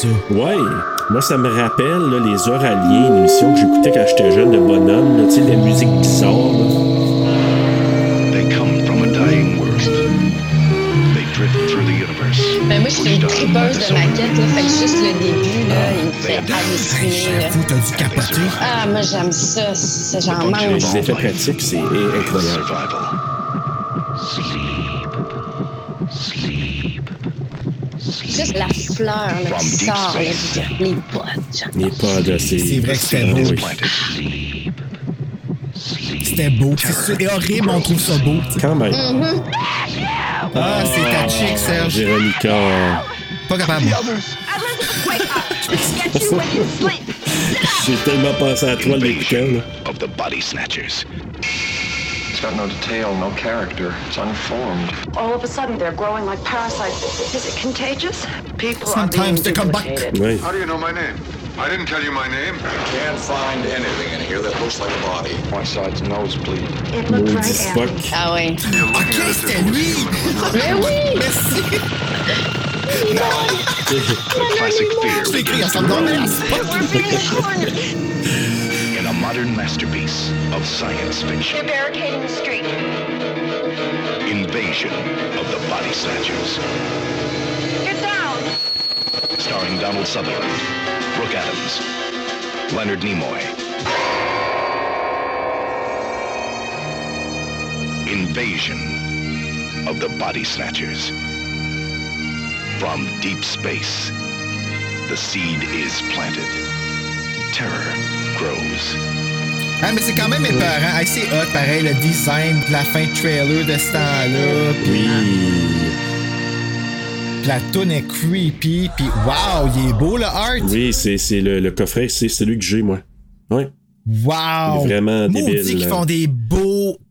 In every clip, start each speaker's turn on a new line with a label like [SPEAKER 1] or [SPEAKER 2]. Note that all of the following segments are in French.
[SPEAKER 1] Ça.
[SPEAKER 2] Ouais. Moi, ça me rappelle là, les Oraliens, une émission que j'écoutais quand j'étais jeune de bonhomme. Tu sais, la musique qui sort. là.
[SPEAKER 3] They come from a dying world. They drift through the universe.
[SPEAKER 4] Ben moi, je suis une tripeuse de
[SPEAKER 3] solar
[SPEAKER 4] maquettes, là, fait que juste le début, là, il me fait
[SPEAKER 1] Ben,
[SPEAKER 4] halluciner. là.
[SPEAKER 1] J'avoue, t'as dû capoter.
[SPEAKER 4] Ah, moi, j'aime ça. ça J'en mange.
[SPEAKER 2] Les effets pratiques, c'est incroyable.
[SPEAKER 4] Juste la fleur là, qui sort, là,
[SPEAKER 3] space.
[SPEAKER 4] du- les bottes.
[SPEAKER 2] Les pods, c'est.
[SPEAKER 1] C'est vrai que c'était beau.
[SPEAKER 2] oui.
[SPEAKER 1] C'était beau. C'est sûr. Et horrible, on trouve ça beau.
[SPEAKER 2] Quand même.
[SPEAKER 1] Ah, c'est ta chick, Serge.
[SPEAKER 2] Véronica.
[SPEAKER 1] Pas capable.
[SPEAKER 2] J'ai tellement pensé à toi, l'écoutant.
[SPEAKER 3] Invasion
[SPEAKER 2] là.
[SPEAKER 5] It's got no detail, no character. It's unformed.
[SPEAKER 6] All of a sudden, they're growing like parasites. Is it contagious? People are
[SPEAKER 1] Sometimes they
[SPEAKER 6] being
[SPEAKER 1] come back.
[SPEAKER 6] duplicated.
[SPEAKER 7] How do you know my name? I didn't tell you my name.
[SPEAKER 5] Can't find anything in here that looks like a body. One side's nosebleed.
[SPEAKER 6] It looked
[SPEAKER 2] Maudit
[SPEAKER 6] right
[SPEAKER 2] Spock.
[SPEAKER 6] at me.
[SPEAKER 4] Ah ouais.
[SPEAKER 7] You're looking
[SPEAKER 1] Ok, c'était
[SPEAKER 7] as if it was
[SPEAKER 1] lui.
[SPEAKER 4] Mais oui!
[SPEAKER 1] Merci.
[SPEAKER 3] The classic fear
[SPEAKER 1] Je l'ai écrit,
[SPEAKER 3] begins
[SPEAKER 1] ça
[SPEAKER 3] to
[SPEAKER 1] me
[SPEAKER 3] modern masterpiece of science fiction.
[SPEAKER 6] They're barricading the street.
[SPEAKER 3] Invasion of the Body Snatchers.
[SPEAKER 6] Get down!
[SPEAKER 3] Starring Donald Sutherland, Brooke Adams, Leonard Nimoy. Invasion of the Body Snatchers. From deep space, the seed is planted. Terror grows.
[SPEAKER 1] Ah, mais c'est quand même épeurant. Hey, c'est hot, pareil, le design de la fin de trailer de ce temps-là. Puis la tune est creepy. Puis wow, il est beau, le art.
[SPEAKER 2] Oui, c'est le, le coffret, c'est celui que j'ai, moi. Ouais.
[SPEAKER 1] Wow.
[SPEAKER 2] Il est vraiment
[SPEAKER 1] Maudit
[SPEAKER 2] débile,
[SPEAKER 1] qu'ils font des beaux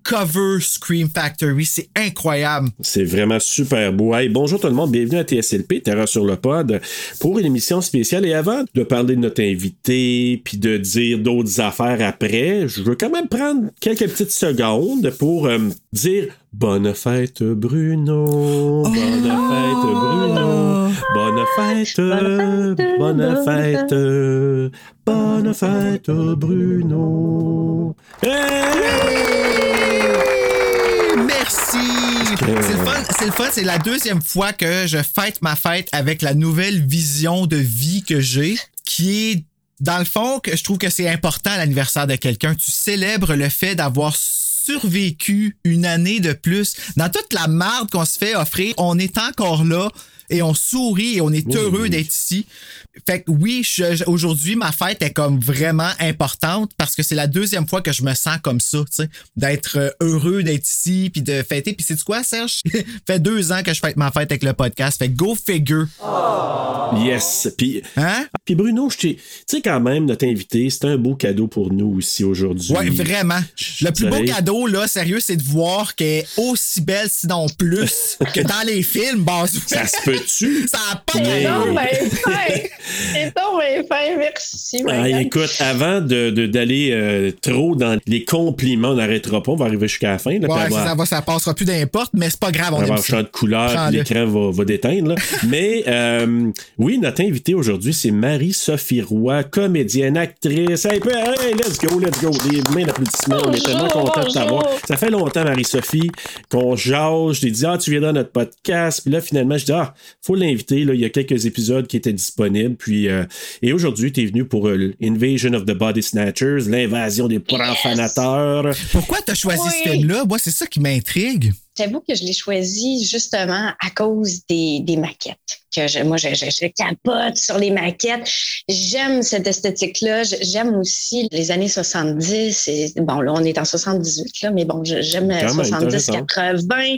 [SPEAKER 1] covers Scream Factory. C'est incroyable.
[SPEAKER 2] C'est vraiment super beau. Hey, bonjour tout le monde, bienvenue à TSLP, Terreur sur le pod, pour une émission spéciale. Et avant de parler de notre invité, puis de dire d'autres affaires après, je veux quand même prendre quelques petites secondes pour euh, dire bonne fête Bruno, bonne fête Bruno, bonne fête, bonne fête, bonne fête Bruno. Hey!
[SPEAKER 1] Merci. C'est le fun. C'est le fun. C'est la deuxième fois que je fête ma fête avec la nouvelle vision de vie que j'ai, qui est dans le fond que je trouve que c'est important l'anniversaire de quelqu'un. Tu célèbres le fait d'avoir survécu une année de plus. Dans toute la marde qu'on se fait offrir, on est encore là et on sourit et on est heureux d'être ici. Fait que oui, aujourd'hui, ma fête est comme vraiment importante parce que c'est la deuxième fois que je me sens comme ça, tu sais, d'être euh, heureux d'être ici puis de fêter. Puis c'est quoi, Serge? fait deux ans que je fête ma fête avec le podcast. Fait go figure.
[SPEAKER 2] Yes. Puis,
[SPEAKER 1] Hein?
[SPEAKER 2] puis Bruno, je tu sais quand même, notre invité, c'est un beau cadeau pour nous aussi aujourd'hui.
[SPEAKER 1] Ouais, vraiment. Le plus beau cadeau, là, sérieux, c'est de voir qu'elle est aussi belle, sinon plus, que dans les films, bah,
[SPEAKER 2] Ça se
[SPEAKER 1] Ça a pas
[SPEAKER 2] Mais-
[SPEAKER 4] Non, ben fin! C'est donc ben fin, merci.
[SPEAKER 2] Ah, écoute, avant de, de- d'aller euh, trop dans les compliments, on n'arrêtera pas, on va arriver jusqu'à la fin. Là,
[SPEAKER 1] Ouais, ça, va, ça passera plus d'importe, mais c'est pas grave,
[SPEAKER 2] on
[SPEAKER 1] on
[SPEAKER 2] va avoir un de couleur, l'écran va, va déteindre. là. Mais euh, oui, notre invitée aujourd'hui, c'est Marie-Sophie Roy, comédienne, actrice. Hey, hey, let's go, let's go. Des mains d'applaudissements. On est tellement contents de t'avoir. Ça fait longtemps, Marie-Sophie, qu'on jase. Je t'ai dit, ah, tu viendras à notre podcast. Puis là, finalement, je dis, ah, faut l'inviter. Il y a quelques épisodes qui étaient disponibles. Puis, euh, et aujourd'hui, tu es venu pour euh, Invasion of the Body Snatchers, l'invasion des profanateurs.
[SPEAKER 1] Pourquoi t'as choisi ce film-là? Moi, c'est ça qui m'intrigue.
[SPEAKER 4] J'avoue que je l'ai choisi justement à cause des, des maquettes. Que je, moi, je, je, je capote sur les maquettes. J'aime cette esthétique-là. J'aime aussi les années 70. Et, bon, là, on est en 78, là, mais bon, j'aime
[SPEAKER 2] Quand même,
[SPEAKER 4] 70,
[SPEAKER 2] intéressant.
[SPEAKER 4] 80.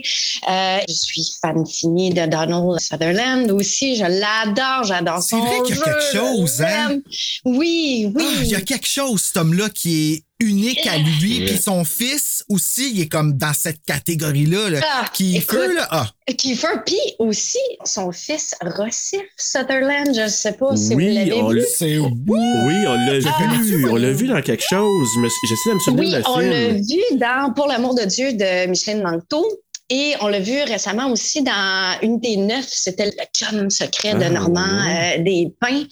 [SPEAKER 4] Euh, je suis fan finie de Donald Sutherland aussi. Je l'adore. J'adore
[SPEAKER 1] C'est
[SPEAKER 4] son
[SPEAKER 1] vrai qu'il y a quelque
[SPEAKER 4] je
[SPEAKER 1] chose, hein?
[SPEAKER 4] Oui, oui.
[SPEAKER 1] Ah, il y a quelque chose, cet homme-là, qui est unique à lui. Puis son fils aussi, il est comme dans cette catégorie-là. Là,
[SPEAKER 4] Ah,
[SPEAKER 1] qui
[SPEAKER 4] écoute,
[SPEAKER 1] là. Ah,
[SPEAKER 4] Kiefer, puis aussi son fils Rossif Sutherland, je ne sais pas si
[SPEAKER 2] Oui,
[SPEAKER 4] vous l'avez
[SPEAKER 2] on
[SPEAKER 4] vu.
[SPEAKER 2] le- Oui, on l'a
[SPEAKER 4] Ah.
[SPEAKER 2] vu. On l'a vu dans quelque chose. mais J'essaie de me souvenir
[SPEAKER 4] Oui,
[SPEAKER 2] de
[SPEAKER 4] on
[SPEAKER 2] le
[SPEAKER 4] l'a vu dans Pour l'amour de Dieu de Micheline Langto. Et on l'a vu récemment aussi dans Unité 9, c'était le chum secret de
[SPEAKER 2] Ah,
[SPEAKER 4] Normand euh, Despins,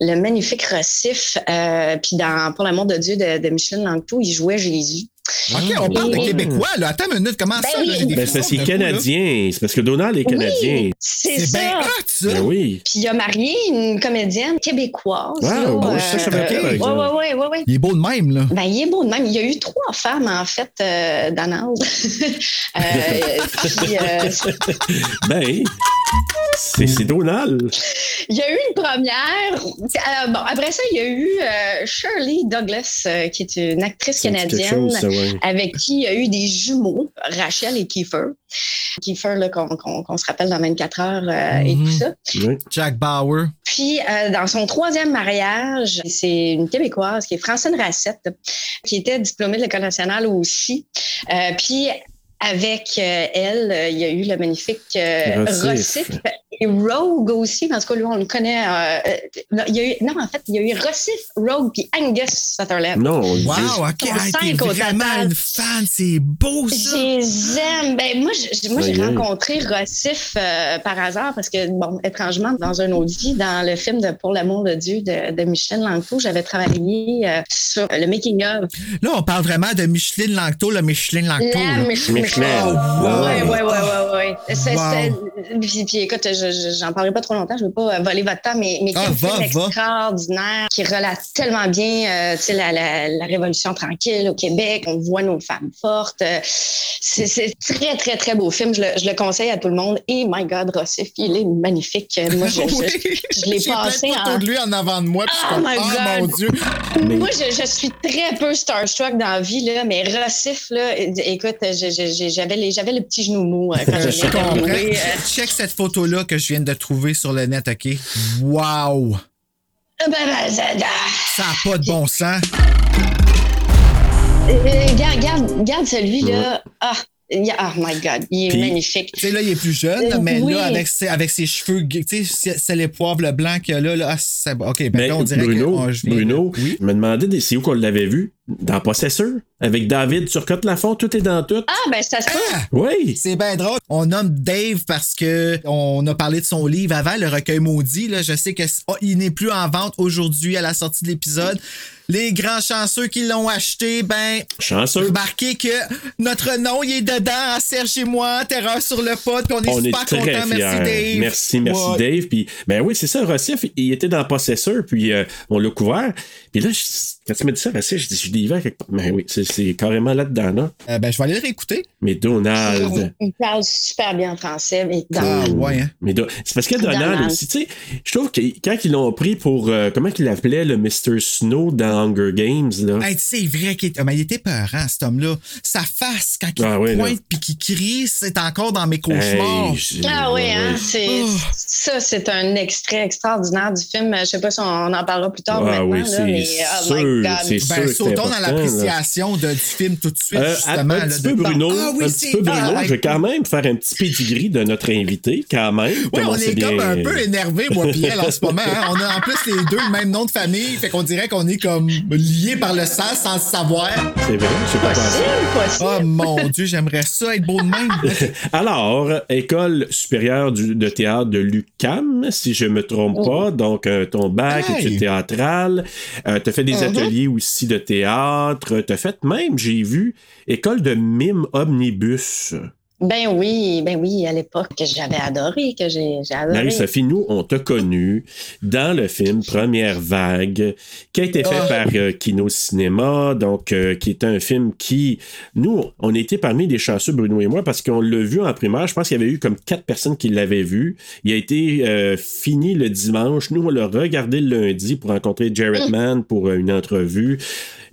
[SPEAKER 4] le magnifique Rossif. Euh, puis dans Pour l'amour de Dieu de, de Micheline Langto, il jouait Jésus.
[SPEAKER 1] OK, on parle de. Québécois, là. Attends une minute, comment
[SPEAKER 4] Ben
[SPEAKER 1] ça?
[SPEAKER 4] oui.
[SPEAKER 1] là,
[SPEAKER 2] Ben, c'est parce qu'il est canadien. C'est parce que Donald est canadien.
[SPEAKER 4] Oui, c'est
[SPEAKER 1] C'est
[SPEAKER 4] ça.
[SPEAKER 1] bien hot, ça.
[SPEAKER 2] Ben oui.
[SPEAKER 4] Puis il a marié une comédienne québécoise.
[SPEAKER 2] Wow,
[SPEAKER 4] là,
[SPEAKER 2] bon, ça, par
[SPEAKER 4] ouais, ouais, ouais.
[SPEAKER 1] Il est beau de même, là.
[SPEAKER 4] Ben, il est beau de même. Il y a eu trois femmes, en fait, euh, Donald. Euh, puis, euh,
[SPEAKER 2] Ben, c'est c'est Donald.
[SPEAKER 4] il y a eu une première. Euh, bon, après ça, il y a eu euh, Shirley Douglas, euh, qui est une actrice
[SPEAKER 2] Ça
[SPEAKER 4] canadienne,
[SPEAKER 2] chose, ça, ouais.
[SPEAKER 4] avec qui il y a eu des jumeaux, Rachel et Kiefer. Kiefer, là, qu'on qu'on- qu'on se rappelle dans 24 heures euh, et
[SPEAKER 1] Mhm.
[SPEAKER 4] tout ça.
[SPEAKER 2] Oui.
[SPEAKER 1] Jack Bauer.
[SPEAKER 4] Puis, euh, dans son troisième mariage, c'est une Québécoise qui est Francine Racette, qui était diplômée de l'École nationale aussi. Euh, puis, avec euh, elle, euh, il y a eu le magnifique euh,
[SPEAKER 2] Rossif.
[SPEAKER 4] Rogue aussi, parce que lui, on le connaît. euh, euh, non, il y a eu, non, en fait, il y a eu Rossif, Rogue, puis Angus Sutherland.
[SPEAKER 2] Non,
[SPEAKER 1] Wow. OK.
[SPEAKER 4] Sont
[SPEAKER 1] Ah, t'es
[SPEAKER 4] cinq au
[SPEAKER 1] vraiment une fan. C'est beau, ça.
[SPEAKER 4] Je les aime. Ben, moi, j'ai moi, j'ai rencontré Rossif euh, par hasard parce que, bon, étrangement, dans un autre vie, dans le film de Pour l'amour de Dieu de, de Michel Langto, j'avais travaillé euh, sur le making-of.
[SPEAKER 1] Là, on parle vraiment de Micheline Langto, le Micheline Langto.
[SPEAKER 4] La
[SPEAKER 1] là.
[SPEAKER 4] Mich-
[SPEAKER 2] Michelin.
[SPEAKER 1] Oh, wow.
[SPEAKER 4] Ouais, ouais, ouais, ouais, ouais. C'est-
[SPEAKER 1] Wow.
[SPEAKER 4] c'est- Puis, puis, écoute, je- j'en parlerai pas trop longtemps, je veux pas euh, voler votre temps, mais, mais
[SPEAKER 1] Ah,
[SPEAKER 4] quel
[SPEAKER 1] va,
[SPEAKER 4] film
[SPEAKER 1] va.
[SPEAKER 4] extraordinaire qui relate tellement bien, euh, tu sais, la, la, la Révolution tranquille au Québec. On voit nos femmes fortes. Euh, C'est c'est très, très, très beau film. Je le, je le conseille à tout le monde. Et my God, Rossif, il est magnifique. Moi, je, je-
[SPEAKER 1] Oui.
[SPEAKER 4] je l'ai
[SPEAKER 1] J'ai plein de
[SPEAKER 4] passé en-
[SPEAKER 1] de lui en avant de moi. Puis je
[SPEAKER 4] Oh
[SPEAKER 1] suis comme,
[SPEAKER 4] my
[SPEAKER 1] ah,
[SPEAKER 4] God.
[SPEAKER 1] mon Dieu.
[SPEAKER 4] Moi, je, je suis très peu starstruck dans la vie, là, mais Rossif, là, écoute, je- je- je- j'avais les- le petit genou mou euh, quand je
[SPEAKER 1] Je
[SPEAKER 4] l'ai
[SPEAKER 1] comprends.
[SPEAKER 4] euh.
[SPEAKER 1] Check cette photo-là que je viens de trouver sur le net, OK? Wow!
[SPEAKER 4] Ben, ben, ça-
[SPEAKER 1] n'a pas de bon sens.
[SPEAKER 4] Euh, Regarde, regarde, regarde celui-là. Ah, oh my God, il est
[SPEAKER 2] Puis-
[SPEAKER 4] magnifique.
[SPEAKER 1] Tu sais, là, il est plus jeune,
[SPEAKER 4] Euh,
[SPEAKER 1] mais
[SPEAKER 4] oui.
[SPEAKER 1] là, avec ses, avec ses cheveux, tu sais, c'est- les poivres le blanc qu'il y a là. là ah. OK, ben
[SPEAKER 2] Mais
[SPEAKER 1] là, on dirait
[SPEAKER 2] Bruno,
[SPEAKER 1] que oh, je viens
[SPEAKER 2] Bruno,
[SPEAKER 1] Oui.
[SPEAKER 2] je me demandais des- c'est où qu'on l'avait vu? Dans Possesseur, avec David Turcotte Lafont, tout est dans tout.
[SPEAKER 4] Ah, ben, ça se peut.
[SPEAKER 1] Ah!
[SPEAKER 2] Oui.
[SPEAKER 1] C'est bien drôle. On nomme Dave parce que on a parlé de son livre avant, Le recueil maudit. Là, je sais que oh, il n'est plus en vente aujourd'hui à la sortie de l'épisode. Les grands chanceux qui l'ont acheté, ben,
[SPEAKER 2] Chanceux.
[SPEAKER 1] remarquez que notre nom, il est dedans, à Serge et moi, Terreur sur le pod, puis on est
[SPEAKER 2] On
[SPEAKER 1] super
[SPEAKER 2] très
[SPEAKER 1] contents. Merci Dave.
[SPEAKER 2] Merci, merci
[SPEAKER 1] Ouais.
[SPEAKER 2] Dave. Puis, ben oui, c'est ça, Rossif, il était dans Possesseur, puis euh, on l'a couvert. Puis là, je- quand tu m'as dit ça, Rossif, je dis, je l'ai quelque part. Ben oui, c'est, c'est carrément là-dedans, là.
[SPEAKER 1] Euh, ben, je vais aller le réécouter.
[SPEAKER 2] Mais Donald.
[SPEAKER 4] Il parle super bien français. Mais
[SPEAKER 1] Ah, ouais, hein.
[SPEAKER 2] Mais Do- c'est parce que Donald,
[SPEAKER 4] Donald.
[SPEAKER 2] aussi, tu sais, je trouve que quand ils l'ont pris pour, euh, comment qu'il l'appelait, le Mr. Snow dans Hunger Games, là.
[SPEAKER 1] Hey, c'est vrai qu'il était, mais il était peurant, cet homme-là. Sa face, quand il
[SPEAKER 2] Ah, ouais,
[SPEAKER 1] pointe puis qu'il crie, c'est encore dans mes cauchemars.
[SPEAKER 2] Hey,
[SPEAKER 4] Ah oui, hein,
[SPEAKER 2] ouais.
[SPEAKER 4] c'est
[SPEAKER 1] Oh.
[SPEAKER 4] ça, c'est un extrait extraordinaire du film. Je sais pas si on en parlera plus tard
[SPEAKER 2] Ah
[SPEAKER 4] maintenant,
[SPEAKER 2] oui,
[SPEAKER 4] là,
[SPEAKER 2] c'est
[SPEAKER 4] mais oh
[SPEAKER 2] sûr,
[SPEAKER 4] my God.
[SPEAKER 2] c'est sûr.
[SPEAKER 1] Ben,
[SPEAKER 2] que
[SPEAKER 1] dans l'appréciation de- du film tout de suite,
[SPEAKER 2] Euh,
[SPEAKER 1] justement.
[SPEAKER 2] un
[SPEAKER 1] là,
[SPEAKER 2] petit
[SPEAKER 1] de-
[SPEAKER 2] peu Bruno,
[SPEAKER 1] Ah oui,
[SPEAKER 2] un petit peu Bruno.
[SPEAKER 1] ah,
[SPEAKER 2] je vais quand même faire un petit pedigree de notre invité, quand même. Comment
[SPEAKER 1] on est
[SPEAKER 2] bien-
[SPEAKER 1] comme un peu énervé, moi elle, en ce moment. hein. On a en plus les deux le même nom de famille, fait qu'on dirait qu'on est comme liés par le sang sans le savoir.
[SPEAKER 2] C'est vrai, je sais pas
[SPEAKER 4] Possible.
[SPEAKER 1] Oh mon Dieu, j'aimerais ça être beau de même.
[SPEAKER 2] Alors, École supérieure du- de théâtre de l'UCAM, si je me trompe pas. Donc, euh, ton bac,
[SPEAKER 1] Hey!
[SPEAKER 2] études théâtrales. Euh, t'as fait des
[SPEAKER 4] Mhm.
[SPEAKER 2] ateliers aussi de théâtre. T'as fait même, j'ai vu, École de mime omnibus.
[SPEAKER 4] Ben oui, ben oui, à l'époque, que j'avais adoré, que j'ai adoré.
[SPEAKER 2] Marie-Sophie, nous, on t'a connu dans le film Première Vague, qui a été fait
[SPEAKER 1] Ah.
[SPEAKER 2] par euh, Kino Cinéma, donc euh, qui est un film qui, nous, on était parmi les chanceux, Bruno et moi, parce qu'on l'a vu en primaire. Je pense qu'il y avait eu comme quatre personnes qui l'avaient vu. Il a été euh, fini le dimanche. Nous, on l'a regardé le lundi pour rencontrer Jared Mann pour une entrevue.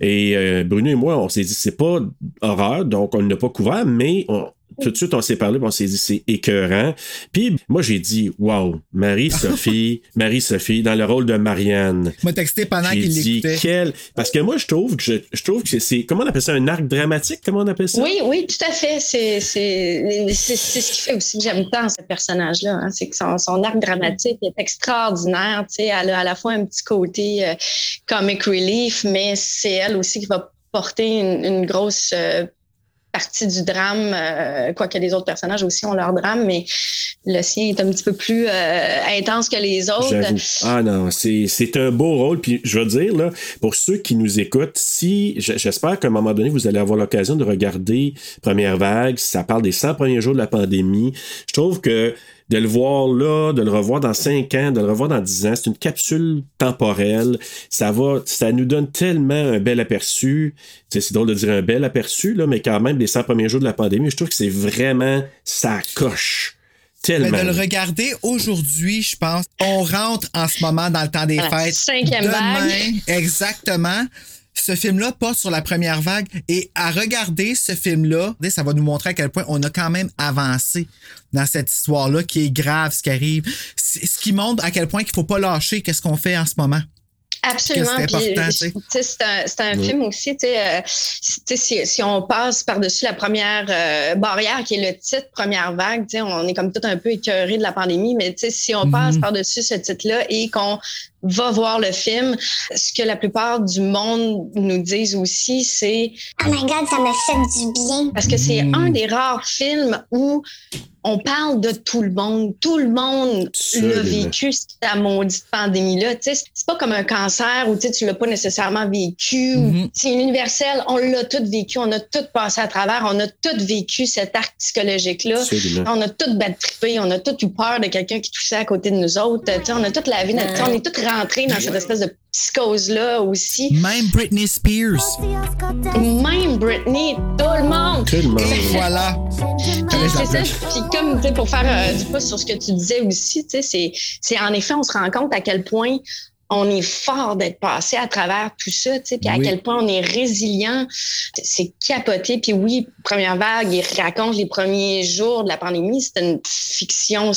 [SPEAKER 2] Et Bruno et moi, on s'est dit, c'est pas horreur, donc on ne l'a pas couvert, mais on- tout de suite, on s'est parlé, puis on s'est dit, c'est écœurant. Puis moi, j'ai dit, wow, Marie-Sophie, Marie-Sophie, dans le rôle de Marianne.
[SPEAKER 1] m'a texté pendant
[SPEAKER 2] J'ai
[SPEAKER 1] qu'il
[SPEAKER 2] dit,
[SPEAKER 1] l'écoutait.
[SPEAKER 2] quel. Parce que moi, je trouve que je, je trouve que c'est. Comment on appelle ça? Un arc dramatique? Comment on appelle ça?
[SPEAKER 4] Oui, oui, tout à fait. C'est c'est- c'est- c'est ce qui fait aussi que j'aime tant ce personnage-là. hein. C'est que son, son arc dramatique est extraordinaire. Tu sais, elle a à la fois un petit côté euh, comic relief, mais c'est elle aussi qui va porter une, une grosse euh, partie du drame, euh, quoique les autres personnages aussi ont leur drame, mais le sien est un petit peu plus euh, intense que les autres.
[SPEAKER 2] Ah non, c'est un beau rôle. Puis je veux dire, là, pour ceux qui nous écoutent, si j'espère qu'à un moment donné, vous allez avoir l'occasion de regarder Première Vague, ça parle des 100 premiers jours de la pandémie. Je trouve que de le voir là, de le revoir dans 5 ans, de le revoir dans 10 ans, c'est une capsule temporelle. Ça va, ça nous donne tellement un bel aperçu. Tu sais, C'est drôle de dire un bel aperçu, là, mais quand même, les 100 premiers jours de la pandémie, je trouve que c'est vraiment, ça coche. Tellement.
[SPEAKER 1] Mais de le regarder aujourd'hui, je pense, on rentre en ce moment dans le temps des fêtes.
[SPEAKER 4] cinquième
[SPEAKER 1] Demain,
[SPEAKER 4] vague.
[SPEAKER 1] exactement. Ce film-là porte sur la première vague et à regarder ce film-là, ça va nous montrer à quel point on a quand même avancé dans cette histoire-là qui est grave, ce qui arrive. Ce qui montre à quel point qu'il faut pas lâcher qu'est-ce qu'on fait en ce moment.
[SPEAKER 4] Absolument.
[SPEAKER 1] c'est
[SPEAKER 4] un, un film aussi, tu sais, euh, si, si on passe par-dessus la première euh, barrière qui est le titre Première vague, on est comme tout un peu écœuré de la pandémie, mais tu sais, si on passe par-dessus ce titre-là et qu'on va voir le film, ce que la plupart du monde nous disent aussi, c'est
[SPEAKER 8] Oh my god, ça me fait du bien.
[SPEAKER 4] parce que c'est un des rares films où on parle de tout le monde. Tout le monde l'a vécu, cette maudite pandémie-là. Tu sais, C'est pas comme un cancer où tu l'as pas nécessairement vécu.
[SPEAKER 1] Mhm.
[SPEAKER 4] C'est universel. On l'a tout vécu. On a tout passé à travers. On a tout vécu cet arc psychologique-là. On a tout bad trippé. On a tout eu peur de quelqu'un qui toussait à côté de nous autres. Tu sais, on a toute la vie. On est tous rentrés dans cette espèce de psychose-là aussi.
[SPEAKER 1] Même Britney Spears.
[SPEAKER 4] Même Britney, tout le monde.
[SPEAKER 2] Tout le monde.
[SPEAKER 1] Voilà.
[SPEAKER 4] C'est ça. Puis comme tu sais, pour faire euh, du pouce sur ce que tu disais aussi, tu sais, c'est, c'est en effet, on se rend compte à quel point on est fort d'être passé à travers tout ça, tu sais, puis à
[SPEAKER 1] Oui.
[SPEAKER 4] quel point on est résilient. C'est capoté. Puis oui, première vague, il raconte les premiers jours de la pandémie. C'est une fiction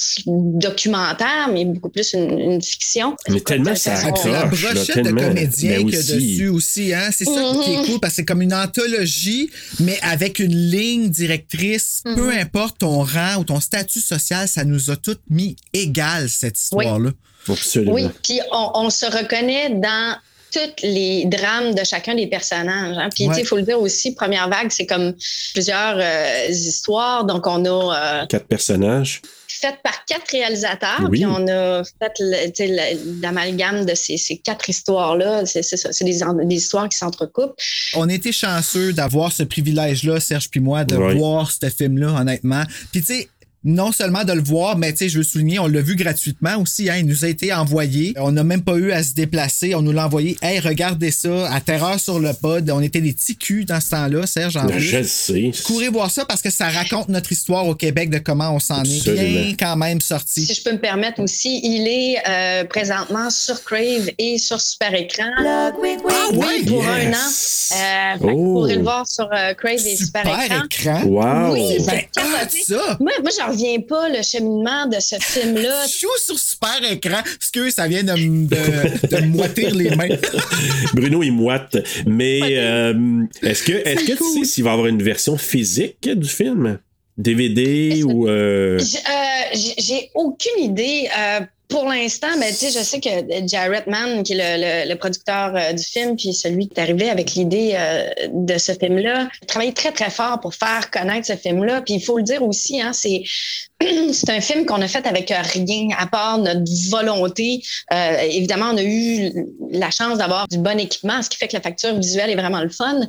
[SPEAKER 4] documentaire, mais beaucoup plus une, une fiction.
[SPEAKER 2] Mais tellement ça
[SPEAKER 1] puis la
[SPEAKER 2] accroche, là,
[SPEAKER 1] brochette de
[SPEAKER 2] tellement.
[SPEAKER 1] comédiens
[SPEAKER 2] Ben
[SPEAKER 1] qu'il y a dessus aussi, hein? C'est ça qui est
[SPEAKER 4] Mhm.
[SPEAKER 1] cool parce que c'est comme une anthologie, mais avec une ligne directrice. Peu
[SPEAKER 4] Mhm.
[SPEAKER 1] importe ton rang ou ton statut social, ça nous a toutes mis égal, cette histoire-là.
[SPEAKER 2] Absolument.
[SPEAKER 4] Oui, puis on, on se reconnaît dans tous les drames de chacun des personnages. hein. Puis, tu sais,
[SPEAKER 1] Ouais.
[SPEAKER 4] il faut le dire aussi, Première Vague, c'est comme plusieurs euh, histoires. Donc, on a euh,
[SPEAKER 2] Quatre personnages.
[SPEAKER 4] fait par quatre réalisateurs,
[SPEAKER 2] Oui.
[SPEAKER 4] puis on a fait l'amalgame de ces, ces quatre histoires-là. C'est c'est ça, c'est des, histoires qui s'entrecoupent.
[SPEAKER 1] On était chanceux d'avoir ce privilège-là, Serge puis moi, de voir ce film-là, honnêtement. Puis tu sais, non seulement de le voir, mais tu sais, je veux souligner, on l'a vu gratuitement aussi. Hein, il nous a été envoyé. On n'a même pas eu à se déplacer. On nous l'a envoyé. Hey, regardez ça, à Terreur sur le pod. On était des petits culs dans ce temps-là, Serge, en
[SPEAKER 2] Ben,
[SPEAKER 1] plus.
[SPEAKER 2] je le sais.
[SPEAKER 1] Courez voir ça parce que ça raconte notre histoire au Québec de comment on s'en est bien quand même sorti.
[SPEAKER 4] Si je peux me permettre aussi, il est euh, présentement sur Crave et sur Super Écran.
[SPEAKER 1] Ah oui!
[SPEAKER 4] pour un an. Euh,
[SPEAKER 2] Oh.
[SPEAKER 4] pourrez le voir sur euh, Crave et Super,
[SPEAKER 1] Super
[SPEAKER 4] Écran.
[SPEAKER 1] écran.
[SPEAKER 2] Wow.
[SPEAKER 4] Oui, ça
[SPEAKER 1] Ben, ah, ça!
[SPEAKER 4] Moi, moi j'en reviens pas, le cheminement de ce film-là.
[SPEAKER 1] Chou sur super écran. Excuse, ça vient de, de, de me moitir les mains.
[SPEAKER 2] Bruno est moite. Mais euh, est-ce que, est-ce que
[SPEAKER 1] cool.
[SPEAKER 2] tu sais s'il va y avoir une version physique du film? DVD ou. euh,
[SPEAKER 4] euh, J'ai j'ai aucune idée. Euh, pour l'instant, ben, tu sais, je sais que Jarrett Mann, qui est le, le- le producteur euh, du film, puis celui qui est arrivé avec l'idée euh, de ce film-là, a travaillé très, très fort pour faire connaître ce film-là. Puis il faut le dire aussi, hein, c'est c'est un film qu'on a fait avec euh, rien, à part notre volonté. Euh, évidemment, on a eu la chance d'avoir du bon équipement, ce qui fait que la facture visuelle est vraiment le fun.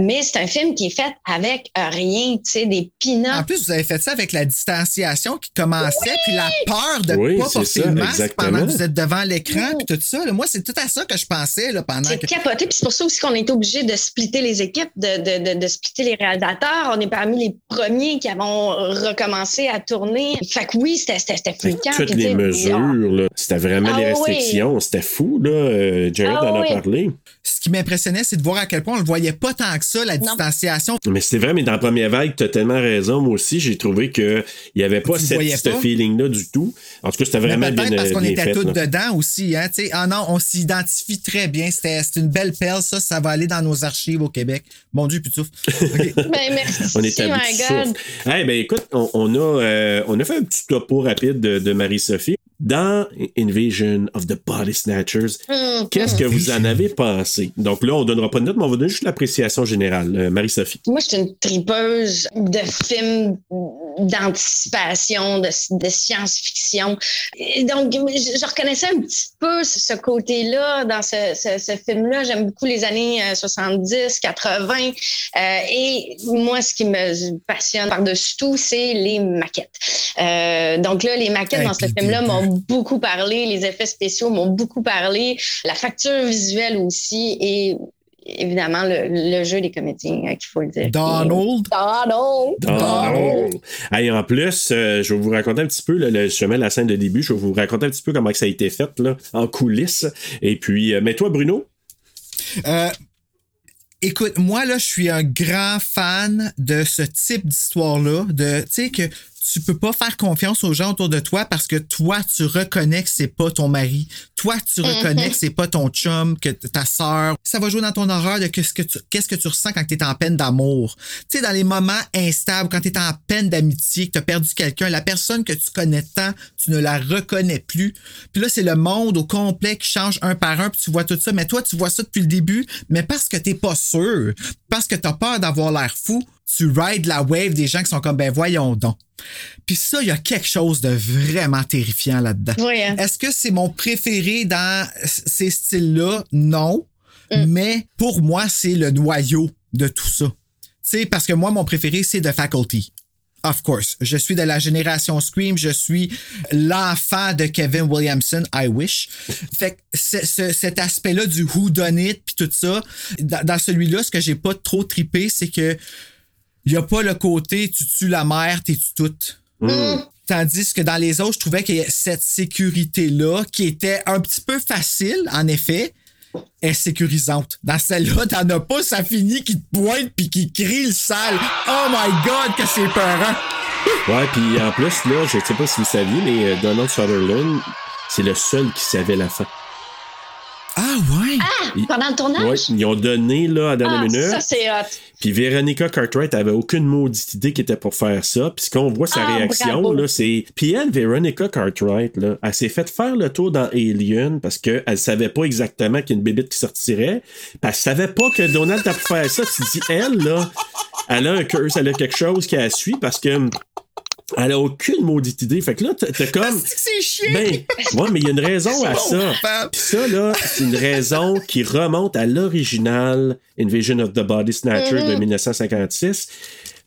[SPEAKER 4] Mais c'est un film qui est fait avec euh, rien, tu sais, des peanuts.
[SPEAKER 1] En plus, vous avez fait ça avec la distanciation qui commençait, puis la peur de
[SPEAKER 2] Oui,
[SPEAKER 1] pas le masque pendant que vous êtes devant l'écran, puis tout ça. là. Moi, c'est tout à ça que je pensais là, pendant
[SPEAKER 4] C'est
[SPEAKER 1] que.
[SPEAKER 4] capoté, puis c'est pour ça aussi qu'on a été obligé de splitter les équipes, de, de, de, de splitter les réalisateurs. On est parmi les premiers qui avons recommencé à tourner. Fait que oui, c'était fliquant.
[SPEAKER 2] toutes les mesures, là. C'était vraiment
[SPEAKER 4] Ah
[SPEAKER 2] les
[SPEAKER 4] oui.
[SPEAKER 2] restrictions. C'était fou, là. Euh, Jared
[SPEAKER 4] Ah
[SPEAKER 2] en a
[SPEAKER 4] oui.
[SPEAKER 2] parlé.
[SPEAKER 1] Ce qui m'impressionnait, c'est de voir à quel point on le voyait pas tant que ça, la distanciation.
[SPEAKER 2] Mais c'est vrai, mais dans la première vague, tu as tellement raison. Moi aussi, j'ai trouvé qu'il n'y avait pas
[SPEAKER 1] Tu
[SPEAKER 2] cette, ce feeling-là du tout. En tout cas, c'était vraiment bien,
[SPEAKER 1] parce qu'on
[SPEAKER 2] bien
[SPEAKER 1] était tous
[SPEAKER 2] là.
[SPEAKER 1] dedans aussi, hein, tu sais. Ah non, on s'identifie très bien. C'était c'est une belle perle, ça, ça va aller dans nos archives au Québec. Mon Dieu, putouf. OK.
[SPEAKER 4] Ben, merci,
[SPEAKER 2] On est à
[SPEAKER 4] my
[SPEAKER 2] de
[SPEAKER 4] God.
[SPEAKER 2] souffle. Eh ben écoute, on, on a, euh, on a fait un petit topo rapide de, de Marie-Sophie. Dans Invasion of the Body Snatchers,
[SPEAKER 4] Hum,
[SPEAKER 2] qu'est-ce que vous en avez pensé? Donc là, on donnera pas de note, mais on va donner juste l'appréciation générale. Euh, Marie-Sophie.
[SPEAKER 4] Moi, je suis une tripeuse de films d'anticipation, de, de science-fiction. Donc, je, je reconnaissais un petit peu ce côté-là dans ce, ce- ce film-là. J'aime beaucoup les années euh, 70, 80. Euh, et moi, ce qui me passionne par-dessus tout, c'est les maquettes. Euh, donc là, les maquettes
[SPEAKER 1] Hey,
[SPEAKER 4] dans ce film-là
[SPEAKER 1] des-
[SPEAKER 4] m'ont beaucoup parlé. Les effets spéciaux m'ont beaucoup parlé. La facture visuelle aussi. Et évidemment, le, le jeu des comédiens, euh, qu'il faut le dire.
[SPEAKER 1] Donald.
[SPEAKER 4] Donald.
[SPEAKER 2] Oh. Hey, en plus, euh, je vais vous raconter un petit peu, là, le, je mets la scène de début, je vais vous raconter un petit peu comment que ça a été fait là, en coulisses. Et puis, euh, mais toi, Bruno,
[SPEAKER 1] Euh, écoute, moi, là, je suis un grand fan de ce type d'histoire-là. De, tu sais, que tu peux pas faire confiance aux gens autour de toi parce que toi, tu reconnais que c'est pas ton mari. Toi, tu reconnais que c'est pas ton chum, que ta sœur. Ça va jouer dans ton horreur de qu'est-ce que tu, qu'est-ce que tu ressens quand t'es en peine d'amour. Tu sais, dans les moments instables, quand t'es en peine d'amitié, que t'as perdu quelqu'un, la personne que tu connais tant, tu ne la reconnais plus. Puis là, c'est le monde au complet qui change un par un, puis tu vois tout ça. Mais toi, tu vois ça depuis le début, mais parce que t'es pas sûr, parce que t'as peur d'avoir l'air fou, tu rides la wave des gens qui sont comme, ben voyons donc. Puis ça, il y a quelque chose de vraiment terrifiant là-dedans.
[SPEAKER 4] Oui, hein.
[SPEAKER 1] Est-ce que c'est mon préféré dans ces styles-là? Non. Mais pour moi, c'est le noyau de tout ça. Tu sais, parce que moi, mon préféré, c'est The Faculty. Of course. Je suis de la génération Scream. Je suis l'enfant de Kevin Williamson. I wish. Fait que ce- ce- cet aspect-là du who done it puis tout ça, dans, dans celui-là, ce que j'ai pas trop trippé, c'est que y a pas le côté tu tues la mère, t'es tu toute. Tandis que dans les autres, je trouvais a cette sécurité-là qui était un petit peu facile, en effet, est sécurisante. Dans celle-là, t'en as pas, ça finit qui te pointe puis qui crie le sale. Oh my god, que c'est peurant!
[SPEAKER 2] Ouais, puis en plus, là, je sais pas si vous saviez, mais euh, Donald Sutherland, c'est le seul qui savait la fin.
[SPEAKER 1] Ah ouais?
[SPEAKER 2] Il-
[SPEAKER 4] Pendant le tournage?
[SPEAKER 2] Ils ont donné là à dernière
[SPEAKER 4] Ah,
[SPEAKER 2] minute.
[SPEAKER 4] ça, c'est hot.
[SPEAKER 2] Puis Veronica Cartwright avait aucune maudite idée qui était pour faire ça. Puis ce qu'on voit sa
[SPEAKER 4] Ah,
[SPEAKER 2] réaction, là, c'est. Puis elle, Veronica Cartwright, là, elle s'est fait faire le tour dans Alien parce qu'elle savait pas exactement qu'il y a une bébête qui sortirait. Puis elle savait pas que Donald a pu faire ça. Tu dis, elle, là, elle a un curse, elle a quelque chose qui la suit parce que. Elle a aucune maudite idée. Fait que là, t'as t'as comme.
[SPEAKER 1] C'est chiant!
[SPEAKER 2] Ben, ouais, mais il y a une raison à ça. Puis ça, là, c'est une raison qui remonte à l'original Invasion of the Body Snatcher de 1956.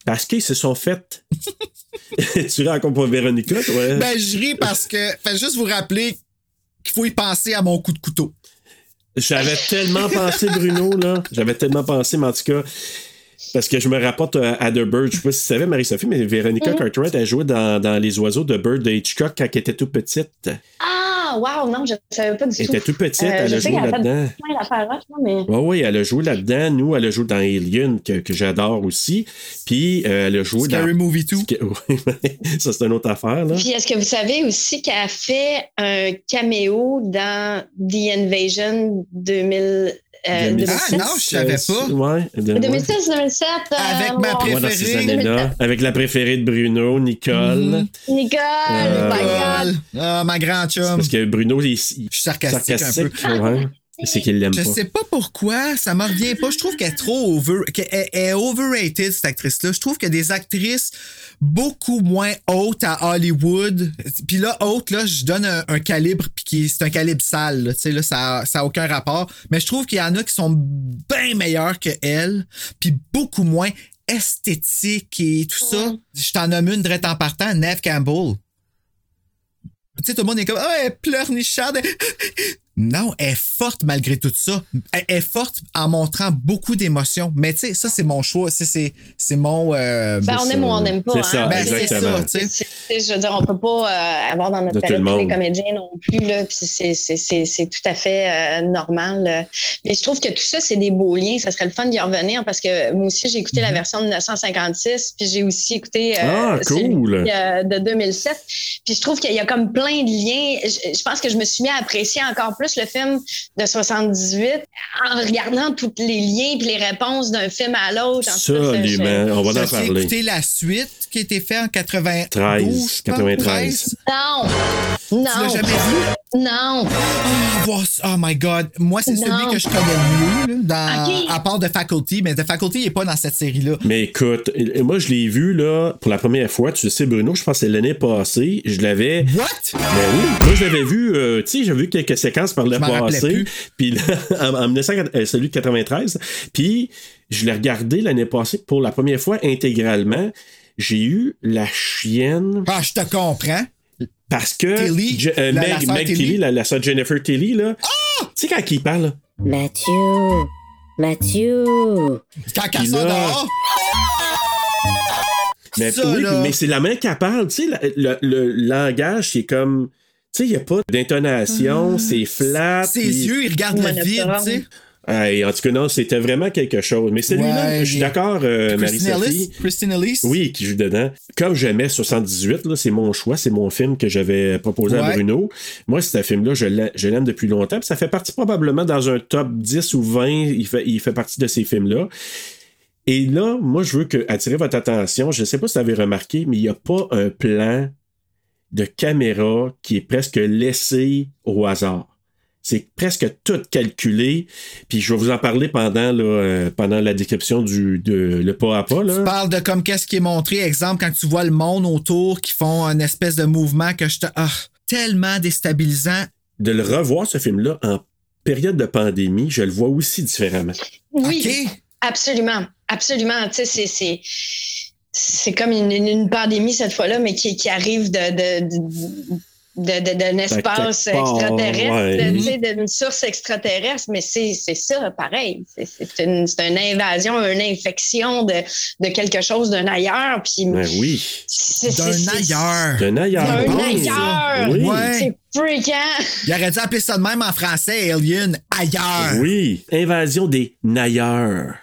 [SPEAKER 2] Parce qu'ils se sont fait. tu rencontres pas Véronica, toi?
[SPEAKER 1] Ben, je ris parce que, faites juste vous rappeler qu'il faut y penser à mon coup de couteau.
[SPEAKER 2] J'avais tellement pensé, Bruno, là. J'avais tellement pensé, mais en tout cas. Parce que je me rapporte à, à The Bird. Je sais pas si tu savais, Marie-Sophie, mais Véronica Cartwright a joué dans, dans Les Oiseaux de Bird de Hitchcock quand elle était toute petite.
[SPEAKER 4] Ah, wow, non, je ne savais pas du
[SPEAKER 2] Elle
[SPEAKER 4] tout.
[SPEAKER 2] était toute petite,
[SPEAKER 4] Euh,
[SPEAKER 2] elle a joué là-dedans.
[SPEAKER 4] mais...
[SPEAKER 2] Oui, oui, elle a joué là-dedans. Nous, elle a joué dans Alien, que, que j'adore aussi. Puis, euh, elle a joué
[SPEAKER 1] Scary
[SPEAKER 2] dans.
[SPEAKER 1] Movie 2.
[SPEAKER 2] Oui, ça, c'est une autre affaire, là.
[SPEAKER 4] Puis est-ce que vous savez aussi qu'elle a fait un caméo dans The Invasion 2000, euh,
[SPEAKER 2] 2006.
[SPEAKER 4] 2006?
[SPEAKER 1] Ah, non, je savais pas.
[SPEAKER 2] Ouais, de- ouais.
[SPEAKER 4] 2006, 2007. euh,
[SPEAKER 1] Avec ma
[SPEAKER 2] Ouais, dans
[SPEAKER 1] préférée.
[SPEAKER 2] années-là. Avec la préférée de Bruno, Nicole.
[SPEAKER 1] Mhm.
[SPEAKER 4] Nicole,
[SPEAKER 2] Euh,
[SPEAKER 4] God.
[SPEAKER 1] Ah, ma grande chum.
[SPEAKER 2] Parce que Bruno, il, il-
[SPEAKER 1] Je suis sarcastique, un peu.
[SPEAKER 2] ouais. C'est qu'il l'aime
[SPEAKER 1] Je sais pas pourquoi, ça me revient pas. Je trouve qu'elle est trop over, qu'elle est- est overrated, cette actrice-là. Je trouve qu'il y a des actrices beaucoup moins hautes à Hollywood. Puis là, haute, là, je donne un, un calibre, puis qui- c'est un calibre sale, là. Tu sais, là, ça, ça a aucun rapport. Mais je trouve qu'il y en a qui sont bien meilleurs que elle, puis beaucoup moins esthétiques et tout ça. Je t'en nomme une direct en partant, Neve Campbell. Tu sais, tout le monde est comme, ah, elle est pleurnicharde. Non, elle est forte malgré tout ça. Elle est forte en montrant beaucoup d'émotions. Mais tu sais, ça, c'est mon choix. C'est, c'est, c'est mon. euh,
[SPEAKER 4] Ben, on aime ou on n'aime pas.
[SPEAKER 2] C'est
[SPEAKER 4] hein.
[SPEAKER 2] ça,
[SPEAKER 1] ben, c'est ça, tu sais.
[SPEAKER 4] Je veux dire, on peut pas euh, avoir dans notre palette tous les comédiens non plus. Là, puis c'est, c'est, c'est, c'est tout à fait euh, normal. là. Mais je trouve que tout ça, c'est des beaux liens. Ça serait le fun d'y revenir parce que moi aussi, j'ai écouté la version de 1956, puis j'ai aussi écouté euh,
[SPEAKER 2] Ah, cool.
[SPEAKER 4] euh, de 2007. Puis je trouve qu'il y a comme plein de liens. Je, je pense que je me suis mis à apprécier encore plus le film de 78 en regardant tous les liens puis les réponses d'un film à l'autre.
[SPEAKER 2] Absolument. On va en parler.
[SPEAKER 1] écouté la suite qui a été faite en 92,
[SPEAKER 2] 13,
[SPEAKER 1] je pense,
[SPEAKER 2] 93.
[SPEAKER 4] Non!
[SPEAKER 1] Tu l'as
[SPEAKER 4] Non!
[SPEAKER 1] jamais vu?
[SPEAKER 4] Non!
[SPEAKER 1] Oh my God. Moi, c'est celui que je connais le mieux, là, dans, à part de Faculty, mais The Faculty n'est pas dans cette série-là.
[SPEAKER 2] Mais écoute, moi, je l'ai vu, là, pour la première fois. Tu sais, Bruno, je pense que c'est l'année passée. Je l'avais.
[SPEAKER 1] What?
[SPEAKER 2] Ben oui, moi je l'avais vu, euh, tu sais, j'avais vu quelques séquences par le passé. Puis là, en, en 1900, euh, celui de 93. Puis je l'ai regardé l'année passée pour la première fois intégralement. J'ai eu la chienne
[SPEAKER 1] Ah, je te comprends.
[SPEAKER 2] Parce que
[SPEAKER 1] Tilly,
[SPEAKER 2] Je- euh,
[SPEAKER 1] la-
[SPEAKER 2] Meg, Meg
[SPEAKER 1] Tilly.
[SPEAKER 2] Tilly, la, la sœur Jennifer Tilly, là. Tu sais quand il parle, là?
[SPEAKER 9] Mathieu, Mathieu.
[SPEAKER 1] Quand
[SPEAKER 2] Puis
[SPEAKER 1] elle sort
[SPEAKER 2] là-
[SPEAKER 1] dehors,
[SPEAKER 2] Mais,
[SPEAKER 1] Ça,
[SPEAKER 2] oui,
[SPEAKER 1] là.
[SPEAKER 2] mais c'est la main qui parle, tu sais, la- le, le langage, c'est comme. Tu sais, il n'y a pas d'intonation, c'est flat.
[SPEAKER 1] Ah. ses yeux, ils regardent le vide, tu sais.
[SPEAKER 2] Hey, en tout cas, non, c'était vraiment quelque chose. Mais celui-là,
[SPEAKER 1] Ouais,
[SPEAKER 2] je suis d'accord, euh,
[SPEAKER 1] Christine
[SPEAKER 2] Marie-Sophie.
[SPEAKER 1] Ellis. Christine Ellis.
[SPEAKER 2] Oui, qui joue dedans. Comme j'aimais 78, là, c'est mon choix, c'est mon film que j'avais proposé à. Bruno. Moi, ce film-là, je l'ai- je l'aime depuis longtemps. Puis ça fait partie probablement dans un top 10 ou 20. Il fait, il fait partie de ces films-là. Et là, moi, je veux que, attirer votre attention. Je ne sais pas si vous avez remarqué, mais il n'y a pas un plan de caméra qui est presque laissé au hasard. C'est presque tout calculé. Puis je vais vous en parler pendant, là, euh, pendant la description du de, le pas à pas. Là.
[SPEAKER 1] Tu parles de comme qu'est-ce qui est montré. Exemple, quand tu vois le monde autour qui font un espèce de mouvement que je te. Ah, tellement déstabilisant.
[SPEAKER 2] de le revoir, ce film-là, en période de pandémie, je le vois aussi différemment.
[SPEAKER 4] Oui, absolument. Absolument. Tu sais, c'est- comme une, une- une pandémie cette fois-là, mais qui, qui arrive de, de, de- de- de- d'un espace extraterrestre,
[SPEAKER 2] ouais.
[SPEAKER 4] d'une source extraterrestre, mais c'est, c'est ça, pareil. C'est, c'est une, c'est une invasion, une infection de, de quelque chose d'un ailleurs. Puis
[SPEAKER 2] Ben oui.
[SPEAKER 4] c'est,
[SPEAKER 1] D'un
[SPEAKER 4] c'est- c'est-
[SPEAKER 1] ailleurs.
[SPEAKER 2] D'un ailleurs.
[SPEAKER 4] D'un
[SPEAKER 2] Bon,
[SPEAKER 4] ailleurs.
[SPEAKER 2] Oui.
[SPEAKER 1] Ouais.
[SPEAKER 4] C'est freakant.
[SPEAKER 1] Il aurait dû appeler ça de même en français, Alien, ailleurs.
[SPEAKER 2] Oui. Invasion des nailleurs.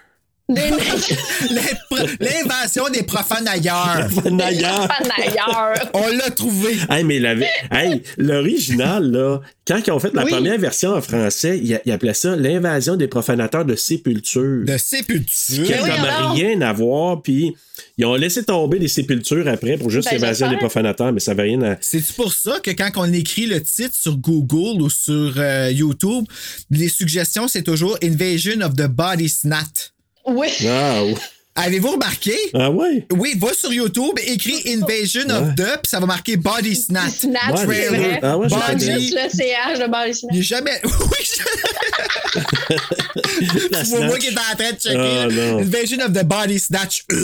[SPEAKER 1] L'invention des profanes ailleurs.
[SPEAKER 2] Nailleurs.
[SPEAKER 4] ailleurs.
[SPEAKER 1] On l'a trouvé.
[SPEAKER 2] Hey, mais la- hey, l'original, là, quand ils ont fait la
[SPEAKER 4] Oui.
[SPEAKER 2] première version en français, ils, ils appelaient ça l'invasion des profanateurs de sépulture.
[SPEAKER 1] De
[SPEAKER 2] Qui
[SPEAKER 1] sépulture.
[SPEAKER 4] Mais oui,
[SPEAKER 2] comme
[SPEAKER 4] alors.
[SPEAKER 2] rien à voir, puis ils ont laissé tomber les sépultures après pour juste
[SPEAKER 4] Ben,
[SPEAKER 2] l'invasion des profanateurs, mais ça n'avait rien à.
[SPEAKER 1] C'est pour ça que quand on écrit le titre sur Google ou sur euh, YouTube, les suggestions, c'est toujours Invasion of the Body Snat.
[SPEAKER 4] Oui.
[SPEAKER 2] Ah, ouais.
[SPEAKER 1] Avez-vous remarqué?
[SPEAKER 2] ah ouais.
[SPEAKER 1] Oui, va sur YouTube, écris Invasion of the, puis ça va marquer Body Snat.
[SPEAKER 4] Snatch,
[SPEAKER 2] Ouais,
[SPEAKER 4] vrai.
[SPEAKER 2] Ah ouais,
[SPEAKER 1] Body-.
[SPEAKER 4] Juste le CH de Body Snatch.
[SPEAKER 1] Jamais. Oui, je...
[SPEAKER 2] La
[SPEAKER 1] tu vois moi
[SPEAKER 2] snatch.
[SPEAKER 1] qui est en train de checker.
[SPEAKER 2] Non.
[SPEAKER 1] Invasion of the Body Snatch.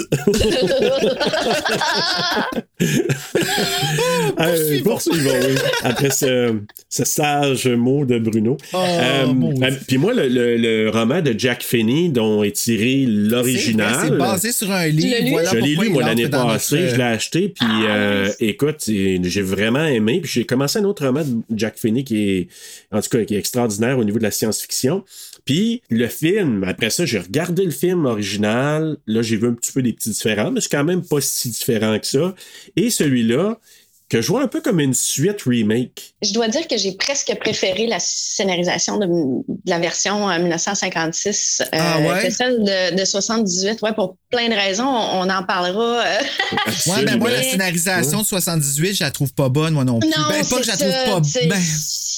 [SPEAKER 2] Euh, poursuivons, oui. Après ce, ce sage mot de Bruno. Euh,
[SPEAKER 1] mon Dieu.
[SPEAKER 2] euh, Puis moi, le, le- le roman de Jack Finney dont est tiré
[SPEAKER 1] C'est
[SPEAKER 2] l'original.
[SPEAKER 1] basé sur un livre.
[SPEAKER 4] l'as lu?
[SPEAKER 1] Voilà
[SPEAKER 2] je l'ai lu, moi, l'année passée.
[SPEAKER 1] notre-
[SPEAKER 2] Je l'ai acheté. Puis, euh, écoute, j'ai vraiment aimé. Puis, j'ai commencé un autre roman de Jack Finney qui est, en tout cas, qui est extraordinaire au niveau de la science-fiction. Puis, le film, après ça, j'ai regardé le film original. Là, j'ai vu un petit peu des petits différents, mais c'est quand même pas si différent que ça. Et celui-là, que je vois un peu comme une suite remake.
[SPEAKER 4] Je dois dire que j'ai presque préféré la scénarisation de, de la version en 1956 euh,
[SPEAKER 1] Ah ouais?
[SPEAKER 4] que celle de, de 78. Ouais, pour plein de raisons, on, on en parlera. euh.
[SPEAKER 1] Ouais, ben moi, la scénarisation de 78, je la trouve pas bonne, moi non plus.
[SPEAKER 4] Non,
[SPEAKER 1] ben, pas
[SPEAKER 4] c'est
[SPEAKER 1] que je la
[SPEAKER 4] ça,
[SPEAKER 1] trouve pas
[SPEAKER 4] tu sais,
[SPEAKER 1] ben,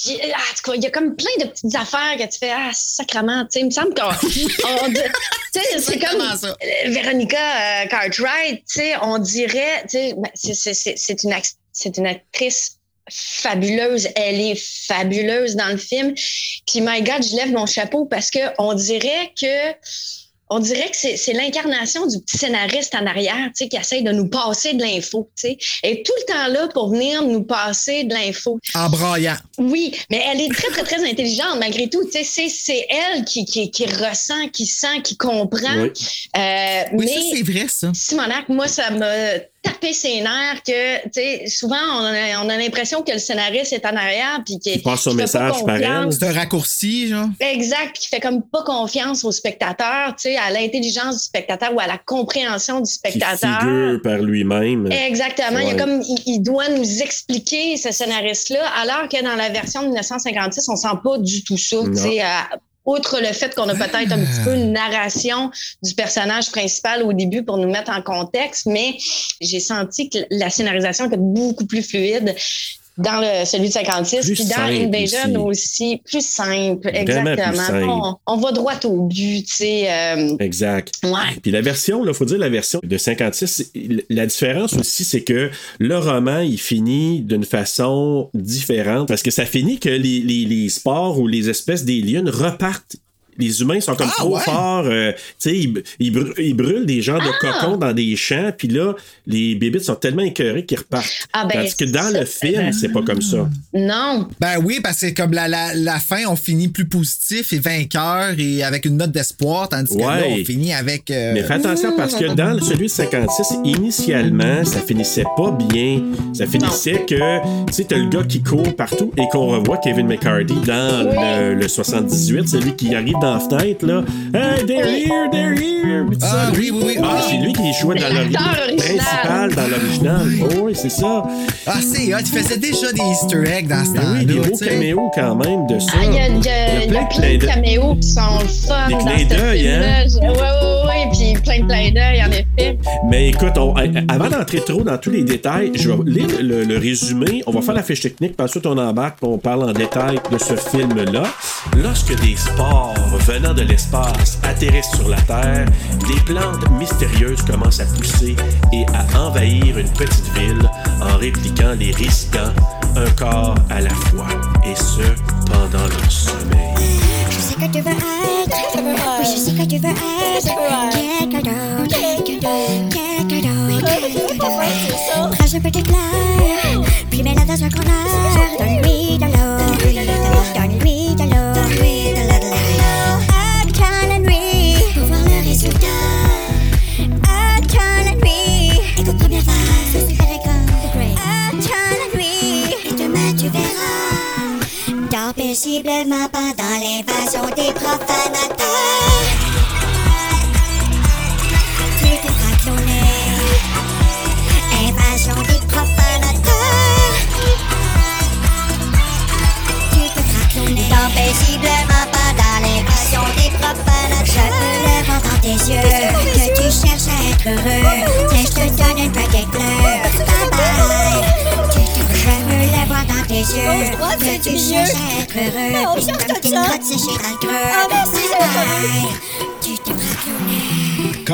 [SPEAKER 4] il ah, en tout cas, il y a comme plein de petites affaires que tu fais, ah, sacrement, tu sais, il me semble qu'on. c'est comme
[SPEAKER 1] ça.
[SPEAKER 4] euh, Véronica euh, Cartwright, tu sais, on dirait, tu sais, ben, c'est- c'est- c'est c'est une, ac- c'est une actrice fabuleuse. Elle est fabuleuse dans le film. Puis, my God, je lève mon chapeau parce que on dirait que on dirait que c'est l'incarnation du petit scénariste en arrière, tu sais, qui essaye de nous passer de l'info, tu sais. Elle est tout le temps là pour venir nous passer de l'info.
[SPEAKER 1] En braillant.
[SPEAKER 4] Oui, mais elle est très, très, très intelligente malgré tout. Tu sais, c'est- c'est elle qui, qui, qui ressent, qui sent, qui comprend.
[SPEAKER 2] Oui.
[SPEAKER 4] Euh,
[SPEAKER 1] Oui,
[SPEAKER 4] mais
[SPEAKER 1] ça, c'est vrai, ça.
[SPEAKER 4] Simonac, moi, ça m'a tapé ses nerfs que, tu sais, souvent, on a, on a l'impression que le scénariste est en arrière puis qu'il
[SPEAKER 2] Il passe son message par elle.
[SPEAKER 1] C'est un raccourci, genre.
[SPEAKER 4] Exact, puis qui fait comme pas confiance au spectateur, tu sais, à l'intelligence du spectateur ou à la compréhension du
[SPEAKER 2] Qui
[SPEAKER 4] spectateur.
[SPEAKER 2] figure par lui-même.
[SPEAKER 4] Exactement. Il, y a
[SPEAKER 2] Ouais.
[SPEAKER 4] comme, il, il doit nous expliquer ce scénariste-là, alors que dans la version de 1956, on sent pas du tout ça. Tu sais, euh, outre le fait qu'on a peut-être un petit peu une narration du personnage principal au début pour nous mettre en contexte, mais j'ai senti que la scénarisation était beaucoup plus fluide dans le, celui de 56,
[SPEAKER 2] Plus
[SPEAKER 4] puis dans Invasion aussi. plus simple,
[SPEAKER 2] plus
[SPEAKER 4] exactement.
[SPEAKER 2] simple.
[SPEAKER 4] On, on va droit au but, tu sais. euh,
[SPEAKER 2] Exact.
[SPEAKER 4] ouais.
[SPEAKER 2] Puis la version, il faut dire la version de 56, la différence aussi, c'est que le roman, il finit d'une façon différente parce que ça finit que les, les, les sports ou les espèces d'aliens repartent. Les humains sont comme
[SPEAKER 1] Ah,
[SPEAKER 2] trop
[SPEAKER 1] ouais?
[SPEAKER 2] forts. euh, tu sais, ils, ils brûlent, ils brûlent des genres de
[SPEAKER 4] Ah!
[SPEAKER 2] cocons dans des champs. Puis là, les bébites sont tellement écœurés qu'ils repartent.
[SPEAKER 4] Ah, ben,
[SPEAKER 2] que dans le film, c'est pas comme ça.
[SPEAKER 4] Non,
[SPEAKER 1] Ben oui, parce que comme la, la, la fin, on finit plus positif et vainqueur et avec une note d'espoir, tandis que là,
[SPEAKER 2] Ouais.
[SPEAKER 1] on finit avec. euh,
[SPEAKER 2] Mais fais attention parce que dans celui de 56, initialement, ça finissait pas bien. Ça finissait que, tu sais, t'as le gars qui court partout et qu'on revoit Kevin McCarthy dans le, le 78, celui qui arrive dans la fenêtre, là. Hey, they're here, they're here!
[SPEAKER 1] Ah,
[SPEAKER 2] ça,
[SPEAKER 1] oui, oui, oui.
[SPEAKER 2] Ah,
[SPEAKER 1] Ah.
[SPEAKER 2] c'est lui qui jouait dans l'original
[SPEAKER 4] original.
[SPEAKER 2] principal dans l'original. Oh, oui, c'est ça.
[SPEAKER 1] Ah, c'est hot. Il faisait déjà des Easter eggs dans ce
[SPEAKER 2] Ben
[SPEAKER 1] temps-là.
[SPEAKER 2] oui, des
[SPEAKER 1] sais.
[SPEAKER 2] caméos quand même de ça.
[SPEAKER 4] Ah, il y a, il y a- il y a
[SPEAKER 2] de
[SPEAKER 4] plein de
[SPEAKER 2] d'œil.
[SPEAKER 4] caméos qui sont fun
[SPEAKER 2] Des
[SPEAKER 4] dans
[SPEAKER 2] clins d'œil, hein?
[SPEAKER 4] Oui, oui, oui, puis plein de clins d'œil, en effet.
[SPEAKER 2] Mais écoute, on- avant d'entrer trop dans tous les détails, je vais lire le, le résumé. On va faire la fiche technique, puis ensuite on embarque, puis on parle en détail de ce film-là. Lorsque des spores venant de l'espace atterrissent sur la Terre, des plantes mystérieuses commencent à pousser et à envahir une petite ville en répliquant les risquant un corps à la fois, et ce, pendant leur sommeil.
[SPEAKER 8] Je sais que tu veux être. Oui, je sais que tu veux être. Quelqu'un d'autre. Quelqu'un d'autre. Prends un peu d'éclair. Puis mets-la dans un corner. Donne-lui de l'eau. Donne-lui de l'eau. Paisiblement pendant l'invasion des profanateurs. Tu te feras. Invasion des profanateurs. Tu te feras cloner. Dors paisiblement pendant l'invasion des profanateurs. Je peux le voir dans tes yeux que tu cherches à être heureux. Tiens, je te donne une baguette bleue. Yeux que tu cherches à être heureux. Puis comme t'es une grotte séchée dans le creux. Bye bye. Tu te.
[SPEAKER 2] Il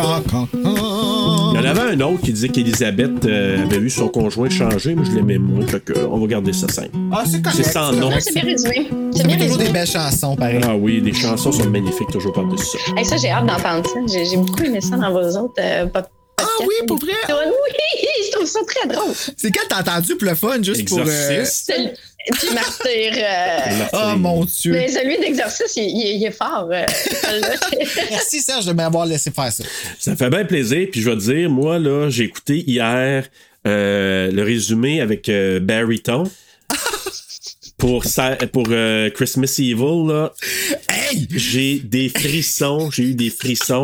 [SPEAKER 2] y en avait un autre qui disait qu'Elisabeth euh, avait vu son conjoint changer, mais je l'aimais moins. Fait que, on va garder ça simple.
[SPEAKER 1] Ah, c'est correct.
[SPEAKER 2] C'est sans nom.
[SPEAKER 4] Ah, c'est bien résumé. C'est
[SPEAKER 1] Ça
[SPEAKER 4] bien résumé.
[SPEAKER 1] des belles chansons, pareil.
[SPEAKER 2] Ah oui, les chansons sont magnifiques toujours par-dessus ça.
[SPEAKER 4] Hey, ça, j'ai hâte d'entendre ça. J'ai j'ai beaucoup aimé ça dans vos autres euh, pod-
[SPEAKER 1] Ah
[SPEAKER 4] podcasts.
[SPEAKER 1] Oui, pour vrai?
[SPEAKER 4] Oui, je trouve ça très drôle.
[SPEAKER 1] C'est quand t'as entendu pour le fun, juste pour. euh,
[SPEAKER 4] Puis Martyr. euh,
[SPEAKER 1] Oh mon Dieu.
[SPEAKER 4] Mais celui d'exercice, il, il est- il est fort. euh.
[SPEAKER 1] Merci Serge de m'avoir laissé faire ça.
[SPEAKER 2] Ça fait bien plaisir. Puis je vais te dire, moi, là, j'ai écouté hier euh, le résumé avec euh, Barryton. Pour, ça, pour euh, Christmas Evil, là,
[SPEAKER 1] Hey!
[SPEAKER 2] j'ai des frissons. J'ai eu des frissons.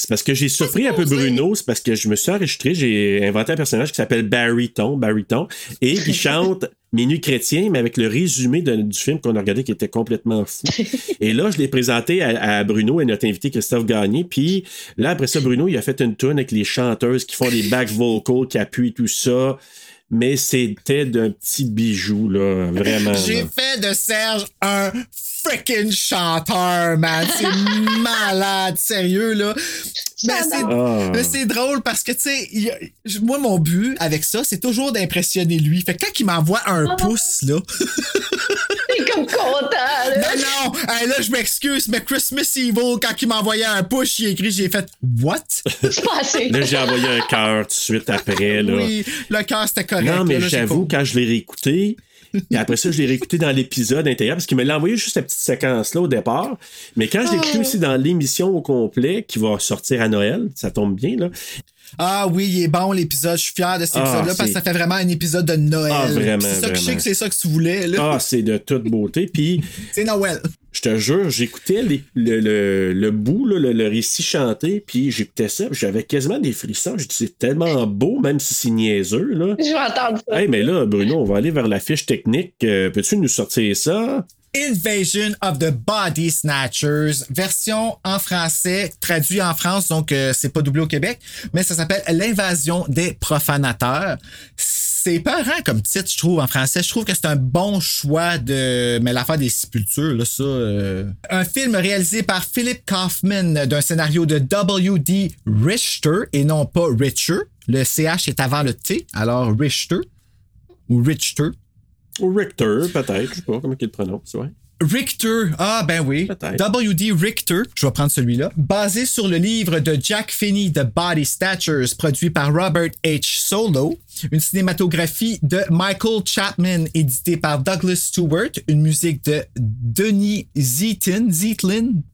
[SPEAKER 2] C'est parce que j'ai surpris un peu Bruno, c'est parce que je me suis enregistré, j'ai inventé un personnage qui s'appelle Barryton, Barryton, et qui chante Minuit chrétien, mais avec le résumé de- du film qu'on a regardé qui était complètement fou. Et là, je l'ai présenté à, à Bruno et notre invité Christophe Gagné, puis là, après ça, Bruno, il a fait une tune avec les chanteuses qui font des back vocals, qui appuient tout ça. mais c'était d'un petit bijou, là, vraiment.
[SPEAKER 1] J'ai fait de Serge un freaking chanteur, man. C'est malade, sérieux, là. Mais c'est,
[SPEAKER 2] Ah.
[SPEAKER 1] mais c'est drôle parce que, tu sais, moi, mon but avec ça, c'est toujours d'impressionner lui. Fait que quand il m'envoie un pouce, là.
[SPEAKER 4] T'es comme content, là.
[SPEAKER 1] non, non, hey, là, je m'excuse, mais Christmas Evil, quand il m'envoyait un push, il a écrit, j'ai fait What?
[SPEAKER 4] C'est passé.
[SPEAKER 2] Là, j'ai envoyé un cœur tout de suite après, là.
[SPEAKER 1] Oui, le cœur, c'était correct.
[SPEAKER 2] Non, mais
[SPEAKER 1] là, là, j'ai
[SPEAKER 2] j'avoue, quand je l'ai réécouté, et après ça, je l'ai réécouté dans l'épisode intérieur, parce qu'il me l'a envoyé juste cette petite séquence-là au départ. Mais quand je l'ai écouté aussi dans l'émission au complet, qui va sortir à Noël, ça tombe bien, là.
[SPEAKER 1] Ah oui, il est bon l'épisode. Je suis fier de cet
[SPEAKER 2] Ah,
[SPEAKER 1] épisode-là parce que ça fait vraiment un épisode de Noël.
[SPEAKER 2] Ah, vraiment,
[SPEAKER 1] C'est ça que je sais que c'est ça que tu voulais. Là.
[SPEAKER 2] Ah, c'est de toute beauté. Puis,
[SPEAKER 1] C'est Noël.
[SPEAKER 2] Je te jure, j'écoutais le, le, le bout, là, le, le récit chanté, puis j'écoutais ça, puis j'avais quasiment des frissons. Je dis, c'est tellement beau, même si c'est niaiseux, là.
[SPEAKER 4] Je vais entendre ça.
[SPEAKER 2] Hey, mais là, Bruno, on va aller vers la fiche technique. Euh, Peux-tu nous sortir ça?
[SPEAKER 1] Invasion of the Body Snatchers, version en français, traduit en France, donc euh, c'est pas doublé au Québec, mais ça s'appelle L'invasion des profanateurs. C'est peurant comme titre, je trouve, en français. Je trouve que c'est un bon choix de... Mais l'affaire des sépultures, là, ça... euh. Un film réalisé par Philip Kaufman d'un scénario de W.D. Richter et non pas Richer. Le CH est avant le T, alors Richter ou Richter.
[SPEAKER 2] Ou Richter, peut-être. Je sais pas comment il le prononce, ouais.
[SPEAKER 1] Richter, ah ben oui. W.D. Richter, je vais prendre celui-là, basé sur le livre de Jack Finney The Body Snatchers, produit par Robert H. Solo, une cinématographie de Michael Chapman, édité par Douglas Stewart, une musique de Denis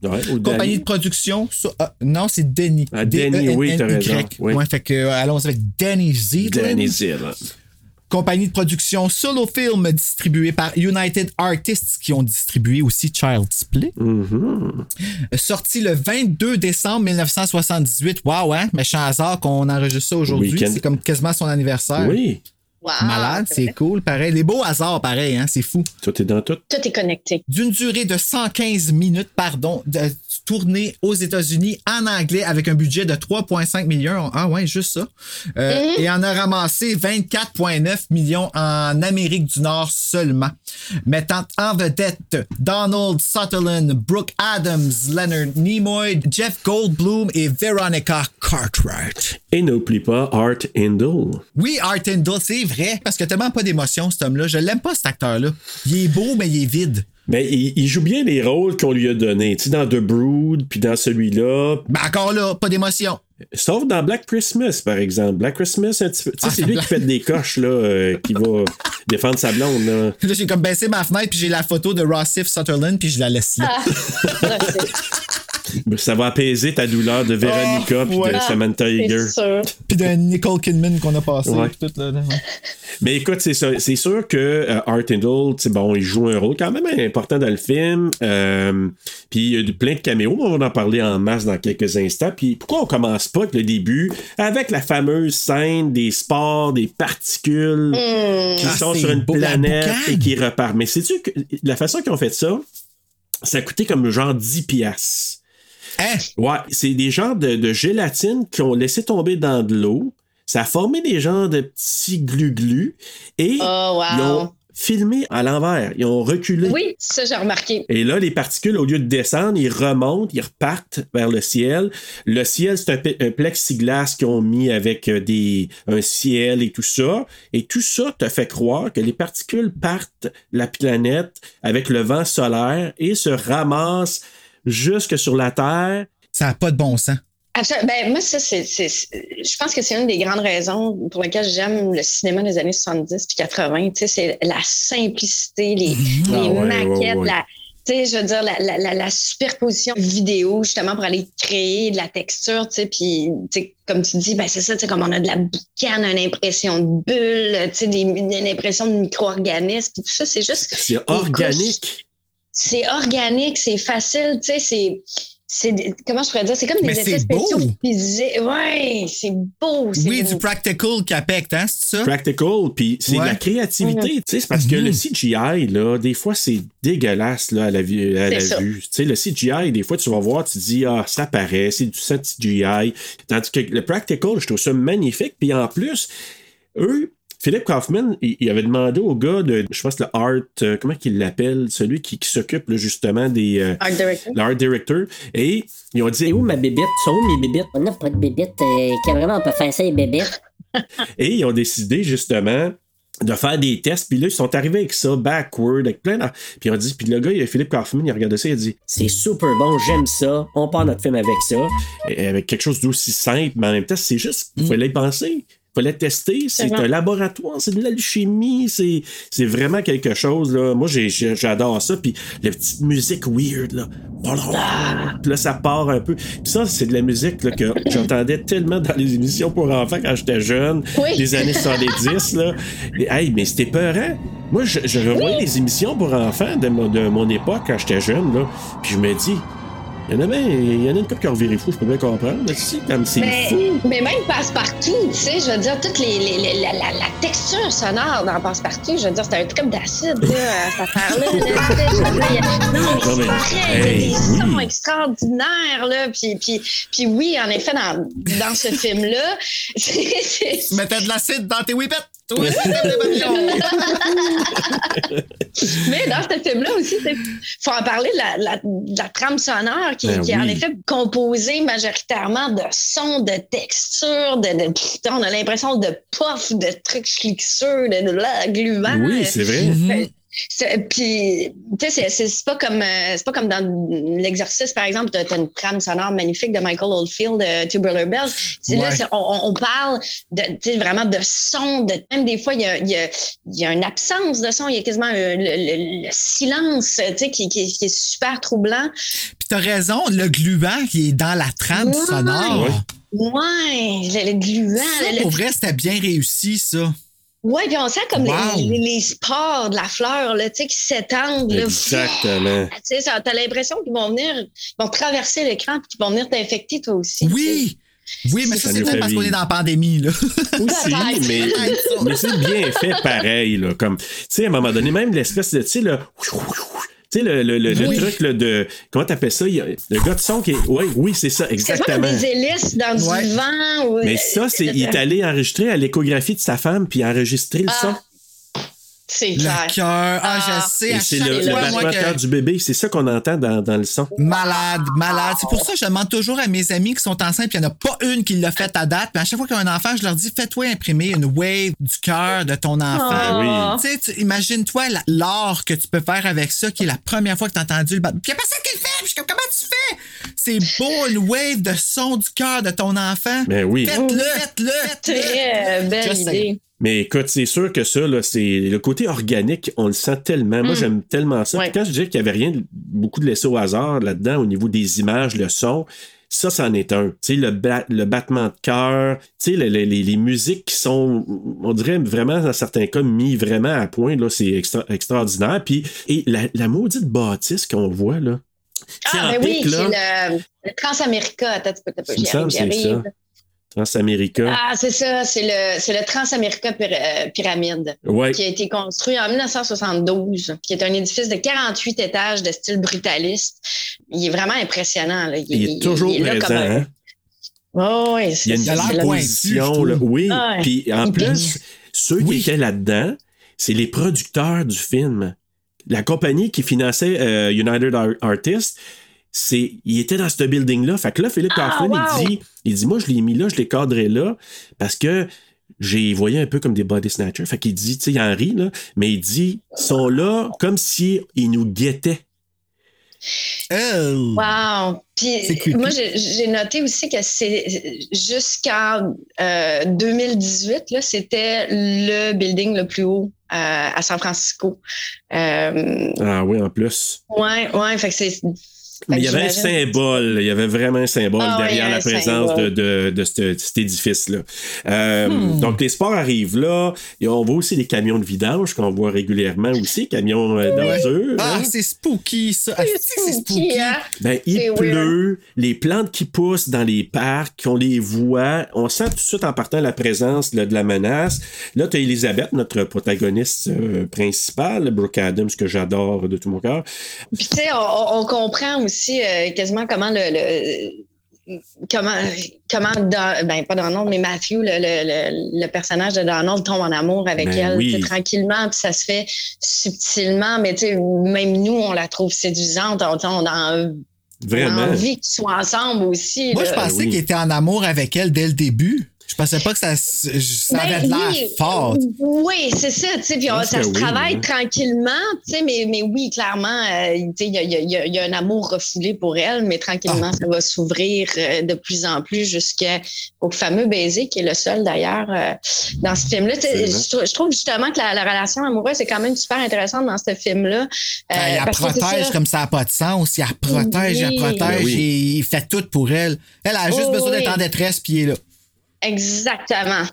[SPEAKER 2] Ouais, ou
[SPEAKER 1] compagnie
[SPEAKER 2] Danny.
[SPEAKER 1] de production, ah, non c'est Denis,
[SPEAKER 2] Ah, Danny, oui, t'as raison, oui.
[SPEAKER 1] Ouais, fait que euh, allons avec. Danny
[SPEAKER 2] Zill.
[SPEAKER 1] Compagnie de production Solo Film distribuée par United Artists qui ont distribué aussi Child's Play. Sorti le 22 décembre 1978. Waouh, hein? Méchant hasard qu'on enregistre ça aujourd'hui.
[SPEAKER 2] Week-end.
[SPEAKER 1] C'est comme quasiment son anniversaire.
[SPEAKER 2] Oui,
[SPEAKER 4] Wow,
[SPEAKER 1] Malade, c'est cool, pareil. Les beaux hasards, pareil, hein? C'est fou.
[SPEAKER 2] tout est dans tout.
[SPEAKER 4] Tout est connecté.
[SPEAKER 1] D'une durée de 115 minutes, pardon, de, tournée aux États-Unis en anglais avec un budget de 3,5 millions. Ah ouais, juste ça. Euh, Et en a ramassé 24,9 millions en Amérique du Nord seulement. Mettant en vedette Donald Sutherland, Brooke Adams, Leonard Nimoy, Jeff Goldblum et Veronica Cartwright.
[SPEAKER 2] Et n'oublie pas Art Hindle.
[SPEAKER 1] Oui, Art Hindle, c'est vrai, parce a tellement pas d'émotion, cet homme-là. Je l'aime pas, cet acteur-là. Il est beau, mais il est vide.
[SPEAKER 2] Mais il, il joue bien les rôles qu'on lui a donnés. Tu sais, dans The Brood, puis dans celui-là.
[SPEAKER 1] Ben encore là, pas d'émotion.
[SPEAKER 2] Sauf dans Black Christmas, par exemple. Black Christmas, un petit peu. Tu sais,
[SPEAKER 1] Ah,
[SPEAKER 2] c'est lui
[SPEAKER 1] Black-
[SPEAKER 2] qui fait des coches, là, euh, qui va défendre sa blonde, là.
[SPEAKER 1] Là, j'ai comme baissé ma fenêtre, puis j'ai la photo de Rossif Sutherland, puis je la laisse là.
[SPEAKER 4] Ah,
[SPEAKER 2] Ça va apaiser ta douleur de Veronica
[SPEAKER 1] Oh,
[SPEAKER 2] puis
[SPEAKER 1] ouais.
[SPEAKER 2] de Samantha Eager.
[SPEAKER 1] Puis de Nicole Kidman qu'on a passé.
[SPEAKER 2] Ouais.
[SPEAKER 1] tout, là, là.
[SPEAKER 2] Mais écoute, c'est sûr que euh, Art sais, bon, il joue un rôle quand même important dans le film. Euh, puis il y a plein de caméos. On va en parler en masse dans quelques instants. Puis pourquoi on commence pas avec le début? Avec la fameuse scène des sports, des particules qui
[SPEAKER 1] Ah,
[SPEAKER 2] sont sur une
[SPEAKER 1] beau,
[SPEAKER 2] planète et qui repartent. Mais sais-tu que la façon qu'ils ont fait ça, ça a coûté comme genre 10 piastres.
[SPEAKER 1] Hein?
[SPEAKER 2] Ouais, c'est des genres de, de gélatine qui ont laissé tomber dans de l'eau. Ça a formé des genres de petits glu-glu. Et
[SPEAKER 4] Oh, wow.
[SPEAKER 2] ils ont filmé à l'envers. Ils ont reculé.
[SPEAKER 4] Oui, ça, j'ai remarqué.
[SPEAKER 2] Et là, les particules, au lieu de descendre, ils remontent, ils repartent vers le ciel. Le ciel, c'est un plexiglas qu'ils ont mis avec euh, des, un ciel et tout ça. Et tout ça te fait croire que les particules partent la planète avec le vent solaire et se ramassent jusque sur la Terre.
[SPEAKER 1] Ça n'a pas de bon sens.
[SPEAKER 4] Absolument. Ben, moi, ça, c'est, c'est- c'est- je pense que c'est une des grandes raisons pour lesquelles j'aime le cinéma des années 70 puis 80. Tu sais, c'est la simplicité, les, les
[SPEAKER 2] Ah ouais,
[SPEAKER 4] maquettes,
[SPEAKER 2] ouais, ouais.
[SPEAKER 4] la, tu sais, je veux dire, la, la, la, la superposition vidéo, justement, pour aller créer de la texture, tu sais, puis, tu sais, comme tu dis, ben, c'est ça, tu sais, comme on a de la boucane, une impression de bulle, tu sais, des, une impression de micro-organisme, puis tout ça, c'est juste.
[SPEAKER 2] C'est organique.
[SPEAKER 4] C'est organique, c'est facile, tu sais, c'est. Comment je pourrais dire? C'est comme des effets spéciaux physiques. Ouais, c'est beau.
[SPEAKER 1] Oui,
[SPEAKER 4] beau.
[SPEAKER 1] du practical qui affecte, hein, c'est ça?
[SPEAKER 2] Practical, puis c'est de la créativité. Tu sais, c'est parce que
[SPEAKER 1] Mhm.
[SPEAKER 2] le CGI, là, des fois, c'est dégueulasse là, à la, vue- à
[SPEAKER 4] C'est
[SPEAKER 2] la
[SPEAKER 4] ça.
[SPEAKER 2] vue. Tu sais, le CGI, des fois, tu vas voir, tu te dis, ah, ça paraît, c'est du CGI. Tandis que le practical, je trouve ça magnifique. Puis en plus, eux, Philippe Kaufman, il, il avait demandé au gars de, je pense, le art, euh, comment qu'il l'appelle, celui qui, qui s'occupe là, justement des. euh,
[SPEAKER 4] Art director.
[SPEAKER 2] l'art director. Et ils ont dit,
[SPEAKER 9] C'est où ma bébite? Sont où mes bébites? On n'a pas de bébite. Euh, vraiment, on peut faire ça, les bébites.
[SPEAKER 2] Et ils ont décidé justement de faire des tests. Puis là, ils sont arrivés avec ça, backward, avec plein de... Puis ils ont dit, puis le gars, il- Philippe Kaufman, il a regardé ça, il a dit,
[SPEAKER 9] C'est super bon, j'aime ça. On part notre film avec ça.
[SPEAKER 2] et avec quelque chose d'aussi simple, mais en même temps, c'est juste, il fallait y penser. Fallait tester. C'est un laboratoire, c'est de l'alchimie, c'est, vraiment quelque chose. Là. Moi, j'adore ça. Puis la petite musique weird, là. Puis là, ça part un peu. Puis ça, c'est de la musique là, que j'entendais tellement dans les émissions pour enfants quand j'étais jeune,
[SPEAKER 4] Oui.
[SPEAKER 2] des années 70. Là. Et, hey, mais c'était peurant. Moi, je, je revoyais les émissions pour enfants de mon, de mon époque quand j'étais jeune, là. Puis je me dis, il y en a bien, il y en a une couple qui ont reviré fou, je peux bien comprendre. Mais si, comme c'est
[SPEAKER 4] Mais,
[SPEAKER 2] fou.
[SPEAKER 4] mais même passe-partout, tu sais, je veux dire, toute les, les- les- la, la- la texture sonore dans passe-partout, je veux dire, c'était un truc comme d'acide, là, cette affaire-là. là, tu sais, je veux dire, il y a- Non, mais c'est vrai, il y a
[SPEAKER 2] hey,
[SPEAKER 4] des sons
[SPEAKER 2] oui.
[SPEAKER 4] extraordinaires, là. Puis, puis, puis oui, en effet, dans, dans ce film-là, c'est- c'est
[SPEAKER 1] mettais de l'acide dans tes whippets. Papillons.
[SPEAKER 4] Mais dans ce film-là aussi, il faut en parler de la, la- de la trame sonore qui,
[SPEAKER 2] Ben
[SPEAKER 4] qui est en effet composée majoritairement de sons, de textures, de, de- putain, on a l'impression de puff, de trucs schlixeux, de, de, là.
[SPEAKER 2] Oui, c'est vrai.
[SPEAKER 4] Puis, tu sais, c'est- pas comme euh, c'est pas comme dans l'exercice, par exemple, t'as as une trame sonore magnifique de Michael Oldfield, de Tubular Bells. Là, on, parle de, tu vraiment de son, de même des fois, il y a, y, a, il y a une absence de son, il y a quasiment un- le, le- le silence, tu sais, qui, qui, qui est super troublant.
[SPEAKER 1] Puis t'as raison, le gluant qui est dans la trame
[SPEAKER 4] Ouais.
[SPEAKER 1] sonore.
[SPEAKER 4] Ouais, le, le gluant.
[SPEAKER 1] Ça,
[SPEAKER 4] le-
[SPEAKER 1] pour vrai, c'était bien réussi, ça.
[SPEAKER 4] Ouais, puis on sent comme
[SPEAKER 1] Wow.
[SPEAKER 4] les, les, spores de la fleur, là, tu qui s'étendent.
[SPEAKER 2] Exactement.
[SPEAKER 4] Tu sais, ça- t'as l'impression qu'ils vont venir, ils vont traverser l'écran puis qu'ils vont venir t'infecter toi aussi.
[SPEAKER 1] Oui! Oui, mais ça, c'est peut-être parce qu'on est dans la pandémie, là.
[SPEAKER 2] Aussi, mais, mais c'est bien fait pareil. Là, comme, tu sais, à un moment donné, même l'espèce de, tu sais, tu sais, le, le, le, le truc là, de, comment t'appelles ça? Il y a- le gars de son qui est, oui, oui, c'est ça,
[SPEAKER 4] C'est quasiment comme
[SPEAKER 2] exactement.
[SPEAKER 4] des hélices dans
[SPEAKER 1] Ouais.
[SPEAKER 4] du vent. Ou,
[SPEAKER 2] Mais ça, c'est, il est allé enregistrer à l'échographie de sa femme, puis enregistrer le
[SPEAKER 4] Ah,
[SPEAKER 2] son.
[SPEAKER 4] C'est
[SPEAKER 1] Le
[SPEAKER 4] clair.
[SPEAKER 1] cœur. Ah,
[SPEAKER 4] Ah.
[SPEAKER 1] je sais.
[SPEAKER 2] Et
[SPEAKER 1] à
[SPEAKER 2] c'est
[SPEAKER 1] chaque
[SPEAKER 2] le, le battement
[SPEAKER 1] que...
[SPEAKER 2] du bébé. C'est ça qu'on entend dans, dans le son.
[SPEAKER 1] Malade, malade. C'est pour ça que je demande toujours à mes amis qui sont enceintes, puis il n'y en a pas une qui l'a fait à date. Puis à chaque fois qu'il y a un enfant, je leur dis fais-toi imprimer une wave du cœur de ton enfant.
[SPEAKER 4] Ah.
[SPEAKER 1] Tu sais, tu- imagine-toi la- l'art que tu peux faire avec ça, qui est la première fois que tu as entendu le battement. Puis il n'y a personne qui le fait. Puis je suis comme, comment tu fais? C'est beau, une wave de son du cœur de ton enfant.
[SPEAKER 2] Ben oui.
[SPEAKER 1] Faites-le, faites-le. faites-le.
[SPEAKER 4] Très belle
[SPEAKER 1] Je sais.
[SPEAKER 4] idée.
[SPEAKER 2] Mais écoute, c'est sûr que ça, c'est le côté organique, on le sent tellement. Moi, j'aime tellement ça.
[SPEAKER 4] Mm. Ouais.
[SPEAKER 2] Puis Quand je disais qu'il n'y avait rien, de- beaucoup de laissé au hasard là-dedans, au niveau des images, le son, ça, c'en est un. Tu sais, le, bat- le battement de cœur, tu sais, le- le- les, les musiques qui sont, on dirait vraiment, dans certains cas, mis vraiment à point, là, c'est extra- extraordinaire. Puis, et la, la maudite bâtisse qu'on voit, là.
[SPEAKER 4] Ah,
[SPEAKER 2] en
[SPEAKER 4] mais oui,
[SPEAKER 2] pic,
[SPEAKER 4] c'est
[SPEAKER 2] là,
[SPEAKER 4] le, le Transamérica. Attends, tu peux, tu peux, j'y arrive,
[SPEAKER 2] Transamérica.
[SPEAKER 4] Ah, c'est ça, c'est le, c'est le Transamérica euh, Pyramide.
[SPEAKER 2] ouais.
[SPEAKER 4] qui a été construit en 1972, qui est un édifice de 48 étages de style brutaliste. Il est vraiment impressionnant. Là.
[SPEAKER 2] Il est toujours
[SPEAKER 4] il est là
[SPEAKER 2] présent,
[SPEAKER 4] comme
[SPEAKER 2] hein?
[SPEAKER 4] Oh, oui,
[SPEAKER 2] Il y a
[SPEAKER 4] c'est
[SPEAKER 2] une
[SPEAKER 4] c'est
[SPEAKER 2] position, là. Oui.
[SPEAKER 4] Ah.
[SPEAKER 2] Puis en plus, ceux
[SPEAKER 1] Oui.
[SPEAKER 2] qui étaient là-dedans, c'est les producteurs du film. La compagnie qui finançait euh, United Ar- Artists, c'est, il était dans ce building-là. Fait que là, Philippe
[SPEAKER 4] Ah,
[SPEAKER 2] Kaufman,
[SPEAKER 4] wow.
[SPEAKER 2] il dit, il dit, moi, je l'ai mis là, je l'ai cadré là, parce que j'ai voyé un peu comme des body snatchers. Fait qu'il dit, tu sais, il en rit, là, mais il dit, ils sont là comme si ils nous guettaient.
[SPEAKER 1] Oh.
[SPEAKER 4] Wow. Puis moi, j'ai noté aussi que c'est jusqu'en euh, 2018, là, c'était le building le plus haut euh, à San Francisco. Euh,
[SPEAKER 2] Ah oui, en plus.
[SPEAKER 4] ouais, ouais, fait que c'est.
[SPEAKER 2] Mais
[SPEAKER 4] fait
[SPEAKER 2] il y avait un symbole, il y avait vraiment un symbole
[SPEAKER 4] Ah oui,
[SPEAKER 2] derrière la présence de,
[SPEAKER 4] symbole.
[SPEAKER 2] de, de ce- de cet édifice-là. Euh,
[SPEAKER 1] Hmm.
[SPEAKER 2] Donc, les sports arrivent là. Et on voit aussi les camions de vidange qu'on voit régulièrement aussi, camions euh, d'ordures.
[SPEAKER 1] Ah,
[SPEAKER 2] hein?
[SPEAKER 1] c'est spooky, ça. Ah, c'est c'est spooky.
[SPEAKER 4] Hein?
[SPEAKER 2] Ben, il
[SPEAKER 4] c'est
[SPEAKER 2] pleut, les plantes qui poussent dans les parcs, on les voit, on sent tout de suite en partant la présence là, de la menace. Là, tu as Elisabeth, notre protagoniste euh, principale, Brooke Adams, que j'adore de tout mon cœur.
[SPEAKER 4] Puis tu sais, on, on comprend aussi euh, quasiment comment le, le- comment, comment Don- ben, pas Donald, mais Matthew, le, le, le, le personnage de Donald, tombe en amour avec
[SPEAKER 2] Ben
[SPEAKER 4] elle
[SPEAKER 2] oui.
[SPEAKER 4] tranquillement, puis ça se fait subtilement, mais tu sais, même nous, on la trouve séduisante. On, on a
[SPEAKER 2] Vraiment.
[SPEAKER 4] envie qu'ils soient ensemble aussi.
[SPEAKER 1] Moi,
[SPEAKER 4] là.
[SPEAKER 1] je pensais
[SPEAKER 2] oui.
[SPEAKER 1] qu'il était en amour avec elle dès le début. Je pensais pas que ça, ça
[SPEAKER 4] Ben
[SPEAKER 1] avait de l'air
[SPEAKER 4] oui,
[SPEAKER 1] fort.
[SPEAKER 4] Oui, c'est ça, tu sais, puis on- ça se
[SPEAKER 2] oui,
[SPEAKER 4] travaille
[SPEAKER 2] hein.
[SPEAKER 4] tranquillement, tu sais, mais, mais oui, clairement, euh, tu sais, il y a, il y a- y un amour refoulé pour elle, mais tranquillement,
[SPEAKER 2] Ah.
[SPEAKER 4] ça va s'ouvrir euh, de plus en plus jusqu'au fameux baiser, qui est le seul d'ailleurs euh, dans ce film-là. Je, trou- je trouve justement que la, la relation amoureuse est quand même super intéressante dans ce film-là. euh,
[SPEAKER 1] Ben, la
[SPEAKER 4] que c'est
[SPEAKER 1] protège
[SPEAKER 4] ça.
[SPEAKER 1] comme ça n'a pas de sens. Il la protège, il la protège
[SPEAKER 2] Ben oui.
[SPEAKER 1] et il fait tout pour elle. Elle a juste
[SPEAKER 4] Oh,
[SPEAKER 1] besoin d'être en détresse puis il est là.
[SPEAKER 4] Exactement.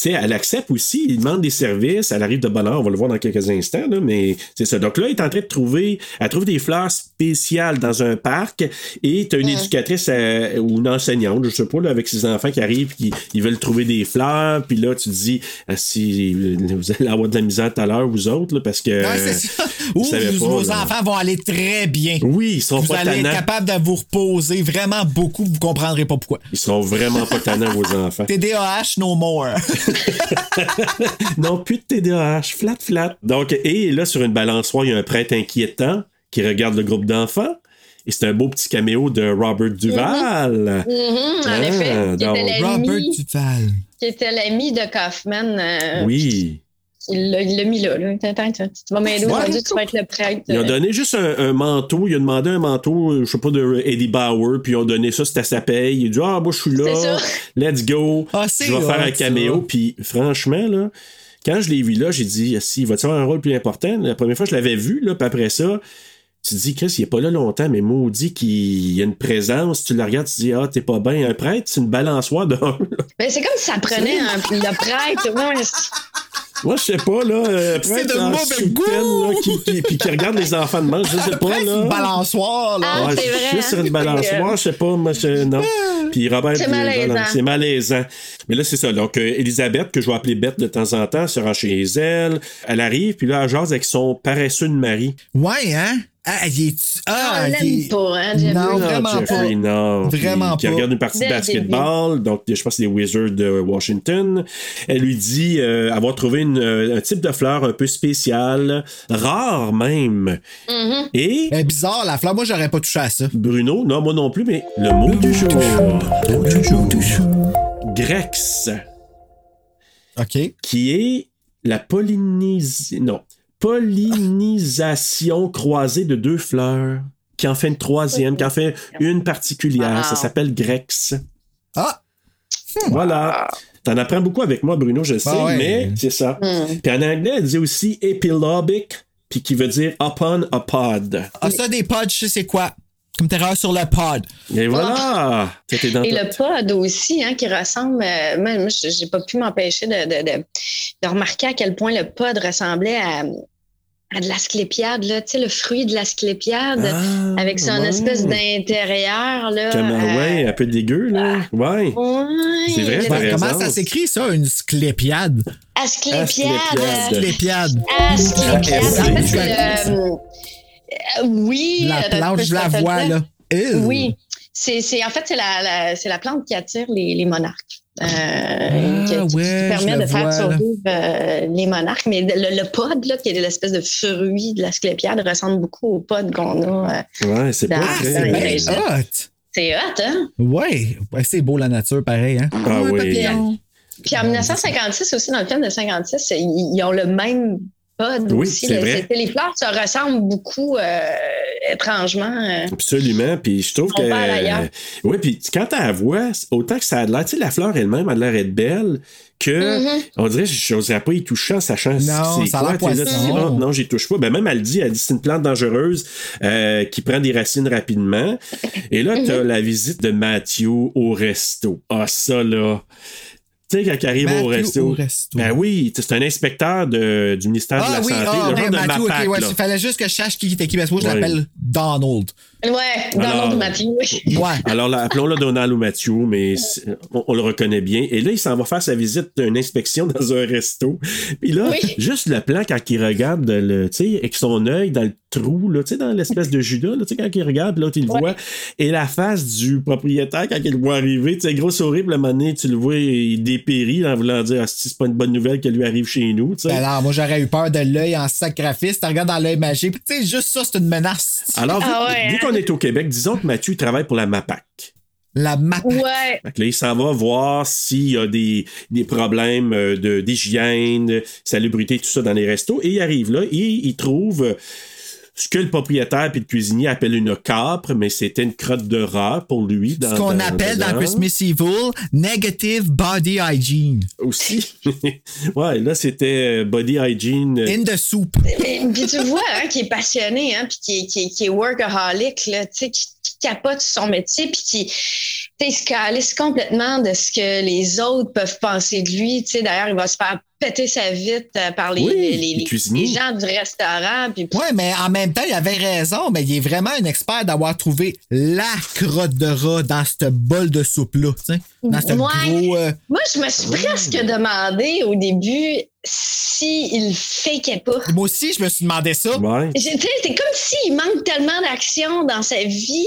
[SPEAKER 2] Sais, elle accepte aussi, il demande des services, elle arrive de bonne heure, on va le voir dans quelques instants, là, mais c'est ça. Donc là, elle est en train de trouver, elle trouve des fleurs spéciales dans un parc et tu as une éducatrice euh, ou une enseignante, je sais pas, là, avec ses enfants qui arrivent, qui ils veulent trouver des fleurs, puis là, tu te dis, ah, si vous allez avoir de la misère tout à l'heure, vous autres, là, parce que.
[SPEAKER 1] Ouais, c'est ça. Vos
[SPEAKER 2] pas,
[SPEAKER 1] vos
[SPEAKER 2] là.
[SPEAKER 1] enfants vont aller très bien.
[SPEAKER 2] Oui, ils seront
[SPEAKER 1] Vous
[SPEAKER 2] pas
[SPEAKER 1] allez être capable de vous reposer vraiment beaucoup, vous comprendrez pas pourquoi.
[SPEAKER 2] Ils seront vraiment pas tannants, vos enfants.
[SPEAKER 1] TDAH no more.
[SPEAKER 2] non, plus de TDAH, flat, flat. Donc, et là, sur une balançoire, il y a un prêtre inquiétant qui regarde le groupe d'enfants. Et c'est un beau petit caméo de Robert Duval.
[SPEAKER 4] Mhm, en
[SPEAKER 2] Ah,
[SPEAKER 4] effet. Qui
[SPEAKER 2] donc-
[SPEAKER 4] était
[SPEAKER 1] Robert
[SPEAKER 4] l'ami
[SPEAKER 1] Duval.
[SPEAKER 4] qui était l'ami de Kaufman. euh,
[SPEAKER 2] Oui.
[SPEAKER 4] Il l'a il mis là. là. Attends, tu, tu vas m'aider
[SPEAKER 2] Ouais.
[SPEAKER 4] aujourd'hui, tu vas être le prêtre.
[SPEAKER 2] Ils ont donné juste un, un manteau. Il a demandé un manteau, euh, je sais pas, de Eddie Bauer. Puis ils ont donné ça, c'était à sa paye. Il a dit Ah, moi, je suis là.
[SPEAKER 4] ça.
[SPEAKER 2] Let's go.
[SPEAKER 1] Ah,
[SPEAKER 2] je vais faire un caméo. Puis franchement, là, quand je l'ai vu là, j'ai dit Si, va-tu avoir un rôle plus important La première fois, je l'avais vu. Là, puis après ça, tu te dis Chris, il est pas là longtemps, mais maudit qu'il y a une présence. Tu le regardes, tu te dis Ah, t'es pas bien. Un prêtre, c'est une balançoire d'un.
[SPEAKER 4] Mais c'est comme si ça prenait un, le prêtre. Ouais, c'est-
[SPEAKER 2] Moi, je sais pas, là. euh,
[SPEAKER 1] C'est
[SPEAKER 2] prêtre
[SPEAKER 1] de mauvais goût.
[SPEAKER 2] là, qui, qui- puis qui regarde les enfants de mange. Je sais pas, là.
[SPEAKER 1] une balançoire, là.
[SPEAKER 4] Ah,
[SPEAKER 2] Ouais,
[SPEAKER 4] c'est vrai,
[SPEAKER 2] Juste sur
[SPEAKER 4] hein?
[SPEAKER 2] une balançoire, je sais pas, moi, je- non. Puis Robert,
[SPEAKER 4] C'est
[SPEAKER 2] euh,
[SPEAKER 4] malaisant.
[SPEAKER 2] c'est malaisant. Mais là, c'est ça. Donc, euh, Elisabeth, que je vais appeler Bette de temps en temps, se rend chez elle. Elle arrive, puis là, elle jase avec son paresseux de mari.
[SPEAKER 1] Ouais, hein? Ah, il est. Ah,
[SPEAKER 4] on
[SPEAKER 1] il
[SPEAKER 4] l'aime
[SPEAKER 1] est-
[SPEAKER 4] pas, hein, Jeffrey?
[SPEAKER 1] Non, vraiment
[SPEAKER 2] Jeffrey,
[SPEAKER 1] pas.
[SPEAKER 2] non.
[SPEAKER 1] Vraiment
[SPEAKER 2] Qui
[SPEAKER 1] pas.
[SPEAKER 2] regarde une partie de
[SPEAKER 4] le
[SPEAKER 2] basketball. Donc, je pense que c'est les Wizards de Washington. Elle lui dit euh, avoir trouvé une, euh, un type de fleur un peu spécial, rare même.
[SPEAKER 4] Mhm.
[SPEAKER 2] Et
[SPEAKER 1] Elle est bizarre, la fleur. Moi, j'aurais pas touché à ça.
[SPEAKER 2] Bruno, non, moi non plus, mais le mot du jour. Grex.
[SPEAKER 1] OK.
[SPEAKER 2] qui est la pollinisation. Non. Pollinisation croisée de deux fleurs, qui en fait une troisième, qui en fait une particulière.
[SPEAKER 4] Wow.
[SPEAKER 2] Ça s'appelle Grex.
[SPEAKER 1] Ah!
[SPEAKER 2] Voilà. T'en apprends beaucoup avec moi, Bruno, je sais,
[SPEAKER 1] Ah ouais.
[SPEAKER 2] mais c'est ça.
[SPEAKER 4] Hmm.
[SPEAKER 2] Puis en anglais, elle dit aussi epilobic, puis qui veut dire upon a pod.
[SPEAKER 1] Ah, ça, des pods, je sais c'est quoi? Comme terreur sur le pod.
[SPEAKER 2] Et voilà! Dans
[SPEAKER 4] Et le pod aussi, hein, qui ressemble. euh, moi, moi, j'ai j'ai pas pu m'empêcher de, de, de, de remarquer à quel point le pod ressemblait à, à de l'asclépiade, là, tu sais, le fruit de l'asclépiade,
[SPEAKER 2] Ah,
[SPEAKER 4] avec son
[SPEAKER 2] ouais.
[SPEAKER 4] espèce d'intérieur. là.
[SPEAKER 2] Comme,
[SPEAKER 4] euh,
[SPEAKER 2] ouais, un peu dégueu, là. Ouais.
[SPEAKER 4] ouais,
[SPEAKER 2] C'est vrai,
[SPEAKER 1] Ouais, comment
[SPEAKER 2] raison.
[SPEAKER 1] ça s'écrit, ça, une sclépiade?
[SPEAKER 4] Asclépiade.
[SPEAKER 2] Asclépiade.
[SPEAKER 1] Sclépiade.
[SPEAKER 4] Asclépiade. En fait, c'est
[SPEAKER 1] Asclépiade.
[SPEAKER 4] le. euh, oui.
[SPEAKER 1] La
[SPEAKER 4] euh,
[SPEAKER 1] plante, je la vois, là. Ew.
[SPEAKER 4] Oui. C'est, c'est, en fait, c'est la, la- c'est la plante qui attire les, les monarques. Euh, qui, qui- qui
[SPEAKER 1] Ah ouais,
[SPEAKER 4] permet de faire survivre euh, les monarques. Mais le, le pod, là, qui est l'espèce de fruit de l'asclépiade, ressemble beaucoup au pod qu'on a. euh,
[SPEAKER 2] Ouais, c'est pas très.
[SPEAKER 4] c'est
[SPEAKER 1] hot.
[SPEAKER 4] c'est hot, hein?
[SPEAKER 1] Ouais. Ouais, c'est beau, la nature, pareil, hein?
[SPEAKER 2] Ah oui.
[SPEAKER 1] papillon.
[SPEAKER 4] Puis en 1956 aussi, dans le film de 56, ils, ils ont le même pod
[SPEAKER 2] Oui,
[SPEAKER 4] aussi.
[SPEAKER 2] c'est
[SPEAKER 4] là.
[SPEAKER 2] vrai.
[SPEAKER 4] Les fleurs se ressemblent beaucoup euh, étrangement. euh.
[SPEAKER 2] Absolument. Puis je trouve que. oui, puis quand tu la vois, autant que ça a de l'air. Tu sais, la fleur elle-même a de l'air d'être belle que.
[SPEAKER 4] Mhm.
[SPEAKER 2] On dirait que je n'oserais pas y toucher en sachant
[SPEAKER 1] Non,
[SPEAKER 2] c'est quoi. là, tu dis,
[SPEAKER 1] poisson.
[SPEAKER 2] non, j'y touche pas. Ben, même elle dit, elle dit c'est une plante dangereuse euh, qui prend des racines rapidement. Et là, tu as la visite de Matthew au resto. Ah, ça, là. Tu sais, quand il arrive au
[SPEAKER 1] Matthew
[SPEAKER 2] resto.
[SPEAKER 1] au resto.
[SPEAKER 2] Ben oui, c'est un inspecteur de, du ministère de
[SPEAKER 1] Ah
[SPEAKER 2] la
[SPEAKER 1] oui,
[SPEAKER 2] Santé,
[SPEAKER 1] ah,
[SPEAKER 2] le genre
[SPEAKER 1] Matthew, ok,
[SPEAKER 2] MAPAC,
[SPEAKER 1] ouais, il fallait juste que je sache qui était qui, parce que moi, je
[SPEAKER 2] Ouais.
[SPEAKER 1] l'appelle Donald.
[SPEAKER 4] Ouais,
[SPEAKER 2] Alors-
[SPEAKER 4] Donald Matthew. oui.
[SPEAKER 1] Ouais.
[SPEAKER 2] Alors, appelons-le Donald ou Mathieu, mais on, on le reconnaît bien. Et là, il s'en va faire sa visite d'une inspection dans un resto. Puis là,
[SPEAKER 4] Oui.
[SPEAKER 2] juste le plan quand il regarde, le, tu sais, avec son œil dans le trou, là, tu sais, dans l'espèce de Judas, là, tu sais, quand il regarde, puis l'autre, il le voit. Et la face du propriétaire, quand il le voit arriver, tu sais, gros sourire, puis le moment donné, tu le vois, il dépérit, en voulant dire, ah, c'est pas une bonne nouvelle qu'elle lui arrive chez nous, tu sais.
[SPEAKER 1] Ben non, moi j'aurais eu peur de l'œil en sacrifice. Tu regardes dans l'œil magique. Tu sais, juste ça, c'est une menace.
[SPEAKER 2] Alors, vu,
[SPEAKER 4] Ah ouais,
[SPEAKER 2] vu
[SPEAKER 4] hein?
[SPEAKER 2] qu'on est au Québec, disons que Mathieu il travaille pour la MAPAC.
[SPEAKER 1] La map.
[SPEAKER 4] Ouais.
[SPEAKER 2] Fait que là, il s'en va voir s'il y a des, des problèmes euh, de, d'hygiène, salubrité, tout ça dans les restos. Et il arrive là et il trouve euh, ce que le propriétaire puis le cuisinier appellent une capre, mais c'était une crotte de rat pour lui. Dans,
[SPEAKER 1] Ce qu'on appelle dans. Christmas Evil negative body hygiene.
[SPEAKER 2] Aussi. ouais, là, c'était euh, body hygiene. euh,
[SPEAKER 1] In the soup.
[SPEAKER 4] Puis tu vois hein, qui est passionné, hein, puis qui, est- qui, est- qui est workaholic, là, tu sais, qui, qui capote sur son métier, puis qui il se calisse complètement de ce que les autres peuvent penser de lui. Tu sais, D'ailleurs, il va se faire péter sa vitre euh, par les,
[SPEAKER 2] Oui,
[SPEAKER 4] les, gens du restaurant. Puis,
[SPEAKER 1] Ouais, mais en même temps, il avait raison, mais il est vraiment un expert d'avoir trouvé la crotte de rat dans ce bol de soupe-là, tu sais. Dans ce
[SPEAKER 4] Ouais.
[SPEAKER 1] gros. euh,
[SPEAKER 4] Moi, je me suis presque demandé au début s'il fakait pas.
[SPEAKER 1] Moi aussi, je me suis demandé ça.
[SPEAKER 2] Ouais.
[SPEAKER 4] C'est comme s'il manque tellement d'action dans sa vie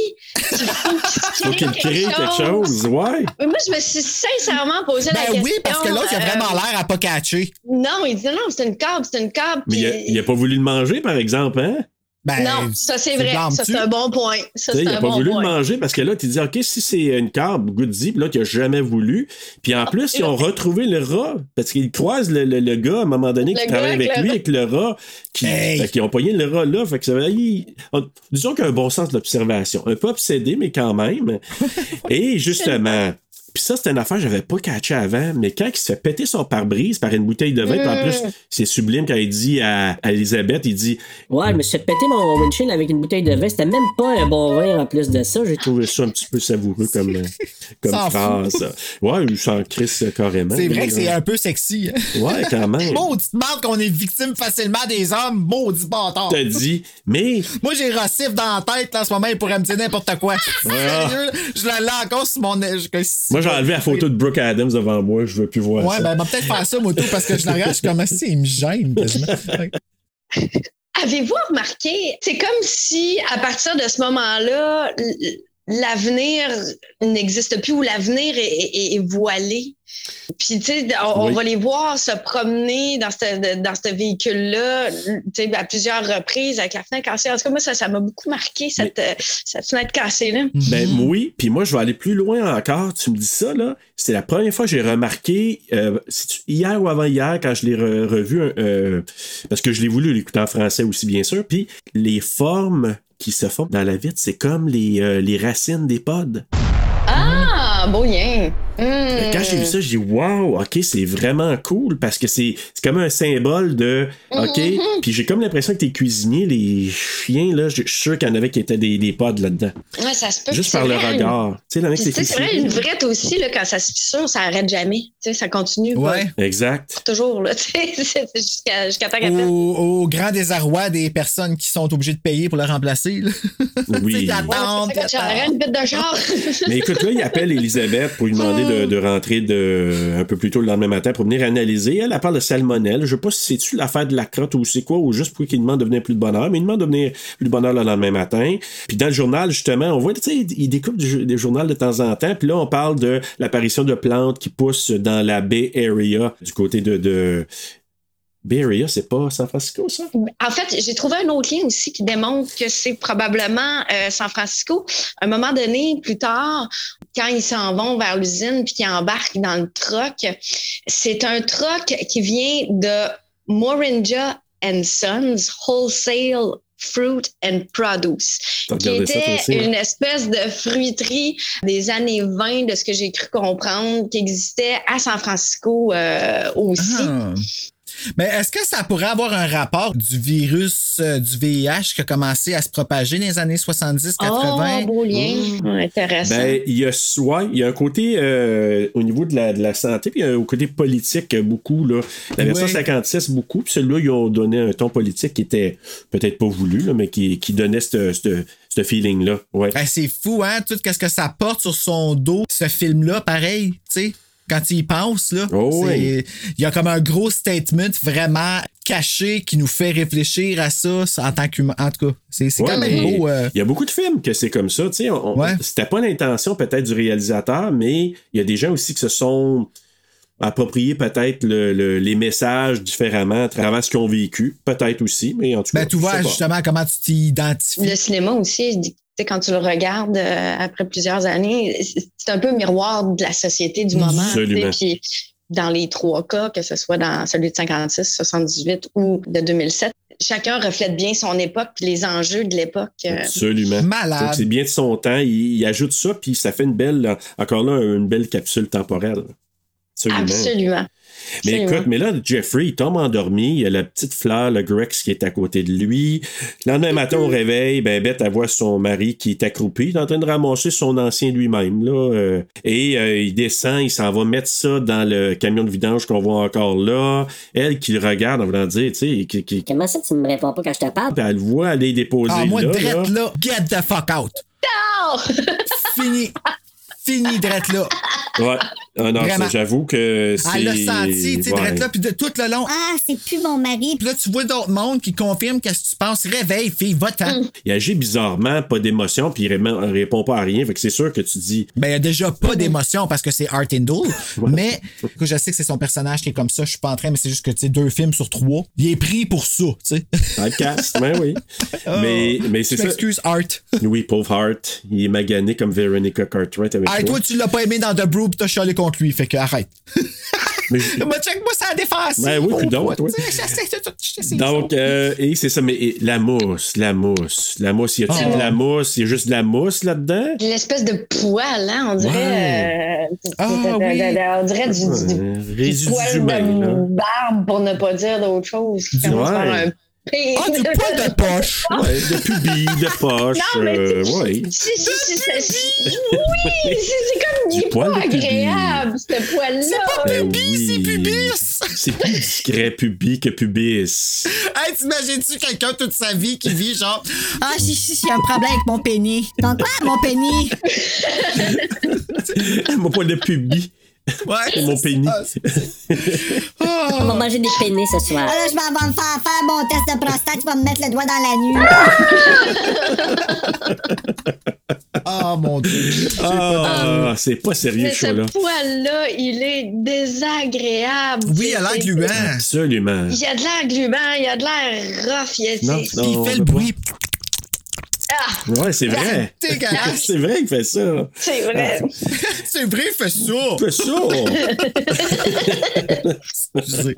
[SPEAKER 4] qu'il faut qu'il
[SPEAKER 2] crée quelque chose. Ouais.
[SPEAKER 4] Mais moi, je me suis sincèrement posé la
[SPEAKER 1] Ben
[SPEAKER 4] question.
[SPEAKER 1] oui, parce que l'autre, il a
[SPEAKER 4] euh,
[SPEAKER 1] vraiment l'air à pas catcher.
[SPEAKER 4] Non, il dit non, c'est une câble, c'est une câble.
[SPEAKER 2] Mais il a, il a pas voulu le manger, par exemple, hein?
[SPEAKER 1] Ben,
[SPEAKER 4] non, ça c'est vrai. Ça c'est un bon point. Ça
[SPEAKER 2] il
[SPEAKER 4] un
[SPEAKER 2] a pas
[SPEAKER 4] bon
[SPEAKER 2] voulu
[SPEAKER 4] point.
[SPEAKER 2] le manger parce que là, tu dis, OK, si c'est une carbe, goody, puis là, tu n'as jamais voulu. Puis en plus, ils ont retrouvé le rat parce qu'ils croisent le, le- le gars à un moment donné
[SPEAKER 4] Le
[SPEAKER 2] qui travaille
[SPEAKER 4] avec
[SPEAKER 2] lui, avec le rat. Qui,
[SPEAKER 1] Hey.
[SPEAKER 2] fait qu'ils ont pogné le rat là. Fait que ça il- on- disons qu'il a un bon sens de l'observation. Un peu obsédé, mais quand même. Et justement. Puis ça, c'était une affaire que j'avais pas catché avant, mais quand il se fait péter son pare-brise par une bouteille de vin, puis en plus, c'est sublime quand il dit à, à Elisabeth, il dit
[SPEAKER 9] Ouais, je me suis fait péter mon windshield avec une bouteille de vin. C'était même pas un bon vin en plus de ça. J'ai
[SPEAKER 2] trouvé ça un petit peu savoureux comme, euh, comme phrase. Ouais, il s'en crisse carrément.
[SPEAKER 1] C'est vrai que c'est un peu sexy.
[SPEAKER 2] Ouais, quand même.
[SPEAKER 1] Maudite marde qu'on est victime facilement des hommes. Maudit bâtard.
[SPEAKER 2] T'as dit, mais
[SPEAKER 1] Moi, j'ai Rossif dans la tête, là, en ce moment, il pourrait me dire n'importe quoi. Sérieux, là, je la l'ai encore sur mon. je-
[SPEAKER 2] moi j'ai enlevé la photo de Brooke Adams devant moi, je veux plus voir
[SPEAKER 1] Ouais,
[SPEAKER 2] ça.
[SPEAKER 1] ben, ben, peut-être faire ça, moto, parce que je la regarde, je suis comme, si, il me gêne quasiment.
[SPEAKER 4] Avez-vous remarqué, c'est comme si à partir de ce moment-là, l'avenir n'existe plus ou l'avenir est, est- est voilé. Puis, tu sais, on, va les voir se promener dans ce, dans ce véhicule-là, tu sais, à plusieurs reprises avec la fenêtre cassée. En tout cas, moi, ça, ça m'a beaucoup marqué, cette, euh, cette fenêtre cassée-là.
[SPEAKER 2] Ben oui, puis moi je vais aller plus loin encore. Tu me dis ça là, c'était la première fois que j'ai remarqué euh, hier ou avant hier quand je l'ai re- revu euh, parce que je l'ai voulu l'écouter en français aussi bien sûr. Puis les formes qui se font dans la vitre, c'est comme euh, les racines des pods.
[SPEAKER 4] Beau lien.
[SPEAKER 2] Quand j'ai vu ça, j'ai dit wow, ok, c'est vraiment cool parce que c'est c'est comme un symbole de ok.
[SPEAKER 4] Mhm.
[SPEAKER 2] Puis j'ai comme l'impression que tes cuisiniers, les chiens là, je suis sûr qu'il y en avait qui étaient des, des pods là-dedans.
[SPEAKER 4] Ouais, ça se peut.
[SPEAKER 2] Juste par le
[SPEAKER 4] vrai,
[SPEAKER 2] regard. Tu sais, le mec
[SPEAKER 4] Puis,
[SPEAKER 2] c'est
[SPEAKER 4] tu sais, c'est vrai, une vrette aussi, là, quand ça se fissure, ça arrête jamais. Tu sais, ça continue.
[SPEAKER 1] Ouais.
[SPEAKER 2] Exact.
[SPEAKER 4] Toujours, là, tu sais, jusqu'à jusqu'à temps qu'elle.
[SPEAKER 1] Au, au grand désarroi des personnes qui sont obligées de payer pour le remplacer. Là.
[SPEAKER 2] Oui.
[SPEAKER 1] Tu sais,
[SPEAKER 4] Ouais, une bête de char.
[SPEAKER 2] Mais écoute, là, il appelle Elisabeth pour lui demander de, de rentrer de, un peu plus tôt le lendemain matin pour venir analyser. Elle, elle parle de salmonelle. Je sais pas si c'est-tu l'affaire de la crotte ou c'est quoi, ou juste pour qu'il demande de venir plus de bonheur, mais il demande de venir plus de bonheur le lendemain matin. Puis dans le journal, justement, on voit, tu sais, il découpe du- des journaux de temps en temps. Puis là, on parle de l'apparition de plantes qui poussent dans la Bay Area, du côté de... de... Bay Area, c'est pas San Francisco, ça?
[SPEAKER 4] En fait, j'ai trouvé un autre lien aussi qui démontre que c'est probablement euh, San Francisco. À un moment donné, plus tard, quand ils s'en vont vers l'usine puis qu'ils embarquent dans le truck, c'est un truck qui vient de Moringa and Sons Wholesale Fruit and Produce, qui était
[SPEAKER 2] aussi, hein?
[SPEAKER 4] une espèce de fruiterie des années 20, de ce que j'ai cru comprendre, qui existait à San Francisco euh, aussi.
[SPEAKER 1] Ah. Mais est-ce que ça pourrait avoir un rapport du virus euh, du VIH qui a commencé à se propager dans les années 70-80?
[SPEAKER 4] Oh, beau lien. Intéressant.
[SPEAKER 2] Ben, il y a soit, il y a un côté euh, au niveau de la, de la santé, puis il y a un côté politique beaucoup. Là. La version
[SPEAKER 1] Ouais.
[SPEAKER 2] 56, beaucoup, puis celui-là, ils ont donné un ton politique qui était peut-être pas voulu, là, mais qui, qui donnait ce ce- ce feeling-là. Ouais.
[SPEAKER 1] Ben, c'est fou, hein? Tout ce que ça porte sur son dos, ce film-là, pareil, tu sais. Quand il y pense, là,
[SPEAKER 2] Oh oui.
[SPEAKER 1] il y a comme un gros statement vraiment caché qui nous fait réfléchir à ça en tant qu'humain. En tout cas, c'est
[SPEAKER 2] Ouais,
[SPEAKER 1] quand même beau. euh,
[SPEAKER 2] Il y a beaucoup de films que c'est comme ça. tu sais, on- on-
[SPEAKER 1] Ouais.
[SPEAKER 2] C'était pas l'intention peut-être du réalisateur, mais il y a des gens aussi qui se sont appropriés peut-être le- le- les messages différemment à travers ce qu'ils ont vécu. Peut-être aussi, mais en tout cas.
[SPEAKER 1] ben, tu vois justement comment tu t'identifies.
[SPEAKER 4] Le cinéma aussi, sais, quand tu le regardes euh, après plusieurs années, c'est un peu miroir de la société du moment. Puis dans les trois cas, que ce soit dans celui de 56, 78 ou de 2007, chacun reflète bien son époque puis les enjeux de l'époque. euh.
[SPEAKER 2] Absolument.
[SPEAKER 1] Malade.
[SPEAKER 2] Donc, C'est bien de son temps. Il, il ajoute ça, puis ça fait une belle, encore là, une belle capsule temporelle. Absolument.
[SPEAKER 4] Absolument.
[SPEAKER 2] Mais écoute, mais là, Jeffrey, il tombe endormi. Il y a la petite fleur, le Grex, qui est à côté de lui. Le lendemain matin, au réveil, ben, Beth, elle voit son mari qui est accroupi. Il est en train de ramasser son ancien lui-même. Là, euh, et euh, il descend, il s'en va mettre ça dans le camion de vidange qu'on voit encore là. Elle qui le regarde en voulant dire, tu sais, qui, qui-
[SPEAKER 9] Comment ça, tu ne me réponds pas quand je te parle?
[SPEAKER 2] elle le voit aller déposer
[SPEAKER 1] Ah, moi,
[SPEAKER 2] là.
[SPEAKER 1] drette
[SPEAKER 2] là.
[SPEAKER 1] là, get the fuck out. Fini. Fini, drette là.
[SPEAKER 2] Ouais. Ah non,
[SPEAKER 1] Vraiment.
[SPEAKER 2] ça, j'avoue que c'est...
[SPEAKER 1] Elle l'a senti, tu sais,
[SPEAKER 2] ouais.
[SPEAKER 1] là, puis de tout le long.
[SPEAKER 8] Ah, c'est plus mon mari.
[SPEAKER 1] Puis là, tu vois d'autres mondes qui confirment qu'est-ce que tu penses. Réveille, fille, va-t'en.
[SPEAKER 2] Il agit bizarrement, pas d'émotion, puis il ré- répond pas à rien. Fait que c'est sûr que tu dis...
[SPEAKER 1] Ben, il y a déjà pas d'émotion parce que c'est Art Indul. Mais, écoute, je sais que c'est son personnage qui est comme ça. Je suis pas en train, mais c'est juste que, tu sais, deux films sur trois. Il est pris pour ça, tu sais.
[SPEAKER 2] Podcast, ben oui. mais mais c'est ça.
[SPEAKER 1] m'excuse, Art.
[SPEAKER 2] Oui, pauvre Hart. Il est magané comme Veronica Cartwright avec
[SPEAKER 1] Ah,
[SPEAKER 2] toi.
[SPEAKER 1] toi, tu l'as pas aimé dans The Brew pis t'as chialé contre lui. Fait que arrête.
[SPEAKER 2] Mais
[SPEAKER 1] Moi, check-moi ça à défense.
[SPEAKER 2] Ben oui, puis donc, ouais.
[SPEAKER 1] Donc,
[SPEAKER 2] euh, et c'est ça, mais et la mousse, la mousse, la mousse, y a-t-il
[SPEAKER 1] Oh.
[SPEAKER 2] de la mousse? Y a juste de la mousse là-dedans?
[SPEAKER 4] L'espèce de poil, hein, on dirait. euh,
[SPEAKER 1] Ah,
[SPEAKER 4] de- de-
[SPEAKER 1] oui.
[SPEAKER 4] de- de- on dirait du, du- du
[SPEAKER 2] résidu
[SPEAKER 4] poil
[SPEAKER 2] humain,
[SPEAKER 4] de barbe, pour ne pas dire d'autre chose. qui commence
[SPEAKER 2] Ouais.
[SPEAKER 4] par un
[SPEAKER 1] Ah, du poil de poche.
[SPEAKER 2] Ouais, de pubis, de poche.
[SPEAKER 4] Non, mais
[SPEAKER 2] euh,
[SPEAKER 4] c'est-
[SPEAKER 2] ouais.
[SPEAKER 4] Si, si, si, c'est- c'est- Oui, c'est c'est comme il
[SPEAKER 2] Du
[SPEAKER 4] est
[SPEAKER 2] poil
[SPEAKER 4] pas agréable, ce poil-là.
[SPEAKER 2] Ben
[SPEAKER 1] pubis, c'est
[SPEAKER 2] oui.
[SPEAKER 1] pubis.
[SPEAKER 2] C'est plus discret pubis que pubis.
[SPEAKER 1] Hey, t'imagines-tu quelqu'un toute sa vie qui vit genre.
[SPEAKER 8] Ah, si, si, j'ai un problème avec mon pénis. Donc quoi, mon pénis?
[SPEAKER 2] Mon poil de pubis.
[SPEAKER 1] Ouais.
[SPEAKER 2] Mon pénis.
[SPEAKER 9] On va manger des pénis ce soir.
[SPEAKER 8] Ah, là, je m'en vais me faire faire mon test de prostate. Tu vas me mettre le doigt dans la nuque.
[SPEAKER 1] Oh mon dieu.
[SPEAKER 2] Ah, c'est pas sérieux, ce
[SPEAKER 4] ce
[SPEAKER 2] show-là.
[SPEAKER 4] poil-là, il est désagréable.
[SPEAKER 1] Oui, il a l'air
[SPEAKER 4] C'est-
[SPEAKER 1] gluant.
[SPEAKER 2] Absolument.
[SPEAKER 4] Il a de l'air gluant, il a de l'air rough. Il a,
[SPEAKER 2] Non,
[SPEAKER 4] c'est-
[SPEAKER 1] il fait le
[SPEAKER 2] pas.
[SPEAKER 4] Ah,
[SPEAKER 2] Ouais, c'est vrai.
[SPEAKER 1] C'est
[SPEAKER 2] vrai qu'il fait ça.
[SPEAKER 4] c'est vrai.
[SPEAKER 1] C'est vrai, il fait ça.
[SPEAKER 2] Il fait ça.
[SPEAKER 1] Excusez.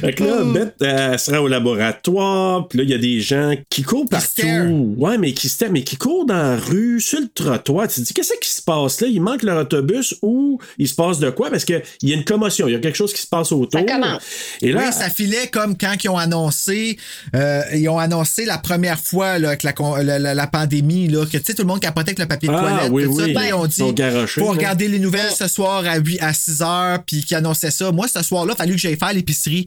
[SPEAKER 2] Fait que là, Beth, elle sera au laboratoire, puis là, il y a des gens qui courent partout. Ouais, mais qui se mais qui courent dans la rue, sur le trottoir. Tu te dis, qu'est-ce qui se passe là? Il manque leur autobus ou il se passe de quoi? Parce qu'il y a une commotion, il y a quelque chose qui se passe autour.
[SPEAKER 4] Ça commence.
[SPEAKER 2] Et là,
[SPEAKER 1] Oui, ça filait comme quand ils ont annoncé, euh, ils ont annoncé la première fois là, avec la, con- la, la- la pandémie, là, que tu sais, tout le monde capotait avec le papier de
[SPEAKER 2] Ah,
[SPEAKER 1] toilette.
[SPEAKER 2] oui,
[SPEAKER 1] tout ça,
[SPEAKER 2] oui.
[SPEAKER 1] ils ont
[SPEAKER 2] Ils
[SPEAKER 1] dit, faut
[SPEAKER 2] là.
[SPEAKER 1] regarder les nouvelles ce soir à, 8, à 6 heures, puis qui annonçaient ça. Moi, ce soir-là, il fallu que j'aille faire l'épicerie.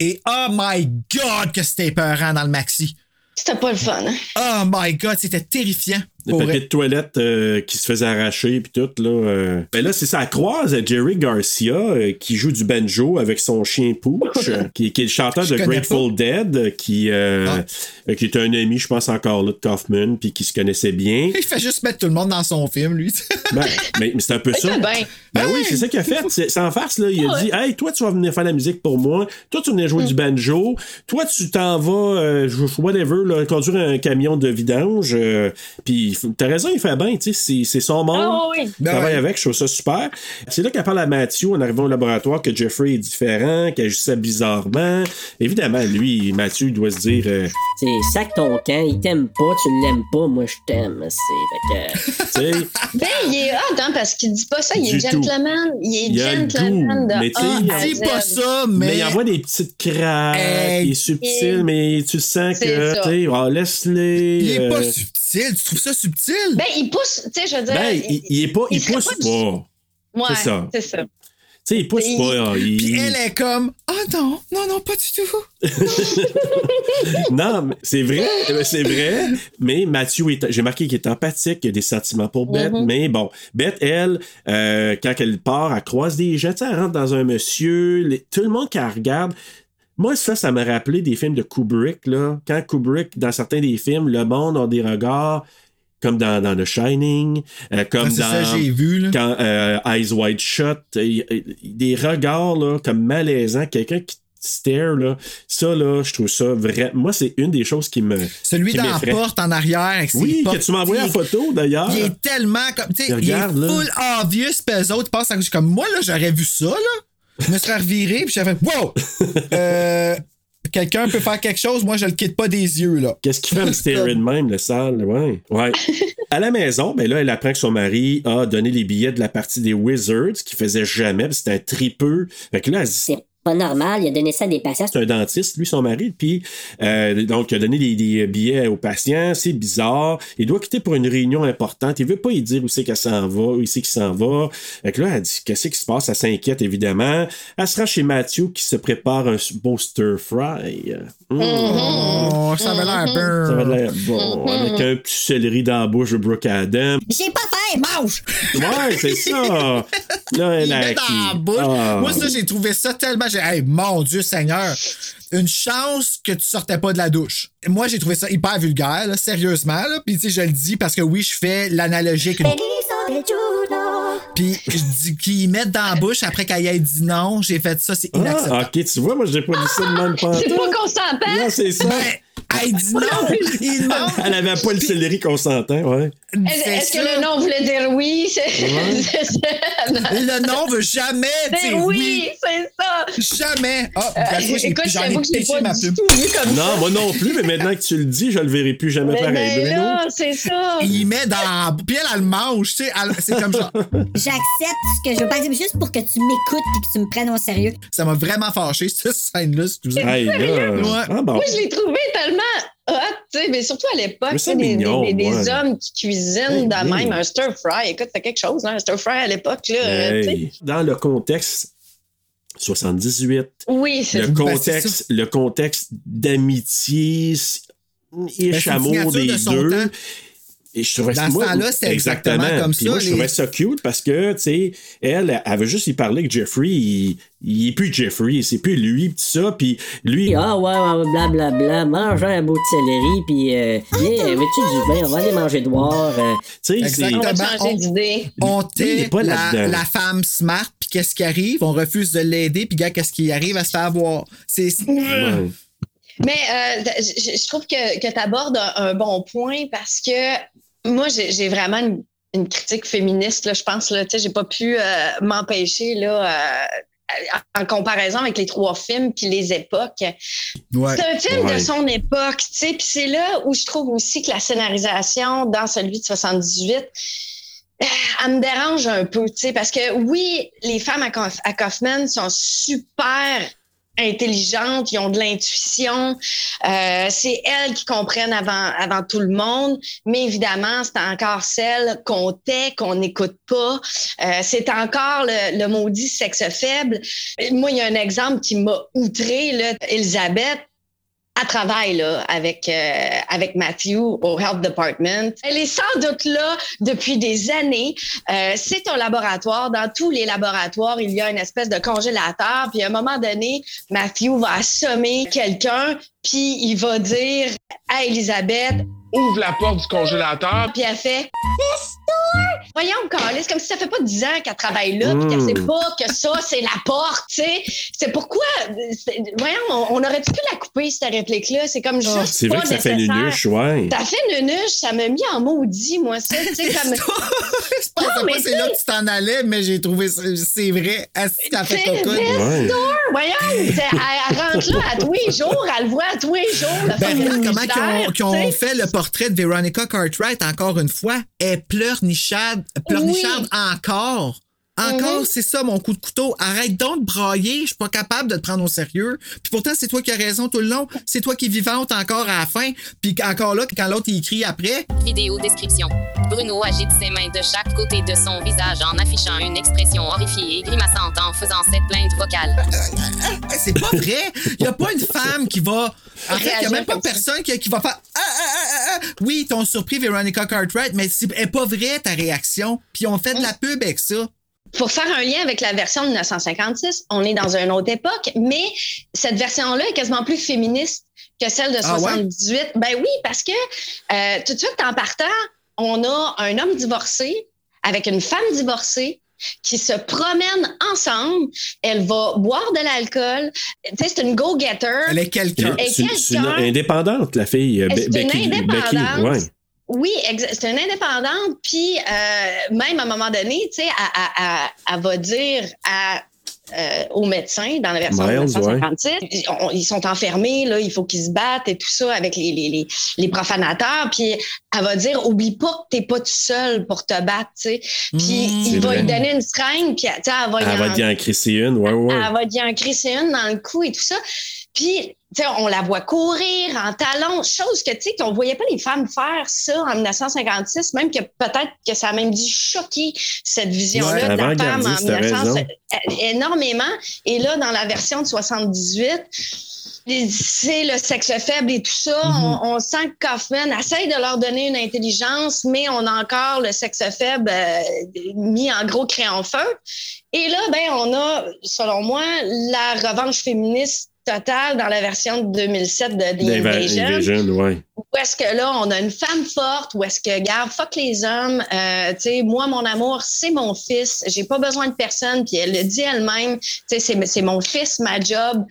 [SPEAKER 1] Et oh my God, que c'était épeurant dans le maxi.
[SPEAKER 4] C'était pas le fun. hein.
[SPEAKER 1] Oh my God, c'était terrifiant.
[SPEAKER 2] Le papier
[SPEAKER 1] vrai.
[SPEAKER 2] de toilette euh, qui se faisait arracher puis tout là. euh. Ben là c'est ça elle croise Jerry Garcia euh, qui joue du banjo avec son chien Pooch qui, qui est le chanteur
[SPEAKER 1] Je
[SPEAKER 2] de Grateful Dead qui euh,
[SPEAKER 1] Ah.
[SPEAKER 2] qui est un ami je pense encore là de Kaufman puis qui se connaissait bien.
[SPEAKER 1] Il fait juste mettre tout le monde dans son film, lui.
[SPEAKER 2] Ben, mais, mais c'est un peu
[SPEAKER 4] Il
[SPEAKER 2] ça.
[SPEAKER 4] bien.
[SPEAKER 2] Ben oui, c'est ça qu'il a fait. C'est c'est en farce, là. Il a dit Hey, toi, tu vas venir faire la musique pour moi. Toi, tu venir jouer du banjo. Toi, tu t'en vas, euh, whatever, là, conduire un camion de vidange. euh, Puis, t'as raison, il fait bien, tu sais. c'est- son monde.
[SPEAKER 4] Ah oui.
[SPEAKER 2] Il travaille
[SPEAKER 1] ouais.
[SPEAKER 2] avec, je trouve ça super. C'est là qu'elle parle à Matthew en arrivant au laboratoire que Jeffrey est différent, qu'il agissait bizarrement. Évidemment, lui, Matthew, il doit se dire euh,
[SPEAKER 9] C'est sac ton camp, il t'aime pas, tu l'aimes pas, moi je t'aime. C'est que.
[SPEAKER 4] Ben, il est hot, hein, parce qu'il dit pas ça. Il est gentleman. Il est
[SPEAKER 2] Il
[SPEAKER 4] gentleman de
[SPEAKER 2] mais tu sais,
[SPEAKER 4] A
[SPEAKER 2] il
[SPEAKER 4] Z.
[SPEAKER 1] pas ça,
[SPEAKER 2] mais,
[SPEAKER 1] mais.
[SPEAKER 2] il envoie des petites craques,
[SPEAKER 1] Hey.
[SPEAKER 2] il est subtil, mais tu sens que, tu sais, oh, laisse-les.
[SPEAKER 1] Il est pas
[SPEAKER 2] euh,
[SPEAKER 1] subtil? Tu trouves ça subtil?
[SPEAKER 4] Ben, il pousse, tu sais, je veux dire.
[SPEAKER 2] Ben, il, il est pas, il, pousse
[SPEAKER 4] pas ouais,
[SPEAKER 2] c'est ça.
[SPEAKER 4] C'est ça.
[SPEAKER 2] Tu sais, il pousse pas. Il-
[SPEAKER 1] Puis elle est comme, oh non, non, non, pas du tout.
[SPEAKER 2] Non, mais c'est vrai, c'est vrai. Mais Mathieu, est, j'ai marqué qu'il est empathique, qu'il a des sentiments pour Beth.
[SPEAKER 4] Mm-hmm.
[SPEAKER 2] Mais bon, Beth, elle, euh, quand elle part, elle croise des gens, tu sais, elle rentre dans un monsieur, les- tout le monde qui la regarde. Moi, ça, ça m'a rappelé des films de Kubrick, là. Quand Kubrick, dans certains des films, le monde a des regards comme dans, dans The Shining, euh, comme
[SPEAKER 1] Ah,
[SPEAKER 2] dans
[SPEAKER 1] ça, j'ai vu, là.
[SPEAKER 2] quand euh, Eyes Wide Shut, des regards là, comme malaisants, quelqu'un qui stare là, ça là, je trouve ça vrai. Moi, c'est une des choses qui me
[SPEAKER 1] Celui
[SPEAKER 2] qui
[SPEAKER 1] dans la porte en arrière avec ses
[SPEAKER 2] Oui, que tu m'as envoyé
[SPEAKER 1] il-
[SPEAKER 2] photo d'ailleurs.
[SPEAKER 1] Il est tellement comme. Tu sais, il est
[SPEAKER 2] Regarde, là.
[SPEAKER 1] full obvious, pis eux autres passent à côté. Comme moi, là, j'aurais vu ça, là. Je me serais reviré, puis j'aurais fait Wow! Euh, Quelqu'un peut faire quelque chose, moi, je le quitte pas des yeux, là.
[SPEAKER 2] Qu'est-ce qu'il fait me starer de même, le sale? Ouais. ouais. À la maison, ben là, elle apprend que son mari a donné les billets de la partie des Wizards, qu'il faisait jamais, c'était un tripeux. Fait que là, elle se dit,
[SPEAKER 9] pas normal, il a donné ça à des patients.
[SPEAKER 2] c'est un dentiste, lui, son mari, puis euh, donc il a donné des, des billets aux patients, c'est bizarre. Il doit quitter pour une réunion importante. Il veut pas y dire où c'est qu'elle s'en va, où c'est qu'il s'en va. Fait que là, elle dit qu'est-ce qui se passe, elle s'inquiète évidemment. Elle se rend chez Matthew qui se prépare un beau stir fry. Mmh.
[SPEAKER 1] Oh, ça avait l'air
[SPEAKER 2] Ça va
[SPEAKER 1] burn.
[SPEAKER 2] l'air bon, avec un petit céleri dans la bouche de Brooke Adam.
[SPEAKER 8] J'ai pas faim, mange!
[SPEAKER 2] Ouais, c'est ça. Là, elle
[SPEAKER 1] Il
[SPEAKER 2] a
[SPEAKER 1] met dans la bouche.
[SPEAKER 2] Ah.
[SPEAKER 1] Moi, ça, j'ai trouvé ça tellement. J'ai, hey, mon Dieu Seigneur, une chance que tu sortais pas de la douche. Moi, j'ai trouvé ça hyper vulgaire, là, sérieusement. Là. Puis, tu sais, je le dis parce que oui, je fais l'analogie avec une. Puis, je dis qu'ils mettent dans la bouche après qu'elle ait dit non. J'ai fait ça, c'est inacceptable.
[SPEAKER 2] Ah, ok, tu vois, moi, j'ai pas dit ça de même
[SPEAKER 4] C'est
[SPEAKER 2] pantoute.
[SPEAKER 4] pas consentant.
[SPEAKER 2] Non, c'est ça.
[SPEAKER 1] Ben, elle dit non. Il demande.
[SPEAKER 2] Elle avait pas le céleri consentant, ouais.
[SPEAKER 4] Est-ce que le nom voulait dire oui?
[SPEAKER 2] Ouais.
[SPEAKER 4] Non.
[SPEAKER 1] Le nom veut jamais
[SPEAKER 4] C'est
[SPEAKER 1] dire
[SPEAKER 4] oui,
[SPEAKER 1] oui.
[SPEAKER 4] c'est ça.
[SPEAKER 1] Jamais. Ah,
[SPEAKER 4] Euh,
[SPEAKER 1] j'ai-
[SPEAKER 4] écoute, j'avoue que j'ai pas
[SPEAKER 1] ma
[SPEAKER 4] du
[SPEAKER 1] pub.
[SPEAKER 4] tout vu comme ça.
[SPEAKER 2] Non, moi non plus, mais maintenant que tu le dis, je le verrai plus jamais
[SPEAKER 4] Mais,
[SPEAKER 2] pareil.
[SPEAKER 4] mais
[SPEAKER 2] Bruno.
[SPEAKER 4] là, c'est ça.
[SPEAKER 1] Il met dans. Puis elle, elle le mange, tu sais. C'est comme ça.
[SPEAKER 8] J'accepte ce que je veux pas dire, mais juste pour que tu m'écoutes et que tu me prennes au sérieux.
[SPEAKER 1] Ça m'a vraiment fâché, cette scène-là, excusez.
[SPEAKER 2] Hey, là.
[SPEAKER 1] Ouais.
[SPEAKER 2] Ah bon.
[SPEAKER 4] Moi, je l'ai trouvé tellement hot, tu sais, mais surtout à l'époque, des,
[SPEAKER 2] mignon,
[SPEAKER 4] des- des
[SPEAKER 2] ouais.
[SPEAKER 4] hommes qui cuisinent de
[SPEAKER 2] hey.
[SPEAKER 4] même un stir fry. Écoute, c'est quelque chose, hein, un stir fry à l'époque.
[SPEAKER 2] Hey. Dans le contexte 78,
[SPEAKER 4] Oui, c'est
[SPEAKER 2] le
[SPEAKER 1] Ben,
[SPEAKER 2] contexte, le contexte d'amitié
[SPEAKER 1] Ben,
[SPEAKER 2] et chameau
[SPEAKER 1] signature
[SPEAKER 2] des
[SPEAKER 1] de
[SPEAKER 2] deux.
[SPEAKER 1] temps.
[SPEAKER 2] Et je trouvais
[SPEAKER 1] Dans ce
[SPEAKER 2] moi,
[SPEAKER 1] temps-là, c'était exactement comme
[SPEAKER 2] Puis
[SPEAKER 1] ça,
[SPEAKER 2] Moi, je trouvais ça cute parce que, tu sais, elle, elle veut juste y parler que Jeffrey, il, il est plus Jeffrey, c'est plus lui, pis tout ça, puis lui,
[SPEAKER 9] Ah ouais, ouais, blablabla, mange un bout de céleri, puis euh, viens, veux-tu du vin? On va aller manger dehors. euh.
[SPEAKER 2] tu sais,
[SPEAKER 1] Exactement.
[SPEAKER 4] On
[SPEAKER 1] on- la, la femme smart, puis qu'est-ce qui arrive? On refuse de l'aider, puis gars, qu'est-ce qui arrive à se faire avoir? C'est.
[SPEAKER 2] Ouais.
[SPEAKER 4] Mais euh, je, je trouve que, que tu abordes un, un bon point parce que moi, j'ai j'ai vraiment une, une critique féministe, là, je pense. Là, tu sais, j'ai pas pu euh, m'empêcher là. euh, en comparaison avec les trois films puis les époques.
[SPEAKER 1] Ouais.
[SPEAKER 4] C'est un film
[SPEAKER 2] Ouais.
[SPEAKER 4] de son époque, tu sais, puis c'est là où je trouve aussi que la scénarisation dans celui de 78 euh, elle me dérange un peu, tu sais, parce que oui, les femmes à, Kauf- à Kaufman sont super intelligentes, ils ont de l'intuition, euh, c'est elles qui comprennent avant, avant tout le monde, mais évidemment, c'est encore celles qu'on tait, qu'on n'écoute pas, Euh, c'est encore le, le maudit sexe faible. Moi, il y a un exemple qui m'a outré, là, Elisabeth, elle travaille là, avec, euh, avec Matthew au Health Department. Elle est sans doute là depuis des années. Euh, c'est un laboratoire. Dans tous les laboratoires, il y a une espèce de congélateur. Puis à un moment donné, Matthew va assommer quelqu'un, puis il va dire à Elisabeth,
[SPEAKER 10] Ouvre la porte du congélateur.
[SPEAKER 4] puis elle fait Voyons, Carlis, comme si ça fait pas 10 ans qu'elle travaille là, puis qu'elle sait pas que ça, c'est la porte, tu sais. C'est pourquoi, c'est- voyons, on, on aurait pu la couper, cette réplique-là. C'est comme juste.
[SPEAKER 2] Ah, c'est vrai que ça fait
[SPEAKER 4] nécessaire.
[SPEAKER 2] nunuche, ouais.
[SPEAKER 4] Ça fait nunuche, ça m'a mis en maudit, moi, ça. Tu sais, comme. mais
[SPEAKER 1] pas c'est là que tu t'en allais, mais j'ai trouvé c'est vrai. T'as fait
[SPEAKER 4] C'est
[SPEAKER 1] cocotte.
[SPEAKER 2] Ouais.
[SPEAKER 4] Voyons, c'est- elle, elle rentre là à tous les jours, elle le voit à tous les jours.
[SPEAKER 1] Ben, comment qu'ils ont, fait le portrait de Veronica Cartwright encore une fois. Elle pleurnicharde, pleurnicharde encore. Encore,
[SPEAKER 4] Mhm.
[SPEAKER 1] c'est ça mon coup de couteau. Arrête donc de brailler. Je suis pas capable de te prendre au sérieux. Puis pourtant, c'est toi qui as raison tout le long. C'est toi qui es vivante encore à la fin. Puis encore là, quand l'autre il écrit après,
[SPEAKER 11] Vidéo description. Bruno agite ses mains de chaque côté de son visage en affichant une expression horrifiée et grimaçante en faisant cette plainte vocale.
[SPEAKER 1] Hey, c'est pas vrai. Il y a pas une femme qui va. En fait, il y a même pas personne qui, qui va faire. Ah, ah, ah. Oui, t'ont surpris Veronica Cartwright, mais c'est pas vrai ta réaction. Puis on fait de la pub avec ça.
[SPEAKER 4] Pour faire un lien avec la version de 1956, on est dans une autre époque, mais cette version-là est quasiment plus féministe que celle de
[SPEAKER 1] Ah ouais?
[SPEAKER 4] 78. Ben oui, parce que euh, tout de suite en partant, on a un homme divorcé avec une femme divorcée qui se promènent ensemble. Elle va boire de l'alcool. Tu sais, c'est une go-getter.
[SPEAKER 1] Elle est quelqu'un.
[SPEAKER 4] Et
[SPEAKER 2] C'est une indépendante, la fille. euh, Be-
[SPEAKER 4] une
[SPEAKER 2] Becky.
[SPEAKER 4] indépendante.
[SPEAKER 2] Becky, ouais.
[SPEAKER 4] Oui, c'est une indépendante. Puis, euh, même à un moment donné, tu sais, elle, va dire à, euh, aux médecins dans la version
[SPEAKER 2] Miles,
[SPEAKER 4] 1956, ils, on- ils sont enfermés, là, il faut qu'ils se battent et tout ça avec les, les, les, les profanateurs. Puis, elle va dire, oublie pas que t'es pas tout seul pour te battre, tu sais. Puis,
[SPEAKER 2] c'est
[SPEAKER 4] il va
[SPEAKER 2] vrai.
[SPEAKER 4] lui donner une seringue, puis, tu sais, elle va y
[SPEAKER 2] Elle va
[SPEAKER 4] en-
[SPEAKER 2] dire en crisser une, ouais, ouais.
[SPEAKER 4] elle va dire un crisser une dans le cou et tout ça. Puis, tu sais, on la voit courir en talons, chose que, tu sais, qu'on voyait pas les femmes faire ça en 1956, même que peut-être que ça a même dû choquer cette vision-là
[SPEAKER 2] Ouais,
[SPEAKER 4] de la femme en
[SPEAKER 2] avant-gardiste, t'as
[SPEAKER 4] 1900,
[SPEAKER 2] raison.
[SPEAKER 4] euh, énormément. Et là, dans la version de 78, les- c'est le sexe faible et tout ça.
[SPEAKER 2] Mm-hmm.
[SPEAKER 4] on, on sent que Kaufman essaye de leur donner une intelligence, mais on a encore le sexe faible euh, mis en gros crayon feu. Et là, ben, on a, selon moi, la revanche féministe totale dans la version de 2007 de The Invasion.
[SPEAKER 2] Invasion, ouais.
[SPEAKER 4] Où est-ce que là, on a une femme forte, où est-ce que, garde, fuck les hommes, euh, tu sais, moi, mon amour, c'est mon fils, j'ai pas besoin de personne, puis elle le dit elle-même, tu sais, c'est, c'est mon fils, ma job.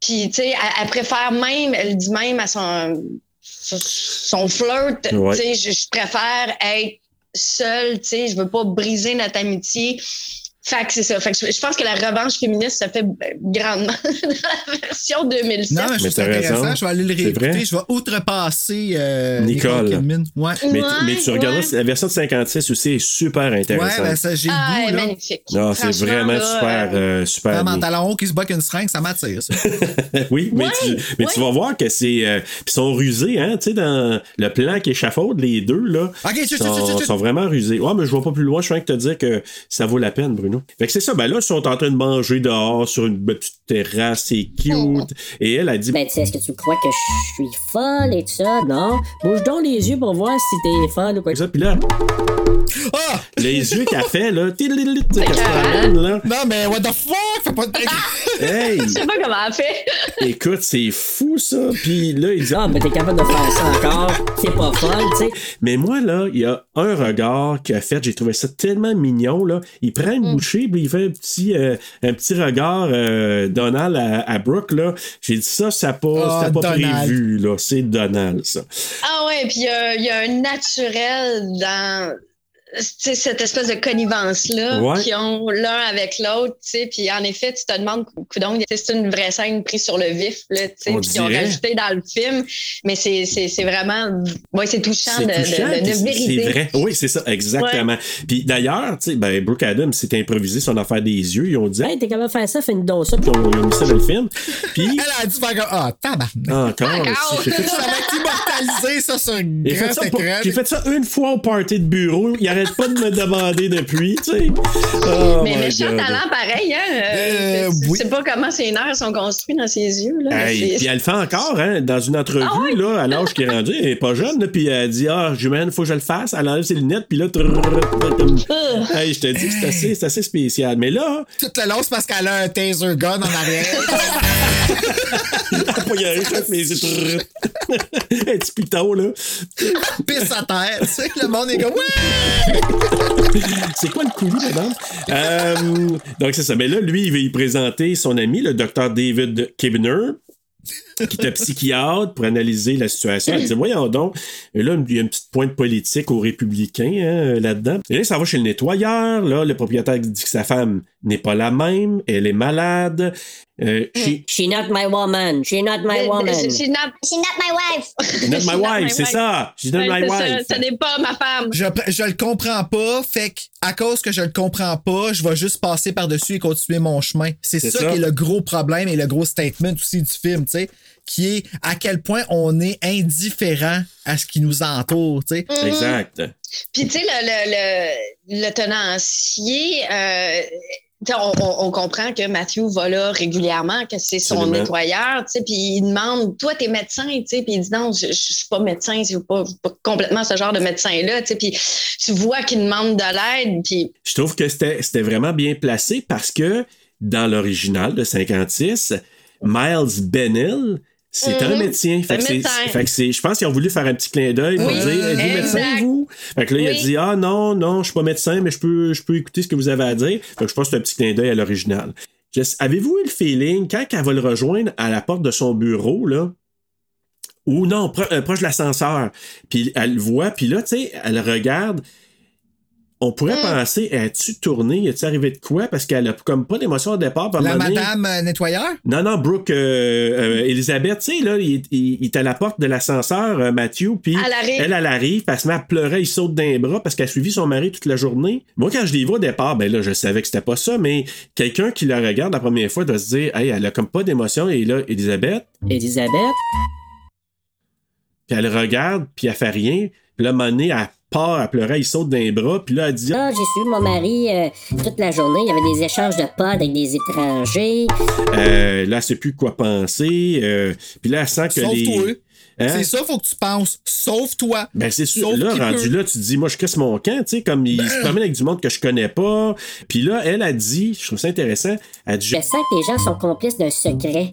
[SPEAKER 4] Puis, tu sais, elle, elle préfère même, elle dit même à son, son flirt,
[SPEAKER 2] Ouais.
[SPEAKER 4] tu sais, je, je préfère être seule, tu sais, je veux pas briser notre amitié. Fait que c'est ça. Fait que je, je pense que la revanche féministe se fait grandement dans la version 2007.
[SPEAKER 1] Non, mais je
[SPEAKER 2] t'as
[SPEAKER 1] intéressant.
[SPEAKER 2] raison.
[SPEAKER 1] Je vais aller le
[SPEAKER 2] C'est
[SPEAKER 1] réécouter. Je vais outrepasser euh,
[SPEAKER 2] Nicole.
[SPEAKER 1] Ouais.
[SPEAKER 2] Mais,
[SPEAKER 4] Ouais,
[SPEAKER 2] mais tu regardes
[SPEAKER 4] ouais.
[SPEAKER 2] la version de 56 aussi est super
[SPEAKER 1] Ouais,
[SPEAKER 2] intéressante.
[SPEAKER 1] ben ça, j'ai
[SPEAKER 4] Ah,
[SPEAKER 1] le
[SPEAKER 4] elle
[SPEAKER 1] goût,
[SPEAKER 4] est
[SPEAKER 1] là.
[SPEAKER 4] magnifique.
[SPEAKER 2] non, c'est vraiment
[SPEAKER 4] là,
[SPEAKER 2] super,
[SPEAKER 4] euh,
[SPEAKER 2] euh, super
[SPEAKER 1] Femme en
[SPEAKER 2] bien.
[SPEAKER 1] talon haut qui se bat qu'une seringue, ça m'attire, ça.
[SPEAKER 2] Oui, mais,
[SPEAKER 4] Ouais,
[SPEAKER 2] tu, mais tu
[SPEAKER 4] ouais.
[SPEAKER 2] vas voir que c'est. euh, puis ils sont rusés, hein, tu sais, dans le plan qui échafaude, les deux, là.
[SPEAKER 1] Ok,
[SPEAKER 2] sont,
[SPEAKER 1] chut, chut.
[SPEAKER 2] sont vraiment rusés. Ouais, mais je vois pas plus loin, je suis en train de te dire que ça vaut la peine, Bruno. Fait que c'est ça, ben là, ils sont en train de manger dehors sur une petite terrasse, c'est cute. Et elle a dit.
[SPEAKER 9] Ben, tu sais, est-ce que tu crois que je suis folle et tout ça? Non. Bouge donc les yeux pour voir si t'es folle ou quoi.
[SPEAKER 2] ça, puis là,
[SPEAKER 1] Ah!
[SPEAKER 2] les yeux qu'elle fait, là, qu'elle se promène, là.
[SPEAKER 1] Non, mais what the fuck? Fais pas de...
[SPEAKER 2] Hey,
[SPEAKER 4] Je sais pas comment elle fait.
[SPEAKER 2] écoute, c'est fou, ça. Puis là, il dit.
[SPEAKER 9] Ah, ben t'es capable de faire ça encore. T'es pas folle, tu sais.
[SPEAKER 2] Mais moi, là, il y a un regard qu'il a fait, j'ai trouvé ça tellement mignon, là. Il prend une bouchée, puis il fait un petit, euh, un petit regard euh, Donald à, à Brooke, là. J'ai dit ça, ça pas,
[SPEAKER 1] Ah,
[SPEAKER 2] c'était pas
[SPEAKER 1] Donald.
[SPEAKER 2] prévu, là. C'est Donald, ça.
[SPEAKER 4] Ah ouais, puis il y a- il y, a un naturel dans cette espèce de connivence-là
[SPEAKER 2] Ouais.
[SPEAKER 4] qu'ils ont l'un avec l'autre. tu sais. Puis en effet, tu te demandes, coudonc, c'est une vraie scène prise sur le vif, là, tu sais,
[SPEAKER 2] On
[SPEAKER 4] puis qu'ils ont rajouté dans le film. Mais c'est c'est- c'est vraiment. Ouais, c'est touchant,
[SPEAKER 2] C'est
[SPEAKER 4] de,
[SPEAKER 2] touchant,
[SPEAKER 4] de, de,
[SPEAKER 2] puis
[SPEAKER 4] vérité.
[SPEAKER 2] C'est vrai. Oui, c'est ça, exactement. Puis d'ailleurs, tu sais, ben, Brooke Adams s'est improvisé son affaire des yeux. Ils ont dit,
[SPEAKER 9] Hey, t'es capable de faire ça, fais une don ça.
[SPEAKER 2] ils ont, ils ont mis ça dans le film. Puis,
[SPEAKER 1] Elle a dit ah, tabarnak.
[SPEAKER 2] encore,
[SPEAKER 4] Encore.
[SPEAKER 2] j'ai fait ça
[SPEAKER 1] Ça va être immortalisé, ça, sur un
[SPEAKER 2] J'ai fait,
[SPEAKER 1] grand
[SPEAKER 2] ça pour-
[SPEAKER 1] écran.
[SPEAKER 2] j'ai fait ça une fois au party de bureau. Il arrête pas de me demander depuis, tu sais. Oh
[SPEAKER 4] Mais méchant
[SPEAKER 2] God.
[SPEAKER 4] talent pareil, hein? Euh,
[SPEAKER 1] Euh,
[SPEAKER 4] tu
[SPEAKER 1] oui.
[SPEAKER 4] sais pas comment ses nerfs sont construits dans ses yeux, là.
[SPEAKER 2] Hey,
[SPEAKER 4] C'est-
[SPEAKER 2] puis elle le fait encore, hein, dans une entrevue, là, à l'âge qui est rendu, elle est pas jeune, là, puis elle dit, ah, Jumane, faut que je le fasse. Elle enlève ses lunettes, puis là, hey, je te dis que c'est assez, c'est assez spécial. Mais là,
[SPEAKER 1] Tout le long, c'est parce qu'elle a un taser gun en arrière.
[SPEAKER 2] pas y je mes yeux, trrr. un petit piton, là.
[SPEAKER 1] Pisse à terre. Tu sais, le monde est comme, ouais!
[SPEAKER 2] C'est quoi le coulis, madame? Euh, donc, c'est ça. Mais là, lui, il va y présenter son ami, le docteur David Kibner, qui était psychiatre pour analyser la situation. Elle dit Voyons donc. Et là, il y a une petite pointe politique aux républicains hein, là-dedans. Et là, ça va chez le nettoyeur. Là, le propriétaire dit que sa femme n'est pas la même. Elle est malade. Euh, she-
[SPEAKER 9] She not my woman. She not my woman.
[SPEAKER 4] She's not,
[SPEAKER 8] She's not my wife.
[SPEAKER 2] not my wife, c'est ça. She's not my wife.
[SPEAKER 4] Ce n'est pas ma femme.
[SPEAKER 1] Je, je le comprends pas, fait que à cause que je le comprends pas, je vais juste passer par-dessus et continuer mon chemin. C'est
[SPEAKER 2] C'est
[SPEAKER 1] ça,
[SPEAKER 2] ça.
[SPEAKER 1] qui est le gros problème et le gros statement aussi du film, tu sais, qui est à quel point on est indifférent à ce qui nous entoure, tu sais.
[SPEAKER 2] Exact.
[SPEAKER 4] Puis, tu sais, le, le, le, le tenancier, euh, tu sais, on, on- on comprend que Matthew va là régulièrement, que c'est son
[SPEAKER 2] Absolument.
[SPEAKER 4] nettoyeur, tu sais, puis il demande, toi, t'es médecin, tu sais, puis il dit non, je, je suis pas médecin, je suis pas, je suis pas complètement ce genre de médecin-là, tu sais, puis tu vois qu'il demande de l'aide, puis
[SPEAKER 2] Je trouve que c'était c'était vraiment bien placé parce que dans l'original de 56, Miles Bennell, c'est un
[SPEAKER 4] Mhm.
[SPEAKER 2] médecin. Fait que c'est- fait que c'est- je pense qu'ils ont voulu faire un petit clin d'œil pour
[SPEAKER 4] Oui,
[SPEAKER 2] dire Êtes-vous médecin, vous? Fait que là, il a dit Ah non, non, je suis pas médecin, mais je peux, je peux écouter ce que vous avez à dire. Fait que je pense que c'est un petit clin d'œil à l'original. Avez-vous eu le feeling, quand elle va le rejoindre à la porte de son bureau, là, ou non, pro- euh, proche de l'ascenseur, puis elle le voit, puis là, tu sais, elle regarde. On pourrait
[SPEAKER 4] Mm.
[SPEAKER 2] penser, as-tu tourné? As-tu arrivé de quoi? Parce qu'elle a comme pas d'émotion au départ.
[SPEAKER 1] La madame euh, nettoyeur?
[SPEAKER 2] Non, non, Brooke, euh, euh, Elisabeth, tu sais, là, il, il- il est à la porte de l'ascenseur, euh, Matthew, puis
[SPEAKER 4] Elle arrive.
[SPEAKER 2] elle, elle arrive, elle se met à pleurer, il saute d'un bras parce qu'elle a suivi son mari toute la journée. Moi, quand je l'ai vu au départ, ben là, je savais que c'était pas ça, mais quelqu'un qui la regarde la première fois doit se dire, hey, elle a comme pas d'émotion, et là, Elisabeth,
[SPEAKER 9] Elisabeth?
[SPEAKER 2] puis elle regarde, puis elle fait rien, puis là, donné, elle part à pleurer, il saute d'un bras, puis là, elle dit,
[SPEAKER 9] Là, j'ai suivi mon mari euh, toute la journée. Il y avait des échanges de pods avec des étrangers.
[SPEAKER 2] euh, là, elle sait plus quoi penser, euh, puis là, elle sent que les...
[SPEAKER 1] Sauve-toi.
[SPEAKER 2] Hein?
[SPEAKER 1] C'est ça, faut que tu penses. Sauve-toi.
[SPEAKER 2] Ben c'est sûr,
[SPEAKER 1] Sauf
[SPEAKER 2] là, rendu
[SPEAKER 1] peut. Ben.
[SPEAKER 2] là, tu te dis, moi, je casse mon camp, tu sais, comme il se promène avec du monde que je connais pas. Puis là, elle a dit, je trouve ça intéressant, elle dit,
[SPEAKER 9] Je sens que les gens sont complices d'un secret.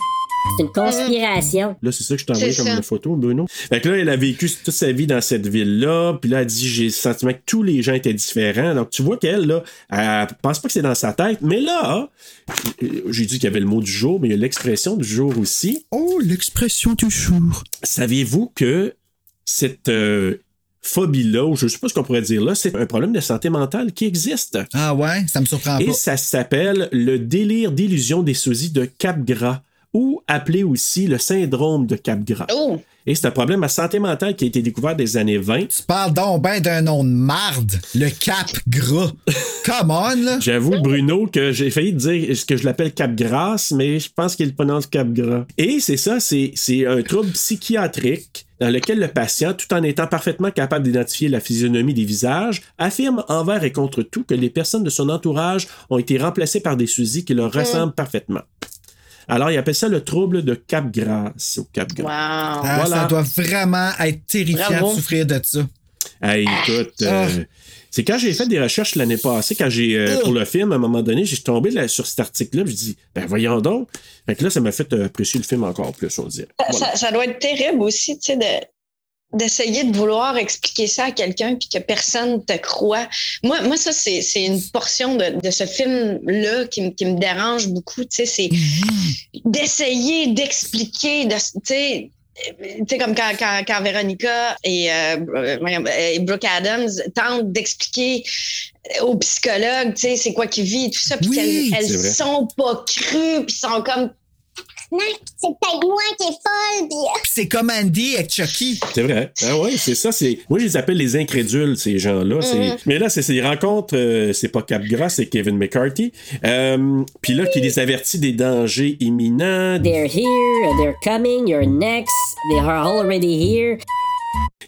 [SPEAKER 9] C'est une conspiration.
[SPEAKER 2] là, c'est ça que je t'ai envoyé
[SPEAKER 4] C'est
[SPEAKER 2] comme une photo, Bruno. Fait que là, elle a vécu toute sa vie dans cette ville-là. Puis là, elle dit, j'ai le sentiment que tous les gens étaient différents. Donc, tu vois qu'elle, là, elle pense pas que c'est dans sa tête. Mais là, j'ai dit qu'il y avait le mot du jour, mais il y a l'expression du jour aussi.
[SPEAKER 1] Oh, l'expression du jour.
[SPEAKER 2] Saviez-vous que cette euh, phobie-là, ou je sais pas ce qu'on pourrait dire là, c'est un problème de santé mentale qui existe?
[SPEAKER 1] Ah ouais, ça me surprend
[SPEAKER 2] Et
[SPEAKER 1] pas.
[SPEAKER 2] ça s'appelle le délire d'illusion des sosies de Capgras, ou appelé aussi le syndrome de Capgras.
[SPEAKER 4] oh,
[SPEAKER 2] Et c'est un problème à santé mentale qui a été découvert des années 20.
[SPEAKER 1] Tu parles donc ben d'un nom de marde. Le cap gras. Come on, là.
[SPEAKER 2] J'avoue, Bruno, que j'ai failli te dire ce que je l'appelle Capgras, mais je pense qu'il prononce Capgras. Et c'est ça, c'est c'est un trouble psychiatrique dans lequel le patient, tout en étant parfaitement capable d'identifier la physionomie des visages, affirme envers et contre tout que les personnes de son entourage ont été remplacées par des sosies qui leur ressemblent parfaitement. Alors, il appelle ça le trouble de Capgras ou Capgras.
[SPEAKER 4] wow.
[SPEAKER 1] Ah,
[SPEAKER 2] Voilà.
[SPEAKER 1] Ça doit vraiment être terrifiant
[SPEAKER 4] Bravo.
[SPEAKER 1] de souffrir de ça.
[SPEAKER 2] Hey, écoute, euh,
[SPEAKER 1] Ah.
[SPEAKER 2] c'est quand j'ai fait des recherches l'année passée, quand j'ai euh,
[SPEAKER 1] Ah.
[SPEAKER 2] pour le film, à un moment donné, j'ai tombé là, sur cet article-là, puis je dis, ben voyons donc. Fait que là, ça m'a fait apprécier le film encore plus, on dirait.
[SPEAKER 4] Ça,
[SPEAKER 2] Voilà.
[SPEAKER 4] ça- ça doit être terrible aussi, tu sais, de d'essayer de vouloir expliquer ça à quelqu'un puis que personne te croit. Moi, moi ça, c'est c'est une portion de, de ce film-là qui, me- qui me dérange beaucoup, tu sais, c'est d'essayer d'expliquer, de, tu sais, tu sais, comme quand, quand, quand Véronica et, euh, et Brooke Adams tentent d'expliquer aux psychologues, tu sais, c'est quoi qu'ils vivent, tout ça, puis
[SPEAKER 1] Oui,
[SPEAKER 4] qu'elles elles sont pas crues, puis sont comme
[SPEAKER 8] Non, c'est peut-être moi qui est folle, pis...
[SPEAKER 1] Puis c'est comme Andy avec Chucky.
[SPEAKER 2] C'est vrai. Ah ouais, c'est ça. C'est... Moi, je les appelle les incrédules, ces gens-là. C'est... Mais là, c'est ces rencontres, euh, c'est pas Capgras, c'est Kevin McCarthy. Euh, Puis là, qui les avertit des dangers imminents.
[SPEAKER 9] They're here, they're coming, you're next, they are already here.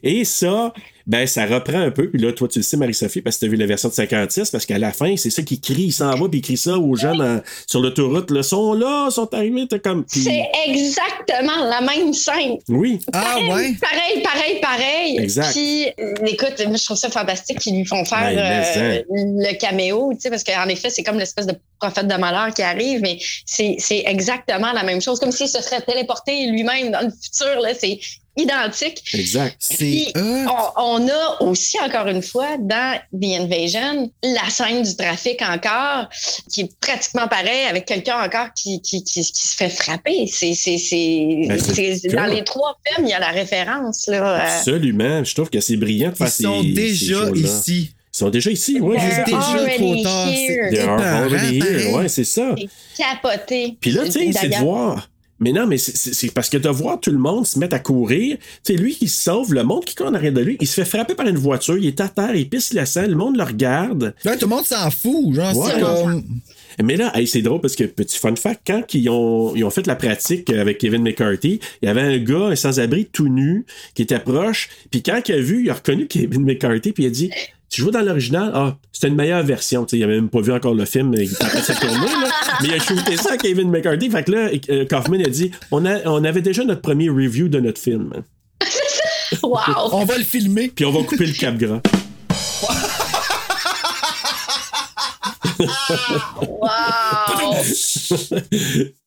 [SPEAKER 2] Et ça, ben, ça reprend un peu. Puis là, toi, tu le sais, Marie-Sophie, parce que tu as vu la version de 56, parce qu'à la fin, c'est ça qui crie, il s'en va, puis il crie ça aux gens dans- sur l'autoroute. Là, sont là, sont arrivés, t'es comme.
[SPEAKER 4] C'est exactement la même scène.
[SPEAKER 2] Oui.
[SPEAKER 1] Ah
[SPEAKER 4] Pareil,
[SPEAKER 1] ouais?
[SPEAKER 4] Pareil, pareil, pareil.
[SPEAKER 2] Exact.
[SPEAKER 4] Puis, écoute, moi, je trouve ça fantastique qu'ils lui font faire
[SPEAKER 2] mais
[SPEAKER 4] euh, le caméo, tu sais, parce qu'en effet, c'est comme l'espèce de prophète de malheur qui arrive, mais c'est c'est exactement la même chose, comme s'il se serait téléporté lui-même dans le futur, là, c'est identique.
[SPEAKER 2] Exact.
[SPEAKER 4] Puis, on, on a aussi, encore une fois, dans The Invasion, la scène du trafic encore, qui est pratiquement pareil avec quelqu'un encore qui, qui, qui, qui se fait frapper. C'est, c'est, c'est,
[SPEAKER 2] Ben,
[SPEAKER 4] dans les trois films, il y a la référence. Là, euh,
[SPEAKER 2] Absolument. Je trouve que c'est brillant de faire
[SPEAKER 1] Ils sont
[SPEAKER 2] ces
[SPEAKER 1] déjà ici.
[SPEAKER 2] Ils sont déjà ici, oui. C'est
[SPEAKER 1] déjà
[SPEAKER 4] already
[SPEAKER 1] trop tard.
[SPEAKER 2] They are already here. Ouais, c'est ça.
[SPEAKER 4] c'est capoté.
[SPEAKER 2] Puis là, tu sais, c'est de voir. Mais non, mais c'est- c'est c'est parce que de voir tout le monde se mettre à courir, tu sais, lui qui se sauve, le monde qui court en arrière de lui, il se fait frapper par une voiture, il est à terre, il pisse le sang, le monde le regarde.
[SPEAKER 1] Là, tout le monde s'en fout. Genre,
[SPEAKER 2] Ouais.
[SPEAKER 1] c'est comme.
[SPEAKER 2] Mais là, hey, c'est drôle parce que, petit fun fact, quand ils ont, ils ont fait la pratique avec Kevin McCarthy, il y avait un gars, un sans-abri tout nu, qui était proche, puis quand il a vu, il a reconnu Kevin McCarthy, puis il a dit tu joues dans l'original, ah, c'était une meilleure version. Tu sais, il avait même pas vu encore le film, il tapait sa tournée, là. Mais il a shooté ça à Kevin McCarthy. Fait que là, euh, Kaufman a dit on, a, on avait déjà notre premier review de notre film.
[SPEAKER 4] Wow!
[SPEAKER 1] On va le filmer.
[SPEAKER 2] Puis on va couper le cap gras.
[SPEAKER 4] Wow!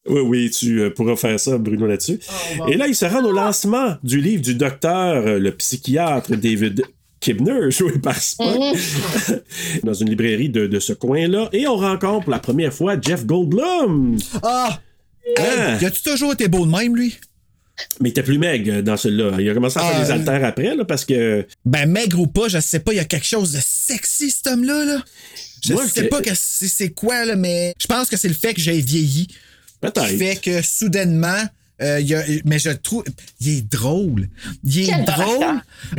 [SPEAKER 2] oui, oui, tu euh, pourras faire ça, Bruno, là-dessus. Et là, il se rend au lancement du livre du docteur, euh, le psychiatre David Kibner, joué par Spock, dans une librairie de, de ce coin-là. Et on rencontre pour la première fois Jeff Goldblum.
[SPEAKER 1] Ah!
[SPEAKER 2] Ah!
[SPEAKER 1] Hey, a-tu toujours été beau de même, lui?
[SPEAKER 2] Mais il était plus maigre dans celui-là. Il a commencé à faire
[SPEAKER 1] Ah,
[SPEAKER 2] des haltères après, là, parce que.
[SPEAKER 1] Ben, maigre ou pas, je sais pas, il y a quelque chose de sexy, cet homme-là, là. Je
[SPEAKER 2] Moi,
[SPEAKER 1] sais pas que c'est c'est quoi, là, mais je pense que c'est le fait que j'ai vieilli.
[SPEAKER 2] Peut-être.
[SPEAKER 1] Qui fait que soudainement, euh, il y a, mais je le trouve, il est drôle. Il est
[SPEAKER 4] Quel
[SPEAKER 1] drôle.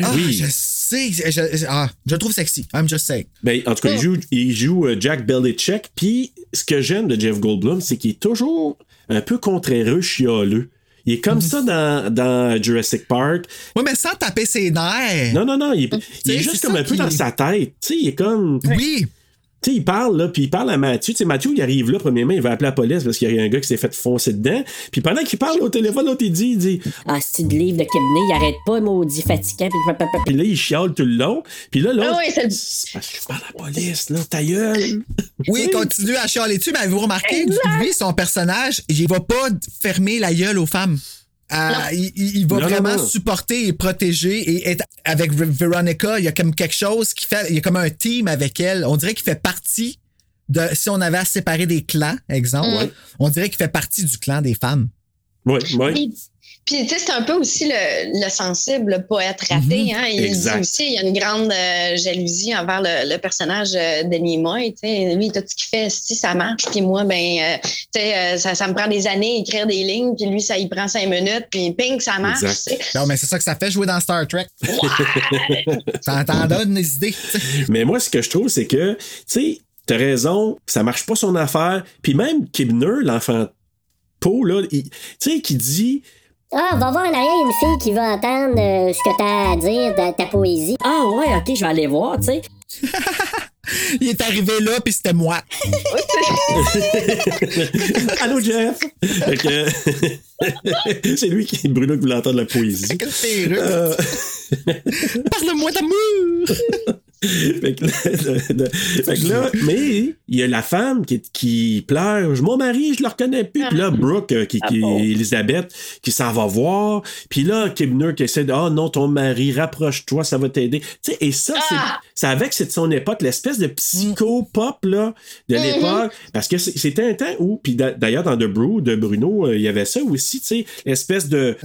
[SPEAKER 1] Ah,
[SPEAKER 2] Oui.
[SPEAKER 1] je sais, je, je- ah, je le trouve sexy. I'm just saying.
[SPEAKER 2] Ben, en tout cas, il joue, il joue euh, Jack Belichick. Puis, ce que j'aime de Jeff Goldblum, c'est qu'il est toujours un peu contraireux, chialeux. Il est comme ça dans, dans Jurassic Park.
[SPEAKER 1] Oui, mais sans taper ses nerfs.
[SPEAKER 2] Non, non, non. Il, est
[SPEAKER 1] c'est
[SPEAKER 2] juste comme un peu dans sa tête. Tu sais, il est comme.
[SPEAKER 1] Oui.
[SPEAKER 2] Tu sais, il parle, là, puis il parle à Mathieu. Tu sais, Mathieu, il arrive là, premièrement, il va appeler la police parce qu'il y a un gars qui s'est fait foncer dedans. Puis pendant qu'il parle au téléphone, l'autre, il dit, il dit,
[SPEAKER 9] Ah, c'est de livre de Kibney, il arrête pas, maudit fatigant. Puis...
[SPEAKER 2] puis là, il chiale tout le long. Puis là, l'autre,
[SPEAKER 4] Ah oui, c'est
[SPEAKER 2] que je parle à la police, là, ta gueule.
[SPEAKER 1] Oui, continue à chialer dessus, mais avez-vous remarqué, lui, son personnage, il va pas fermer la gueule aux femmes? Euh, il, va
[SPEAKER 2] Non,
[SPEAKER 1] vraiment
[SPEAKER 2] non.
[SPEAKER 1] supporter et protéger et être avec Ver- Veronica, il y a comme quelque chose qui fait, il y a comme un team avec elle. On dirait qu'il fait partie de, si on avait à séparer des clans, exemple, on dirait qu'il fait partie du clan des femmes.
[SPEAKER 2] Oui, oui.
[SPEAKER 4] Puis, tu sais, c'est un peu aussi le, le sensible, le poète raté. hein. Il
[SPEAKER 2] Exact.
[SPEAKER 4] dit aussi, il y a une grande euh, jalousie envers le, le personnage euh, de Nimoy. Tu sais, lui, tout ce qu'il fait, si ça marche, puis moi, ben, euh, tu sais, euh, ça, ça me prend des années à écrire des lignes, puis lui, ça y prend cinq minutes, puis ping, ça marche.
[SPEAKER 1] Non, mais c'est ça que ça fait jouer dans Star Trek. T'en t'en donnes des idées.
[SPEAKER 2] Mais moi, ce que je trouve, c'est que, tu sais, t'as raison, ça marche pas son affaire. Puis même Kibner, l'enfant Poe, là, il- tu sais, qui dit,
[SPEAKER 8] Ah, va voir en arrière une fille qui veut entendre euh, ce que t'as à dire de ta poésie.
[SPEAKER 9] Ah ouais, ok, je vais aller voir, tu sais.
[SPEAKER 1] Il est arrivé là, puis c'était moi.
[SPEAKER 2] Allô, Jeff! C'est lui qui, Bruno, qui voulait entendre la poésie. Euh,
[SPEAKER 1] Parle-moi d'amour.
[SPEAKER 2] fait, que là, de- de- fait que là, mais il y a la femme qui, qui pleure. Mon mari, je le reconnais plus. Puis là, Brooke, euh, qui, qui, Elisabeth, qui s'en va voir. Puis là, Kibner qui essaie de Ah non, ton mari, rapproche-toi, ça va t'aider. Tu sais, et ça, c'est, c'est avec c'est de son époque, l'espèce de psycho-pop là, de l'époque. Parce que c'était un temps où, puis d'a- d'ailleurs, dans The Brew de Bruno, euh, il y avait ça aussi, tu sais, l'espèce de.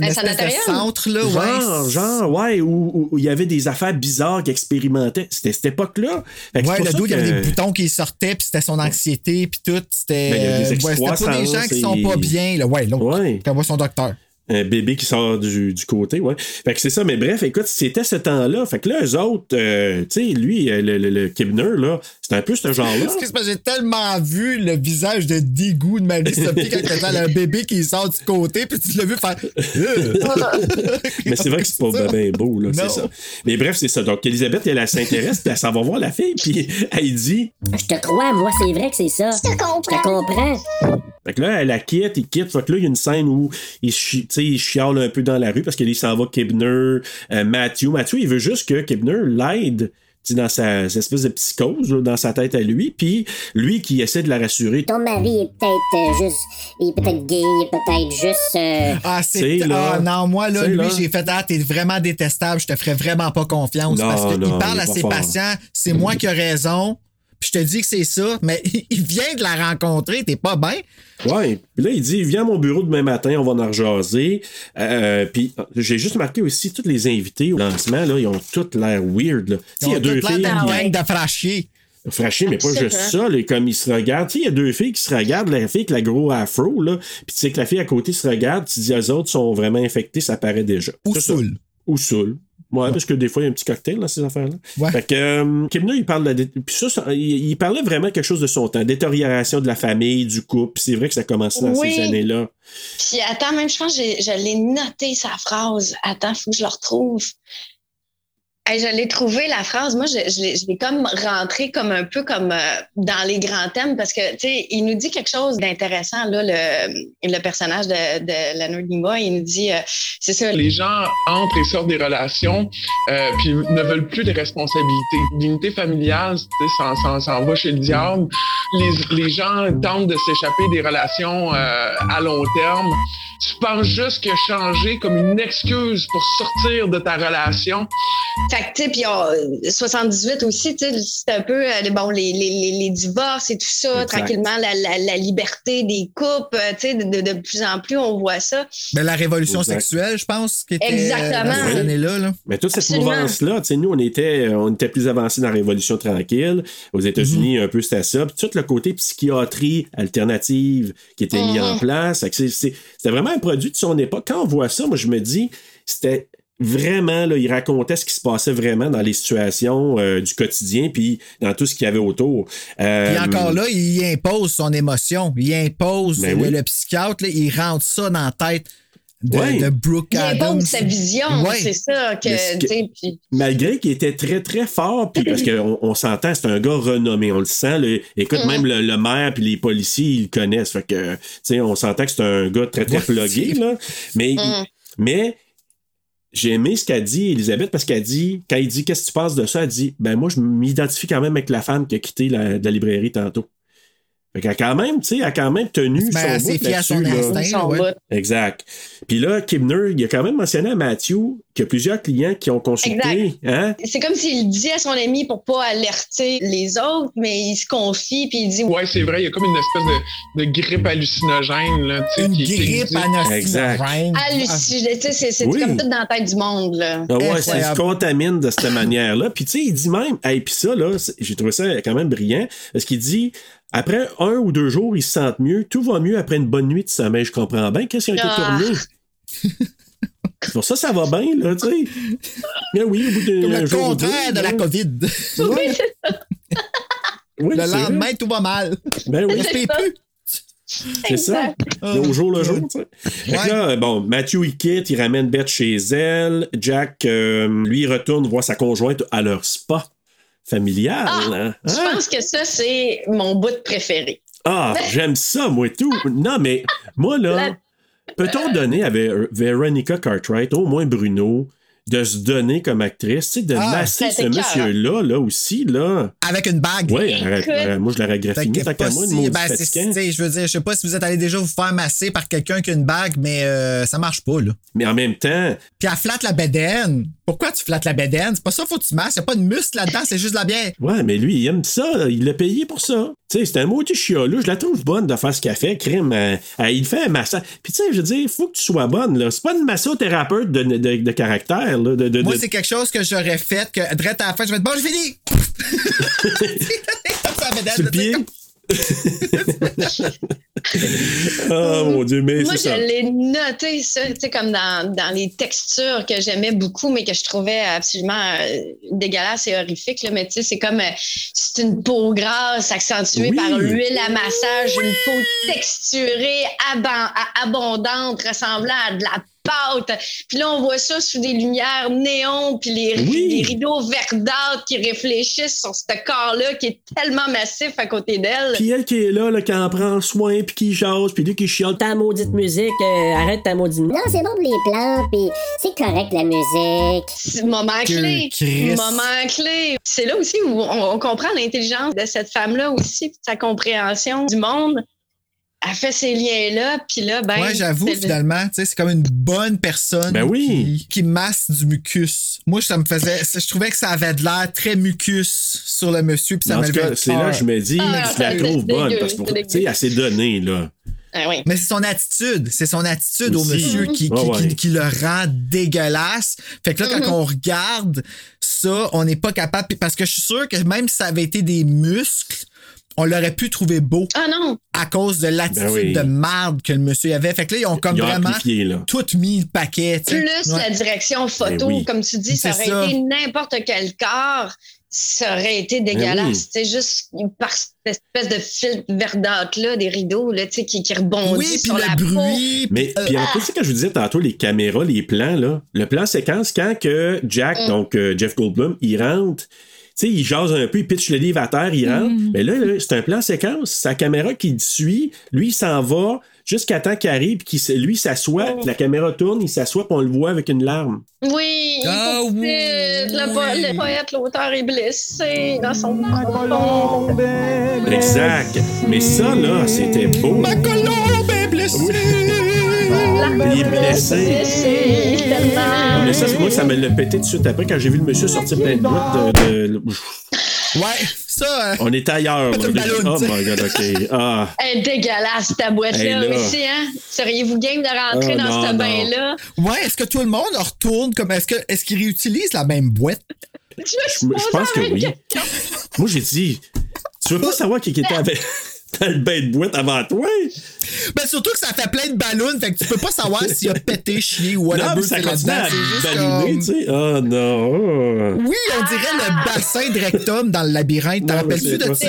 [SPEAKER 1] Centre, là,
[SPEAKER 2] Genre,
[SPEAKER 1] ouais.
[SPEAKER 2] genre, ouais, où, où- où il y avait des affaires bizarres qui expérimentaient. C'était cette époque-là.
[SPEAKER 1] Ouais, le dos, il y avait des boutons qui sortaient, puis c'était son anxiété, puis tout. C'était
[SPEAKER 2] Ben,
[SPEAKER 1] euh, ouais, c'était pour des gens qui sont pas bien. Là. Ouais, l'autre.
[SPEAKER 2] Ouais.
[SPEAKER 1] Son docteur.
[SPEAKER 2] Un bébé qui sort du, du côté, ouais. Fait que c'est ça, mais bref, écoute, c'était ce temps-là. Fait que là, eux autres, euh, tu sais, lui, euh, le, le, le Kibner, là, c'est un peu ce genre-là.
[SPEAKER 1] Excuse-moi, j'ai tellement vu le visage de dégoût de Marie-Sophie quand elle a un bébé qui sort du côté, puis tu l'as vu faire. Euh.
[SPEAKER 2] Mais c'est vrai que c'est pas bien beau, là, c'est ça. Mais bref, c'est ça. Donc, Elisabeth, elle, elle s'intéresse, puis elle s'en va voir la fille, puis elle dit.
[SPEAKER 9] Je te crois, moi, c'est vrai que c'est ça.
[SPEAKER 8] Je te comprends.
[SPEAKER 9] Je te comprends.
[SPEAKER 2] Fait que là, elle la quitte, il quitte. Fait que là, il y a une scène où il, chi- tu sais, il chiale un peu dans la rue parce qu'il s'en va Kibner, euh, Matthew. Matthew, il veut juste que Kibner l'aide dans sa, sa espèce de psychose, là, dans sa tête à lui. Puis lui qui essaie de la rassurer.
[SPEAKER 8] Ton mari est peut-être euh, juste. Il est peut-être gay, il est peut-être juste. euh,
[SPEAKER 1] Ah, c'est. Ah, non, moi, là, lui, j'ai fait. Ah, t'es vraiment détestable, je te ferais vraiment pas confiance.
[SPEAKER 2] Non,
[SPEAKER 1] parce qu'il parle
[SPEAKER 2] il
[SPEAKER 1] à ses
[SPEAKER 2] fort.
[SPEAKER 1] patients, c'est moi qui ai raison, puis je te dis que c'est ça, mais il vient de la rencontrer, t'es pas bien?
[SPEAKER 2] Ouais. Puis là, il dit Viens à mon bureau demain matin, on va en rejaser. Euh, puis j'ai juste marqué aussi, tous les invités au lancement, là, ils ont tous l'air weird. Là.
[SPEAKER 1] Ils
[SPEAKER 2] il y a deux filles.
[SPEAKER 1] gang de frachiers.
[SPEAKER 2] Fraché, mais pas juste ça, là, comme ils se regardent. Tu sais, il y a deux filles qui se regardent, la fille avec la gros afro, là, puis tu sais que la fille à côté se regarde, tu dis, les autres sont vraiment infectés, ça paraît déjà.
[SPEAKER 1] Ou saoul.
[SPEAKER 2] Ou saoul. Ouais, parce que des fois, il y a un petit cocktail dans ces affaires-là.
[SPEAKER 1] Ouais.
[SPEAKER 2] Fait que, euh, il parle de la dé- puis ça, ça- il, il parlait vraiment quelque chose de son temps, détérioration de la famille, du couple, puis c'est vrai que ça a commencé dans
[SPEAKER 4] Oui.
[SPEAKER 2] ces années-là.
[SPEAKER 4] Puis attends, même je pense que je l'ai noté sa phrase. Attends, faut que je le retrouve. Hey, je l'ai trouvé la phrase. Moi, je, je l'ai- je l'ai comme rentré comme un peu comme euh, dans les grands thèmes parce que tu sais, il nous dit quelque chose d'intéressant là, le, le personnage de, de Leonard Nimoy. Il nous dit, euh, c'est ça.
[SPEAKER 10] Les gens entrent et sortent des relations, euh, puis ne veulent plus de responsabilités. L'unité familiale, tu sais, ça, ça, ça en va chez le diable. Les, les gens tentent de s'échapper des relations euh, à long terme. Tu penses juste que changer comme une excuse pour sortir de ta relation.
[SPEAKER 4] Fait que, tu sais, puis on- 78 aussi, tu sais, c'est un peu, euh, bon, les, les, les, les divorces et tout ça,
[SPEAKER 1] Exact.
[SPEAKER 4] tranquillement, la, la, la liberté des couples, euh, tu sais, de, de, de plus en plus, on voit ça.
[SPEAKER 1] Ben, la révolution
[SPEAKER 2] Exact.
[SPEAKER 1] sexuelle, je pense, qui était
[SPEAKER 4] Exactement.
[SPEAKER 1] dans ces années-là. Là.
[SPEAKER 2] Mais toute cette mouvance-là, tu sais, nous, on était, on était plus avancés dans la Révolution tranquille. Aux États-Unis, un peu, c'était ça. Puis tout le côté psychiatrie alternative qui était mis en
[SPEAKER 4] Mhm.
[SPEAKER 2] place. C'était vraiment un produit de son époque. Quand on voit ça, moi, je me dis, c'était vraiment, là, il racontait ce qui se passait vraiment dans les situations euh, du quotidien, puis dans tout ce qu'il y avait autour. Euh,
[SPEAKER 1] Puis encore là, il impose son émotion. Il impose
[SPEAKER 2] Ben
[SPEAKER 1] le,
[SPEAKER 2] oui.
[SPEAKER 1] le psychiatre, là, il rentre ça dans la tête de,
[SPEAKER 2] Ouais.
[SPEAKER 1] de Brooke
[SPEAKER 4] Il
[SPEAKER 1] Adams.
[SPEAKER 4] impose sa vision,
[SPEAKER 1] Ouais.
[SPEAKER 4] c'est ça, que, puis-
[SPEAKER 2] malgré qu'il était très très fort, puis parce qu'on on, s'entend, c'est un gars renommé, on le sent. là. écoute,
[SPEAKER 4] Mhm.
[SPEAKER 2] même le, le maire puis les policiers, ils le connaissent. Fait que, tu sais, on s'entend que c'est un gars très très
[SPEAKER 1] Ouais.
[SPEAKER 2] plugué, là. Mais,
[SPEAKER 4] Mhm.
[SPEAKER 2] mais j'ai aimé ce qu'a dit Elisabeth parce qu'elle dit, quand il dit qu'est-ce que tu penses de ça, elle dit, ben moi je m'identifie quand même avec la femme qui a quitté la, librairie tantôt. Fait qu'elle a quand même, tu sais, elle a quand même tenu son bout
[SPEAKER 1] fiée à son
[SPEAKER 2] là.
[SPEAKER 1] instinct.
[SPEAKER 4] son
[SPEAKER 1] ouais.
[SPEAKER 4] bout.
[SPEAKER 2] Exact. Puis là, Kibner, il a quand même mentionné à Matthew qu'il y a plusieurs clients qui ont consulté.
[SPEAKER 4] Exact.
[SPEAKER 2] Hein?
[SPEAKER 4] C'est comme s'il dit à son ami pour pas alerter les autres, mais il se confie puis il dit
[SPEAKER 10] Ouais, c'est vrai, il y a comme une espèce de, de grippe hallucinogène. Là,
[SPEAKER 1] Une
[SPEAKER 10] qui-
[SPEAKER 1] grippe hallucinogène.
[SPEAKER 4] hallucinogène. Tu sais, c'est
[SPEAKER 2] Oui.
[SPEAKER 4] comme tout dans la tête du monde là.
[SPEAKER 2] Ah ouais, ça se contamine de cette manière-là. Puis tu sais, il dit même, hey, puis ça, là, j'ai trouvé ça quand même brillant, parce qu'il dit, après un ou deux jours, ils se sentent mieux, tout va mieux après une bonne nuit de sommeil, je comprends bien. Qu'est-ce qui a été
[SPEAKER 4] Ah.
[SPEAKER 2] tourné? Pour ça, ça va bien, là, tu sais. Mais oui, au bout d'un
[SPEAKER 1] Comme le
[SPEAKER 2] jour
[SPEAKER 1] contraire
[SPEAKER 2] deux,
[SPEAKER 1] de la. COVID.
[SPEAKER 2] Oui,
[SPEAKER 1] le
[SPEAKER 2] vrai.
[SPEAKER 1] lendemain, tout va mal.
[SPEAKER 2] Ben oui,
[SPEAKER 1] paye plus.
[SPEAKER 2] c'est ça. Au jour le jour,
[SPEAKER 1] Ouais.
[SPEAKER 2] là, bon, Matthew, il quitte, il ramène Beth chez elle. Jack, euh, lui, il retourne voir sa conjointe à leur spa familial.
[SPEAKER 4] Ah,
[SPEAKER 2] hein?
[SPEAKER 4] Je
[SPEAKER 2] Hein?
[SPEAKER 4] pense que ça, c'est mon bout préféré.
[SPEAKER 2] Ah, j'aime ça, moi, tout. Non, mais moi, là, peut-on donner à Ver- Veronica Cartwright, au moins Bruno, de se donner comme actrice, tu sais, de
[SPEAKER 1] Ah,
[SPEAKER 2] masser ce
[SPEAKER 4] cœur,
[SPEAKER 2] monsieur-là, là aussi, là?
[SPEAKER 1] Avec une bague.
[SPEAKER 2] Oui, arrête, moi, je l'aurais graffiné, tant qu'à
[SPEAKER 1] pas
[SPEAKER 2] moi, maudit
[SPEAKER 1] ben, je veux dire, je sais pas si vous êtes allé déjà vous faire masser par quelqu'un qui a une bague, mais euh, ça marche pas, là.
[SPEAKER 2] Mais en même temps,
[SPEAKER 1] Puis elle flatte la bédaine. Pourquoi tu flattes la bédaine? C'est pas ça, faut que tu masses. Y a pas de muscle là-dedans, c'est juste de la bière.
[SPEAKER 2] ouais, mais lui, il aime ça, il l'a payé pour ça. Tu sais, c'est un maudit chialeux, je la trouve bonne de faire ce qu'elle fait, crime. euh, euh, il fait un massage. Puis tu sais, je veux dire, faut que tu sois bonne, là. C'est pas une massothérapeute de, de, de caractère, là. De, de,
[SPEAKER 1] Moi,
[SPEAKER 2] de-
[SPEAKER 1] c'est quelque chose que j'aurais fait, que direct à la fin, je vais être bon, j'ai fini!
[SPEAKER 2] Sur le pied?
[SPEAKER 1] comme-
[SPEAKER 2] oh mon Dieu, mais
[SPEAKER 4] Moi, je l'ai noté, ça, tu sais, comme dans, dans les textures que j'aimais beaucoup, mais que je trouvais absolument euh, dégueulasses et horrifiques. Là. Mais tu sais, c'est comme, euh, c'est une peau grasse accentuée
[SPEAKER 2] Oui.
[SPEAKER 4] par l'huile à massage, une peau texturée, abondante, ressemblant à de la pâte. Puis là, on voit ça sous des lumières néon, puis les,
[SPEAKER 2] Oui.
[SPEAKER 4] les rideaux verdâtres qui réfléchissent sur ce corps-là qui est tellement massif à côté d'elle.
[SPEAKER 2] Puis elle qui est là, là, qui en prend soin, puis qui jase, puis lui qui chiale.
[SPEAKER 9] Ta maudite musique, euh, arrête ta maudite musique.
[SPEAKER 8] Non, c'est bon pour les plantes, puis c'est correct la musique.
[SPEAKER 4] C'est moment
[SPEAKER 1] Que
[SPEAKER 4] clé.
[SPEAKER 1] Christ.
[SPEAKER 4] Moment clé. C'est là aussi où on, on comprend l'intelligence de cette femme-là aussi, sa compréhension du monde. Elle fait ces liens-là, puis là, ben.
[SPEAKER 1] Ouais, j'avoue, finalement, tu sais, c'est comme une bonne personne
[SPEAKER 2] Ben oui.
[SPEAKER 1] qui, qui masse du mucus. Moi, ça me faisait. Je trouvais que ça avait de l'air très mucus sur le monsieur, puis ça
[SPEAKER 2] c'est là que je me dis,
[SPEAKER 4] Ah,
[SPEAKER 2] je la
[SPEAKER 4] c'est
[SPEAKER 2] trouve bonne,
[SPEAKER 4] dégueu,
[SPEAKER 2] parce que, tu sais, elle s'est donnée, là.
[SPEAKER 4] Ah oui.
[SPEAKER 1] Mais c'est son attitude, c'est son attitude au monsieur qui, qui,
[SPEAKER 2] Ouais, ouais.
[SPEAKER 1] qui- qui le rend dégueulasse. Fait que là,
[SPEAKER 4] Mm-hmm.
[SPEAKER 1] quand on regarde ça, on n'est pas capable. Parce que je suis sûr que même si ça avait été des muscles, on l'aurait pu trouver beau
[SPEAKER 4] Ah non.
[SPEAKER 1] à cause de l'attitude
[SPEAKER 2] Ben oui.
[SPEAKER 1] de marde que le monsieur avait. Fait que là, ils ont comme
[SPEAKER 2] Ils ont
[SPEAKER 1] vraiment
[SPEAKER 2] amplifié,
[SPEAKER 1] tout mis le paquet.
[SPEAKER 4] Plus
[SPEAKER 1] Ouais.
[SPEAKER 4] la direction photo,
[SPEAKER 2] Ben oui.
[SPEAKER 4] comme tu dis, ça aurait
[SPEAKER 1] ça.
[SPEAKER 4] été n'importe quel corps. ça aurait été
[SPEAKER 2] Ben
[SPEAKER 4] dégueulasse. C'est juste par cette espèce de fil verdâtre-là, des rideaux là, tu sais, qui, qui rebondissent
[SPEAKER 1] Oui, puis
[SPEAKER 4] sur
[SPEAKER 1] le
[SPEAKER 4] la
[SPEAKER 1] bruit.
[SPEAKER 2] Mais
[SPEAKER 1] Euh,
[SPEAKER 2] puis en plus, c'est quand je vous disais tantôt les caméras, les plans, là, le plan séquence, quand que Jack,
[SPEAKER 4] Mm.
[SPEAKER 2] donc euh, Jeff Goldblum, il rentre, sais, il jase un peu, il pitch le livre à terre, il rentre. Mais là, là, c'est un plan séquence. Sa caméra qui le suit, lui, il s'en va jusqu'à temps qu'il arrive, puis qu'il- lui, il s'assoit, puis la caméra tourne, il s'assoit, puis on le voit avec une larme.
[SPEAKER 4] Oui, il
[SPEAKER 1] Ah
[SPEAKER 4] faut
[SPEAKER 1] oui.
[SPEAKER 4] Le, po-
[SPEAKER 1] oui.
[SPEAKER 4] le poète, l'auteur est blessé dans son
[SPEAKER 2] Exact. Mais ça, là, c'était beau.
[SPEAKER 1] Ma colombe.
[SPEAKER 2] Il est blessé. Mais ça, c'est moi, ça me l'a pété tout de suite après quand j'ai vu le monsieur sortir plein de boîtes de. de-
[SPEAKER 1] Ouais, ça. euh,
[SPEAKER 2] On était ailleurs. Là.
[SPEAKER 1] ballon,
[SPEAKER 2] oh my god, ok. Ah.
[SPEAKER 4] Elle est dégueulasse, ta boîte-là.
[SPEAKER 2] Hey, là.
[SPEAKER 4] Mais si, hein? Seriez-vous game de rentrer
[SPEAKER 2] Oh,
[SPEAKER 4] dans
[SPEAKER 2] non,
[SPEAKER 4] ce bain-là?
[SPEAKER 1] Ouais, est-ce que tout le monde retourne comme. Est-ce que est-ce qu'ils réutilisent la même boîte?
[SPEAKER 4] Je,
[SPEAKER 2] Je, je pense que oui. Moi, j'ai dit, tu veux pas savoir qui qui était avec, dans le bain de boîte avant toi?
[SPEAKER 1] Ben surtout que ça fait plein de ballons, fait que tu peux pas savoir s'il a pété, chié ou
[SPEAKER 2] Non,
[SPEAKER 1] whatever.
[SPEAKER 2] mais ça continue à ballonner,
[SPEAKER 1] comme-
[SPEAKER 2] tu sais. Oh non.
[SPEAKER 1] Oui, on dirait le bassin de rectum dans le labyrinthe. T'en
[SPEAKER 2] Non,
[SPEAKER 1] rappelles-tu de
[SPEAKER 2] pas
[SPEAKER 1] ça?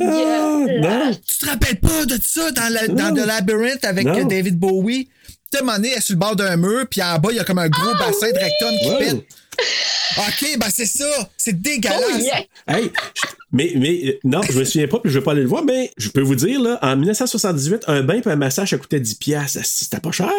[SPEAKER 2] Ah, non.
[SPEAKER 1] Tu te rappelles pas de ça dans, la- dans
[SPEAKER 2] Non.
[SPEAKER 1] The Labyrinth avec
[SPEAKER 2] Non.
[SPEAKER 1] David Bowie? Tu sais, elle est sur le bord d'un mur, puis en bas, il y a comme un gros bassin de rectum qui
[SPEAKER 2] Wow.
[SPEAKER 1] pète. OK, ben c'est ça. C'est dégueulasse.
[SPEAKER 4] Oh, yeah.
[SPEAKER 2] Hey, mais, mais euh, non, je me souviens pas, puis je vais pas aller le voir, mais je peux vous dire, là, en 1978, un bain et un massage, ça coûtait 10$. piastres. C'était pas cher.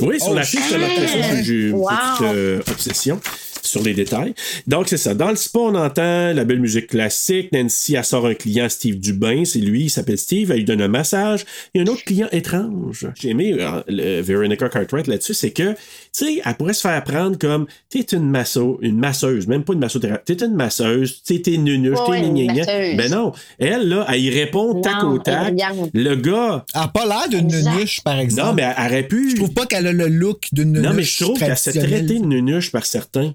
[SPEAKER 2] Oui, sur
[SPEAKER 1] Oh,
[SPEAKER 2] la fiche, petite euh, obsession sur les détails. Donc, c'est ça. Dans le spa, on entend la belle musique classique. Nancy, elle sort un client, Steve Dubin. C'est lui, il s'appelle Steve. Elle lui donne un massage. Il y a un autre client étrange. J'ai aimé euh, le Veronica Cartwright là-dessus, c'est que, tu sais, elle pourrait se faire prendre comme, t'es une masso, une masseuse, même pas une massothérapeute. T'es une masseuse, t'es t'es nunuche,
[SPEAKER 4] Ouais,
[SPEAKER 2] t'es
[SPEAKER 4] une
[SPEAKER 2] gna. Ben non. Elle, là, elle y répond tac au tac. Le gars,
[SPEAKER 1] Elle a pas l'air d'une nunuche, par exemple.
[SPEAKER 2] non, mais elle aurait pu.
[SPEAKER 1] Je trouve pas qu'elle a le look d'une nunuche
[SPEAKER 2] Non, mais je trouve qu'elle s'est traitée de nunuche par certains.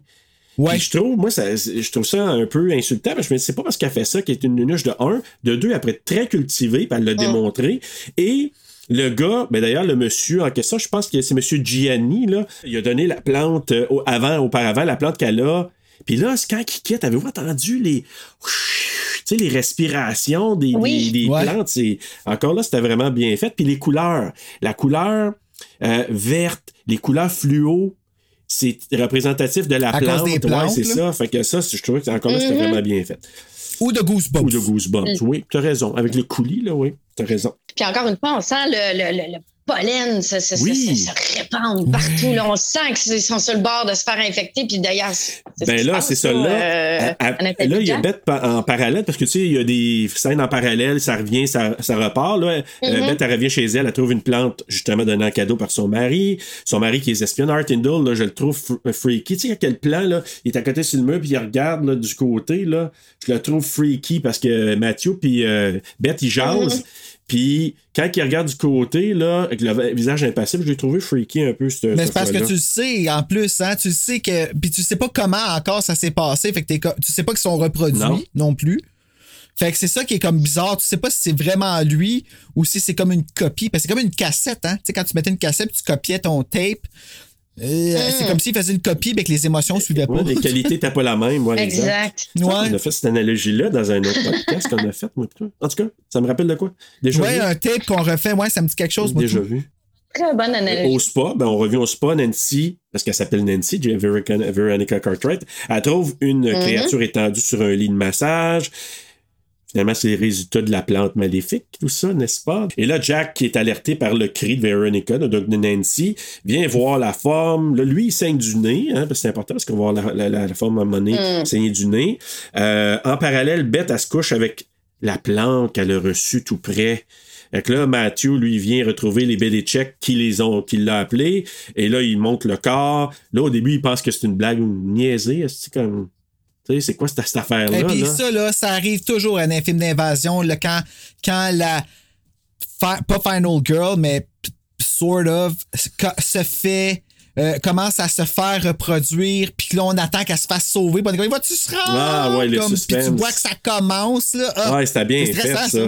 [SPEAKER 1] Ouais.
[SPEAKER 2] Puis je trouve, moi, ça, je trouve ça un peu insultant, parce que je me dis, c'est pas parce qu'elle fait ça qu'elle est une nunuche de un, de deux, après être très cultivée, puis elle l'a démontré. Et le gars, ben d'ailleurs, le monsieur en question, je pense que c'est monsieur Gianni, là, il a donné la plante euh, au- avant, auparavant, la plante qu'elle a. Puis là, c'est quand il quitte, avez-vous entendu les. Tu sais, les respirations des,
[SPEAKER 4] Oui.
[SPEAKER 2] des- des
[SPEAKER 1] Ouais.
[SPEAKER 2] plantes, c'est. Encore là, c'était vraiment bien fait. Puis les couleurs. La couleur euh, verte, les couleurs fluo, c'est représentatif de la
[SPEAKER 1] À cause
[SPEAKER 2] plante.
[SPEAKER 1] des
[SPEAKER 2] ouais,
[SPEAKER 1] plantes,
[SPEAKER 2] c'est
[SPEAKER 1] là?
[SPEAKER 2] ça. Fait que ça, c'est- je trouvais que encore là, c'était vraiment bien fait.
[SPEAKER 1] Ou de Goosebumps.
[SPEAKER 2] Ou de Goosebumps. Oui, t'as raison. Avec le coulis, là, oui, t'as raison.
[SPEAKER 4] Puis encore une fois, on sent le, le, le, le pollen se, se-
[SPEAKER 2] Oui.
[SPEAKER 4] se- se répandre partout. Là, on sent qu'ils sont sur le bord de se faire infecter. Puis d'ailleurs,
[SPEAKER 2] Ben là, c'est ça. Là,
[SPEAKER 4] euh,
[SPEAKER 2] à- à- là il y a. Beth en parallèle parce que tu sais, il y a des scènes en parallèle, ça revient, ça, ça repart. Là. Euh,
[SPEAKER 4] Mhm.
[SPEAKER 2] Beth, elle revient chez elle, elle trouve une plante justement donnée en cadeau par son mari. Son mari qui est espionne, Art là, je le trouve fr- freaky. Tu sais, à quel plan, là, il est à côté sur le mur, puis il regarde là, du côté. Là, je le trouve freaky parce que Matthew puis euh, Beth, ils jasent.
[SPEAKER 4] Mhm.
[SPEAKER 2] Puis quand il regarde du côté, là, avec le visage impassible, je l'ai trouvé freaky un peu. ce-
[SPEAKER 1] Mais
[SPEAKER 2] ce
[SPEAKER 1] c'est parce que tu le sais, en plus, hein, tu le sais que. Puis tu sais pas comment encore ça s'est passé. Fait que t'es tu sais pas qu'ils sont reproduits
[SPEAKER 2] Non.
[SPEAKER 1] non. plus. Fait que c'est ça qui est comme bizarre. Tu sais pas si c'est vraiment lui ou si c'est comme une copie. Parce que c'est comme une cassette, hein. Tu sais, quand tu mettais une cassette tu copiais ton tape, euh, c'est comme s'il faisait une copie mais que les émotions suivaient pas.
[SPEAKER 2] Ouais, les qualités n'étaient pas la même. Ouais,
[SPEAKER 4] Exact.
[SPEAKER 1] Ouais.
[SPEAKER 2] On a fait cette analogie-là dans un autre podcast qu'on a fait, moi, plutôt. En tout cas, ça me rappelle de quoi? Déjà
[SPEAKER 1] Ouais,
[SPEAKER 2] vu?
[SPEAKER 1] un tape qu'on refait, ouais, ça me dit quelque chose, moi.
[SPEAKER 2] Déjà
[SPEAKER 1] tout.
[SPEAKER 2] vu.
[SPEAKER 4] Très bonne analogie.
[SPEAKER 2] Au spa, ben, on revient au spa, Nancy, parce qu'elle s'appelle Nancy, J- Veronica, Veronica Cartwright, elle trouve une
[SPEAKER 4] Mhm.
[SPEAKER 2] créature étendue sur un lit de massage. Finalement, c'est les résultats de la plante maléfique, tout ça, n'est-ce pas? Et là, Jack, qui est alerté par le cri de Veronica, donc de Nancy, vient voir la forme. Là, lui, il saigne du nez, hein, parce que c'est important, parce qu'on va voir la, la- la- la forme à un moment donné
[SPEAKER 4] Mm.
[SPEAKER 2] saigner du nez. Euh, en parallèle, Beth, elle se couche avec la plante qu'elle a reçue tout près. Fait que là, Matthew, lui, vient retrouver les Belichick qui les ont, qui l'a appelé. Et là, il monte le corps. Là, au début, il pense que c'est une blague ou une niaisée. C'est comme. C'est quoi cette, cette affaire-là?
[SPEAKER 1] Et puis
[SPEAKER 2] là?
[SPEAKER 1] ça, là, ça arrive toujours à un film d'invasion, quand, quand la. fi- pas Final Girl, mais sort of, se fait euh, commence à se faire reproduire, puis là, on attend qu'elle se fasse sauver. Puis on va-tu se rendre?
[SPEAKER 2] Ah, ouais, le
[SPEAKER 1] Comme, Puis tu vois que ça commence, là. Ah,
[SPEAKER 2] Ouais, c'était bien
[SPEAKER 1] c'est
[SPEAKER 2] fait, ça.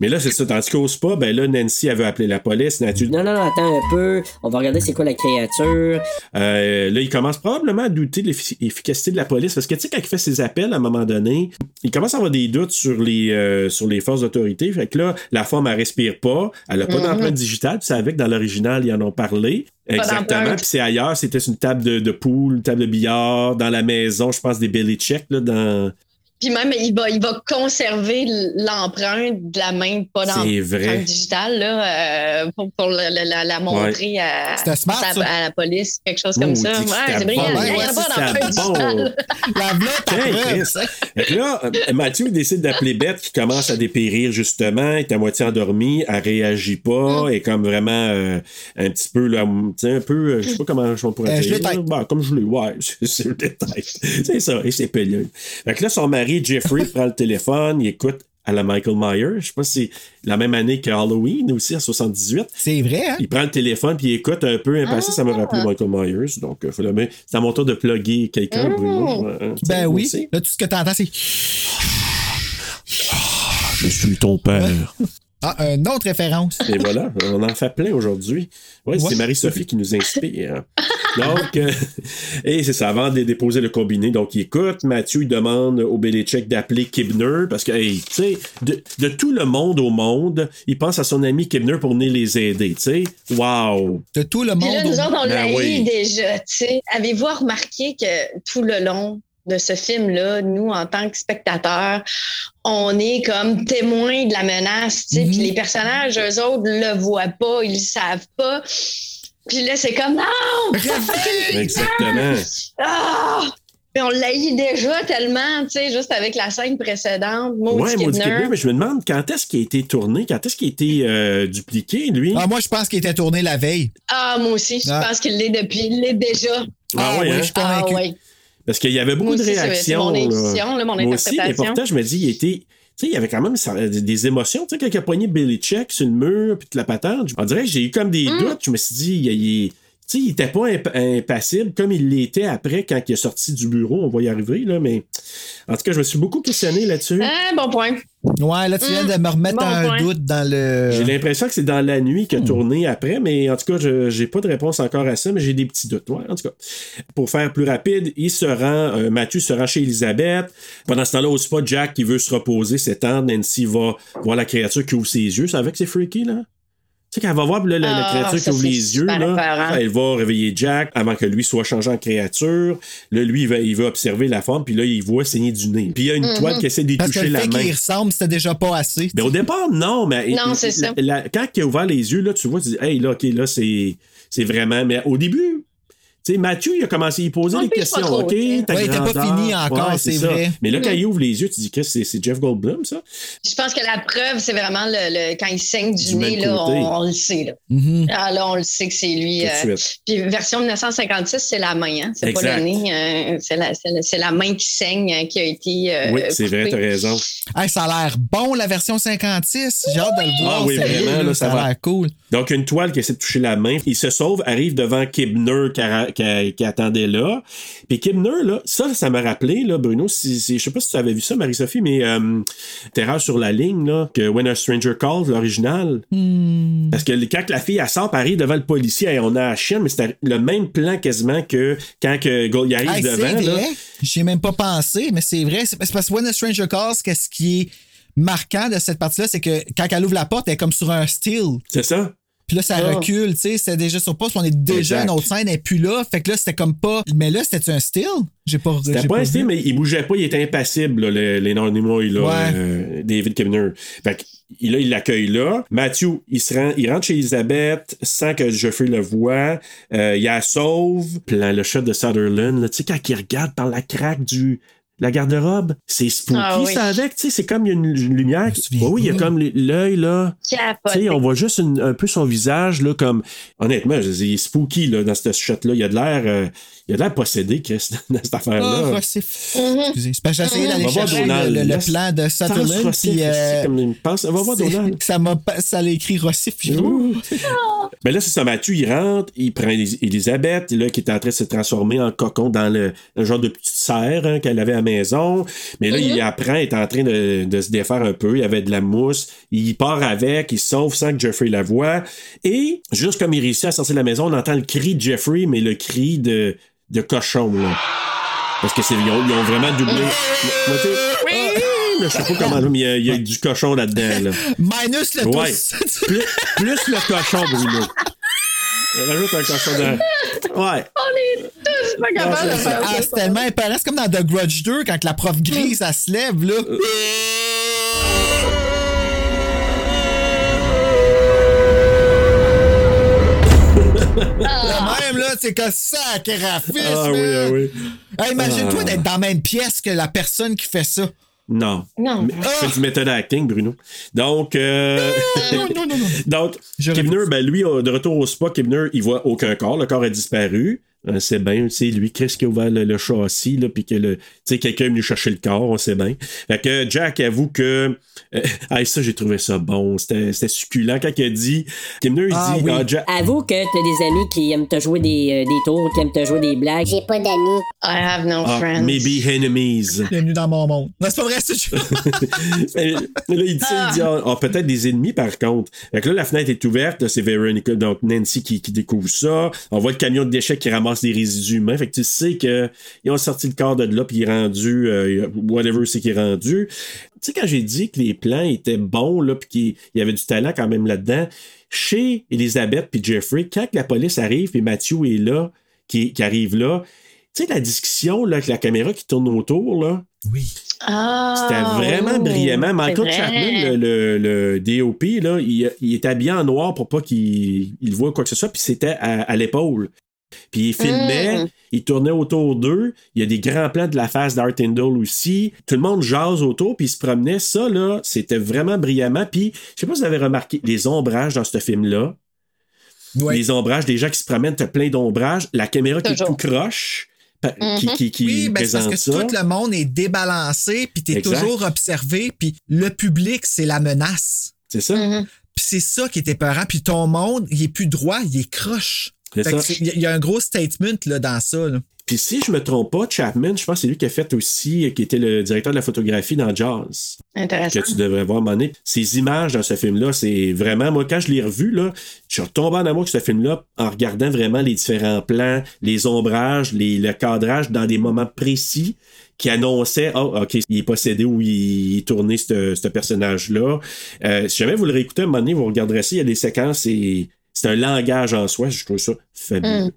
[SPEAKER 2] Mais là, c'est ça. Tandis qu'au spa, ben là, Nancy, elle veut appeler la police. Nathalie-
[SPEAKER 9] Non, non, non, attends un peu. On va regarder c'est quoi la créature.
[SPEAKER 2] Euh, là, il commence probablement à douter de l'effi- l'efficacité de la police parce que, tu sais, quand il fait ses appels, à un moment donné, il commence à avoir des doutes sur les, euh, sur les forces d'autorité. Fait que là, la femme, elle respire pas. Elle a pas
[SPEAKER 4] Mhm.
[SPEAKER 2] d'empreinte digitale. Tu savais que dans l'original, ils en ont parlé. Exactement. Puis c'est ailleurs, c'était une table de, de poule, une table de billard, dans la maison, je pense, des belly check, là, dans.
[SPEAKER 4] Puis même, il va, il va conserver l'empreinte de la main, pas
[SPEAKER 2] C'est vrai.
[SPEAKER 4] d'empreinte digitale, là, euh, pour, pour la, la- la- la montrer à,
[SPEAKER 1] smart,
[SPEAKER 4] à, la police, quelque chose comme ça. Ouais, c'est brillant.
[SPEAKER 2] bon.
[SPEAKER 4] Il n'y a pas d'empreinte
[SPEAKER 2] bon.
[SPEAKER 4] digitale.
[SPEAKER 1] La blotte
[SPEAKER 2] là, euh, Mathieu décide d'appeler Beth qui commence à dépérir justement, elle est à moitié endormie, elle réagit pas, elle est comme vraiment euh, un petit peu là, tu sais, un peu, euh, je sais pas comment je pourrais
[SPEAKER 1] Euh,
[SPEAKER 2] dire. là. Bah, comme je l'ai, ouais, c'est le détail. C'est ça, et c'est pelé. Fait que là, son mari, Jeffrey, prend le téléphone, il écoute à la Michael Myers. Je sais pas si c'est la même année que Halloween aussi, en 78.
[SPEAKER 1] C'est vrai, hein?
[SPEAKER 2] Il prend le téléphone puis il écoute un peu impacté. Ça me rappelle Michael Myers. Donc, euh, faut le mettre- c'est à mon tour de plugger quelqu'un, Bruno. Euh, tu sais,
[SPEAKER 1] Ben oui.
[SPEAKER 2] aussi.
[SPEAKER 1] Là, tout ce que t'entends, c'est.
[SPEAKER 2] Je suis ton père.
[SPEAKER 1] Ah, une autre référence.
[SPEAKER 2] Et voilà, on en fait plein aujourd'hui. Oui,
[SPEAKER 1] Ouais.
[SPEAKER 2] c'est Marie-Sophie qui nous inspire. Donc, euh, et c'est ça, avant de déposer le combiné, donc il écoute. Mathieu, il demande au Belichick d'appeler Kibner parce que, hey, tu sais, de, de tout le monde au monde, il pense à son ami Kibner pour venir les aider, tu sais. Wow!
[SPEAKER 1] De tout le
[SPEAKER 4] Puis
[SPEAKER 1] monde.
[SPEAKER 4] là, nous
[SPEAKER 1] au-
[SPEAKER 4] autres, on
[SPEAKER 2] Ben
[SPEAKER 4] l'a
[SPEAKER 2] oui.
[SPEAKER 4] eu déjà, tu sais. Avez-vous remarqué que tout le long de ce film-là, nous, en tant que spectateurs, on est comme témoins de la menace, tu sais. Puis les personnages, eux autres, le voient pas, ils le savent pas. Puis là, c'est comme, non!
[SPEAKER 2] Exactement.
[SPEAKER 4] Ah! Puis on l'a eu déjà tellement, tu sais, juste avec la scène précédente. Maudit
[SPEAKER 2] Ouais, Maudit
[SPEAKER 4] Kidner.
[SPEAKER 2] Mais je me demande quand est-ce qu'il a été tourné, quand est-ce qu'il a été euh, dupliqué, lui?
[SPEAKER 1] Ah, moi, je pense qu'il était tourné la veille.
[SPEAKER 4] Ah, moi aussi, je
[SPEAKER 1] Ah.
[SPEAKER 4] pense qu'il l'est depuis, il l'est déjà.
[SPEAKER 2] Ah ouais,
[SPEAKER 1] oui,
[SPEAKER 2] hein?
[SPEAKER 1] je suis
[SPEAKER 4] Ah,
[SPEAKER 1] convaincu.
[SPEAKER 4] ouais.
[SPEAKER 2] Parce qu'il y avait beaucoup
[SPEAKER 4] Moi
[SPEAKER 2] de
[SPEAKER 4] aussi, c'est- c'est
[SPEAKER 2] réactions.
[SPEAKER 4] mon
[SPEAKER 2] là.
[SPEAKER 4] intuition, là, mon
[SPEAKER 2] Moi aussi, mais
[SPEAKER 4] interprétation.
[SPEAKER 2] pourtant, je me dis, il était. Sais, il y avait quand même ça- des émotions. Tu sais, quand il a poigné Billy Check sur le mur, puis toute la patente, on dirait que j'ai eu comme des
[SPEAKER 4] Mm.
[SPEAKER 2] doutes. Je me suis dit, il, il- sais, il était pas imp- impassible comme il l'était après quand il est sorti du bureau. On va y arriver, là, mais en tout cas, je me suis beaucoup questionné là-dessus.
[SPEAKER 4] Ah, bon point.
[SPEAKER 1] Ouais, là, tu viens de me remettre
[SPEAKER 4] Bon
[SPEAKER 1] un
[SPEAKER 4] point.
[SPEAKER 1] doute dans le.
[SPEAKER 2] J'ai l'impression que c'est dans la nuit qu'il a tourné après, mais en tout cas, je j'ai pas de réponse encore à ça, mais j'ai des petits doutes. Ouais, en tout cas, pour faire plus rapide, il se rend, euh, Mathieu se rend chez Elisabeth. Pendant ce temps-là, au spa, Jack qui veut se reposer, s'étendre. Nancy va voir la créature qui ouvre ses yeux. C'est avec que c'est freaky, là? Tu sais, quand elle va voir la, la- la
[SPEAKER 4] Ah,
[SPEAKER 2] créature qui ouvre les yeux, là, elle va réveiller Jack avant que lui soit changé en créature. Là, lui, il va, il va observer la forme, puis là, il voit saigner du nez. Puis il y a une
[SPEAKER 4] Mhm.
[SPEAKER 2] toile qui essaie d'y
[SPEAKER 1] Parce que
[SPEAKER 2] toucher
[SPEAKER 1] le
[SPEAKER 2] la
[SPEAKER 1] fait
[SPEAKER 2] main.
[SPEAKER 1] qu'il ressemble, c'était déjà pas assez.
[SPEAKER 2] Mais au départ, non, mais
[SPEAKER 4] Non, c'est ça.
[SPEAKER 2] la- quand il a ouvert les yeux, là, tu vois, tu dis, hey, là, OK, là, c'est, c'est vraiment. Mais au début, sais, Mathieu, il a commencé à y poser des questions.
[SPEAKER 4] trop,
[SPEAKER 2] OK, ta
[SPEAKER 1] Ouais, pas fini encore,
[SPEAKER 2] Ouais,
[SPEAKER 1] c'est
[SPEAKER 2] ça.
[SPEAKER 1] vrai.
[SPEAKER 2] Mais là, quand
[SPEAKER 4] Mhm.
[SPEAKER 2] il ouvre les yeux, tu dis que c'est, Jeff Goldblum, ça?
[SPEAKER 4] Je pense que la preuve, c'est vraiment le, le- quand il saigne du,
[SPEAKER 2] Du
[SPEAKER 4] nez, là, on, on le sait. Là.
[SPEAKER 1] Mhm.
[SPEAKER 4] Ah, là, on le sait que c'est lui. Euh, puis version 1956, c'est la main, hein? c'est pas le nez. euh, c'est, la, c'est, la, c'est la main qui saigne euh, qui a été. euh,
[SPEAKER 2] oui, c'est vrai, t'as raison.
[SPEAKER 1] Hey, ça a l'air bon, la version 56. J'ai hâte de le voir.
[SPEAKER 2] Ah oui, vraiment, là,
[SPEAKER 1] ça
[SPEAKER 2] ça
[SPEAKER 1] a
[SPEAKER 2] va.
[SPEAKER 1] l'air cool.
[SPEAKER 2] Donc, une toile qui essaie de toucher la main. Il se sauve, arrive devant Kibner qui, qui attendait là. Puis Kibner, là, ça, ça m'a rappelé, là, Bruno, si, si- je sais pas si tu avais vu ça, Marie-Sophie, mais euh, Terreur sur la ligne, là, que When a Stranger Calls, l'original.
[SPEAKER 1] Hmm.
[SPEAKER 2] Parce que quand la fille, elle sort, elle arrive devant le policier, hey, on a la chienne, mais c'était le même plan quasiment que quand que Gold il arrive
[SPEAKER 1] Hey,
[SPEAKER 2] devant.
[SPEAKER 1] c'est vrai. J'y ai même pas pensé, mais c'est vrai. C'est c'est parce que When a Stranger Calls, qu'est-ce qui est marquant de cette partie-là, c'est que quand elle ouvre la porte, elle est comme sur un steel.
[SPEAKER 2] C'est ça?
[SPEAKER 1] Puis là, ça
[SPEAKER 4] Ah.
[SPEAKER 1] recule, tu sais, c'était déjà sur pause, puis on est déjà
[SPEAKER 2] Exact.
[SPEAKER 1] une autre scène, est plus là. Fait que là, c'était comme pas. Mais là, c'était un steel? J'ai pas.
[SPEAKER 2] C'était pas un style, mais il bougeait pas, il était impassible, là, le- l'énormément, là,
[SPEAKER 1] Ouais.
[SPEAKER 2] euh, David Kibner. Fait que, là, il l'accueille là. Matthew, il se rend, il rentre chez Elisabeth sans que Jeffrey le voie. Euh, il la sauve. Puis là, le shot de Sutherland, tu sais, quand il regarde par la craque du, la garde-robe, c'est spooky,
[SPEAKER 4] Ah oui.
[SPEAKER 2] ça avec, tu sais, c'est comme il y a une, une lumière. oui, il y a comme l'œil, là. Tu sais, on voit juste une- un peu son visage, là, comme. Honnêtement, je dis, il est spooky, là, dans ce shot-là. Il a de l'air. euh, il a de l'air possédé, Chris, dans cette
[SPEAKER 1] Ah,
[SPEAKER 2] affaire-là.
[SPEAKER 1] Rossif.
[SPEAKER 4] Mhm.
[SPEAKER 1] Excusez. C'est parce que j'ai essayé d'aller
[SPEAKER 2] Va voir
[SPEAKER 1] chercher
[SPEAKER 2] Donald.
[SPEAKER 1] le, plan de Sutherland. Puis, euh,
[SPEAKER 2] c'est comme une pense. Va voir
[SPEAKER 1] c'est-
[SPEAKER 2] Donald.
[SPEAKER 1] ça m'a ça l'a écrit Rossif. puis-.
[SPEAKER 2] Mais là, c'est ça, Mathieu, il rentre, il prend Elis- Elisabeth, là, qui est en train de se transformer en cocon dans le, le genre de petite serre hein, qu'elle avait à la maison. Mais là, il apprend, il est en train de, de se défaire un peu. Il y avait de la mousse. Il part avec, il sauve sans que Jeffrey la voie. Et, juste comme il réussit à sortir de la maison, on entend le cri de Jeffrey, mais le cri de, de cochon, là. Parce que c'est, ils, ont, ils ont vraiment doublé. Moi, ah, je sais pas comment, mais il y a, il y a du cochon là-dedans, là.
[SPEAKER 1] Minus le
[SPEAKER 2] Ouais. plus, plus le cochon, Bruno. Rajoute un cochon dans. Ouais.
[SPEAKER 4] On est tous pas capables de faire
[SPEAKER 1] Ah, c'est tellement épeurant. C'est comme dans The Grudge 2 quand la prof grise, elle se lève, là. Le même, là, c'est que ça, graphisme.
[SPEAKER 2] Ah oui, ah oui.
[SPEAKER 1] Imagine-toi
[SPEAKER 2] Ah.
[SPEAKER 1] d'être dans la même pièce que la personne qui fait ça.
[SPEAKER 2] Non.
[SPEAKER 4] Non.
[SPEAKER 2] Mais Je fais du méthode acting, Bruno. Donc, euh,
[SPEAKER 1] Non, non, non, non.
[SPEAKER 2] donc Kibner, ben lui, euh, de retour au spa, Kibner, il voit aucun corps. Le corps a disparu. Euh, c'est bien, tu sais, lui, qu'est-ce qui a ouvert le, le châssis, là, puis que le, tu sais, quelqu'un est venu chercher le corps, on sait bien. Fait que Jack avoue que, euh, ah, ça, j'ai trouvé ça bon, c'était c'était succulent quand il a dit, Kibner, il
[SPEAKER 1] Ah
[SPEAKER 2] dit,
[SPEAKER 1] oui.
[SPEAKER 2] ah, Jack,
[SPEAKER 9] Avoue que t'as des amis qui aiment te jouer des, euh, des tours, qui aiment te jouer des blagues.
[SPEAKER 8] J'ai pas d'amis.
[SPEAKER 4] I have no
[SPEAKER 2] ah,
[SPEAKER 4] friends.
[SPEAKER 2] maybe enemies.
[SPEAKER 1] Bienvenue dans mon monde. Non, c'est pas vrai, c'est
[SPEAKER 2] là, il dit, il dit, ah, ah, peut-être des ennemis par contre. Fait que là, la fenêtre est ouverte, c'est Veronica, donc Nancy qui, qui découvre ça. On voit le camion de déchets qui ramasse des résidus humains. Fait que tu sais qu'ils ont sorti le corps de là, puis il est rendu, euh, whatever c'est qui est rendu. Tu sais, quand j'ai dit que les plans étaient bons, là, puis qu'il il y avait du talent quand même là-dedans, chez Elizabeth puis Jeffrey, quand la police arrive, puis Matthew est là, qui, qui arrive là, tu sais, la discussion, là, avec la caméra qui tourne autour, là,
[SPEAKER 1] Oui.
[SPEAKER 4] Ah,
[SPEAKER 2] c'était vraiment
[SPEAKER 4] oh,
[SPEAKER 2] brillamment. Michael
[SPEAKER 4] vrai.
[SPEAKER 2] Chapman, le, le, le DOP, là, il, il est habillé en noir pour pas qu'il il voit quoi que ce soit, puis c'était à, à l'épaule. Puis il filmait,
[SPEAKER 4] Mm.
[SPEAKER 2] il tournait autour d'eux. Il y a des grands plans de la face d'Art Tyndall aussi. Tout le monde jase autour, puis il se promenait. Ça, là, c'était vraiment brillamment. Puis, je sais pas si vous avez remarqué, les ombrages dans ce film-là.
[SPEAKER 1] Ouais.
[SPEAKER 2] Les ombrages, des gens qui se promènent, t'as plein d'ombrages. La caméra qui est tout croche, qui, qui, qui
[SPEAKER 1] Oui, ben, c'est parce
[SPEAKER 2] présente
[SPEAKER 1] que
[SPEAKER 2] ça.
[SPEAKER 1] tout le monde est débalancé, puis t'es toujours observé, puis le public, c'est la menace.
[SPEAKER 2] C'est ça?
[SPEAKER 4] Mhm.
[SPEAKER 1] Puis c'est ça qui est épeurant. Puis ton monde, il est plus droit, il est croche. Il y a- il y, a un gros statement là, dans ça. là.
[SPEAKER 2] Puis si je me trompe pas, Chapman, je pense que c'est lui qui a fait aussi, euh, qui était le directeur de la photographie dans Jazz,
[SPEAKER 4] Intéressant.
[SPEAKER 2] que tu devrais voir, Mané. Ces images dans ce film-là, c'est vraiment, moi, quand je l'ai revu, là, je suis retombé en amour avec ce film-là en regardant vraiment les différents plans, les ombrages, les, le cadrage dans des moments précis qui annonçaient, oh, OK, il est possédé ou il est tourné, ce ce personnage-là. Euh, si jamais vous le réécoutez, à un moment donné, vous regarderez ça, il y a des séquences et c'est un langage en soi, je trouve ça fabuleux.
[SPEAKER 4] Mm.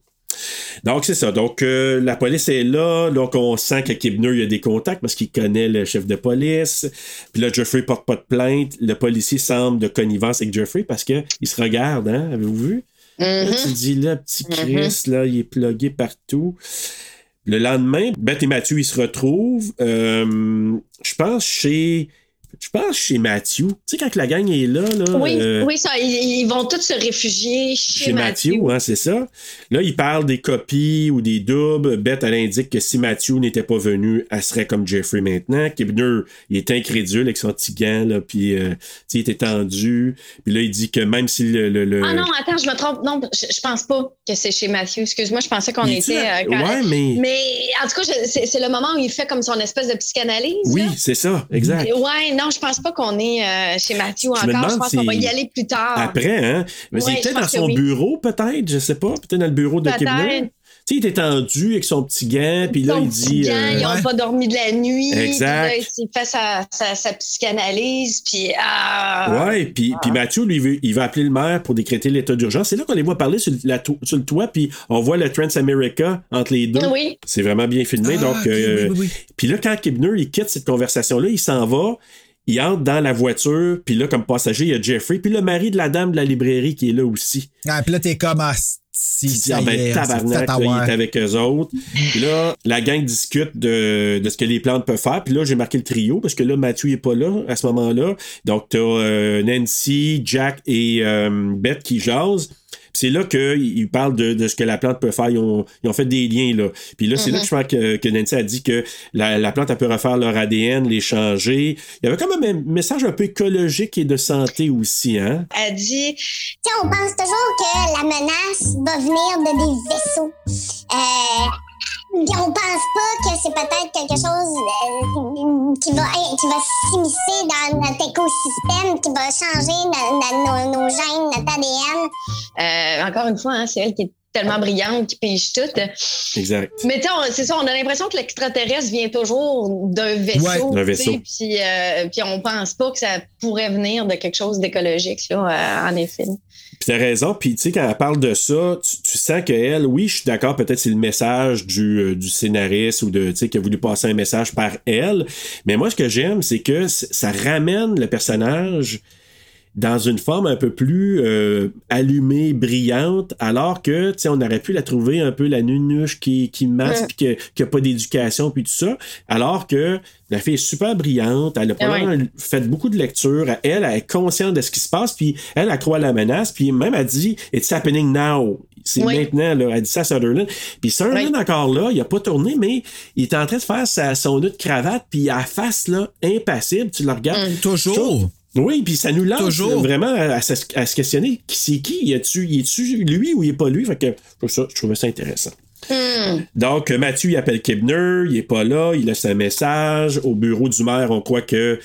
[SPEAKER 2] Donc, c'est ça. Donc, euh, la police est là. Donc, on sent que Kibner, il a des contacts parce qu'il connaît le chef de police. Puis là, Jeffrey porte pas de plainte. Le policier semble de connivence avec Jeffrey parce qu'il se regarde, hein? Avez-vous vu? Là,
[SPEAKER 4] Mhm.
[SPEAKER 2] tu dis, là, petit Chris, là, il est plugué partout. Le lendemain, Beth et Mathieu, ils se retrouvent. euh, je pense chez. Je pense chez Mathieu. Tu sais, quand la gang est là, là.
[SPEAKER 4] Oui,
[SPEAKER 2] euh,
[SPEAKER 4] oui, ça, ils, ils vont tous se réfugier chez,
[SPEAKER 2] chez Matthew, hein, c'est ça. Là, il parle des copies ou des doubles. Beth, elle indique que si Matthew n'était pas venu, elle serait comme Jeffrey maintenant. Kibner, il est incrédule avec son petit gant, là, puis euh, il était tendu. Puis là, il dit que même si le... le- le-
[SPEAKER 4] Ah non, attends, je me trompe. Non, je, je pense pas que c'est chez Matthew. Excuse-moi, je pensais qu'on était.
[SPEAKER 2] à-
[SPEAKER 4] euh, quand-
[SPEAKER 2] Ouais, mais-
[SPEAKER 4] en tout cas, c'est le moment où il fait comme son espèce de psychanalyse.
[SPEAKER 2] Oui, c'est ça, exact.
[SPEAKER 4] Ouais, non, je pense pas qu'on est euh, chez Matthew
[SPEAKER 2] Je me
[SPEAKER 4] encore.
[SPEAKER 2] demande
[SPEAKER 4] Je pense qu'on va
[SPEAKER 2] si-
[SPEAKER 4] y aller plus tard.
[SPEAKER 2] Après, hein? Mais
[SPEAKER 4] Ouais,
[SPEAKER 2] c'est peut-être dans son
[SPEAKER 4] oui.
[SPEAKER 2] bureau, peut-être, je sais pas. Peut-être dans le bureau de. Kibner. Tu sais, il était tendu avec son petit gant, puis là, il dit...
[SPEAKER 4] gant,
[SPEAKER 2] euh,
[SPEAKER 4] Ils n'ont pas dormi de la nuit.
[SPEAKER 2] Exact.
[SPEAKER 4] Là, il fait sa, sa, sa psychanalyse. Puis. ah,
[SPEAKER 2] Ouais, puis, puis Mathieu, lui, il veut, il va appeler le maire pour décréter l'état d'urgence. C'est là qu'on les voit parler sur, la to- sur le toit, puis on voit le Trans-America entre les deux.
[SPEAKER 4] Oui.
[SPEAKER 2] C'est vraiment bien filmé.
[SPEAKER 1] Ah,
[SPEAKER 2] donc, euh,
[SPEAKER 1] oui, oui, oui.
[SPEAKER 2] Puis là, quand Kibner, il quitte cette conversation-là, il s'en va, il entre dans la voiture, puis là, comme passager, il y a Jeffrey, puis le mari de la dame de la librairie qui est là aussi.
[SPEAKER 1] Ah, puis là, t'es comme ah, si, ça
[SPEAKER 2] ah ben, tabarnak, là, il est avec eux autres. Puis là, la gang discute de, de ce que les plantes peuvent faire. Puis là, j'ai marqué le trio parce que là, Mathieu n'est pas là à ce moment-là. Donc, t'as euh, Nancy, Jack et euh, Beth qui jasent. C'est là qu'ils parlent de, de ce que la plante peut faire. Ils ont, ils ont fait des liens, là. Puis là, c'est là que je pense que, que Nancy a dit que la, la plante, elle peut refaire leur ADN, les changer. Il y avait quand même un message un peu écologique et de santé aussi, hein?
[SPEAKER 4] Elle dit
[SPEAKER 8] on pense toujours que la menace va venir de des vaisseaux. Euh, on pense pas que c'est peut-être quelque chose euh, qui va être- qui va s'immiscer dans notre écosystème, qui va changer no- no- nos, nos gènes, notre ADN.
[SPEAKER 4] Euh, encore une fois, hein, c'est elle qui est tellement brillante, qui pige tout.
[SPEAKER 2] Exact.
[SPEAKER 4] Mais tu sais, on- c'est ça, on a l'impression que l'extraterrestre vient toujours d'un vaisseau.
[SPEAKER 2] Ouais, d'un vaisseau.
[SPEAKER 4] Puis, euh, puis on pense pas que ça pourrait venir de quelque chose d'écologique, là, euh, en effet.
[SPEAKER 2] Puis t'as raison, puis tu sais, quand elle parle de ça, tu, sens qu'elle, oui, je suis d'accord, peut-être c'est le message du, euh, du scénariste ou de, tu sais, qui a voulu passer un message par elle. Mais moi, ce que j'aime, c'est que ça ramène le personnage dans une forme un peu plus euh, allumée, brillante, alors que, tu sais, on aurait pu la trouver un peu la nunuche qui, qui masse,
[SPEAKER 4] Ouais.
[SPEAKER 2] puis qui a pas d'éducation, puis tout ça, alors que la fille est super brillante, elle a probablement fait beaucoup de lectures, elle, elle est consciente de ce qui se passe, puis elle, elle croit à la menace, puis même elle dit « It's happening now ». C'est
[SPEAKER 4] Oui.
[SPEAKER 2] maintenant, là. Elle dit ça à Sutherland. Puis Sutherland, encore là, il a pas tourné, mais il est en train de faire sa, son nœud de cravate, puis à face, là, impassible. Tu le regardes.
[SPEAKER 1] Toujours.
[SPEAKER 2] Oui, puis ça nous lance
[SPEAKER 1] Toujours.
[SPEAKER 2] vraiment à, à se, à se questionner qui c'est qui, y a-tu, y est-tu lui ou il est pas lui? Fait que je trouve ça, je trouvais ça intéressant. Donc, euh, Mathieu, il appelle Kibner, il est pas là, il laisse un message. Au bureau du maire, on croit que.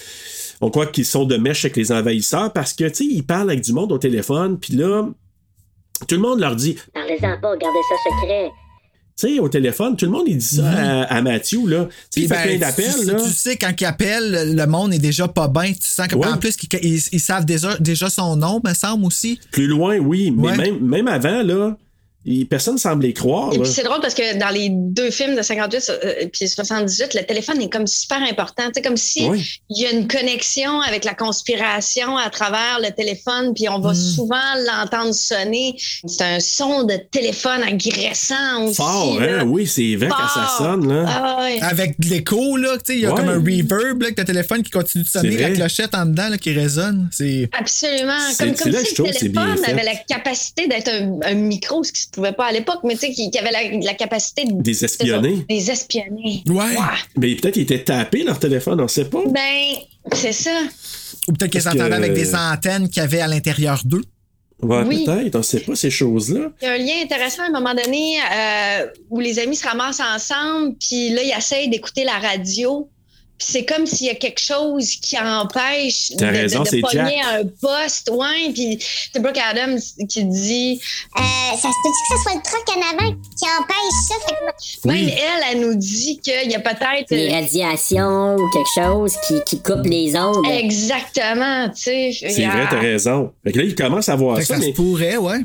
[SPEAKER 2] On croit qu'ils sont de mèche avec les envahisseurs parce que, tu sais, ils parlent avec du monde au téléphone, puis là, tout le monde leur dit,
[SPEAKER 9] Parlez-en pas, gardez ça secret.
[SPEAKER 2] Tu sais, au téléphone, tout le monde, il dit ça à, à Mathieu, là. Tu sais,
[SPEAKER 1] Puis
[SPEAKER 2] il fait
[SPEAKER 1] ben,
[SPEAKER 2] plein
[SPEAKER 1] tu-
[SPEAKER 2] d'appels,
[SPEAKER 1] tu,
[SPEAKER 2] là.
[SPEAKER 1] tu sais, quand il appelle, le monde est déjà pas bien. Tu sens que,
[SPEAKER 2] Ouais.
[SPEAKER 1] en plus, ils, ils savent déjà, déjà son nom, me semble aussi.
[SPEAKER 2] Plus loin, oui, mais
[SPEAKER 1] Ouais.
[SPEAKER 2] même, même avant, là, personne ne semble les croire.
[SPEAKER 4] Et
[SPEAKER 2] là.
[SPEAKER 4] puis c'est drôle parce que dans les deux films de 58 euh, puis 78, le téléphone est comme super important. C'est comme si
[SPEAKER 2] Oui.
[SPEAKER 4] il y a une connexion avec la conspiration à travers le téléphone, puis on va souvent l'entendre sonner. C'est un son de téléphone agressant aussi.
[SPEAKER 2] Fort,
[SPEAKER 4] là.
[SPEAKER 2] hein? Oui, c'est vrai quand ça
[SPEAKER 4] Fort.
[SPEAKER 2] sonne, là.
[SPEAKER 4] Ah.
[SPEAKER 1] Avec de l'écho, là, tu sais, il y a
[SPEAKER 2] Ouais.
[SPEAKER 1] comme un reverb, là, avec le téléphone qui continue de sonner, la clochette en dedans, là, qui résonne. C'est.
[SPEAKER 4] Absolument.
[SPEAKER 2] C'est-
[SPEAKER 4] Comme, si le téléphone avait la capacité d'être un, un micro, ce qui se pouvait pas à l'époque, mais tu sais, qui, qui avait la, la capacité de
[SPEAKER 2] Des espionner.
[SPEAKER 4] Des espionner.
[SPEAKER 1] Ouais.
[SPEAKER 2] Mais peut-être qu'ils étaient tapés leur téléphone, on sait pas.
[SPEAKER 4] Ben, c'est ça.
[SPEAKER 1] Ou peut-être qu'ils
[SPEAKER 2] que-
[SPEAKER 1] avec des antennes qu'il y avait à l'intérieur d'eux.
[SPEAKER 2] Ouais,
[SPEAKER 4] Oui.
[SPEAKER 2] peut-être, on sait pas ces choses-là.
[SPEAKER 4] Il y a un lien intéressant à un moment donné euh, où les amis se ramassent ensemble, puis là, ils essayent d'écouter la radio. Puis c'est comme s'il y a quelque chose qui empêche de, de-
[SPEAKER 2] raison,
[SPEAKER 4] de pogner
[SPEAKER 2] Jack.
[SPEAKER 4] un poste. Ouais, puis c'est Brooke Adams qui dit
[SPEAKER 8] Euh, ça se peut-tu que ce soit le truc en avant qui empêche ça? Fait que-
[SPEAKER 4] Même elle, elle nous dit qu'il y a peut-être.
[SPEAKER 9] Les radiations ou quelque chose qui, qui coupe les ondes.
[SPEAKER 4] Exactement, tu sais.
[SPEAKER 2] C'est vrai, t'as raison. Fait que là, ils commencent à voir ça,
[SPEAKER 1] ça
[SPEAKER 2] mais,
[SPEAKER 1] se pourrait, ouais.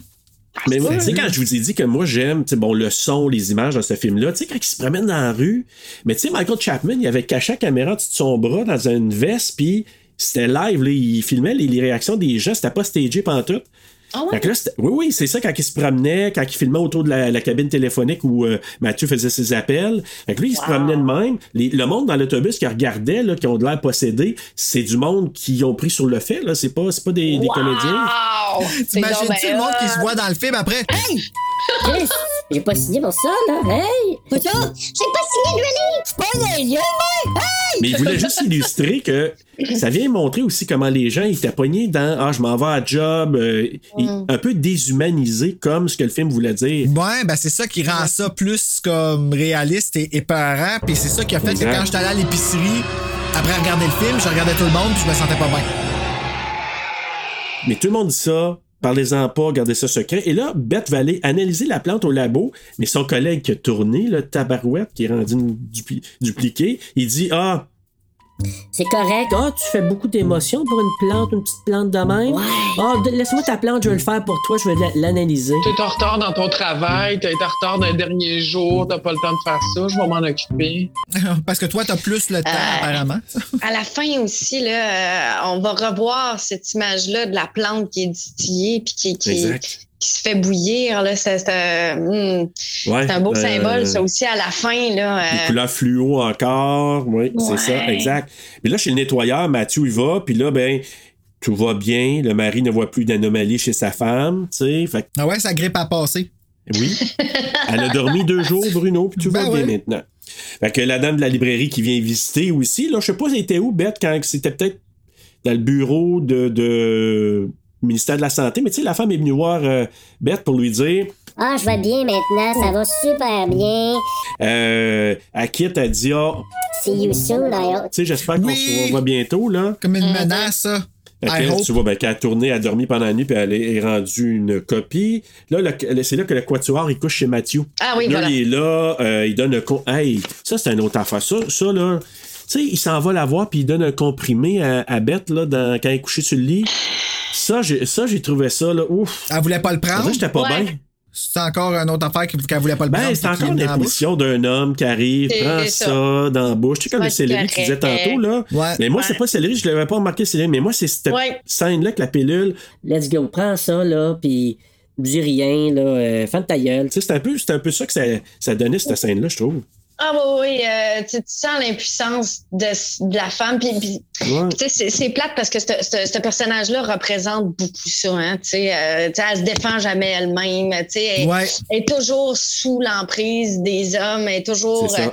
[SPEAKER 2] Mais moi, tu sais, quand je vous ai dit que moi, j'aime, tu sais, bon, le son, les images dans ce film-là, tu sais, quand il se promène dans la rue, mais tu sais, Michael Chapman, il avait caché la caméra de son bras dans une veste, puis c'était live, là, il filmait les, les réactions des gens, c'était pas stagé pantoute.
[SPEAKER 4] Ah ouais?
[SPEAKER 2] Là, oui, oui, c'est ça quand il se promenait, quand il filmait autour de la, la cabine téléphonique où euh, Mathieu faisait ses appels. Fait que lui, il se promenait de même. Les- le monde dans l'autobus qui regardait, là, qui ont de l'air possédés, c'est du monde qui ont pris sur le fait. Là. C'est pas, c'est pas des, des comédiens.
[SPEAKER 4] Wow!
[SPEAKER 1] T'imagines-tu le monde qui se voit dans le film après? Hey!
[SPEAKER 9] J'ai pas signé pour ça, là. Hey!
[SPEAKER 8] J'ai pas signé de
[SPEAKER 9] yeux, moi!
[SPEAKER 2] Mais il voulait juste illustrer que ça vient montrer aussi comment les gens étaient pognés dans Ah, je m'en vais à job, euh, un peu déshumanisé comme ce que le film voulait dire.
[SPEAKER 1] Ouais, ben c'est ça qui rend ça plus comme réaliste et épeurant. Puis c'est ça qui a fait
[SPEAKER 2] Exact.
[SPEAKER 1] que quand j'étais allé à l'épicerie, après regarder le film, je regardais tout le monde puis je me sentais pas bien.
[SPEAKER 2] Mais tout le monde dit ça. Parlez-en pas, gardez ça secret. Et là, Beth va aller analyser la plante au labo, mais son collègue qui a tourné, le tabarouette, qui est rendu dupliqué, il dit Ah,
[SPEAKER 9] C'est correct.
[SPEAKER 12] Ah, tu fais beaucoup d'émotions pour une plante, une petite plante de même?
[SPEAKER 9] Ouais.
[SPEAKER 12] Ah, laisse-moi ta plante, je vais le faire pour toi, je vais la- l'analyser.
[SPEAKER 10] T'es en retard dans ton travail, été en retard d'un dernier jour, t'as pas le temps de faire ça, je vais m'en occuper.
[SPEAKER 1] Parce que toi, t'as plus le temps,
[SPEAKER 4] Euh,
[SPEAKER 1] apparemment.
[SPEAKER 4] À la fin aussi, là, euh, on va revoir cette image-là de la plante qui est distillée puis qui, qui,
[SPEAKER 2] Exact.
[SPEAKER 4] Qui se fait bouillir. là. C'est c'est un, hmm,
[SPEAKER 2] ouais.
[SPEAKER 4] c'est un beau
[SPEAKER 2] euh,
[SPEAKER 4] symbole, ça aussi, à la fin. Là,
[SPEAKER 2] Les
[SPEAKER 4] euh,
[SPEAKER 2] couleurs fluo encore, oui, c'est
[SPEAKER 4] Ouais.
[SPEAKER 2] ça, exact. Mais là, chez le nettoyeur, Mathieu, il va, puis là, ben, tout va bien. Le mari ne voit plus d'anomalie chez sa femme, tu sais. Fait
[SPEAKER 1] Ah ouais, sa grippe a passé.
[SPEAKER 2] oui. Elle a dormi deux jours, Bruno, puis tout
[SPEAKER 1] Ben
[SPEAKER 2] va bien maintenant. Fait que la dame de la librairie qui vient visiter aussi, là, je sais pas, elle était où, Bête, quand c'était peut-être dans le bureau de, de ministère de la Santé, mais tu sais, la femme est venue voir euh, Bête pour lui dire
[SPEAKER 8] Ah, je vais bien maintenant, ça va super bien.
[SPEAKER 2] euh, à quitte, elle dit Ah,
[SPEAKER 8] See you soon,
[SPEAKER 2] tu sais, j'espère qu'on
[SPEAKER 1] Oui.
[SPEAKER 2] se revoit bientôt, là.
[SPEAKER 1] Comme une menace, ça.
[SPEAKER 2] Fait
[SPEAKER 1] I
[SPEAKER 2] que,
[SPEAKER 1] hope.
[SPEAKER 2] tu vois, ben, qu'elle a tourné, elle a dormi pendant la nuit, puis elle est est rendue une copie. Là, le- c'est là que le quatuor, il couche chez Mathieu.
[SPEAKER 4] Ah oui,
[SPEAKER 2] là,
[SPEAKER 4] voilà.
[SPEAKER 2] il est là, euh, il donne un... con- Hey, ça, c'est une autre affaire. Ça, ça là... Tu sais, il s'en va la voir, puis il donne un comprimé à, à Bette, là, dans- quand elle est couchée sur le lit. Ça, j'ai, ça, j'ai trouvé ça, là, ouf.
[SPEAKER 1] Elle voulait pas le
[SPEAKER 2] En
[SPEAKER 1] prendre.
[SPEAKER 2] j'étais pas
[SPEAKER 4] Ouais.
[SPEAKER 2] bien.
[SPEAKER 1] C'est encore une autre affaire qu'elle voulait pas le prendre.
[SPEAKER 2] Ben, c'est encore imposition d'un homme qui arrive,
[SPEAKER 4] C'est
[SPEAKER 2] prend
[SPEAKER 4] ça.
[SPEAKER 2] ça. dans la bouche. Tu sais, comme le céleri que tu disais tantôt, là.
[SPEAKER 1] Ouais.
[SPEAKER 2] Mais moi,
[SPEAKER 4] Ouais.
[SPEAKER 2] c'est pas le céleri, je l'avais pas remarqué le céleri, mais moi, c'est cette
[SPEAKER 4] Ouais.
[SPEAKER 2] scène-là que la pilule.
[SPEAKER 9] Let's go, prends ça, là, puis dis rien, là, euh, ferme ta gueule.
[SPEAKER 2] Tu sais, c'est un, peu- c'est un peu ça que ça, ça donnait, cette scène-là, je trouve.
[SPEAKER 4] Ah oui, oui, euh, tu, tu sens l'impuissance de, de la femme. Puis, puis,
[SPEAKER 2] Ouais.
[SPEAKER 4] c'est- c'est plate parce que ce personnage-là représente beaucoup ça. Hein, tu sais, euh, elle se défend jamais elle-même. tu sais, Elle,
[SPEAKER 1] Ouais.
[SPEAKER 4] elle est toujours sous l'emprise des hommes. Elle est toujours, euh,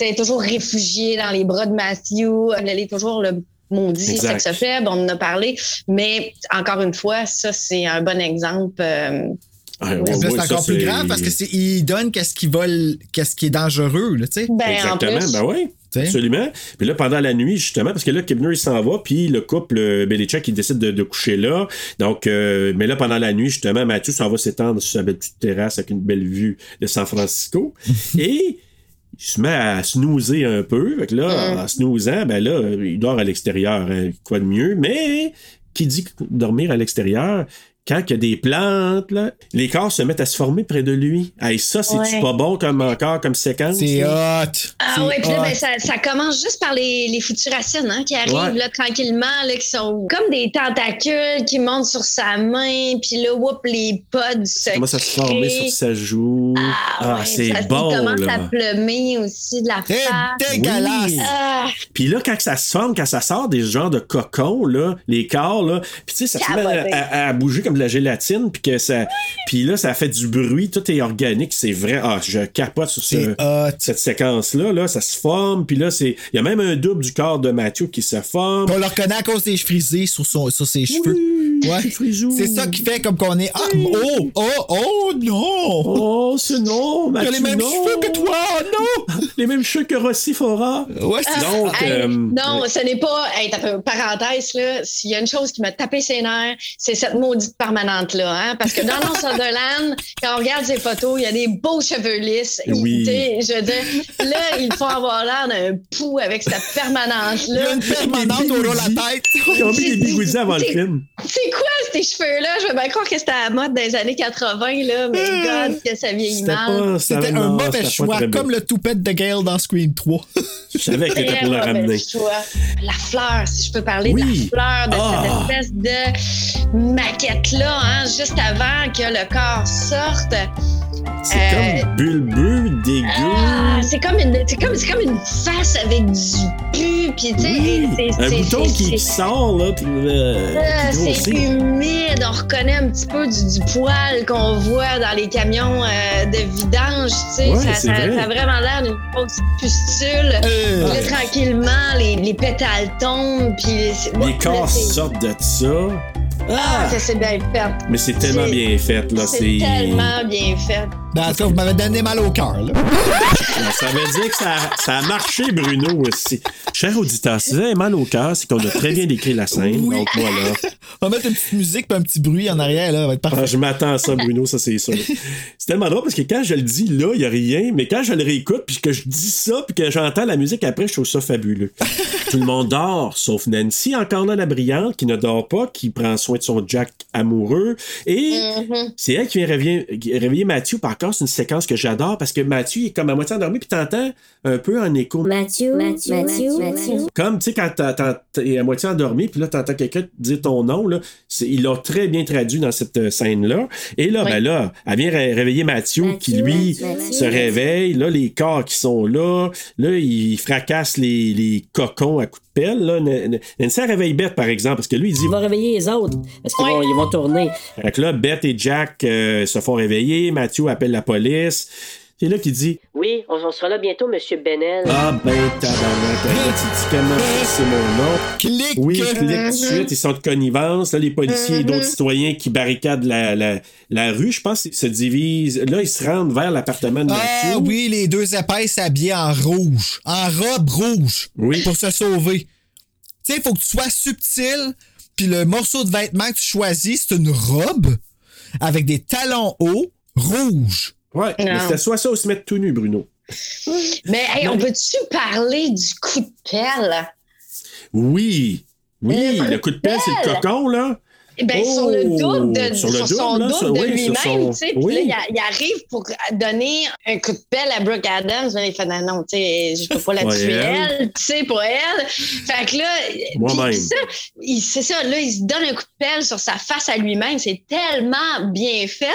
[SPEAKER 4] elle est toujours réfugiée dans les bras de Matthew. Elle est toujours le maudit sexe faible. On en a parlé. Mais encore une fois, ça, c'est un bon exemple.
[SPEAKER 2] Ouais,
[SPEAKER 4] Ouais.
[SPEAKER 2] voit
[SPEAKER 1] c'est
[SPEAKER 2] ça,
[SPEAKER 1] encore plus grave parce que c'est il donne qu'est-ce qui vole, qu'est-ce qui est dangereux, là, tu sais.
[SPEAKER 4] ben, en
[SPEAKER 2] Exactement, ben oui. Absolument. Puis là, pendant la nuit, justement, parce que là, Kibner, il s'en va, puis le couple euh, Belichick, il décide de, de coucher là. Donc, euh, mais là, pendant la nuit, justement, Mathieu s'en va s'étendre sur sa belle petite terrasse avec une belle vue de San Francisco. Et il se met à snoozer un peu. Fait que là,
[SPEAKER 4] Mm.
[SPEAKER 2] en snoozant, ben là, il dort à l'extérieur. hein, quoi de mieux? Mais qui dit dormir à l'extérieur? Quand il y a des plantes, là, les corps se mettent à se former près de lui. Hey, ça, c'est
[SPEAKER 4] Ouais.
[SPEAKER 2] pas bon comme encore comme séquence?
[SPEAKER 1] C'est hot.
[SPEAKER 4] Ah oui, puis là, ben, ça, ça commence juste par les, les futures racines hein, qui arrivent
[SPEAKER 2] Ouais.
[SPEAKER 4] là, tranquillement, là, qui sont comme des tentacules qui montent sur sa main, puis là, whoop, les pods se
[SPEAKER 2] Ça commence à se former sur sa joue? Ah,
[SPEAKER 4] ouais,
[SPEAKER 2] c'est
[SPEAKER 4] ça,
[SPEAKER 2] bon,
[SPEAKER 4] Il commence
[SPEAKER 2] là.
[SPEAKER 4] à plumer aussi de la
[SPEAKER 1] C'est
[SPEAKER 4] face.
[SPEAKER 1] dégueulasse.
[SPEAKER 2] Oui.
[SPEAKER 4] Ah,
[SPEAKER 2] Puis là, quand ça se forme, quand ça sort des genres de cocons, là, les corps, là, puis tu sais, ça se met à- à bouger comme de la gélatine, puis que ça, puis là, ça fait du bruit, tout est organique, c'est vrai. Ah, je capote sur ce- cette séquence-là, là, ça se forme, puis là, c'est, il y a même un double du corps de Mathieu qui se forme.
[SPEAKER 1] On le reconnaît à cause des cheveux frisés sur, son, sur ses cheveux. Ouais. C'est ça qui fait comme qu'on est. Ah, oh, oh, oh, non!
[SPEAKER 2] Oh, c'est non,
[SPEAKER 1] Il a
[SPEAKER 2] Mathieu,
[SPEAKER 1] les mêmes
[SPEAKER 2] non.
[SPEAKER 1] cheveux que toi, non!
[SPEAKER 2] les mêmes cheveux que Rossi Fora.
[SPEAKER 1] Ouais, c'est.
[SPEAKER 2] Donc,
[SPEAKER 4] hey,
[SPEAKER 2] euh,
[SPEAKER 4] non, ce n'est pas. Hey, t'as fait- parenthèse, là, s'il y a une chose qui m'a tapé ses nerfs, c'est cette maudite permanente-là. Hein? Parce que dans North Sutherland, quand on regarde ses photos, il y a des beaux cheveux lisses.
[SPEAKER 2] Oui.
[SPEAKER 4] Tu sais, Je veux dire, là, il faut avoir l'air d'un pou avec cette
[SPEAKER 1] Il y a
[SPEAKER 4] permanente-là.
[SPEAKER 1] une permanente au la tête.
[SPEAKER 2] Ils ont mis des bigoudis avant le
[SPEAKER 4] C'est-
[SPEAKER 2] film.
[SPEAKER 4] C'est quoi ces cheveux-là? Je veux bien croire que c'était à la mode dans les années 80, là, mais God, que ça vieillit
[SPEAKER 2] C'était
[SPEAKER 4] mal.
[SPEAKER 1] C'était un
[SPEAKER 2] c'était
[SPEAKER 1] mauvais choix, comme le toupette de Gale dans Scream 3.
[SPEAKER 2] Je savais qu'elle était pour le ramener.
[SPEAKER 4] choix. La fleur, si je peux parler
[SPEAKER 2] Oui.
[SPEAKER 4] de la fleur, de
[SPEAKER 2] Ah.
[SPEAKER 4] cette espèce de maquette-là, hein, juste avant que le corps sorte.
[SPEAKER 2] C'est
[SPEAKER 4] Euh,
[SPEAKER 2] comme bulbeux, dégueu.
[SPEAKER 4] Ah, c'est comme une, c'est comme, c'est comme une face avec du pu, puis tu sais,
[SPEAKER 2] Oui,
[SPEAKER 4] c'est-
[SPEAKER 2] un bouton qui, qui
[SPEAKER 4] c'est-
[SPEAKER 2] sort, là, puis euh,
[SPEAKER 4] Ah, c'est humide, on reconnaît un petit peu du, du poil qu'on voit dans les camions euh, de vidange, tu sais.
[SPEAKER 2] Ouais,
[SPEAKER 4] ça,
[SPEAKER 2] c'est
[SPEAKER 4] ça-
[SPEAKER 2] vrai.
[SPEAKER 4] ça a vraiment l'air d'une grosse pustule.
[SPEAKER 1] Euh.
[SPEAKER 4] Là, tranquillement, les, les pétales tombent, puis
[SPEAKER 2] Les
[SPEAKER 4] là,
[SPEAKER 2] corps sortent de ça.
[SPEAKER 4] Ah,
[SPEAKER 2] Ah!
[SPEAKER 4] ça c'est bien fait.
[SPEAKER 2] Mais c'est tellement bien fait, là.
[SPEAKER 4] C'est
[SPEAKER 2] C'est.
[SPEAKER 4] tellement bien fait.
[SPEAKER 1] Ben, en tout cas, vous m'avez donné mal au cœur, là.
[SPEAKER 2] Ça veut dire que ça, ça a marché, Bruno, aussi. Cher auditeur, si vous avez mal au cœur, c'est qu'on a très bien décrit la scène.
[SPEAKER 1] Oui.
[SPEAKER 2] Donc voilà.
[SPEAKER 1] On va mettre une petite musique puis un petit bruit en arrière, là. Ça va être parfait.
[SPEAKER 2] Ah, je m'attends à ça, Bruno, ça c'est sûr. C'est tellement drôle parce que quand je le dis là, il n'y a rien, mais quand je le réécoute, puis que je dis ça, puis que j'entends la musique après, je trouve ça fabuleux. Tout le monde dort, sauf Nancy, encore là, la brillante, qui ne dort pas, qui prend soin de son Jack amoureux. Et
[SPEAKER 4] Mhm.
[SPEAKER 2] c'est elle qui vient réveiller, réveiller Mathieu. Par contre, c'est une séquence que j'adore parce que Mathieu il est comme à moitié endormi, puis t'entends un peu en écho.
[SPEAKER 8] Mathieu, Mathieu, Mathieu, Mathieu.
[SPEAKER 2] Comme, tu sais, quand t'es à moitié endormi, puis là, t'entends quelqu'un dire ton nom. Là. C'est- Il l'a très bien traduit dans cette euh, scène-là. Et là,
[SPEAKER 4] Oui.
[SPEAKER 2] ben là, elle vient ré- réveiller Mathieu, qui lui
[SPEAKER 9] Mathieu.
[SPEAKER 2] se réveille. Là, les corps qui sont là. Là, il fracasse les, les cocons à coups de pelle. Là. Nancy elle réveille Beth, par exemple, parce que lui, il dit
[SPEAKER 9] Il va réveiller les autres. Parce qu'ils
[SPEAKER 4] Ouais.
[SPEAKER 9] vont, ils vont tourner.
[SPEAKER 2] fait que là, Beth et Jack euh, se font réveiller. Mathieu appelle la police. C'est là qu'il dit
[SPEAKER 9] Oui, on, on sera là bientôt, Monsieur Benel.
[SPEAKER 2] Ah ben tabarnak, hey, tu dis comment c'est mon nom.
[SPEAKER 1] Clique!
[SPEAKER 2] Oui, clique tout de suite, ils sont de connivence. Là, les policiers et d'autres citoyens qui barricadent la, la, la rue, je pense, se divisent. Là, ils se rendent vers l'appartement de
[SPEAKER 1] Ah
[SPEAKER 2] Mathieu.
[SPEAKER 1] oui, les deux épaisses habillées en rouge, en robe rouge,
[SPEAKER 2] Oui.
[SPEAKER 1] pour se sauver. Tu sais, il faut que tu sois subtil, puis le morceau de vêtement que tu choisis, c'est une robe avec des talons hauts rouges.
[SPEAKER 2] Ouais, mais c'était soit ça ou se mettre tout nu, Bruno.
[SPEAKER 4] Mais hey, on peut-tu parler du coup de pelle?
[SPEAKER 2] Oui. Oui,
[SPEAKER 4] Le
[SPEAKER 2] le, coup de pelle, c'est le cocon, là.
[SPEAKER 4] Ben, sur le
[SPEAKER 2] Oh,
[SPEAKER 4] double de,
[SPEAKER 2] sur le
[SPEAKER 4] son
[SPEAKER 2] là,
[SPEAKER 4] double de
[SPEAKER 2] oui,
[SPEAKER 4] lui-même,
[SPEAKER 2] son-
[SPEAKER 4] tu sais. Puis
[SPEAKER 2] oui.
[SPEAKER 4] là, il, a- il arrive pour donner un coup de pelle à Brooke Adams. Mais il fait, non, non, tu sais, je peux pas la tuer,
[SPEAKER 2] elle.
[SPEAKER 4] tu sais, pour elle. Fait que là, puis ça, il- c'est ça, là, il se donne un coup de pelle sur sa face à lui-même. C'est tellement bien fait.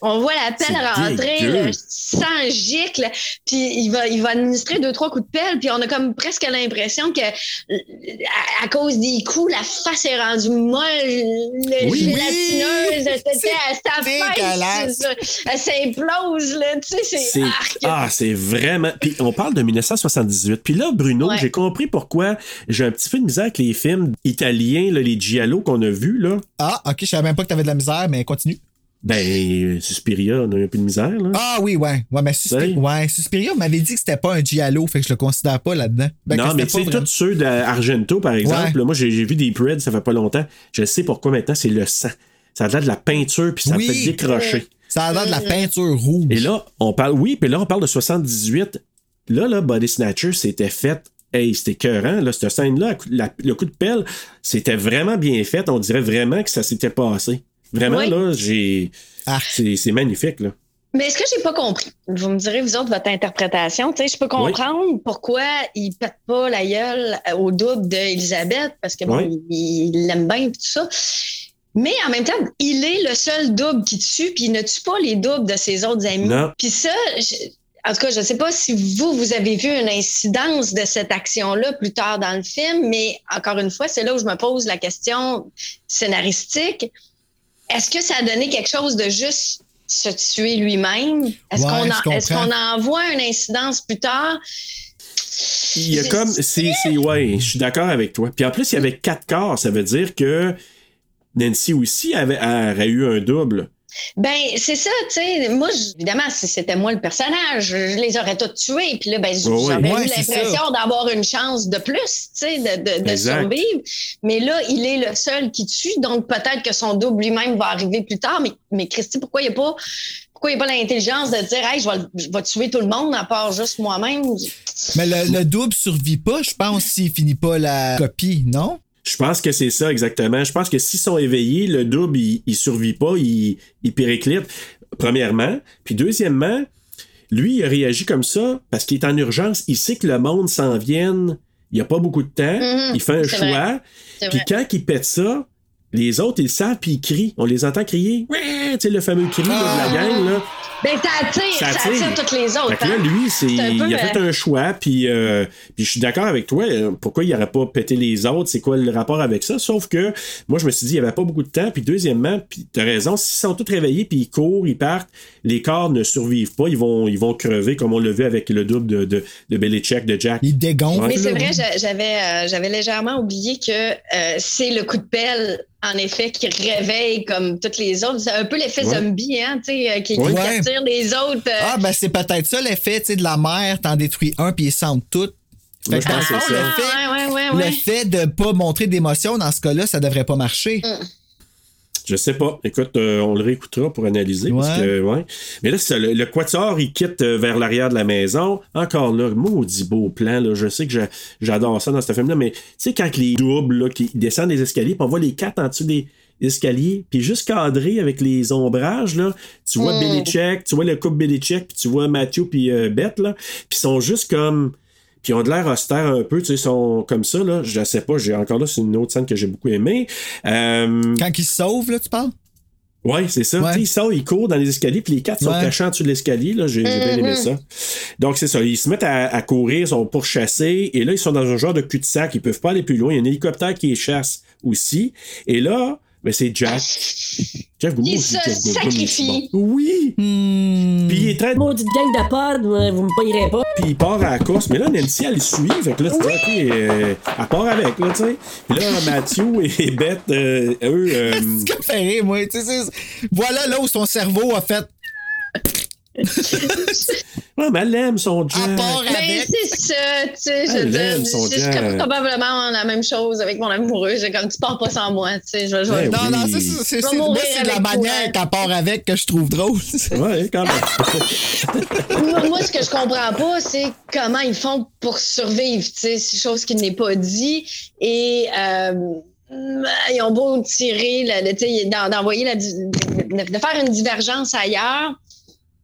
[SPEAKER 4] On voit la pelle rentrer, là, sans gicle, puis il va, il va administrer deux, trois coups de pelle, puis on a comme presque l'impression que à, à cause des coups, la face est rendue molle, le
[SPEAKER 2] Oui.
[SPEAKER 4] gélatineuse,
[SPEAKER 1] Oui.
[SPEAKER 4] c'était à sa face, elle s'implose, là, tu sais, c'est...
[SPEAKER 2] Ah, c'est vraiment. Puis on parle de 1978. Puis là, Bruno,
[SPEAKER 4] Ouais.
[SPEAKER 2] j'ai compris pourquoi j'ai un petit peu de misère avec les films italiens, là, les giallo qu'on a vus là.
[SPEAKER 1] Ah, ok, je savais même pas que t'avais de la misère, mais continue.
[SPEAKER 2] Ben, Suspiria, on a eu un peu de misère là.
[SPEAKER 1] Ah oui, ouais. Ouais, mais ouais, Suspiria m'avait dit que c'était pas un giallo, fait que je le considère pas là-dedans. Ben,
[SPEAKER 2] non, mais
[SPEAKER 1] vraiment-
[SPEAKER 2] tous ceux d'Argento, par exemple,
[SPEAKER 1] Ouais.
[SPEAKER 2] moi j'ai vu des Red, ça fait pas longtemps. Je sais pourquoi maintenant, c'est le sang. Ça a l'air de la peinture, puis ça
[SPEAKER 1] Oui.
[SPEAKER 2] fait décrocher.
[SPEAKER 1] Ça a l'air de la peinture rouge.
[SPEAKER 2] Et là, on parle, oui, puis là, on parle de 78. Là, là, Body Snatcher, c'était fait. Hey, c'était écœurant, là, cette scène-là, le coup de pelle, c'était vraiment bien fait. On dirait vraiment que ça s'était passé. Vraiment,
[SPEAKER 4] Oui.
[SPEAKER 2] là, j'ai.
[SPEAKER 1] Ah.
[SPEAKER 2] C'est magnifique, là.
[SPEAKER 4] Mais est-ce que j'ai pas compris? Vous me direz, vous autres, votre interprétation. Tu sais, je peux comprendre pourquoi il pète pas la gueule au double d'Elisabeth, parce que bon,
[SPEAKER 2] Oui.
[SPEAKER 4] il l'aime bien et tout ça. Mais en même temps, il est le seul double qui tue, puis il ne tue pas les doubles de ses autres amis.
[SPEAKER 2] Non.
[SPEAKER 4] Puis ça, je- en tout cas, je ne sais pas si vous, vous avez vu une incidence de cette action-là plus tard dans le film, mais encore une fois, c'est là où je me pose la question scénaristique. Est-ce que ça a donné quelque chose de juste se tuer lui-même? Est-ce
[SPEAKER 1] Ouais,
[SPEAKER 4] qu'on en, est-ce qu'on en voit une incidence plus tard?
[SPEAKER 2] Il y a comme. C'est, c'est- ouais, je suis d'accord avec toi. Puis en plus, il y avait quatre corps. Ça veut dire que Nancy aussi avait, aurait eu un double.
[SPEAKER 4] Ben, c'est ça, tu sais. Moi, évidemment, si c'était moi le personnage, je les aurais tous tués. Puis là, ben, j'aurais
[SPEAKER 1] Ouais,
[SPEAKER 4] eu l'impression d'avoir une chance de plus, tu sais, de, de, de
[SPEAKER 2] Exact.
[SPEAKER 4] survivre. Mais là, il est le seul qui tue. Donc, peut-être que son double lui-même va arriver plus tard. Mais, mais Christy, pourquoi il n'y a pas. Pourquoi il n'y a pas l'intelligence de dire, hey, je vais, je vais tuer tout le monde à part juste moi-même?
[SPEAKER 1] Mais le, le double survit pas, je pense, s'il finit pas la copie, non?
[SPEAKER 2] Je pense que c'est ça exactement. Je pense que s'ils sont éveillés, le double, il, il survit pas, il, il périclite, premièrement. Puis deuxièmement, lui, il a réagi comme ça parce qu'il est en urgence. Il sait que le monde s'en vienne. Il n'y a pas beaucoup de temps.
[SPEAKER 4] Mhm,
[SPEAKER 2] il fait un choix. Puis quand il pète ça, les autres, ils le savent, puis ils crient. On les entend crier. Ouais, tu sais, le fameux cri de la gang, là.
[SPEAKER 4] Ben, ça attire,
[SPEAKER 2] Ça
[SPEAKER 4] ça
[SPEAKER 2] attire.
[SPEAKER 4] attire toutes les autres.
[SPEAKER 2] Fait que là,
[SPEAKER 4] hein?
[SPEAKER 2] lui, c'est,
[SPEAKER 4] C'est un peu,
[SPEAKER 2] il a fait
[SPEAKER 4] euh,
[SPEAKER 2] un choix, puis, euh, puis je suis d'accord avec toi. euh, Pourquoi il n'aurait pas pété les autres? C'est quoi le rapport avec ça? Sauf que moi, je me suis dit, il n'y avait pas beaucoup de temps. Puis deuxièmement, puis tu as raison, s'ils sont tous réveillés, puis ils courent, ils partent, les corps ne survivent pas. Ils vont, ils vont crever, comme on l'a vu avec le double de, de, de Belichick, de Jack.
[SPEAKER 1] Il dégonfle.
[SPEAKER 4] Mais c'est vrai, j'a- j'avais euh, j'avais légèrement oublié que euh, c'est le coup de pelle, en effet, qui réveille comme toutes les autres. C'est un peu l'effet
[SPEAKER 2] Ouais.
[SPEAKER 4] zombie, hein, tu sais, euh, qui,
[SPEAKER 1] Ouais.
[SPEAKER 4] attire les autres. euh,
[SPEAKER 1] Ah, ben c'est peut-être ça l'effet, tu sais, de la mer, t'en détruis un, puis ils sentent tout. Fait que dans le fond,
[SPEAKER 2] ça.
[SPEAKER 1] le fait,
[SPEAKER 4] ouais,
[SPEAKER 1] le fait de pas montrer d'émotion dans ce cas-là, ça devrait pas marcher.
[SPEAKER 2] Je sais pas. Écoute, euh, on le réécoutera pour analyser. Parce
[SPEAKER 1] Ouais.
[SPEAKER 2] que, ouais. Mais là, c'est ça, le, le quatuor, il quitte euh, vers l'arrière de la maison. Encore là, maudit beau plan. Là. Je sais que j'a- j'adore ça dans ce film-là, mais tu sais, quand les doubles là, qui descendent les escaliers, puis on voit les quatre en dessous des escaliers, puis juste cadré avec les ombrages, là, tu vois
[SPEAKER 4] Mm.
[SPEAKER 2] Belichick, tu vois le couple Belichick, puis tu vois Matthew puis euh, Beth, là, puis ils sont juste comme Puis ils ont de l'air austères un peu, tu sais, ils sont comme ça, là. Je sais pas, j'ai encore là, c'est une autre scène que j'ai beaucoup aimée. Euh,
[SPEAKER 1] Quand ils se sauvent, là, tu parles?
[SPEAKER 2] Ouais, c'est ça. Ils sortent, ils courent dans les escaliers, puis les quatre sont cachés en dessous de l'escalier. Là, j'ai j'ai bien aimé
[SPEAKER 1] Mhm.
[SPEAKER 2] ça. Donc c'est ça. Ils se mettent à, à courir, ils sont pourchassés, et là ils sont dans un genre de cul-de-sac. Ils peuvent pas aller plus loin. Il y a un hélicoptère qui les chasse aussi. Et là, ben c'est Jack. Jeff Goldblum,
[SPEAKER 4] Il se
[SPEAKER 2] Jeff Goldblum,
[SPEAKER 4] sacrifie.
[SPEAKER 2] c'est bon. Oui.
[SPEAKER 1] Hmm.
[SPEAKER 2] Puis il est très.
[SPEAKER 9] Maudite gang de euh, vous me payerez pas.
[SPEAKER 2] Puis il part à la course. Mais là, Nancy, elle le suit. Fait que là, tu dis, OK, euh, elle part avec, là, tu sais. Puis là, Matthew et Beth, euh, eux. euh,
[SPEAKER 1] C'est comme fait rire, moi. tu sais, c'est- Voilà là où son cerveau a fait.
[SPEAKER 2] ouais, mais elle aime son Jack.
[SPEAKER 4] Mais c'est ça, tu sais, je
[SPEAKER 2] aime son
[SPEAKER 4] je serais
[SPEAKER 2] Jack.
[SPEAKER 4] probablement la même chose avec mon amoureux. J'ai comme, tu pars pas sans moi, tu sais, je vais- je
[SPEAKER 2] Eh
[SPEAKER 1] Non, non,
[SPEAKER 2] oui.
[SPEAKER 1] ça, c'est- c'est c'est- moi, c'est la manière qu'elle part avec que je trouve drôle.
[SPEAKER 2] Ouais, quand même.
[SPEAKER 4] moi, moi, ce que je comprends pas, c'est comment ils font pour survivre, tu sais, c'est chose qui n'est pas dit. Et euh, ils ont beau tirer, le- tu sais, d'en- d'envoyer la, de faire une divergence ailleurs.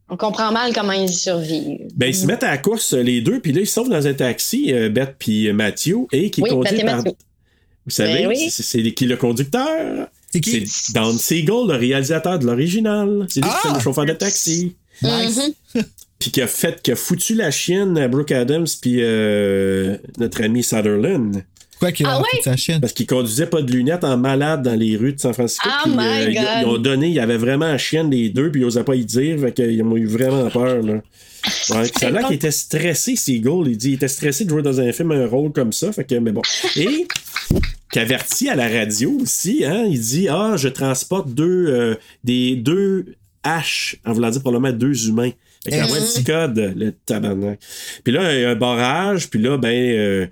[SPEAKER 4] On comprend mal comment ils y survivent.
[SPEAKER 2] Ben, ils se mettent à la course, les deux, puis là, ils se sauvent dans un taxi, euh, Beth puis euh, Matthew, et qui
[SPEAKER 4] Oui,
[SPEAKER 2] conduit par. Vous savez,
[SPEAKER 4] Ben oui.
[SPEAKER 2] c'est qui le conducteur?
[SPEAKER 1] C'est qui?
[SPEAKER 2] C'est Don Siegel, le réalisateur de l'original. C'est lui qui
[SPEAKER 1] Ah!
[SPEAKER 2] fait le chauffeur de taxi.
[SPEAKER 1] Nice.
[SPEAKER 2] Puis qui a fait, qui a foutu la chienne à Brooke Adams, puis euh, notre ami Sutherland.
[SPEAKER 1] Quoi qu'il a
[SPEAKER 4] Ah ouais?
[SPEAKER 1] sa chienne.
[SPEAKER 2] Parce qu'il conduisait pas de lunettes en malade dans les rues de San Francisco.
[SPEAKER 4] Oh
[SPEAKER 2] puis, ils,
[SPEAKER 4] God.
[SPEAKER 2] ils ont donné, il y avait vraiment la chienne les deux, puis ils n'osaient pas y dire, fait qu'ils ont eu vraiment peur. Là. Ouais, a l'air qu'il était stressé, Seagull. Il dit il était stressé de jouer dans un film un rôle comme ça, fait que, mais bon. Et qu'averti à la radio aussi, hein, il dit Ah, je transporte deux, euh, des deux H, en voulant dire probablement deux humains. Fait qu'il envoie un petit code, le tabarnak. Puis là, il y a un barrage, puis là, ben. euh,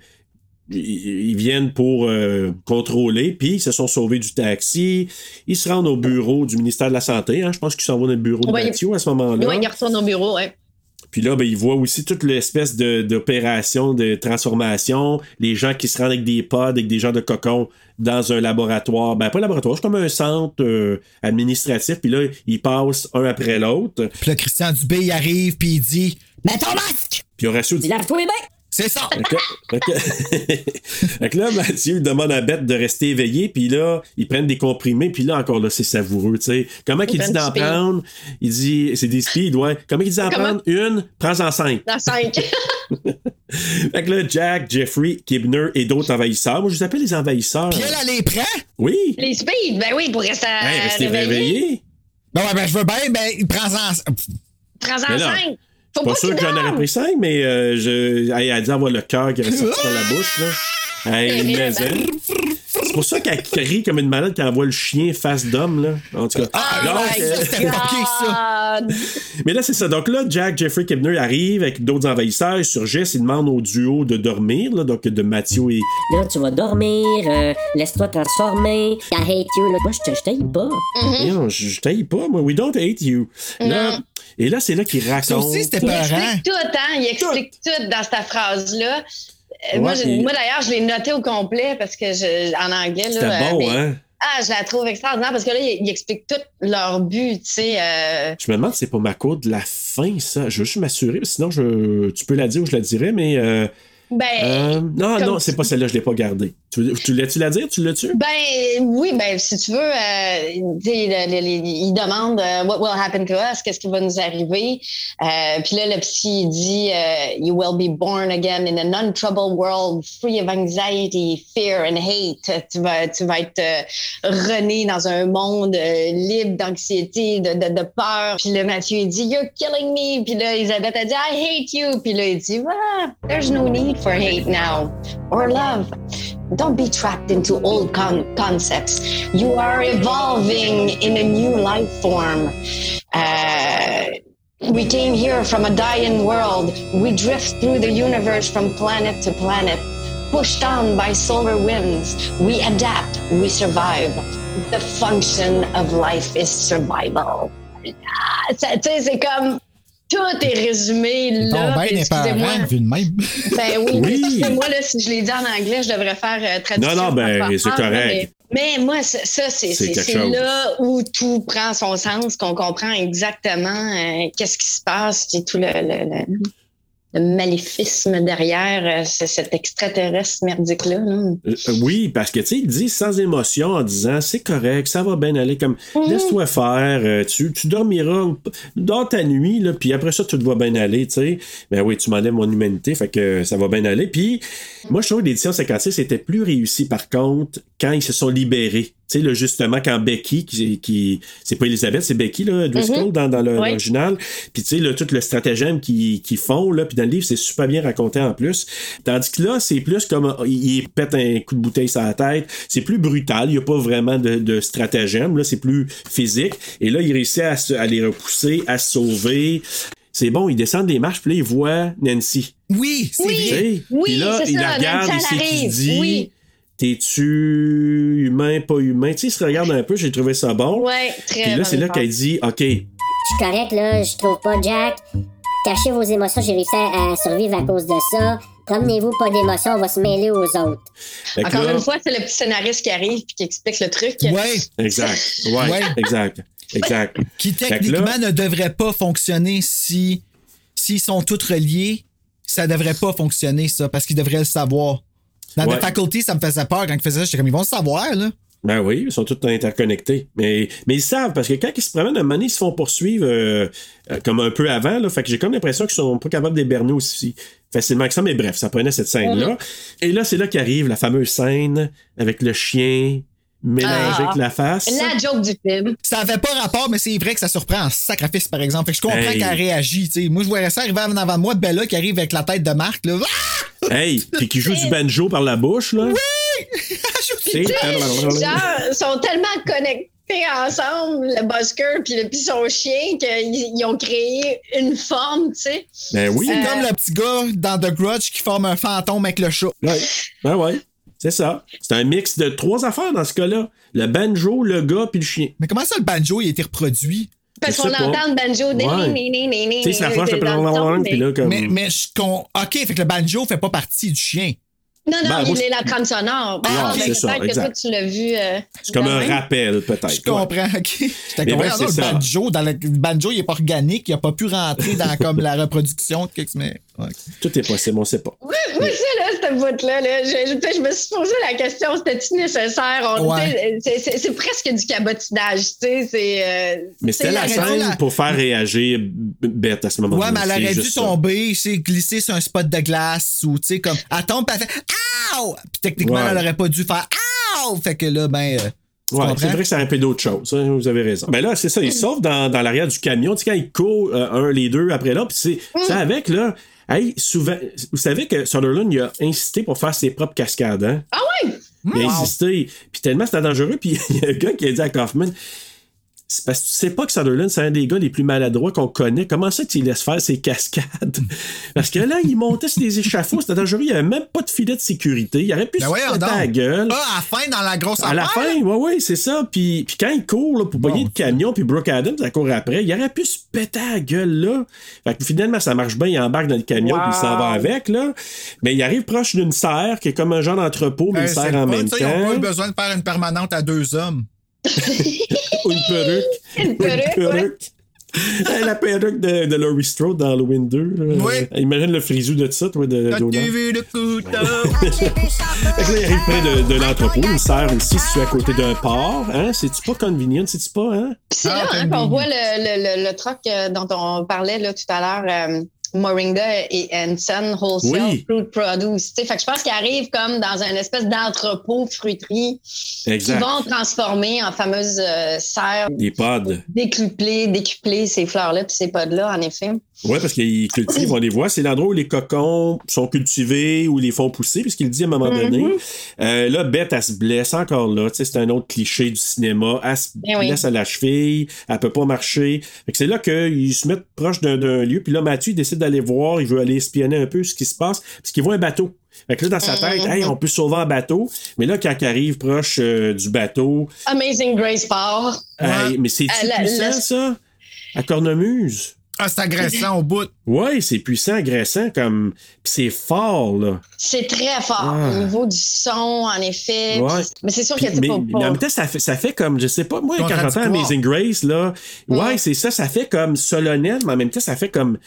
[SPEAKER 2] ils viennent pour euh, contrôler, puis ils se sont sauvés du taxi. Ils se rendent au bureau du ministère de la Santé. hein. Je pense qu'ils s'en vont dans le bureau de Mathieu à ce moment-là.
[SPEAKER 4] Oui, ils retournent au bureau, ouais.
[SPEAKER 2] Puis là, ben, ils voient aussi toute l'espèce de- d'opération de, transformation. Les gens qui se rendent avec des pods, avec des gens de cocon dans un laboratoire. Ben, pas un laboratoire, c'est comme un centre euh, administratif. Puis là, ils passent un après l'autre.
[SPEAKER 1] Puis là, Christian Dubé, il arrive, puis il dit Mets ton masque
[SPEAKER 2] Puis Horatio dit
[SPEAKER 9] Lave-toi les mains!
[SPEAKER 1] C'est ça
[SPEAKER 2] Fait que, fait que- fait que là, Mathieu il demande à Beth de rester éveillé, puis là, ils prennent des comprimés, puis là, encore là, c'est savoureux, tu sais. Comment
[SPEAKER 4] Ils
[SPEAKER 2] qu'il dit d'en prendre? Il dit, c'est des speed, ouais. Comment il dit d'en prendre une? Prends-en cinq.
[SPEAKER 4] Dans 5.
[SPEAKER 2] Fait que là, Jack, Jeffrey, Kibner et d'autres envahisseurs. Moi, je les appelle les envahisseurs.
[SPEAKER 1] Puis elle, elle les prend.
[SPEAKER 2] Oui.
[SPEAKER 4] Les speed, ben oui, pour rester
[SPEAKER 2] Hey, restez
[SPEAKER 4] réveillé.
[SPEAKER 1] Ben ouais, ben je veux bien, ben prends-en.
[SPEAKER 4] Prends-en
[SPEAKER 2] Mais
[SPEAKER 4] 5. Faut
[SPEAKER 2] Pas
[SPEAKER 4] pas
[SPEAKER 2] sûr que j'en aurais pris cinq, mais euh, je... elle a dit avoir le cœur qui avait sorti sur la bouche, là. Hey, mais, hein? C'est pour ça qu'elle crie comme une malade quand elle voit le chien face d'homme, là. En tout cas.
[SPEAKER 1] Ah,
[SPEAKER 2] euh,
[SPEAKER 1] ça, c'était ça.
[SPEAKER 4] God.
[SPEAKER 2] Mais là, c'est ça. Donc là, Jack, Jeffrey Kibner arrive avec d'autres envahisseurs. Ils surgissent. Ils demandent au duo de dormir, là, donc de Mathieu et.
[SPEAKER 9] Là, tu vas dormir, euh, laisse-toi transformer. I hate you. Là. Moi, je t'aille pas.
[SPEAKER 2] Non, je, taille pas, moi. We don't hate you. Là, et là, c'est là qu'il raconte.
[SPEAKER 1] Ça aussi, c'était
[SPEAKER 4] Il explique tout, hein? Il explique tout, dans cette phrase-là. Euh, moi,
[SPEAKER 2] puis-
[SPEAKER 4] d'ailleurs, je l'ai noté au complet parce que je, en anglais.
[SPEAKER 2] C'était bon,
[SPEAKER 4] mais-
[SPEAKER 2] hein?
[SPEAKER 4] Ah, je la trouve extraordinaire parce que là, il, il explique tout leur but, tu sais. euh,
[SPEAKER 2] Je me demande si c'est pas ma cour de la fin, ça. Je veux juste m'assurer, sinon, je, tu peux la dire ou je la dirais, mais. euh,
[SPEAKER 4] ben,
[SPEAKER 2] euh, non, non, c'est pas celle-là, je l'ai pas gardée. Tu, tu l'as-tu la dire? Tu l'as-tu?
[SPEAKER 4] Ben oui, ben si tu veux, euh, il demande euh, what will happen to us, qu'est-ce qui va nous arriver? Euh, Puis là, le psy il dit euh, you will be born again in a non-troubled world, free of anxiety, fear and hate. Tu vas, tu vas être rené dans un monde libre d'anxiété, de, de, de peur. Puis là, Mathieu il dit you're killing me. Puis là, Elisabeth a dit I hate you. Puis là, il dit ah, there's no need for hate now or love. Don't be trapped into old con- concepts. You are evolving in a new life form. Uh, we came here from a dying world. We drift through the universe from planet to planet, pushed on by solar winds. We adapt, we survive. The function of life is survival. Ah, c'est comme tout est résumé là.
[SPEAKER 1] Bon,
[SPEAKER 4] puis
[SPEAKER 1] ben
[SPEAKER 4] excusez-moi.
[SPEAKER 1] vu de même.
[SPEAKER 4] Ben oui,
[SPEAKER 2] Oui.
[SPEAKER 4] mais moi, là, si je l'ai dit en anglais, je devrais faire euh, traduction.
[SPEAKER 2] Non, non, ben, c'est correct.
[SPEAKER 4] Mais, mais moi, ça, ça, c'est là où tout prend son sens, qu'on comprend exactement euh, qu'est-ce qui se passe, c'est tout le, le, le, le maléfisme derrière euh, ce- cet extraterrestre merdique-là. là.
[SPEAKER 2] Euh, oui, parce que tu sais, il dit sans émotion en disant c'est correct, ça va bien aller, comme laisse-toi faire, euh, tu, tu dormiras dans ta nuit, là, puis après ça, tout va bien aller, tu sais. Ben oui, tu m'enlèves mon humanité, fait que ça va bien aller. Puis moi, je trouve que l'édition 56 c'était plus réussi par contre quand ils se sont libérés. Tu sais, là, justement, quand Becky, qui, qui c'est pas Elisabeth, c'est Becky, là, Driscoll,
[SPEAKER 4] Mhm.
[SPEAKER 2] dans, dans le-
[SPEAKER 4] Oui.
[SPEAKER 2] l'original. Puis, tu sais, là, tout le stratagème qu'ils qu'ils font, là, puis dans le livre, c'est super bien raconté en plus. Tandis que là, c'est plus comme, il pète un coup de bouteille sur la tête. C'est plus brutal. Il n'y a pas vraiment de, de stratagème. Là, c'est plus physique. Et là, il réussit à, se- à les repousser, à se sauver. C'est bon, il descend des marches, puis là, il voit Nancy.
[SPEAKER 1] Oui, c'est vrai.
[SPEAKER 2] sais,
[SPEAKER 4] Oui,
[SPEAKER 2] puis là, il
[SPEAKER 4] ça,
[SPEAKER 2] la regarde, il sait qu'il dit
[SPEAKER 4] Oui.
[SPEAKER 2] T'es-tu humain, pas humain? Tu sais, il se regarde un peu, j'ai trouvé ça bon.
[SPEAKER 4] Ouais, très
[SPEAKER 2] Puis là, c'est là qu'elle dit OK,
[SPEAKER 8] Je suis correct, là, je trouve pas Jack. Cachez vos émotions, j'ai réussi à à survivre à cause de ça. Promenez-vous, pas d'émotions, on va se mêler aux autres.
[SPEAKER 4] Encore
[SPEAKER 2] là-
[SPEAKER 4] une fois, c'est le petit scénariste qui arrive et qui explique le truc.
[SPEAKER 1] Ouais.
[SPEAKER 2] Exact. Ouais,
[SPEAKER 1] Ouais.
[SPEAKER 2] exact. Exact.
[SPEAKER 1] Qui
[SPEAKER 2] là-
[SPEAKER 1] techniquement ne devrait pas fonctionner si s'ils sont tous reliés. Ça devrait pas fonctionner, ça, parce qu'ils devraient le savoir. Dans
[SPEAKER 2] Ouais.
[SPEAKER 1] The Faculty, ça me faisait peur quand ils faisaient ça. J'étais comme, ils vont savoir, là.
[SPEAKER 2] Ben oui, ils sont tous interconnectés. Mais, mais ils savent, parce que quand ils se promènent, à un moment donné, ils se font poursuivre euh, euh, comme un peu avant. Là, fait que j'ai comme l'impression qu'ils sont pas capables d'éberner aussi facilement que ça. Mais bref, ça prenait cette scène-là. Et là, c'est là qu'arrive la fameuse scène avec le chien mélangé
[SPEAKER 4] Ah.
[SPEAKER 2] avec la face.
[SPEAKER 4] La joke du film.
[SPEAKER 1] Ça avait pas rapport, mais c'est vrai que ça surprend en sacrifice, par exemple. Fait que je comprends
[SPEAKER 2] Hey.
[SPEAKER 1] qu'elle réagit. tu sais. Moi, je voyais ça arriver en avant de moi, Bella qui arrive avec la tête de Marc. Là. Ah!
[SPEAKER 2] Hey, puis qui joue du banjo par la bouche, là.
[SPEAKER 1] Oui!
[SPEAKER 4] Ils sont tellement connectés ensemble, le busker puis le puis son chien, qu'ils ils ont créé une forme, tu sais.
[SPEAKER 2] Ben oui.
[SPEAKER 1] C'est
[SPEAKER 4] Euh,
[SPEAKER 1] comme le petit gars dans The Grudge qui forme un fantôme avec le chat.
[SPEAKER 2] Ouais. Ben ouais. C'est ça. C'est un mix de trois affaires dans ce cas-là. Le banjo, le gars, puis le chien.
[SPEAKER 1] Mais comment ça, le banjo, il a été reproduit?
[SPEAKER 4] Parce
[SPEAKER 2] Je
[SPEAKER 4] qu'on entend le banjo.
[SPEAKER 2] Ouais. Tu sais,
[SPEAKER 4] son,
[SPEAKER 2] puis là, comme.
[SPEAKER 1] Mais, mais je con... OK, fait que le banjo fait pas partie du chien.
[SPEAKER 4] Non, non,
[SPEAKER 2] Ben,
[SPEAKER 4] il
[SPEAKER 2] moi,
[SPEAKER 4] est la trame sonore.
[SPEAKER 2] Ah,
[SPEAKER 4] Ah,
[SPEAKER 2] c'est
[SPEAKER 4] mais
[SPEAKER 2] ça,
[SPEAKER 4] peut-être que
[SPEAKER 2] exact.
[SPEAKER 4] toi, tu l'as vu. euh,
[SPEAKER 2] C'est comme
[SPEAKER 4] de
[SPEAKER 2] un
[SPEAKER 4] même.
[SPEAKER 2] rappel, peut-être.
[SPEAKER 1] Je comprends, OK.
[SPEAKER 2] Bref,
[SPEAKER 1] regarde,
[SPEAKER 2] c'est
[SPEAKER 1] le banjo, dans le, le banjo, il est pas organique, il a pas pu rentrer dans comme la reproduction de quelque mais ouais.
[SPEAKER 2] Tout est possible, on sait pas.
[SPEAKER 4] Oui, oui, ça, là, cette bout-là, là, je, je- je me suis posé la question, c'était-tu nécessaire?
[SPEAKER 1] Ouais.
[SPEAKER 4] C'est c'est presque du cabotinage, tu sais. c'est, euh,
[SPEAKER 2] Mais c'était
[SPEAKER 4] c'est
[SPEAKER 2] la scène
[SPEAKER 1] la-
[SPEAKER 2] pour faire réagir Bette à ce moment-là.
[SPEAKER 1] Ouais, mais elle
[SPEAKER 2] C'est
[SPEAKER 1] aurait dû tomber, c'est glisser sur un spot de glace ou, tu sais, comme, elle tombe, elle fait Ow! Puis techniquement,
[SPEAKER 2] Ouais.
[SPEAKER 1] elle aurait pas dû faire Ow! Fait que là, ben. euh,
[SPEAKER 2] Ouais, c'est vrai que ça aurait fait d'autres choses. hein, vous avez raison. Ben là, c'est ça, ils sauvent dans, dans l'arrière du camion. Tu sais, quand ils courent euh, un, les deux après l'autre, puis c'est ça avec, là. Hey, souvent, vous savez que Sutherland, il a insisté pour faire ses propres cascades, hein?
[SPEAKER 4] Ah ouais?
[SPEAKER 2] Il a insisté. Puis tellement c'était dangereux, puis il y a un gars qui a dit à Kaufman. C'est parce que tu sais pas que Sutherland, c'est un des gars les plus maladroits qu'on connaît. Comment ça tu laisses faire ses cascades? Parce que là, il montait sur des échafauds, c'était dangereux. Il n'y avait même pas de filet de sécurité. Il aurait pu
[SPEAKER 1] Ben
[SPEAKER 2] se péter la gueule.
[SPEAKER 1] Ah, à la fin, dans la grosse
[SPEAKER 2] À la fin, oui, oui, c'est ça. Puis, puis quand il court là, pour pogner le camion, puis Brooke Adams, elle court après, il aurait pu se péter la gueule là. Fait que finalement, ça marche bien, il embarque dans le camion, puis il s'en va avec. là. Mais il arrive proche d'une serre, qui est comme un genre d'entrepôt, mais
[SPEAKER 1] Euh,
[SPEAKER 2] une
[SPEAKER 1] c'est
[SPEAKER 2] serre en même
[SPEAKER 1] ça, Ils ont pas eu
[SPEAKER 2] temps.
[SPEAKER 1] besoin de faire une permanente à deux hommes.
[SPEAKER 2] Ou une perruque.
[SPEAKER 4] Une perruque,
[SPEAKER 2] la perruque de, de Laurie Strode dans Halloween 2. là.
[SPEAKER 1] Oui.
[SPEAKER 2] Imagine le frisou de ça, toi, de
[SPEAKER 1] T'as-tu
[SPEAKER 2] Donald.
[SPEAKER 1] vu le couteau?
[SPEAKER 2] Fait que là, il arrive près de, de l'entrepôt, une serre aussi située à côté d'un port. Hein? C'est-tu pas convenient, c'est-tu pas, hein?
[SPEAKER 4] C'est
[SPEAKER 1] Ah,
[SPEAKER 4] là hein,
[SPEAKER 1] t'as
[SPEAKER 4] qu'on voit le, le, le, le truck euh, dont on parlait là, tout à l'heure, euh, Moringa et Hanson Wholesale
[SPEAKER 2] Oui.
[SPEAKER 4] Fruit Produce. Fait que je pense qu'ils arrivent comme dans un espèce d'entrepôt fruiterie
[SPEAKER 2] Exact.
[SPEAKER 4] qui vont transformer en fameuses euh, serres,
[SPEAKER 2] Des pods.
[SPEAKER 4] décupler, décupler ces fleurs-là puis ces pods-là, en effet.
[SPEAKER 2] Oui, parce qu'ils cultivent, on les voit. C'est l'endroit où les cocons sont cultivés, où ils les font pousser, puisqu'il dit à un moment donné. Euh, là, Bette, elle se blesse encore là. C'est un autre cliché du cinéma. Elle se
[SPEAKER 4] oui.
[SPEAKER 2] blesse à la cheville, elle peut pas marcher. C'est là qu'ils se mettent proche d'un, lieu. Puis là, Mathieu, il décide d'aller voir, il veut aller espionner un peu ce qui se passe, parce qu'il voit un bateau. Fait que là, dans sa tête, hey, on peut sauver un bateau. Mais là, quand il arrive proche euh, du bateau,
[SPEAKER 4] Amazing Grace part.
[SPEAKER 2] hey, mais c'est-tu
[SPEAKER 4] Euh, la-
[SPEAKER 2] puissant,
[SPEAKER 4] la-
[SPEAKER 2] ça? À cornemuse?
[SPEAKER 1] Ah, c'est agressant au bout.
[SPEAKER 2] Ouais, c'est puissant, agressant, comme. Pis c'est fort, là.
[SPEAKER 4] C'est très fort
[SPEAKER 2] Ah.
[SPEAKER 4] au niveau du son, en effet.
[SPEAKER 2] Ouais.
[SPEAKER 4] Mais c'est sûr que c'est
[SPEAKER 2] mais,
[SPEAKER 4] pas,
[SPEAKER 2] mais en même temps, ça fait, ça fait comme, je sais pas, moi, quand j'entends. Amazing Grace, là, ouais, c'est ça, ça fait comme solennel, mais en même temps, ça fait comme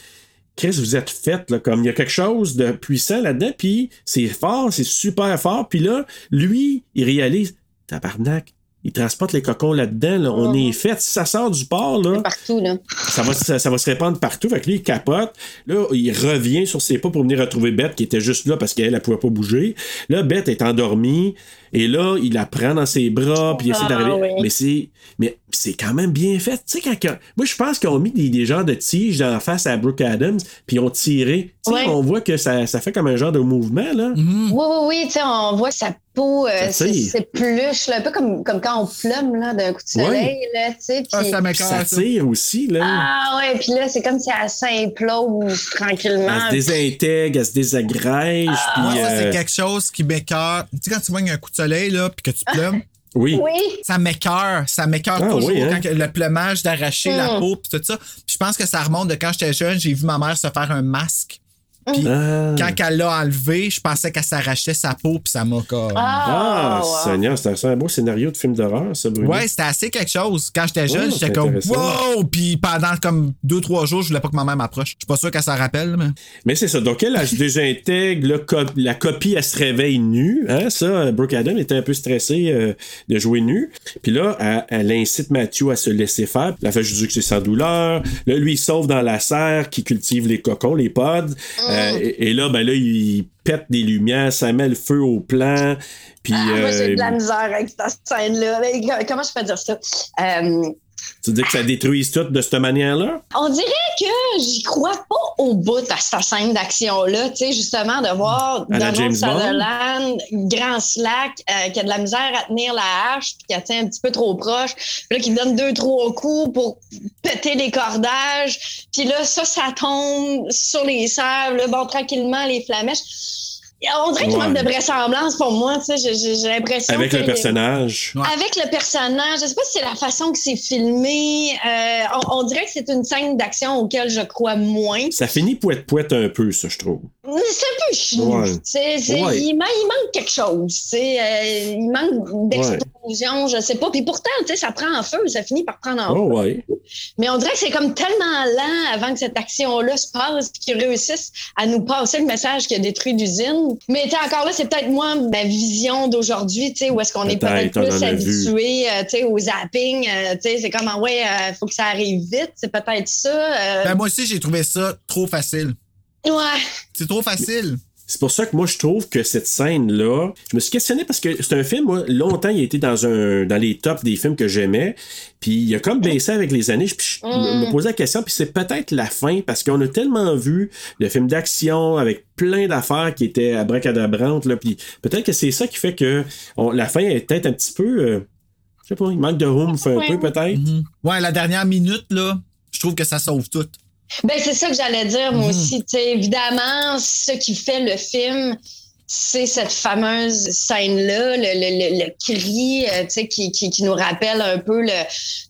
[SPEAKER 2] Chris, vous êtes fait, là, comme il y a quelque chose de puissant là-dedans, puis c'est fort, c'est super fort, puis là, lui, il réalise, tabarnak, il transporte les cocons là-dedans, là, on est fait, si ça sort du port, là,
[SPEAKER 4] Partout, là.
[SPEAKER 2] ça va, ça, ça va se répandre partout. Fait que lui, il capote. Là, il revient sur ses pas pour venir retrouver Beth, qui était juste là parce qu'elle, elle pouvait pas bouger. Là, Beth est endormie. Et là, il la prend dans ses bras, puis il essaie
[SPEAKER 4] Ah,
[SPEAKER 2] d'arriver.
[SPEAKER 4] oui.
[SPEAKER 2] Mais c'est, mais c'est quand même bien fait. Tu sais, quand, quand- moi, je pense qu'ils ont mis des, des genres de tiges dans la face à Brooke Adams, puis ils ont tiré. Tu sais,
[SPEAKER 4] Ouais.
[SPEAKER 2] on voit que ça, ça fait comme un genre de mouvement, là.
[SPEAKER 1] Mhm.
[SPEAKER 4] Oui, oui, oui, tu sais, on voit sa peau, euh, c'est c'est pluche, là, un peu comme, comme quand on plume là, d'un coup de
[SPEAKER 2] Ouais.
[SPEAKER 4] soleil, là, tu sais.
[SPEAKER 1] Ah,
[SPEAKER 4] puis-
[SPEAKER 1] ça
[SPEAKER 2] ça
[SPEAKER 1] ça.
[SPEAKER 2] tire aussi, là.
[SPEAKER 4] Ah ouais, puis là, c'est comme si elle s'implose tranquillement.
[SPEAKER 2] Elle se désintègre, elle se désagrège, puis...
[SPEAKER 1] Moi, ça,
[SPEAKER 2] euh,
[SPEAKER 1] c'est quelque chose qui m'écoeure. Tu sais, quand tu vois un coup de soleil, là, puis que tu plumes,
[SPEAKER 2] Oui.
[SPEAKER 4] Oui.
[SPEAKER 1] ça m'écoeure. Ça m'écoeure
[SPEAKER 2] Ah,
[SPEAKER 1] toujours
[SPEAKER 2] oui, hein?
[SPEAKER 1] quand le plumage d'arracher la
[SPEAKER 4] Mm.
[SPEAKER 1] peau, puis tout ça. Je pense que ça remonte de quand j'étais jeune, j'ai vu ma mère se faire un masque. Puis
[SPEAKER 2] Ah.
[SPEAKER 1] quand elle l'a enlevé, je pensais qu'elle s'arrachait sa peau, puis ça m'a comme.
[SPEAKER 2] Ah,
[SPEAKER 4] Ah, wow.
[SPEAKER 2] Seigneur, c'est un- beau scénario de film d'horreur, ça, Bruno.
[SPEAKER 1] Ouais, c'était assez quelque chose. Quand j'étais jeune,
[SPEAKER 2] Oh,
[SPEAKER 1] j'étais comme wow! Puis pendant comme deux, trois jours, je voulais pas que ma mère m'approche. Je suis pas sûr qu'elle s'en rappelle, mais.
[SPEAKER 2] Mais c'est ça. Donc, elle, elle se désintègre. le co- la copie, elle se réveille nue. Hein, ça, Brooke Adam était un peu stressée euh, de jouer nue. Puis là, elle, elle incite Matthew à se laisser faire. Elle fait juste que c'est sans douleur. Là, lui, il sauve dans la serre qui cultive les cocons, les pods. Euh, et, et là, ben là, il pète des lumières, ça met le feu au plan. Puis,
[SPEAKER 4] Ah, moi, j'ai
[SPEAKER 2] euh,
[SPEAKER 4] de la misère avec cette scène-là. Comment je peux dire ça? Euh,
[SPEAKER 2] tu dis que ça détruise tout de cette manière-là?
[SPEAKER 4] on dirait que j'y crois pas au bout à cette scène d'action-là. Tu sais, justement, de voir
[SPEAKER 2] la
[SPEAKER 4] Donald? Sutherland, grand slack, euh, qui a de la misère à tenir la hache, puis qui a tient un petit peu trop proche, puis là, qui donne deux, trois coups pour péter les cordages. Puis là, ça, ça tombe sur les sables, bon, tranquillement, les flamèches. On dirait qu'il
[SPEAKER 2] Ouais.
[SPEAKER 4] manque de vraisemblance pour moi. tu sais. J'ai- l'impression
[SPEAKER 2] Avec
[SPEAKER 4] que
[SPEAKER 2] le personnage.
[SPEAKER 4] avec le personnage, je sais pas si c'est la façon que c'est filmé. euh, on, on dirait que c'est une scène d'action auquel je crois moins.
[SPEAKER 2] Ça finit poète-poète un peu, ça, je trouve.
[SPEAKER 4] C'est un peu chou.
[SPEAKER 2] Ouais.
[SPEAKER 4] Il, man- il manque quelque chose. euh, il manque d'explosion, je sais pas. Puis pourtant, tu sais, ça prend en feu, ça finit par prendre en feu.
[SPEAKER 2] Oh, ouais.
[SPEAKER 4] Mais on dirait que c'est comme tellement lent avant que cette action-là se passe puis qu'ils réussissent à nous passer le message qui a détruit l'usine. Mais encore là, c'est peut-être moi, ma vision d'aujourd'hui, tu sais, où est-ce qu'on est peut-être plus habitué, euh, tu sais, au zapping. euh, tu sais, c'est comme, ah ouais, il faut que ça arrive vite. C'est peut-être ça. euh,
[SPEAKER 1] Ben, moi aussi, j'ai trouvé ça trop facile.
[SPEAKER 4] ouais.
[SPEAKER 1] C'est trop facile.
[SPEAKER 2] C'est pour ça que moi, je trouve que cette scène-là, je me suis questionné parce que c'est un film, moi, longtemps, il a été dans un dans les tops des films que j'aimais. Puis il a comme baissé avec les années. Puis je me- me posais la question, puis c'est peut-être la fin, parce qu'on a tellement vu de films d'action avec plein d'affaires qui étaient abracadabrantes, là. Puis peut-être que c'est ça qui fait que on- la fin est peut-être un petit peu. euh, je sais pas, il manque de oomph un
[SPEAKER 4] Ouais.
[SPEAKER 2] peu, peut-être.
[SPEAKER 1] Mhm. Ouais, la dernière minute, là, je trouve que ça sauve tout.
[SPEAKER 4] Ben, c'est ça que j'allais dire, moi
[SPEAKER 1] Mhm.
[SPEAKER 4] aussi. Tu sais, évidemment, ce qui fait le film, c'est cette fameuse scène-là, le, le, le, le cri euh, tu sais, qui, qui, qui nous rappelle un peu le,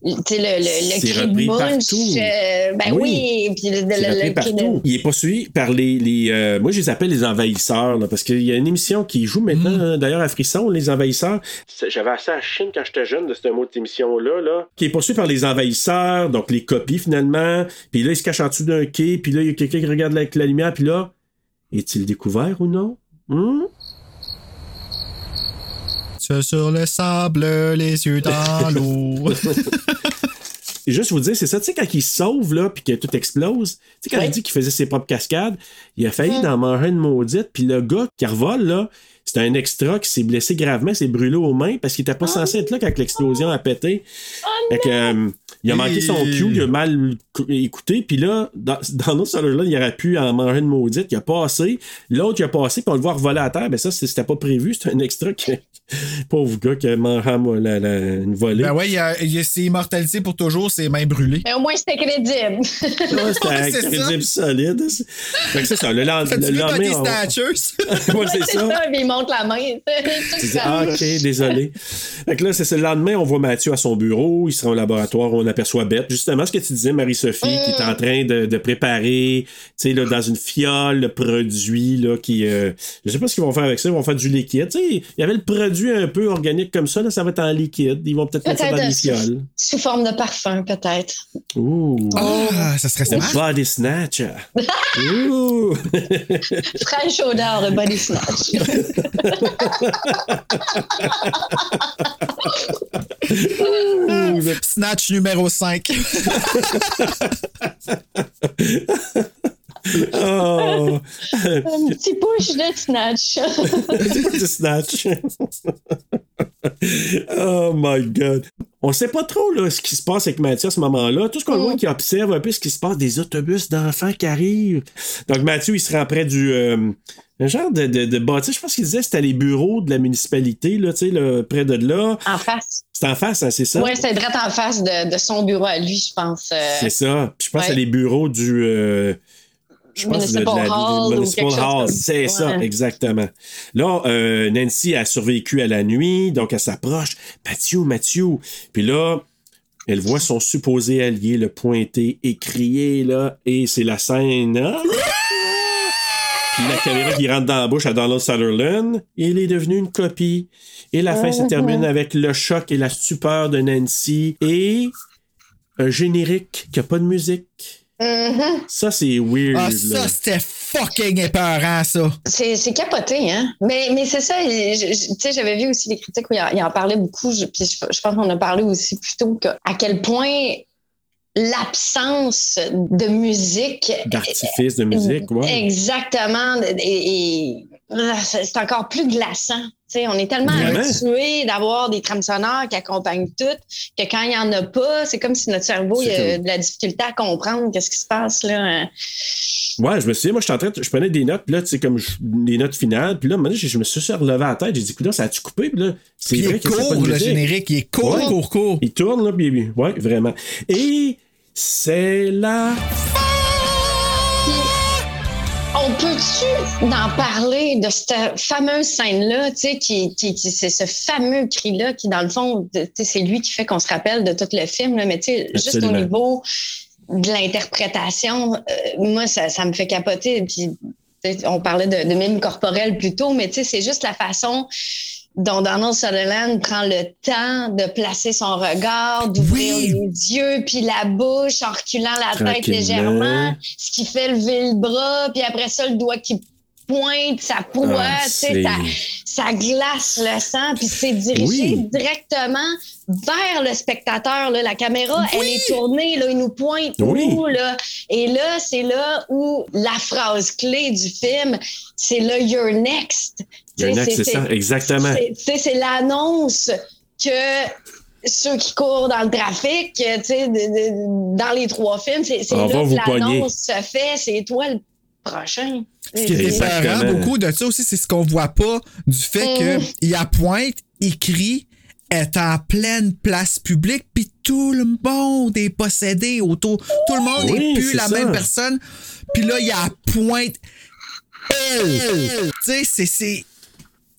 [SPEAKER 4] le, tu sais, le, le, le
[SPEAKER 2] C'est
[SPEAKER 4] cri de
[SPEAKER 2] repris
[SPEAKER 4] Munch.
[SPEAKER 2] partout.
[SPEAKER 4] euh, ben
[SPEAKER 2] Oui.
[SPEAKER 4] oui, puis le, le,
[SPEAKER 2] C'est
[SPEAKER 4] le-
[SPEAKER 2] rappelé
[SPEAKER 4] le cri de-
[SPEAKER 2] partout. Il est poursuivi par les. les euh, moi, je les appelle les envahisseurs, là, parce qu'il y a une émission qui joue maintenant,
[SPEAKER 1] Mm.
[SPEAKER 2] euh, d'ailleurs, à Frisson, les envahisseurs. C'est- J'avais assez à Chine quand j'étais jeune de ce mot de cette émission-là, là, qui est poursuivi par les envahisseurs, donc les copies finalement. Puis là, il se cache en dessous d'un quai, puis là, il y a quelqu'un qui regarde avec la lumière, puis là, est-il découvert ou non? Hmm?
[SPEAKER 1] C'est sur le sable, les yeux dans l'eau.
[SPEAKER 2] Et juste vous dire, c'est ça, tu sais, quand il se sauve, là, puis que tout explose, tu sais, quand
[SPEAKER 4] Ouais.
[SPEAKER 2] il dit qu'il faisait ses propres cascades, il a failli en manger une maudite, puis le gars qui revole, là, c'était un extra qui s'est blessé gravement, s'est brûlé aux mains parce qu'il était pas censé être là quand l'explosion a pété. fait que, euh, il a manqué son cue, il a mal cou- écouté, puis là, dans, dans notre là il aurait pu en manger une maudite, il a passé, l'autre il a passé, puis on le voit revoler à terre, mais ça, c'est- c'était pas prévu, c'était un extra qui, pauvre gars qui a mangé la- la- une volée.
[SPEAKER 1] ben ouais, il y a, il a ses immortalités pour toujours, ses mains brûlées.
[SPEAKER 4] Mais au moins, c'était crédible.
[SPEAKER 2] Ouais, c'était
[SPEAKER 1] Ouais, c'est
[SPEAKER 2] crédible solide. Fait que c'est ça. Le, lend-
[SPEAKER 1] T'as-tu
[SPEAKER 2] le
[SPEAKER 1] vu
[SPEAKER 2] lendemain.
[SPEAKER 1] Body
[SPEAKER 2] ça.
[SPEAKER 4] la main.
[SPEAKER 2] Tu dis, ah, ok, désolé. Fait que là, c'est ça. Le lendemain, on voit Mathieu à son bureau, il sera au laboratoire, on aperçoit Bette. Justement, ce que tu disais, Marie-Sophie, qui est en train de, de préparer, tu sais, là, dans une fiole, le produit, là, qui. euh, je sais pas ce qu'ils vont faire avec ça, ils vont faire du liquide. Tu sais, il y avait le produit un peu organique comme ça, là, ça va être en liquide. Ils vont peut-être mettre ça dans
[SPEAKER 4] Peut-être
[SPEAKER 2] des
[SPEAKER 4] sous,
[SPEAKER 2] fioles.
[SPEAKER 4] sous forme de parfum, peut-être.
[SPEAKER 2] Ouh.
[SPEAKER 1] Ah, ça serait
[SPEAKER 2] Le
[SPEAKER 1] smart.
[SPEAKER 2] body snatcher. Ouh.
[SPEAKER 4] Fraîche odeur de body snatch.
[SPEAKER 1] Snatch numéro 5.
[SPEAKER 2] Oh.
[SPEAKER 4] Un petit push de snatch.
[SPEAKER 2] de snatch. oh my god. On sait pas trop là, ce qui se passe avec Mathieu à ce moment-là. Tout ce qu'on voit qui observe un peu ce qui se passe des autobus d'enfants qui arrivent. Donc Mathieu, il se rend près du euh, un genre de, de, de bâtisse. Je pense qu'il disait que c'était les bureaux de la municipalité, là, tu sais, là, près de là.
[SPEAKER 4] En face.
[SPEAKER 2] C'est en face, hein, c'est ça?
[SPEAKER 4] Oui, c'est direct en face de, de son bureau à lui, je pense. euh,
[SPEAKER 2] C'est ça. Puis je pense
[SPEAKER 4] ouais.
[SPEAKER 2] que c'est les bureaux du. euh, je pense de
[SPEAKER 4] Municipal
[SPEAKER 2] la-
[SPEAKER 4] Hall
[SPEAKER 2] Municipal Hall, c'est ça, exactement. Là, euh, Nancy a survécu à la nuit, donc elle s'approche. Mathieu, Mathieu. Puis là, elle voit son supposé allié le pointer et crier, là, et c'est la scène. hein? Puis la caméra qui rentre dans la bouche à Donald Sutherland, il est devenu une copie. Et la fin se termine avec le choc et la stupeur de Nancy et un générique qui a pas de musique.
[SPEAKER 4] Mhm.
[SPEAKER 2] Ça, c'est weird.
[SPEAKER 1] Ah,
[SPEAKER 2] là.
[SPEAKER 1] ça, c'était fucking épeurant, ça.
[SPEAKER 4] C'est c'est capoté, hein? Mais, mais c'est ça, tu sais, j'avais vu aussi des critiques où il en, il en parlait beaucoup, je, puis je, je pense qu'on a parlé aussi plus tôt que à quel point l'absence de musique
[SPEAKER 2] D'artifice de musique, ouais.
[SPEAKER 4] Exactement. Et, et- ah, c'est encore plus glaçant. Tu sais, on est tellement habitué d'avoir des trames sonores qui accompagnent tout que quand il n'y en a pas, c'est comme si notre cerveau il a de la difficulté à comprendre qu'est-ce qui se passe là.
[SPEAKER 2] Ouais, je me souviens, moi, je suis en train de- je prenais des notes, puis là, tu sais, comme je- des notes finales, puis là, moment je, je me suis relevé à la tête, j'ai dit, écoute, ça a-tu coupé? Puis là, c'est
[SPEAKER 1] Puis il
[SPEAKER 2] vrai
[SPEAKER 1] est
[SPEAKER 2] que c'est pas de
[SPEAKER 1] court, le générique. Il est court,
[SPEAKER 2] Ouais.
[SPEAKER 1] court, court.
[SPEAKER 2] Il tourne, là, puis ouais, vraiment. Et c'est là.
[SPEAKER 4] On peut-tu en parler de cette fameuse scène-là, tu sais, qui, qui, qui- c'est ce fameux cri-là qui, dans le fond, tu sais, c'est lui qui fait qu'on se rappelle de tout le film, là, mais tu sais, juste au niveau de l'interprétation, euh, moi, ça, ça me fait capoter. Puis, on parlait de, de mime corporel plus tôt, mais tu sais, c'est juste la façon dont Donald Sutherland prend le temps de placer son regard, d'ouvrir
[SPEAKER 1] Oui.
[SPEAKER 4] les yeux, puis la bouche en reculant la tête légèrement, ce qui fait lever le bras, puis après ça, le doigt qui pointe, ça pointe,
[SPEAKER 2] Ah,
[SPEAKER 4] tu sais,
[SPEAKER 2] c'est-
[SPEAKER 4] ça, ça glace le sang, puis c'est dirigé
[SPEAKER 2] Oui.
[SPEAKER 4] directement vers le spectateur. Là. La caméra, elle est tournée, là, il nous pointe
[SPEAKER 2] Oui.
[SPEAKER 4] où, là. Et là, c'est là où la phrase clé du film, c'est le You're next.
[SPEAKER 2] C'est ça, exactement.
[SPEAKER 4] c'est- tu sais, C'est l'annonce que ceux qui courent dans le trafic, tu sais, dans les trois films, c'est là que l'annonce se fait. C'est toi le prochain.
[SPEAKER 1] Ce qui est épeurant beaucoup de ça aussi, c'est ce qu'on voit pas du fait
[SPEAKER 4] Mm.
[SPEAKER 1] qu'il appointe, il crie, est en pleine place publique, puis tout le monde est possédé autour. Tout le monde
[SPEAKER 2] Oui,
[SPEAKER 1] n'est plus la
[SPEAKER 2] ça.
[SPEAKER 1] même personne. Puis là, il appointe elle. Tu sais, c'est.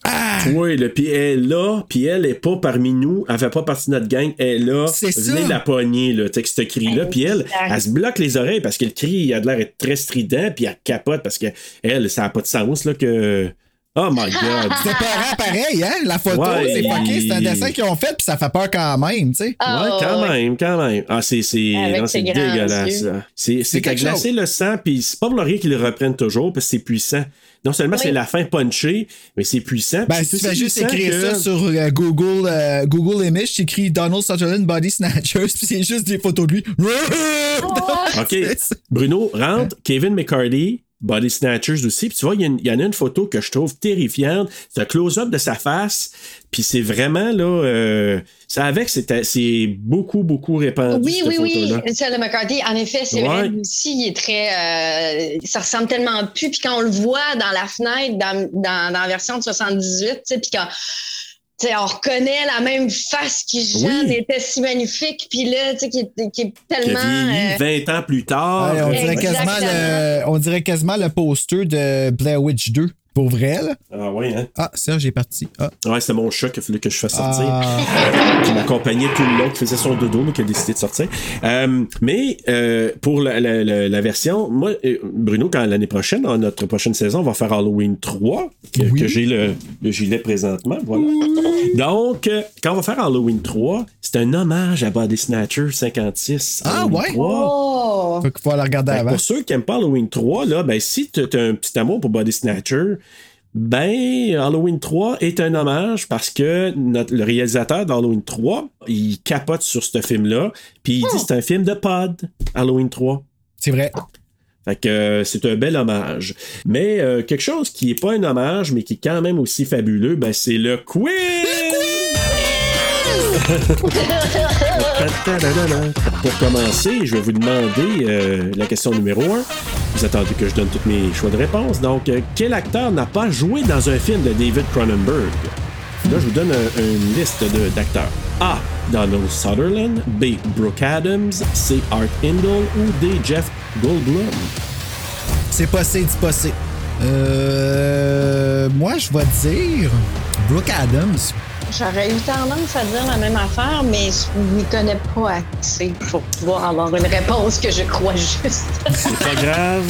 [SPEAKER 1] Ah!
[SPEAKER 2] Oui, le puis elle est là, puis elle est pas parmi nous, elle fait pas partie de notre gang, elle est là.
[SPEAKER 1] C'est
[SPEAKER 2] Venez
[SPEAKER 1] ça.
[SPEAKER 2] la pogner, là, tu ce cri-là. Puis elle, elle se bloque les oreilles parce que le cri, il a de l'air d'être très strident, puis elle capote parce que elle, ça a pas de sens, là, que. Oh my god!
[SPEAKER 1] C'est épeurant pareil, hein? La photo,
[SPEAKER 2] Ouais,
[SPEAKER 1] c'est fucké, c'est un dessin qu'ils ont fait, puis ça fait peur quand même, tu sais.
[SPEAKER 4] Ah,
[SPEAKER 2] ouais, quand
[SPEAKER 4] ouais.
[SPEAKER 2] même, quand même. Ah, c'est, dégueulasse. C'est, c'est qu'à
[SPEAKER 1] quelque
[SPEAKER 2] glacer le sang, puis c'est pas pour rien qu'ils le reprennent toujours, parce que c'est puissant. Non seulement
[SPEAKER 4] Oui.
[SPEAKER 2] c'est la fin punchée, mais c'est puissant.
[SPEAKER 1] Ben, si tu fais
[SPEAKER 2] aussi
[SPEAKER 1] juste écrire
[SPEAKER 2] que-
[SPEAKER 1] ça sur euh, Google, euh, Google Image, tu écris Donald Sutherland Body Snatchers, puis c'est juste des photos de lui.
[SPEAKER 2] OK.
[SPEAKER 1] C'est ça.
[SPEAKER 2] Bruno, rentre. Kevin McCarty, Body Snatchers aussi. Puis tu vois, il y, en a une photo que je trouve terrifiante. C'est un close-up de sa face. Puis c'est vraiment, là, euh, ça avec, c'est beaucoup, beaucoup répandu,
[SPEAKER 4] Oui,
[SPEAKER 2] cette
[SPEAKER 4] oui, oui. de McCarthy, en effet, c'est vrai.
[SPEAKER 2] Ouais.
[SPEAKER 4] Lui aussi, il est très. euh, ça ressemble tellement plus. Puis quand on le voit dans la fenêtre, dans, dans, dans la version de 78, tu sais, puis quand. On reconnaît la même face qui jeune
[SPEAKER 2] Oui.
[SPEAKER 4] était si magnifique, puis là, tu sais, qui, est- qui est
[SPEAKER 2] Qui
[SPEAKER 4] tellement.
[SPEAKER 2] a vieilli
[SPEAKER 4] euh,
[SPEAKER 2] 20 ans plus tard.
[SPEAKER 1] Ouais, on, dirait quasiment le, on dirait quasiment le poster de Blair Witch 2. Pour vrai, là?
[SPEAKER 2] Ah ouais, hein?
[SPEAKER 1] Ah, Serge est parti. Ah.
[SPEAKER 2] Ouais, c'était mon chat qu'il a fallu que je fasse sortir.
[SPEAKER 1] Ah.
[SPEAKER 2] qui m'accompagnait tout le long, qui faisait son dodo, mais qui a décidé de sortir. Euh, mais euh, pour la, la- la- la version, moi, euh, Bruno, quand l'année prochaine, dans notre prochaine saison, on va faire Halloween 3, que, que j'ai le, le gilet présentement. Voilà. Donc, quand on va faire Halloween 3, c'est un hommage à Body Snatcher 56.
[SPEAKER 1] Ah,
[SPEAKER 2] Halloween
[SPEAKER 1] ouais?
[SPEAKER 2] 3.
[SPEAKER 4] Oh!
[SPEAKER 1] Faut qu'il faut le regarder avant.
[SPEAKER 2] pour ceux qui n'aiment pas Halloween 3, là, ben, si tu as un petit amour pour Body Snatcher, ben, Halloween 3 est un hommage parce que notre- le réalisateur d'Halloween 3, il capote sur ce film-là, puis il dit que c'est un film de pod, Halloween 3.
[SPEAKER 1] C'est vrai.
[SPEAKER 2] Fait que euh, c'est un bel hommage. Mais euh, quelque chose qui est pas un hommage, mais qui est quand même aussi fabuleux, ben, c'est le quiz! Pour commencer, je vais vous demander euh, la question numéro 1. Vous attendez que je donne tous mes choix de réponse. Donc, euh, quel acteur n'a pas joué dans un film de David Cronenberg? Là, je vous donne un- une liste d'acteurs. A. Donald Sutherland. B. Brooke Adams. C. Art Hindle. Ou D. Jeff Goldblum?
[SPEAKER 1] C'est passé, c'est passé. Euh, moi, je vais dire Brooke Adams.
[SPEAKER 4] J'aurais eu tendance à dire la même affaire, mais je n'y connais pas assez pour pouvoir avoir une réponse que je crois juste.
[SPEAKER 2] C'est pas grave.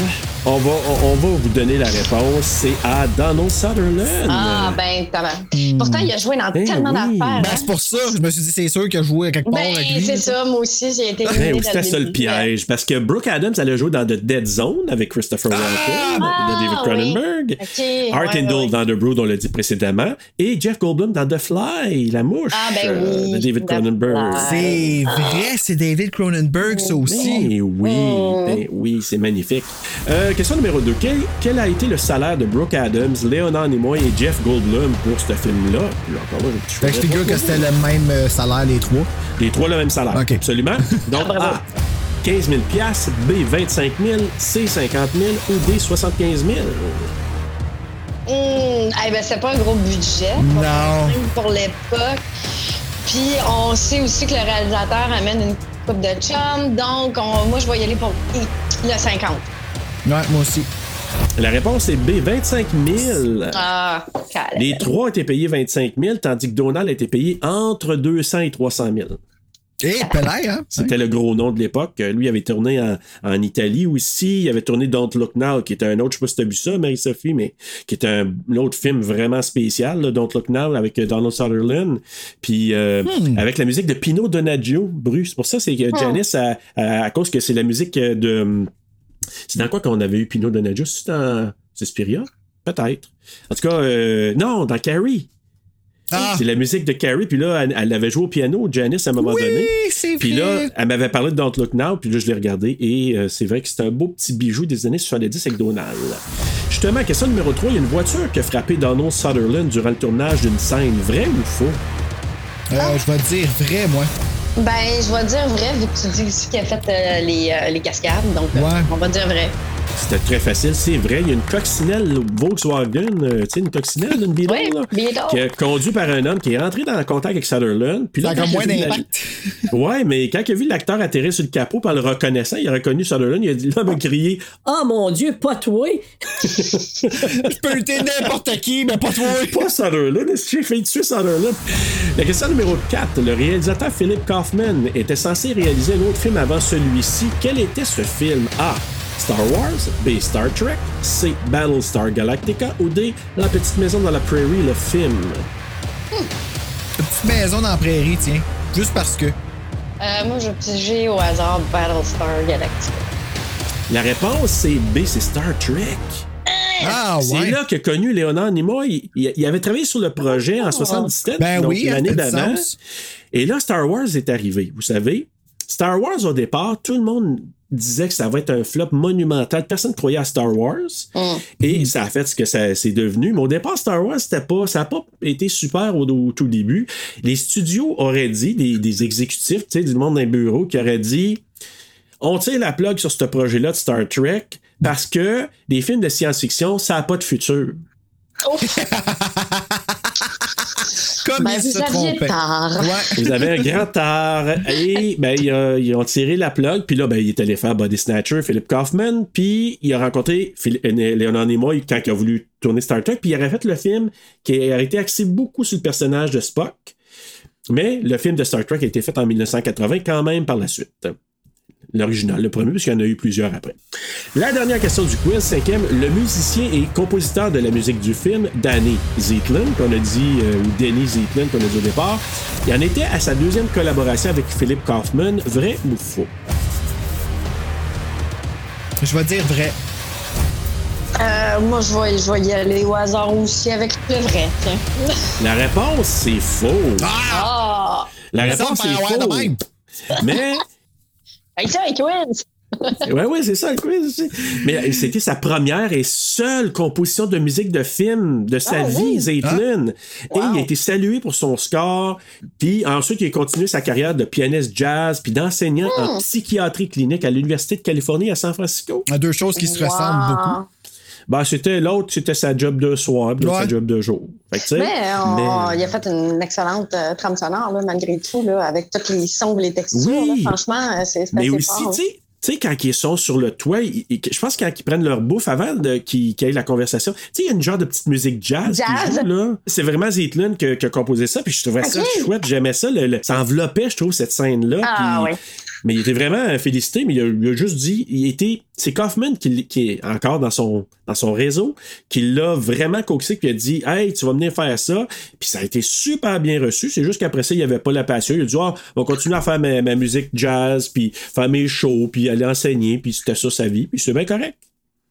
[SPEAKER 2] On va, on, on va vous donner la réponse. C'est à Donald Sutherland.
[SPEAKER 4] ah, ben, comment? Pourtant, il a joué dans
[SPEAKER 2] Ben
[SPEAKER 4] tellement
[SPEAKER 2] oui.
[SPEAKER 4] d'affaires.
[SPEAKER 1] Ben,
[SPEAKER 4] hein.
[SPEAKER 1] c'est pour ça, je me suis dit, c'est sûr qu'il a joué à quelque part
[SPEAKER 4] Ben,
[SPEAKER 1] avec lui.
[SPEAKER 4] c'est ça, moi aussi, j'ai été
[SPEAKER 2] Ben
[SPEAKER 4] éliminé dès
[SPEAKER 2] c'était ça le piège. Parce que Brooke Adams, elle a joué dans The Dead Zone avec Christopher Walken, de David
[SPEAKER 4] Ah,
[SPEAKER 2] Cronenberg.
[SPEAKER 4] oui. Ok,
[SPEAKER 2] Art
[SPEAKER 4] ouais, ouais.
[SPEAKER 2] dans The Brood, on l'a dit précédemment. Et Jeff Goldblum dans The Fly, la mouche
[SPEAKER 4] Ah, ben
[SPEAKER 2] euh,
[SPEAKER 4] oui,
[SPEAKER 2] de David Cronenberg.
[SPEAKER 1] C'est vrai, c'est David Cronenberg, ça aussi.
[SPEAKER 2] Ben oui,
[SPEAKER 4] Oh.
[SPEAKER 2] ben oui, c'est magnifique. Euh, question numéro 2. Quel, quel a été le salaire de Brooke Adams, Léonard Nimoy et Jeff Goldblum pour ce film-là? Là,
[SPEAKER 1] je
[SPEAKER 2] de
[SPEAKER 1] figure que c'était le même euh, salaire, les trois.
[SPEAKER 2] Les trois le même salaire.
[SPEAKER 1] Ok.
[SPEAKER 2] Absolument. Donc, A. 15 000 B. 25 000 C. 50 000 ou D. 75 000
[SPEAKER 4] Hum, eh ben, c'est pas un gros budget.
[SPEAKER 1] Non.
[SPEAKER 4] Pour l'époque. Puis, on sait aussi que le réalisateur amène une coupe de chum. Donc, on- moi, je vais y aller pour le 50.
[SPEAKER 1] Ouais, moi aussi.
[SPEAKER 2] La réponse est B. 25 000
[SPEAKER 4] Ah, calme.
[SPEAKER 2] Les trois été payés 25 000, tandis que Donald a été payé entre 200 et 300 000.
[SPEAKER 1] Et hein?
[SPEAKER 2] C'était le gros nom de l'époque. Euh, Lui, il avait tourné en, en Italie aussi. Il avait tourné Don't Look Now, qui était un autre, je sais pas si t'as vu ça, Marie-Sophie, mais qui est un, un autre film vraiment spécial, là, Don't Look Now, avec euh, Donald Sutherland. Puis euh, avec la musique de Pino Donaggio, Bruce. C'est pour ça c'est que Janice, à, à, à cause que c'est la musique de... C'est dans quoi qu'on avait eu Pino Donaggio? C'est dans Suspiria? Peut-être. En tout cas, euh, non, dans Carrie.
[SPEAKER 1] Ah.
[SPEAKER 2] C'est la musique de Carrie, puis là, elle, elle avait joué au piano, Janice, à un moment
[SPEAKER 1] Oui,
[SPEAKER 2] donné. Puis là, elle m'avait parlé de Don't Look Now, puis là, je l'ai regardé, et euh, c'est vrai que c'est un beau petit bijou des années 70 avec Donald. Justement, question numéro 3, il y a une voiture qui a frappé Donald Sutherland durant le tournage d'une scène, vrai ou faux?
[SPEAKER 1] Euh, je vais dire vrai, moi.
[SPEAKER 4] Ben, je vais dire vrai, vu que tu dis aussi qu'il a fait euh, les, euh, les cascades. Donc, euh,
[SPEAKER 1] Ouais.
[SPEAKER 4] on va dire vrai.
[SPEAKER 2] C'était très facile, c'est vrai. Il y a une coccinelle Volkswagen, euh, tu sais, une coccinelle, une Beetle,
[SPEAKER 4] Oui,
[SPEAKER 2] là, qui est conduite par un homme qui est rentré dans le contact avec Sutherland. Puis là,
[SPEAKER 1] Ça a moins
[SPEAKER 2] la-
[SPEAKER 1] d'impact.
[SPEAKER 2] Ouais, mais quand il a vu l'acteur atterrir sur le capot par le reconnaissant, il a reconnu Sutherland, il a dit, l'homme a crié
[SPEAKER 9] Oh mon Dieu, pas toi!
[SPEAKER 1] Je peux lutter n'importe qui, mais pas toi.
[SPEAKER 2] pas Sutherland, est-ce que j'ai fait tuer Sutherland? La question numéro 4. Le réalisateur Philip Kaufman était censé réaliser un autre film avant celui-ci. Quel était ce film? A. Star Wars, B. Star Trek, C. Battlestar Galactica ou D. La petite maison dans la prairie, le film.
[SPEAKER 1] Une petite maison dans la prairie, tiens. Juste parce que.
[SPEAKER 4] Euh, moi, je vais piger au hasard Battlestar Galactica.
[SPEAKER 2] La réponse, c'est B. C'est Star Trek.
[SPEAKER 1] Ah,
[SPEAKER 2] C'est
[SPEAKER 1] ouais.
[SPEAKER 2] là que connu Léonard Nimoy. Il, il avait travaillé sur le projet en 77,
[SPEAKER 1] Ben
[SPEAKER 2] donc
[SPEAKER 1] oui,
[SPEAKER 2] l'année d'avant. Et là, Star Wars est arrivé. Vous savez, Star Wars, au départ, tout le monde disait que ça va être un flop monumental. Personne ne croyait à Star Wars. Et ça a fait ce que ça c'est devenu. Mais au départ, Star Wars, c'était pas, ça n'a pas été super au, au tout début. Les studios auraient dit, des, des exécutifs, tu sais, du monde d'un bureau, qui auraient dit on tire la plug sur ce projet-là de Star Trek parce que les films de science-fiction, ça n'a pas de futur.
[SPEAKER 1] Comme
[SPEAKER 4] Ben,
[SPEAKER 1] il se trompait. Ouais.
[SPEAKER 2] Vous avez un grand tard. Et ben, ils, euh, ils ont tiré la plug. Puis là, ben, il est allé faire Body Snatcher, Philip Kaufman. Puis il a rencontré euh, Leonard Nimoy quand il a voulu tourner Star Trek, puis il aurait fait le film qui a été axé beaucoup sur le personnage de Spock. Mais le film de Star Trek a été fait en 1980 quand même par la suite. L'original, le premier, puisqu'il y en a eu plusieurs après. La dernière question du quiz, cinquième, le musicien et compositeur de la musique du film, Danny Zeitlin, qu'on a dit, euh, ou Danny Zeitlin, qu'on a dit au départ, il en était à sa deuxième collaboration avec Philip Kaufman, vrai ou faux?
[SPEAKER 1] Je vais dire vrai.
[SPEAKER 4] Euh, moi, je vais, je vais y aller au hasard aussi avec le vrai.
[SPEAKER 2] La réponse, c'est faux.
[SPEAKER 4] Ah!
[SPEAKER 2] La
[SPEAKER 1] Ça,
[SPEAKER 2] réponse, c'est faux.
[SPEAKER 1] même.
[SPEAKER 2] Mais
[SPEAKER 4] Hey, tiens, quiz!
[SPEAKER 2] Ouais, ouais, c'est ça le quiz aussi. Mais c'était sa première et seule composition de musique de film de sa
[SPEAKER 4] Ah,
[SPEAKER 2] vie,
[SPEAKER 4] oui.
[SPEAKER 2] Zeitlin. Et il a été salué pour son score. Puis ensuite, il a continué sa carrière de pianiste jazz puis d'enseignant en psychiatrie clinique à l'Université de Californie à San Francisco.
[SPEAKER 1] Deux choses qui se ressemblent beaucoup.
[SPEAKER 2] Ben, c'était l'autre, c'était sa job de soir, puis
[SPEAKER 1] Ouais.
[SPEAKER 2] sa job de jour. Fait que, tu sais,
[SPEAKER 4] Mais, on-
[SPEAKER 2] mais-
[SPEAKER 4] il a fait une excellente euh, trame sonore, là, malgré tout, là, avec tous les sons et les textures.
[SPEAKER 2] Oui.
[SPEAKER 4] là. franchement, euh, c'est
[SPEAKER 2] Mais
[SPEAKER 4] assez
[SPEAKER 2] aussi, tu sais, tu sais, quand ils sont sur le toit, ils- ils- je pense que quand ils prennent leur bouffe avant qu'ils qu'ils aient la conversation, tu sais, il y a une genre de petite musique jazz,
[SPEAKER 4] Jazz.
[SPEAKER 2] joue, là. C'est vraiment Zeitlin qui, a- qui a composé ça, puis je trouvais ça chouette, j'aimais ça, le- le- ça enveloppait, je trouve, cette scène-là.
[SPEAKER 4] Ah,
[SPEAKER 2] puis-
[SPEAKER 4] ouais.
[SPEAKER 2] Mais il était vraiment félicité, mais il a, a juste dit, il était, c'est Kaufman qui, est encore dans son, dans son réseau, qui l'a vraiment coaxé, puis il a dit, hey, tu vas venir faire ça, puis ça a été super bien reçu. C'est juste qu'après ça, il n'y avait pas la passion. Il a dit, ah, on va continuer à faire ma, ma musique jazz, puis faire mes shows, puis aller enseigner, puis c'était ça sa vie, puis c'est bien correct.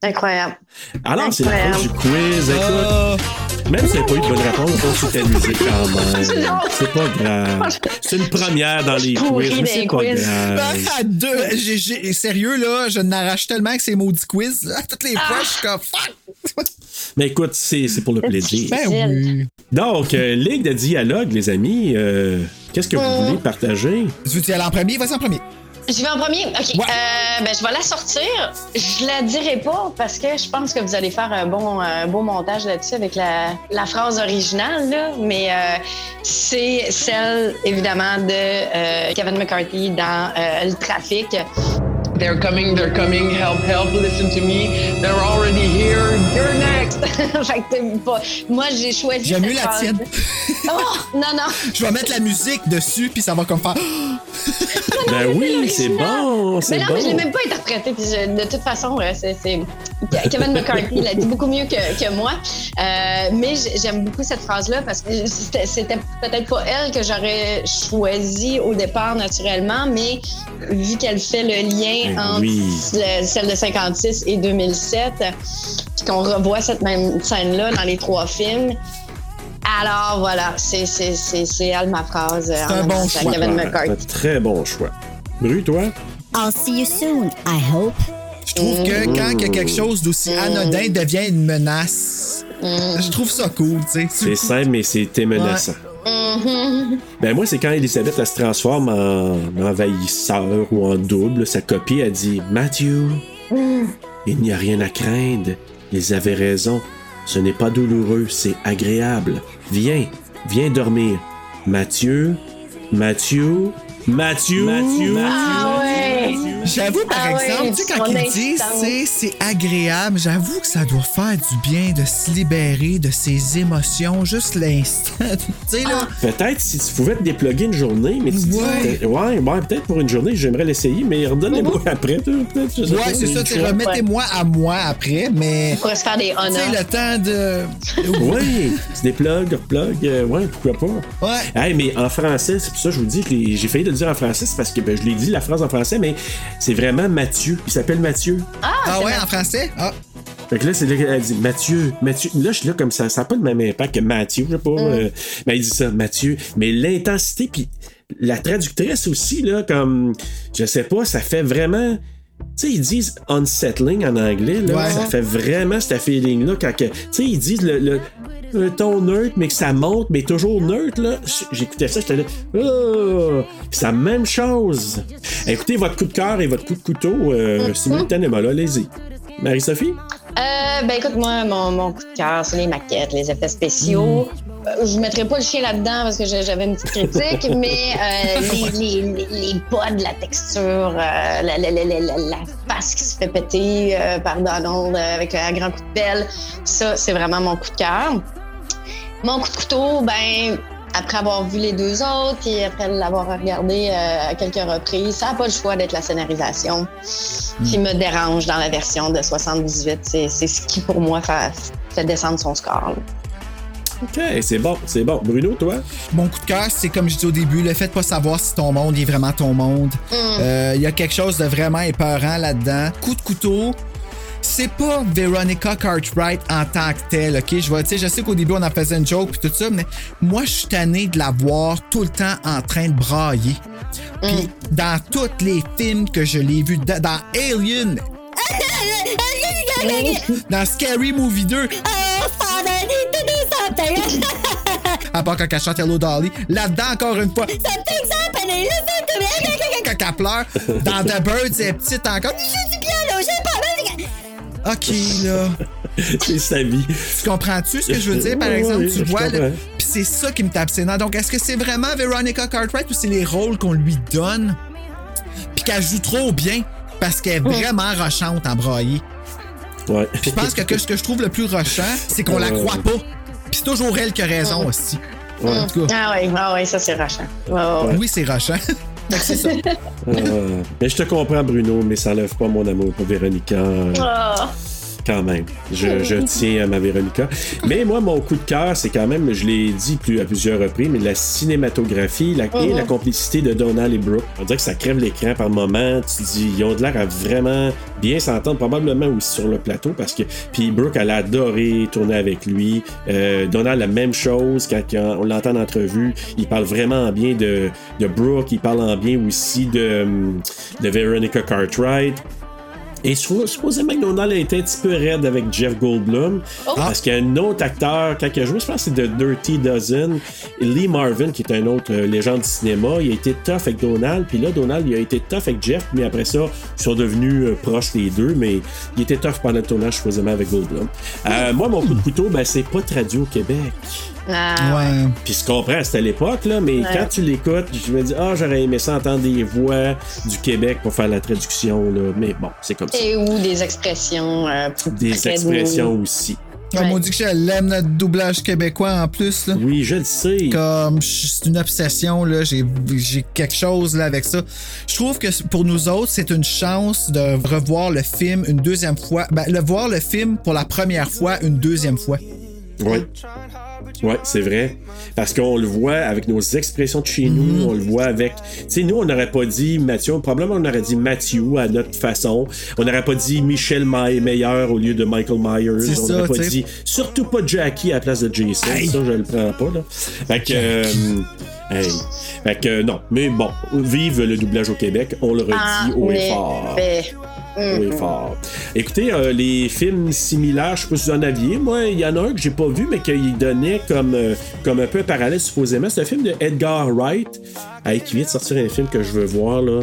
[SPEAKER 4] Incroyable.
[SPEAKER 2] Alors, c'est la fin du quiz. Écoute, même si t'as pas eu de bonne réponse, on c'était musique quand même. C'est pas grave. C'est une première dans les quiz, mais c'est pas
[SPEAKER 4] quiz.
[SPEAKER 2] grave.
[SPEAKER 1] Ah, deux. Sérieux, là, je n'arrache tellement que ces maudits quiz. là. Toutes les fois, je suis comme fuck.
[SPEAKER 2] Mais écoute, c'est pour le plaisir.
[SPEAKER 1] Ben oui.
[SPEAKER 2] Donc, euh, Ligue de dialogue, les amis, euh, qu'est-ce que vous voulez partager?
[SPEAKER 1] Tu veux aller en premier? Vas-y en premier.
[SPEAKER 4] Je vais en premier? OK. Euh, ben, je vais la sortir. Je la dirai pas parce que je pense que vous allez faire un bon, un beau montage là-dessus avec la, la phrase originale. Là. Mais euh, c'est celle, évidemment, de euh, Kevin McCarthy dans Le Trafic.
[SPEAKER 10] They're coming, they're coming, help, help, listen to me. They're already here, you're next.
[SPEAKER 4] fait que t'es pas- Moi, j'ai choisi.
[SPEAKER 1] J'aime mieux la
[SPEAKER 4] phrase.
[SPEAKER 1] tienne.
[SPEAKER 4] Oh, non, non.
[SPEAKER 1] Je vais mettre la musique dessus, puis ça va comme faire.
[SPEAKER 2] Ben oui, c'est bon,
[SPEAKER 4] Mais
[SPEAKER 2] c'est
[SPEAKER 4] non,
[SPEAKER 2] bon.
[SPEAKER 4] mais je l'ai même pas interprété. Puis je- de toute façon, euh, c'est Kevin McCarthy l'a dit beaucoup mieux que, que moi. Euh, mais j'aime beaucoup cette phrase-là parce que c'était peut-être pas elle que j'aurais choisi au départ naturellement, mais vu qu'elle fait le lien
[SPEAKER 2] Ben
[SPEAKER 4] entre
[SPEAKER 2] oui.
[SPEAKER 4] le- celle de 56 et 2007, puis qu'on revoit cette même scène-là dans les trois films. Alors voilà, c'est c'est- c'est- c'est elle ma phrase.
[SPEAKER 1] C'est un bon choix.
[SPEAKER 4] Kevin
[SPEAKER 2] Ouais,
[SPEAKER 4] McCarthy.
[SPEAKER 2] c'est un très bon choix. Bru, toi?
[SPEAKER 8] I'll see you soon, I hope.
[SPEAKER 1] Je trouve que quand que quelque chose d'aussi anodin devient une menace, je trouve ça cool, tu sais.
[SPEAKER 2] C'est simple, mais c'était menaçant.
[SPEAKER 4] Mhm.
[SPEAKER 2] Ben moi, c'est quand Elisabeth elle se transforme en envahisseur ou en double. Sa copie a dit Matthew, il n'y a rien à craindre. Ils avaient raison. Ce n'est pas douloureux, c'est agréable. Viens, viens dormir. Mathieu, Mathieu, Mathieu, Mathieu.
[SPEAKER 4] Ah ouais!
[SPEAKER 1] J'avoue, par
[SPEAKER 4] Ah
[SPEAKER 1] exemple,
[SPEAKER 4] ouais,
[SPEAKER 1] tu sais, quand ils disent c'est c'est agréable, j'avoue que ça doit faire du bien de se libérer de ses émotions juste l'instant. tu sais, là.
[SPEAKER 2] Peut-être si tu pouvais te déploguer une journée, mais tu dis,
[SPEAKER 1] Ouais.
[SPEAKER 2] peut- ouais, ouais, peut-être pour une journée, j'aimerais l'essayer, mais redonnez-moi après. Peut-être,
[SPEAKER 1] Ouais, c'est ça, tu remettez-moi à moi après, mais.
[SPEAKER 4] On pourrait se faire des
[SPEAKER 1] Tu sais,
[SPEAKER 4] honneurs.
[SPEAKER 1] le temps de.
[SPEAKER 2] Oui, tu déplugues, replugues, euh, ouais, pourquoi pas.
[SPEAKER 1] Ouais.
[SPEAKER 2] Hey, mais en français, c'est pour ça que je vous dis que j'ai failli le dire en français, c'est parce que ben, je l'ai dit la phrase en français, mais c'est vraiment Mathieu. Il s'appelle Mathieu.
[SPEAKER 1] Ah, ouais, en français? Ah.
[SPEAKER 2] Fait que là, c'est là qu'elle dit Mathieu, Mathieu. Là, je suis là comme ça, ça n'a pas le même impact que Mathieu, je sais pas. euh, mais il dit ça, Mathieu. Mais l'intensité, puis la traductrice aussi, là, comme, je sais pas, ça fait vraiment. Tu sais, ils disent unsettling en anglais, là.
[SPEAKER 1] Ouais.
[SPEAKER 2] Ça fait vraiment ce feeling-là. Quand que, tu sais, ils disent le, le, le ton neutre, mais que ça monte, mais toujours neutre, là. J'écoutais ça, j'étais là. Oh! C'est la même chose. Écoutez votre coup de cœur et votre coup de couteau euh, simultanément, là. Allez-y. Marie-Sophie?
[SPEAKER 4] Euh, ben écoute, moi, mon, mon coup de cœur, c'est les maquettes, les effets spéciaux. Euh, Je ne mettrais pas le chien là-dedans parce que j'avais une petite critique, mais euh, les, les, les, les pods, la texture, la, la, face qui se fait péter par Donald avec un grand coup de pelle, ça, c'est vraiment mon coup de cœur. Mon coup de couteau, ben, après avoir vu les deux autres et après l'avoir regardé euh, à quelques reprises, ça n'a pas le choix d'être la scénarisation qui me dérange dans la version de 78. C'est c'est ce qui, pour moi, fait, fait descendre son score. là.
[SPEAKER 2] OK, c'est bon, c'est bon. Bruno, toi?
[SPEAKER 1] Mon coup de cœur, c'est comme je dis au début, le fait de pas savoir si ton monde est vraiment ton monde. Euh, Il y a quelque chose de vraiment épeurant là-dedans. Coup de couteau. C'est pas Veronica Cartwright en tant que telle, ok? Je, vois, je sais qu'au début, on en faisait une joke et tout ça, mais moi, je suis tanné de la voir tout le temps en train de brailler. Puis, dans tous les films que je l'ai vu, dans, dans Alien, dans Scary Movie 2, à part quand elle chante Hello Dolly, là-dedans, encore une fois, quand elle pleure, dans The Birds, elle est petite encore. Ok, là.
[SPEAKER 2] c'est sa vie.
[SPEAKER 1] Tu comprends-tu ce que je veux dire, par
[SPEAKER 2] Ouais,
[SPEAKER 1] exemple?
[SPEAKER 2] ouais,
[SPEAKER 1] tu vois. Puis c'est ça qui me tape ses nerfs. Donc, est-ce que c'est vraiment Veronica Cartwright ou c'est les rôles qu'on lui donne? Puis qu'elle joue trop bien parce qu'elle est vraiment rochante en brailler.
[SPEAKER 2] Ouais.
[SPEAKER 1] Puis je pense que, que ce que je trouve le plus rochant, c'est qu'on la
[SPEAKER 2] Ouais.
[SPEAKER 1] croit pas. Puis c'est toujours elle qui a raison aussi. En tout cas,
[SPEAKER 4] Ah oui, ah ouais, ça c'est. Ouais, ouais, ouais.
[SPEAKER 1] oui, c'est rochant. Que c'est ça.
[SPEAKER 2] Euh, mais je te comprends, Bruno, mais ça enlève pas mon amour pour Véronica. euh,
[SPEAKER 4] Ah.
[SPEAKER 2] Quand même. Je, je tiens à ma Véronica. Mais moi, mon coup de cœur, c'est quand même, je l'ai dit plus, à plusieurs reprises, mais la cinématographie la, et la complicité de Donald et Brooke. On dirait que ça crève l'écran par moment. Tu dis, ils ont de l'air à vraiment bien s'entendre, probablement aussi sur le plateau, parce que. Puis Brooke, elle a adoré tourner avec lui. Euh, Donald, la même chose, quand, on l'entend en entrevue, il parle vraiment bien de, de Brooke, il parle en bien aussi de, de Veronica Cartwright. Et suppo- supposément que Donald a été un petit peu raide avec Jeff Goldblum. Parce qu'il y a un autre acteur, quand il a joué, je pense que c'est de Dirty Dozen, Lee Marvin, qui est un autre euh, légende du cinéma, il a été tough avec Donald. Puis là, Donald, il a été tough avec Jeff, mais après ça, ils sont devenus euh, proches les deux. Mais il était tough pendant le tournage, supposément, avec Goldblum. Euh, moi, mon coup de couteau, ben, c'est pas traduit au Québec.
[SPEAKER 4] Ah,
[SPEAKER 1] Ouais.
[SPEAKER 2] Puis je comprends, c'était à l'époque, là, mais
[SPEAKER 4] Ouais.
[SPEAKER 2] quand tu l'écoutes, je me dis, ah, j'aurais aimé ça entendre des voix du Québec pour faire la traduction, là. Mais bon, c'est comme ça.
[SPEAKER 4] Et ou des expressions euh,
[SPEAKER 2] Des expressions
[SPEAKER 4] nous.
[SPEAKER 2] aussi.
[SPEAKER 1] Comme on dit que je l'aime notre doublage québécois en plus. Là.
[SPEAKER 2] Oui, je le sais.
[SPEAKER 1] Comme c'est une obsession, là. J'ai, j'ai quelque chose là avec ça. Je trouve que pour nous autres, c'est une chance de revoir le film une deuxième fois. Ben, le voir le film pour la première fois une deuxième fois.
[SPEAKER 2] Oui. Oui, c'est vrai. Parce qu'on le voit avec nos expressions de chez nous, on le voit avec. Tu sais, nous, on n'aurait pas dit Mathieu, probablement on aurait dit Matthew à notre façon. On n'aurait pas dit Michel Meyer au lieu de Michael Myers.
[SPEAKER 1] C'est
[SPEAKER 2] on n'aurait pas dit surtout pas Jackie à la place de Jason. Ça, je le prends pas, là. Fait que. euh, hey. Fait que euh, non. Mais bon, vive le doublage au Québec, on le redit
[SPEAKER 4] Ah,
[SPEAKER 2] haut et fort.
[SPEAKER 4] ben,
[SPEAKER 2] Oui,
[SPEAKER 4] mhm.
[SPEAKER 2] fort. Écoutez, euh, les films similaires, je sais pas si vous en aviez. Moi, il y en a un que j'ai pas vu, mais qu'il donnait comme, euh, comme un peu un parallèle, supposément. C'est un film de Edgar Wright, hey, qui vient de sortir un film que je veux voir, là.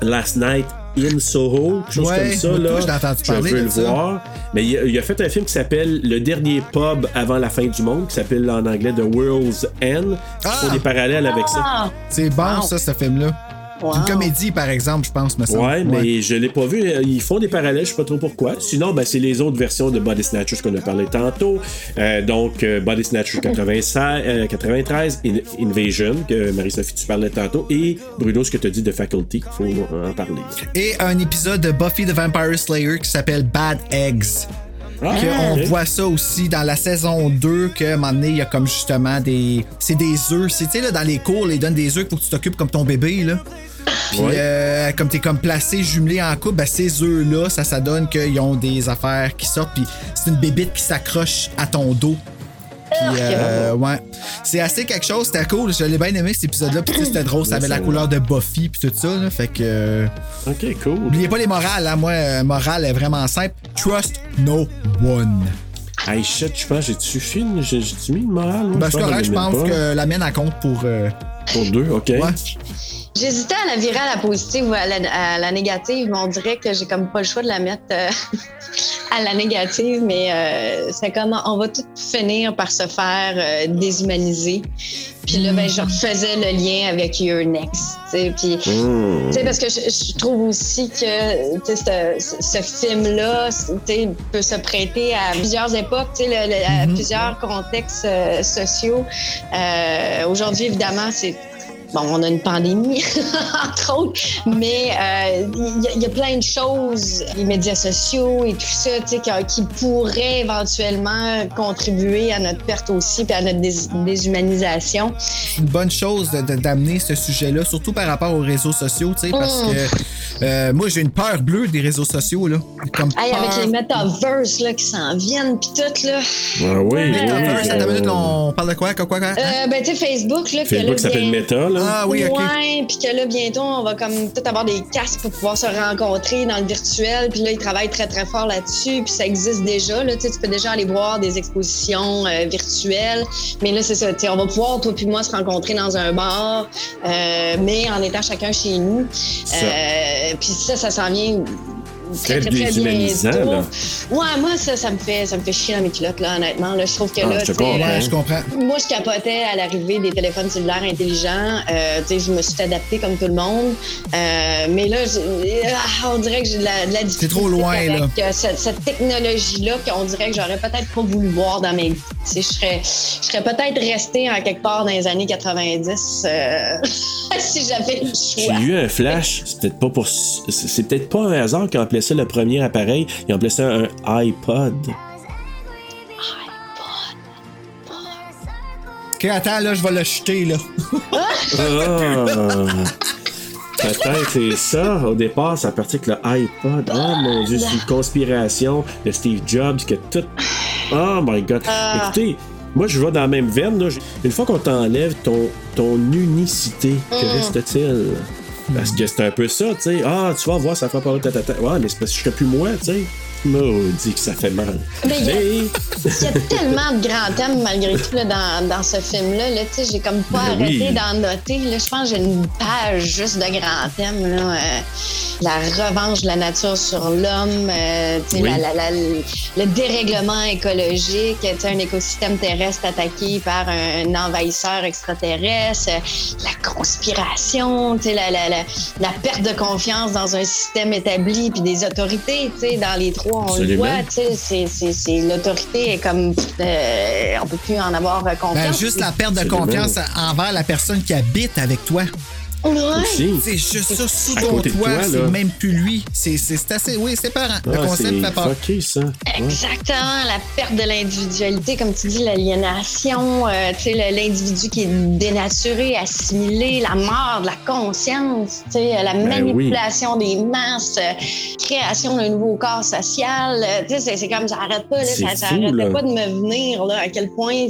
[SPEAKER 2] Last Night in Soho, quelque chose
[SPEAKER 1] Ouais,
[SPEAKER 2] comme ça, là. je veux le
[SPEAKER 1] ça.
[SPEAKER 2] voir. Mais il a, il a fait un film qui s'appelle Le dernier pub avant la fin du monde, qui s'appelle en anglais The World's End. Qui font des parallèles avec ça.
[SPEAKER 4] Ah!
[SPEAKER 1] C'est bon, ça, ce film-là.
[SPEAKER 4] Wow.
[SPEAKER 1] Une comédie, par exemple, je pense, me semble.
[SPEAKER 2] Ouais, mais je l'ai pas vu. Ils font des parallèles, je sais pas trop pourquoi. Sinon, ben, c'est les autres versions de Body Snatchers qu'on a parlé tantôt. Euh, donc, euh, Body Snatchers 96, euh, 93, In- Invasion, que Marie-Sophie, tu parlais tantôt, et Bruno, ce que tu as dit de Faculty, faut en parler.
[SPEAKER 1] Et un épisode de Buffy the Vampire Slayer qui s'appelle Bad Eggs.
[SPEAKER 2] Ah,
[SPEAKER 1] que on voit ça aussi dans la saison 2 que à un moment donné, il y a comme justement des c'est des œufs c'est tu sais là dans les cours ils donnent des œufs pour que tu t'occupes comme ton bébé là puis
[SPEAKER 2] Ouais.
[SPEAKER 1] euh, comme t'es comme placé jumelé en couple ben, ces œufs là ça ça donne qu'ils ont des affaires qui sortent puis c'est une bébite qui s'accroche à ton dos puis euh, ouais c'est assez quelque chose c'était cool je l'ai bien aimé cet épisode là puis c'était drôle ça avait la couleur de Buffy puis tout ça là fait que euh,
[SPEAKER 2] Ok, cool.
[SPEAKER 1] Oubliez pas les morales, hein. Moi, euh, morale est vraiment simple. Trust no one.
[SPEAKER 2] Hey, shit, je pense, j'ai-tu J'ai-tu mis une morale?
[SPEAKER 1] Ben, c'est correct, je pense
[SPEAKER 2] pas.
[SPEAKER 1] que la mienne, elle compte pour. euh,
[SPEAKER 2] Pour deux, ok.
[SPEAKER 1] Ouais.
[SPEAKER 4] J'hésitais à la virer à la positive ou à la, à la négative, mais on dirait que j'ai comme pas le choix de la mettre euh, à la négative, mais euh, c'est comme on va tout finir par se faire euh, déshumaniser. Puis là, ben, je refaisais le lien avec Your Next. Puis, sais, parce que je, je trouve aussi que ce, ce film-là peut se prêter à plusieurs époques, tu sais, le- le- à plusieurs contextes euh, sociaux. Euh, Aujourd'hui, évidemment, c'est Bon, on a une pandémie, entre autres, mais euh, il y, a- il y a plein de choses, les médias sociaux et tout ça, tu sais, qui, qui pourraient éventuellement contribuer à notre perte aussi, puis à notre dés- déshumanisation.
[SPEAKER 1] C'est une bonne chose d'amener ce sujet-là, surtout par rapport aux réseaux sociaux, tu sais, parce
[SPEAKER 4] Mm.
[SPEAKER 1] que euh, moi, j'ai une peur bleue des réseaux sociaux, là. Comme
[SPEAKER 4] Hey, avec les metaverses là, qui s'en viennent, puis tout, là.
[SPEAKER 2] Ah oui,
[SPEAKER 1] Metaverse,
[SPEAKER 2] oui.
[SPEAKER 1] une minute, on parle de quoi? Quoi, quoi, quoi?
[SPEAKER 4] Euh, ben, tu sais, Facebook, là, que là,
[SPEAKER 2] Facebook s'appelle Meta, là.
[SPEAKER 1] Ah oui, ok.
[SPEAKER 4] Ouais, puis que là, bientôt, on va comme tout avoir des casques pour pouvoir se rencontrer dans le virtuel. Puis là, ils travaillent très, très fort là-dessus. Puis ça existe déjà. Là, tu sais, tu peux déjà aller voir des expositions euh, virtuelles. Mais là, c'est ça. tu sais, On va pouvoir, toi puis moi, se rencontrer dans un bar, euh, mais en étant chacun chez nous. Euh, puis ça, ça s'en vient
[SPEAKER 2] Très
[SPEAKER 4] très, très,
[SPEAKER 2] là.
[SPEAKER 4] Ouais, moi, ça, ça me fait, ça me fait chier dans mes culottes, là, honnêtement. Là, je trouve que
[SPEAKER 2] Ah,
[SPEAKER 4] là,
[SPEAKER 2] je comprends.
[SPEAKER 1] Je comprends.
[SPEAKER 4] moi, je capotais à l'arrivée des téléphones cellulaires intelligents. Euh, tu sais, je me suis adaptée comme tout le monde. Euh, mais là, j'ai- ah, on dirait que j'ai de la, de la difficulté
[SPEAKER 1] trop loin,
[SPEAKER 4] avec
[SPEAKER 1] là.
[SPEAKER 4] euh, cette, cette technologie-là qu'on dirait que j'aurais peut-être pas voulu voir dans mes vies. Tu sais, Je serais, je serais peut-être restée en quelque part dans les années 90 euh, si j'avais le
[SPEAKER 2] J'ai
[SPEAKER 4] choix.
[SPEAKER 2] eu un flash, c'est peut-être pas pour. C'est c'est peut-être pas un hasard qu'ils ça le premier appareil. Ils ont appelé ça un iPod.
[SPEAKER 1] Ok, attends, là, je vais le jeter, là.
[SPEAKER 2] Ah! Peut-être c'est ça. Au départ, ça partit avec le iPod. Oh mon dieu, c'est une conspiration de Steve Jobs que tout. Oh my god. Écoutez, moi je vais dans la même veine. Là. Une fois qu'on t'enlève ton, ton unicité, que reste-t-il? Parce que c'est un peu ça, tu sais. Ah, tu vas voir, ça fait pas ta ta ta. Ouais, mais c'est parce que je serais plus moi, tu sais. Maudit que ça fait mal.
[SPEAKER 4] Mais il y a- tellement de grands thèmes malgré tout là, dans, dans ce film-là. Là, j'ai comme pas
[SPEAKER 2] Ben
[SPEAKER 4] arrêté
[SPEAKER 2] oui.
[SPEAKER 4] d'en noter. Là. Je pense que j'ai une page juste de grands thèmes. Là. Euh, la revanche de la nature sur l'homme, euh, tu sais,
[SPEAKER 2] Oui.
[SPEAKER 4] la- la- la- le dérèglement écologique, un écosystème terrestre attaqué par un, envahisseur extraterrestre, euh, la conspiration, la, perte de confiance dans un système établi puis des autorités. Dans les trois, on le voit. tu sais, L'autorité est comme... euh, on peut plus en avoir euh, confiance.
[SPEAKER 1] Ben, juste la perte de
[SPEAKER 2] Absolument.
[SPEAKER 1] confiance envers la personne qui habite avec toi.
[SPEAKER 4] Ouais.
[SPEAKER 1] C'est juste ça sous
[SPEAKER 2] À
[SPEAKER 1] ton toit,
[SPEAKER 2] toi,
[SPEAKER 1] c'est même plus lui. C'est assez. Oui, c'est parent. Le
[SPEAKER 2] Ah,
[SPEAKER 1] concept
[SPEAKER 2] c'est
[SPEAKER 1] fait peur.
[SPEAKER 2] fucké, ça. Ouais.
[SPEAKER 4] Exactement, la perte de l'individualité, comme tu dis, l'aliénation, euh, tu sais, le- l'individu qui est dénaturé, assimilé, la mort de la conscience, tu sais, la
[SPEAKER 2] Ben
[SPEAKER 4] manipulation des masses, euh, création d'un nouveau corps social, euh, tu sais, c'est- comme ça arrête pas, là, ça, ça
[SPEAKER 2] fou,
[SPEAKER 4] arrêtait
[SPEAKER 2] là.
[SPEAKER 4] pas de me venir, là, à quel point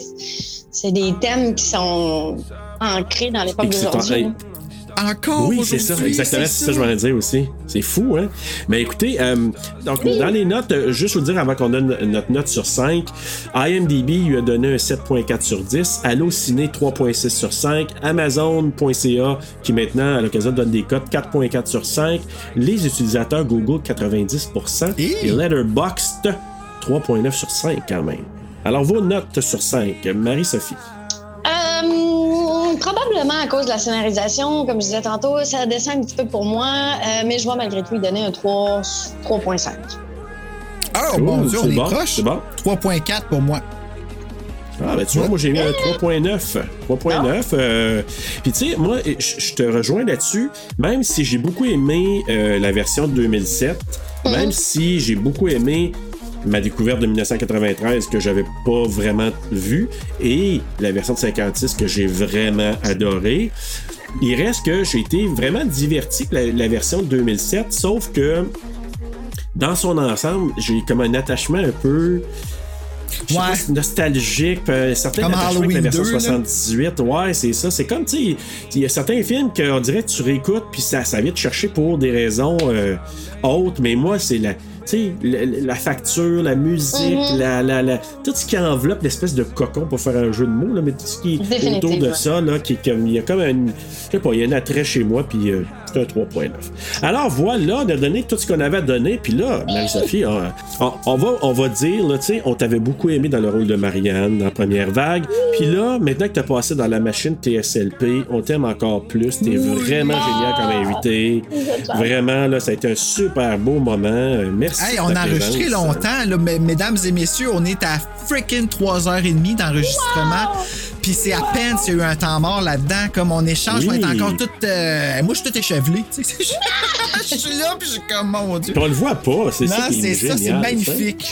[SPEAKER 4] c'est des thèmes qui sont ancrés dans l'époque d'aujourd'hui.
[SPEAKER 1] Encore
[SPEAKER 2] Oui, c'est ça, exactement, c'est ça que je voulais dire aussi. C'est fou, hein? Mais écoutez, euh, donc dans les notes, euh, juste vous dire avant qu'on donne notre note sur 5, IMDb lui a donné un 7.4 sur 10, Allociné 3.6 sur 5, Amazon.ca qui maintenant à l'occasion donne des cotes 4.4 sur 5, les utilisateurs Google 90%
[SPEAKER 1] Hey!
[SPEAKER 2] et Letterboxd 3.9 sur 5 quand même. Alors vos notes sur 5, Marie-Sophie.
[SPEAKER 4] Probablement à cause de la scénarisation, comme je disais tantôt, ça descend un petit peu pour moi, euh, mais je vois malgré tout lui donner un 3, 3.5.
[SPEAKER 1] Oh mon
[SPEAKER 2] Ouh,
[SPEAKER 1] dieu, on
[SPEAKER 2] c'est
[SPEAKER 1] est
[SPEAKER 2] bon,
[SPEAKER 1] proche.
[SPEAKER 2] c'est bon.
[SPEAKER 1] 3.4 pour moi.
[SPEAKER 2] Ah, ben tu vois, moi j'ai mis un 3.9. 3.9. euh, Puis tu sais, moi, je te rejoins là-dessus. Même si j'ai beaucoup aimé euh, la version de 2007, même si j'ai beaucoup aimé ma découverte de 1993 que j'avais pas vraiment vue et la version de 56 que j'ai vraiment adoré. Il reste que j'ai été vraiment diverti avec la, la version de 2007, sauf que dans son ensemble, j'ai comme un attachement un peu
[SPEAKER 1] Ouais.
[SPEAKER 2] pas, nostalgique, euh, certains
[SPEAKER 1] Comme
[SPEAKER 2] attachements avec la version
[SPEAKER 1] 2, là.
[SPEAKER 2] 78, ouais, c'est ça. C'est comme, tu sais, il y a certains films qu'on dirait que tu réécoutes, puis ça, ça vient te chercher pour des raisons euh, autres, mais moi, c'est la. Tu sais, la, facture, la musique,
[SPEAKER 4] Mhm.
[SPEAKER 2] la, la, la- tout ce qui enveloppe l'espèce de cocon pour faire un jeu de mots, là, mais tout ce qui est autour de ça, là, qui est comme, il y a comme un, je sais pas, il y a un attrait chez moi, puis euh, c'est un 3.9. Alors voilà, on a donné tout ce qu'on avait à donner, puis là, Marie-Sophie, on, on- on va, on va dire, là, tu sais, on t'avait beaucoup aimé dans le rôle de Marianne dans la première vague, puis là, maintenant que t'as passé dans la machine TSLP, on t'aime encore plus, t'es vraiment génial comme invité. Vraiment, là, ça a été un super beau moment. Merci.
[SPEAKER 1] Hey, on a enregistré
[SPEAKER 2] présence.
[SPEAKER 1] longtemps, là, mesdames et messieurs, on est à freaking 3h30 d'enregistrement. Puis c'est à peine s'il y a eu un temps mort là-dedans, comme on échange,
[SPEAKER 2] Oui.
[SPEAKER 1] on est encore tout. euh, moi, je suis tout échevelé. Je suis là, puis je suis comme, mon Dieu.
[SPEAKER 2] Puis on le voit pas, c'est
[SPEAKER 1] Non,
[SPEAKER 2] ça qui est
[SPEAKER 1] c'est ça, c'est magnifique.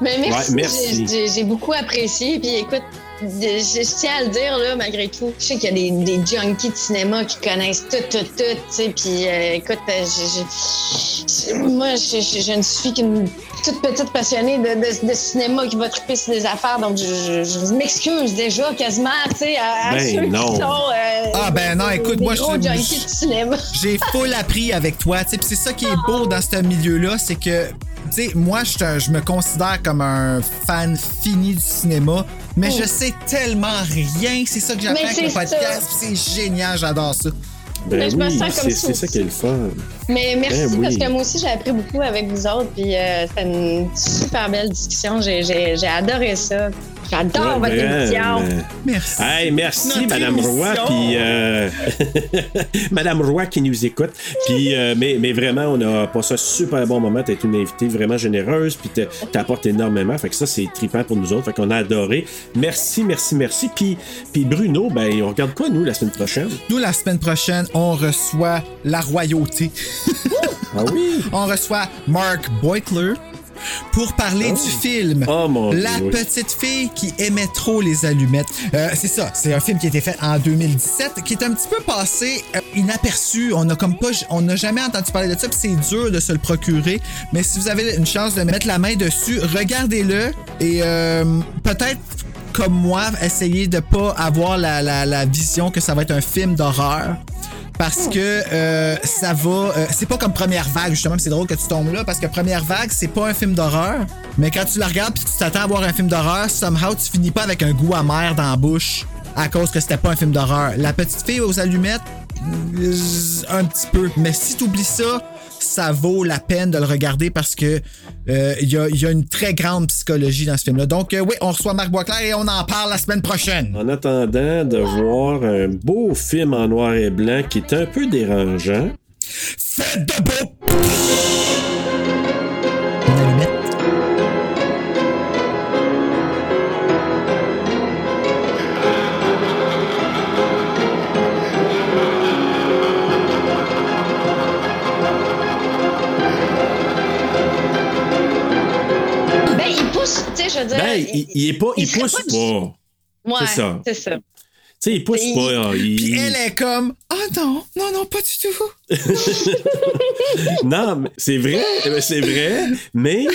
[SPEAKER 4] Mais merci,
[SPEAKER 2] Ouais, merci.
[SPEAKER 4] j'ai- j'ai- j'ai beaucoup apprécié. Puis écoute, je, je tiens à le dire, là, malgré tout. Je sais qu'il y a des, des junkies de cinéma qui connaissent tout, tout, tout. tu sais, Puis euh, écoute, euh, je- je- moi, je, je- je ne suis qu'une toute petite passionnée de, de- de cinéma qui va triper sur des affaires. Donc, je, je- je m'excuse déjà quasiment tu sais, à, à
[SPEAKER 1] Ben
[SPEAKER 4] ceux
[SPEAKER 1] non.
[SPEAKER 4] qui sont. euh,
[SPEAKER 1] Ah, ben non, écoute,
[SPEAKER 4] des
[SPEAKER 1] moi, je suis-
[SPEAKER 4] junkies de cinéma.
[SPEAKER 1] J'ai full appris avec toi. tu sais, Puis c'est ça qui est beau dans ce milieu-là, c'est que, tu sais, moi, je, me considère comme un fan fini du cinéma, mais je sais tellement rien. C'est ça que j'apprends avec le
[SPEAKER 4] c'est
[SPEAKER 1] podcast. C'est génial, j'adore ça.
[SPEAKER 2] Ben
[SPEAKER 4] Mais je me sens comme
[SPEAKER 2] c'est
[SPEAKER 4] ça
[SPEAKER 2] c'est ça qui est le fun.
[SPEAKER 4] Mais merci
[SPEAKER 2] Ben oui.
[SPEAKER 4] parce que moi aussi j'ai appris beaucoup avec vous autres puis euh, c'était une super belle discussion. J'ai adoré ça. J'adore
[SPEAKER 2] Ouais,
[SPEAKER 4] votre émission.
[SPEAKER 1] Merci.
[SPEAKER 2] Hey, merci,
[SPEAKER 4] Notre
[SPEAKER 2] Madame Roy, puis euh, Madame Roy qui nous écoute. Puis, euh, mais, mais vraiment, on a passé un super bon moment. T'as été une invitée vraiment généreuse, puis t'a- t'apportes énormément. Fait que ça, c'est trippant pour nous autres. Fait qu'on a adoré. Merci, merci, merci. Puis, puis Bruno, ben, on regarde quoi, nous, la semaine prochaine?
[SPEAKER 1] Nous, la semaine prochaine, on reçoit la royauté.
[SPEAKER 2] ah oui?
[SPEAKER 1] On reçoit Mark Beutler pour parler du film
[SPEAKER 2] Oh,
[SPEAKER 1] La
[SPEAKER 2] Dieu,
[SPEAKER 1] petite fille qui aimait trop les allumettes. Euh, c'est ça, c'est un film qui a été fait en 2017, qui est un petit peu passé euh, inaperçu. On a comme pas, on n'a jamais entendu parler de ça, puis c'est dur de se le procurer. Mais si vous avez une chance de mettre la main dessus, regardez-le et euh, peut-être comme moi, essayez de pas avoir la, la- la vision que ça va être un film d'horreur. Parce que euh, ça va. euh, c'est pas comme première vague, justement, c'est drôle que tu tombes là, parce que première vague, c'est pas un film d'horreur. Mais quand tu la regardes puis tu t'attends à voir un film d'horreur, somehow tu finis pas avec un goût amer dans la bouche à cause que c'était pas un film d'horreur. La petite fille aux allumettes, euh, un petit peu. Mais si t'oublies ça, ça vaut la peine de le regarder parce que euh, il y, a, il y a une très grande psychologie dans ce film-là. Donc, euh, oui, on reçoit Marc Boisclair et on en parle la semaine prochaine.
[SPEAKER 2] En attendant de voir un beau film en noir et blanc qui est un peu dérangeant.
[SPEAKER 1] Faites de beau!
[SPEAKER 4] Sais, je veux dire.
[SPEAKER 2] Ben, il, il est pas, il, pousse
[SPEAKER 4] pas du- Ouais,
[SPEAKER 2] c'est ça.
[SPEAKER 4] C'est ça.
[SPEAKER 2] Tu sais, il pousse
[SPEAKER 4] Il-
[SPEAKER 2] pas. hein, il-
[SPEAKER 1] Puis elle est comme, oh non, non, non, pas du tout.
[SPEAKER 2] non, mais c'est vrai, c'est vrai, mais.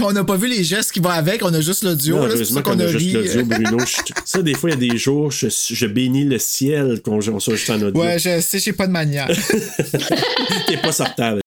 [SPEAKER 1] On n'a pas vu les gestes qui vont avec, on a juste l'audio.
[SPEAKER 2] Non,
[SPEAKER 1] là, C'est pour
[SPEAKER 2] heureusement
[SPEAKER 1] ça qu'on
[SPEAKER 2] qu'on
[SPEAKER 1] a
[SPEAKER 2] a juste l'audio, Bruno. Je- ça, des fois, il y a des jours, je, je bénis le ciel qu'on on soit juste en audio.
[SPEAKER 1] Ouais, je sais, j'ai pas de manière.
[SPEAKER 2] T'es pas sortable.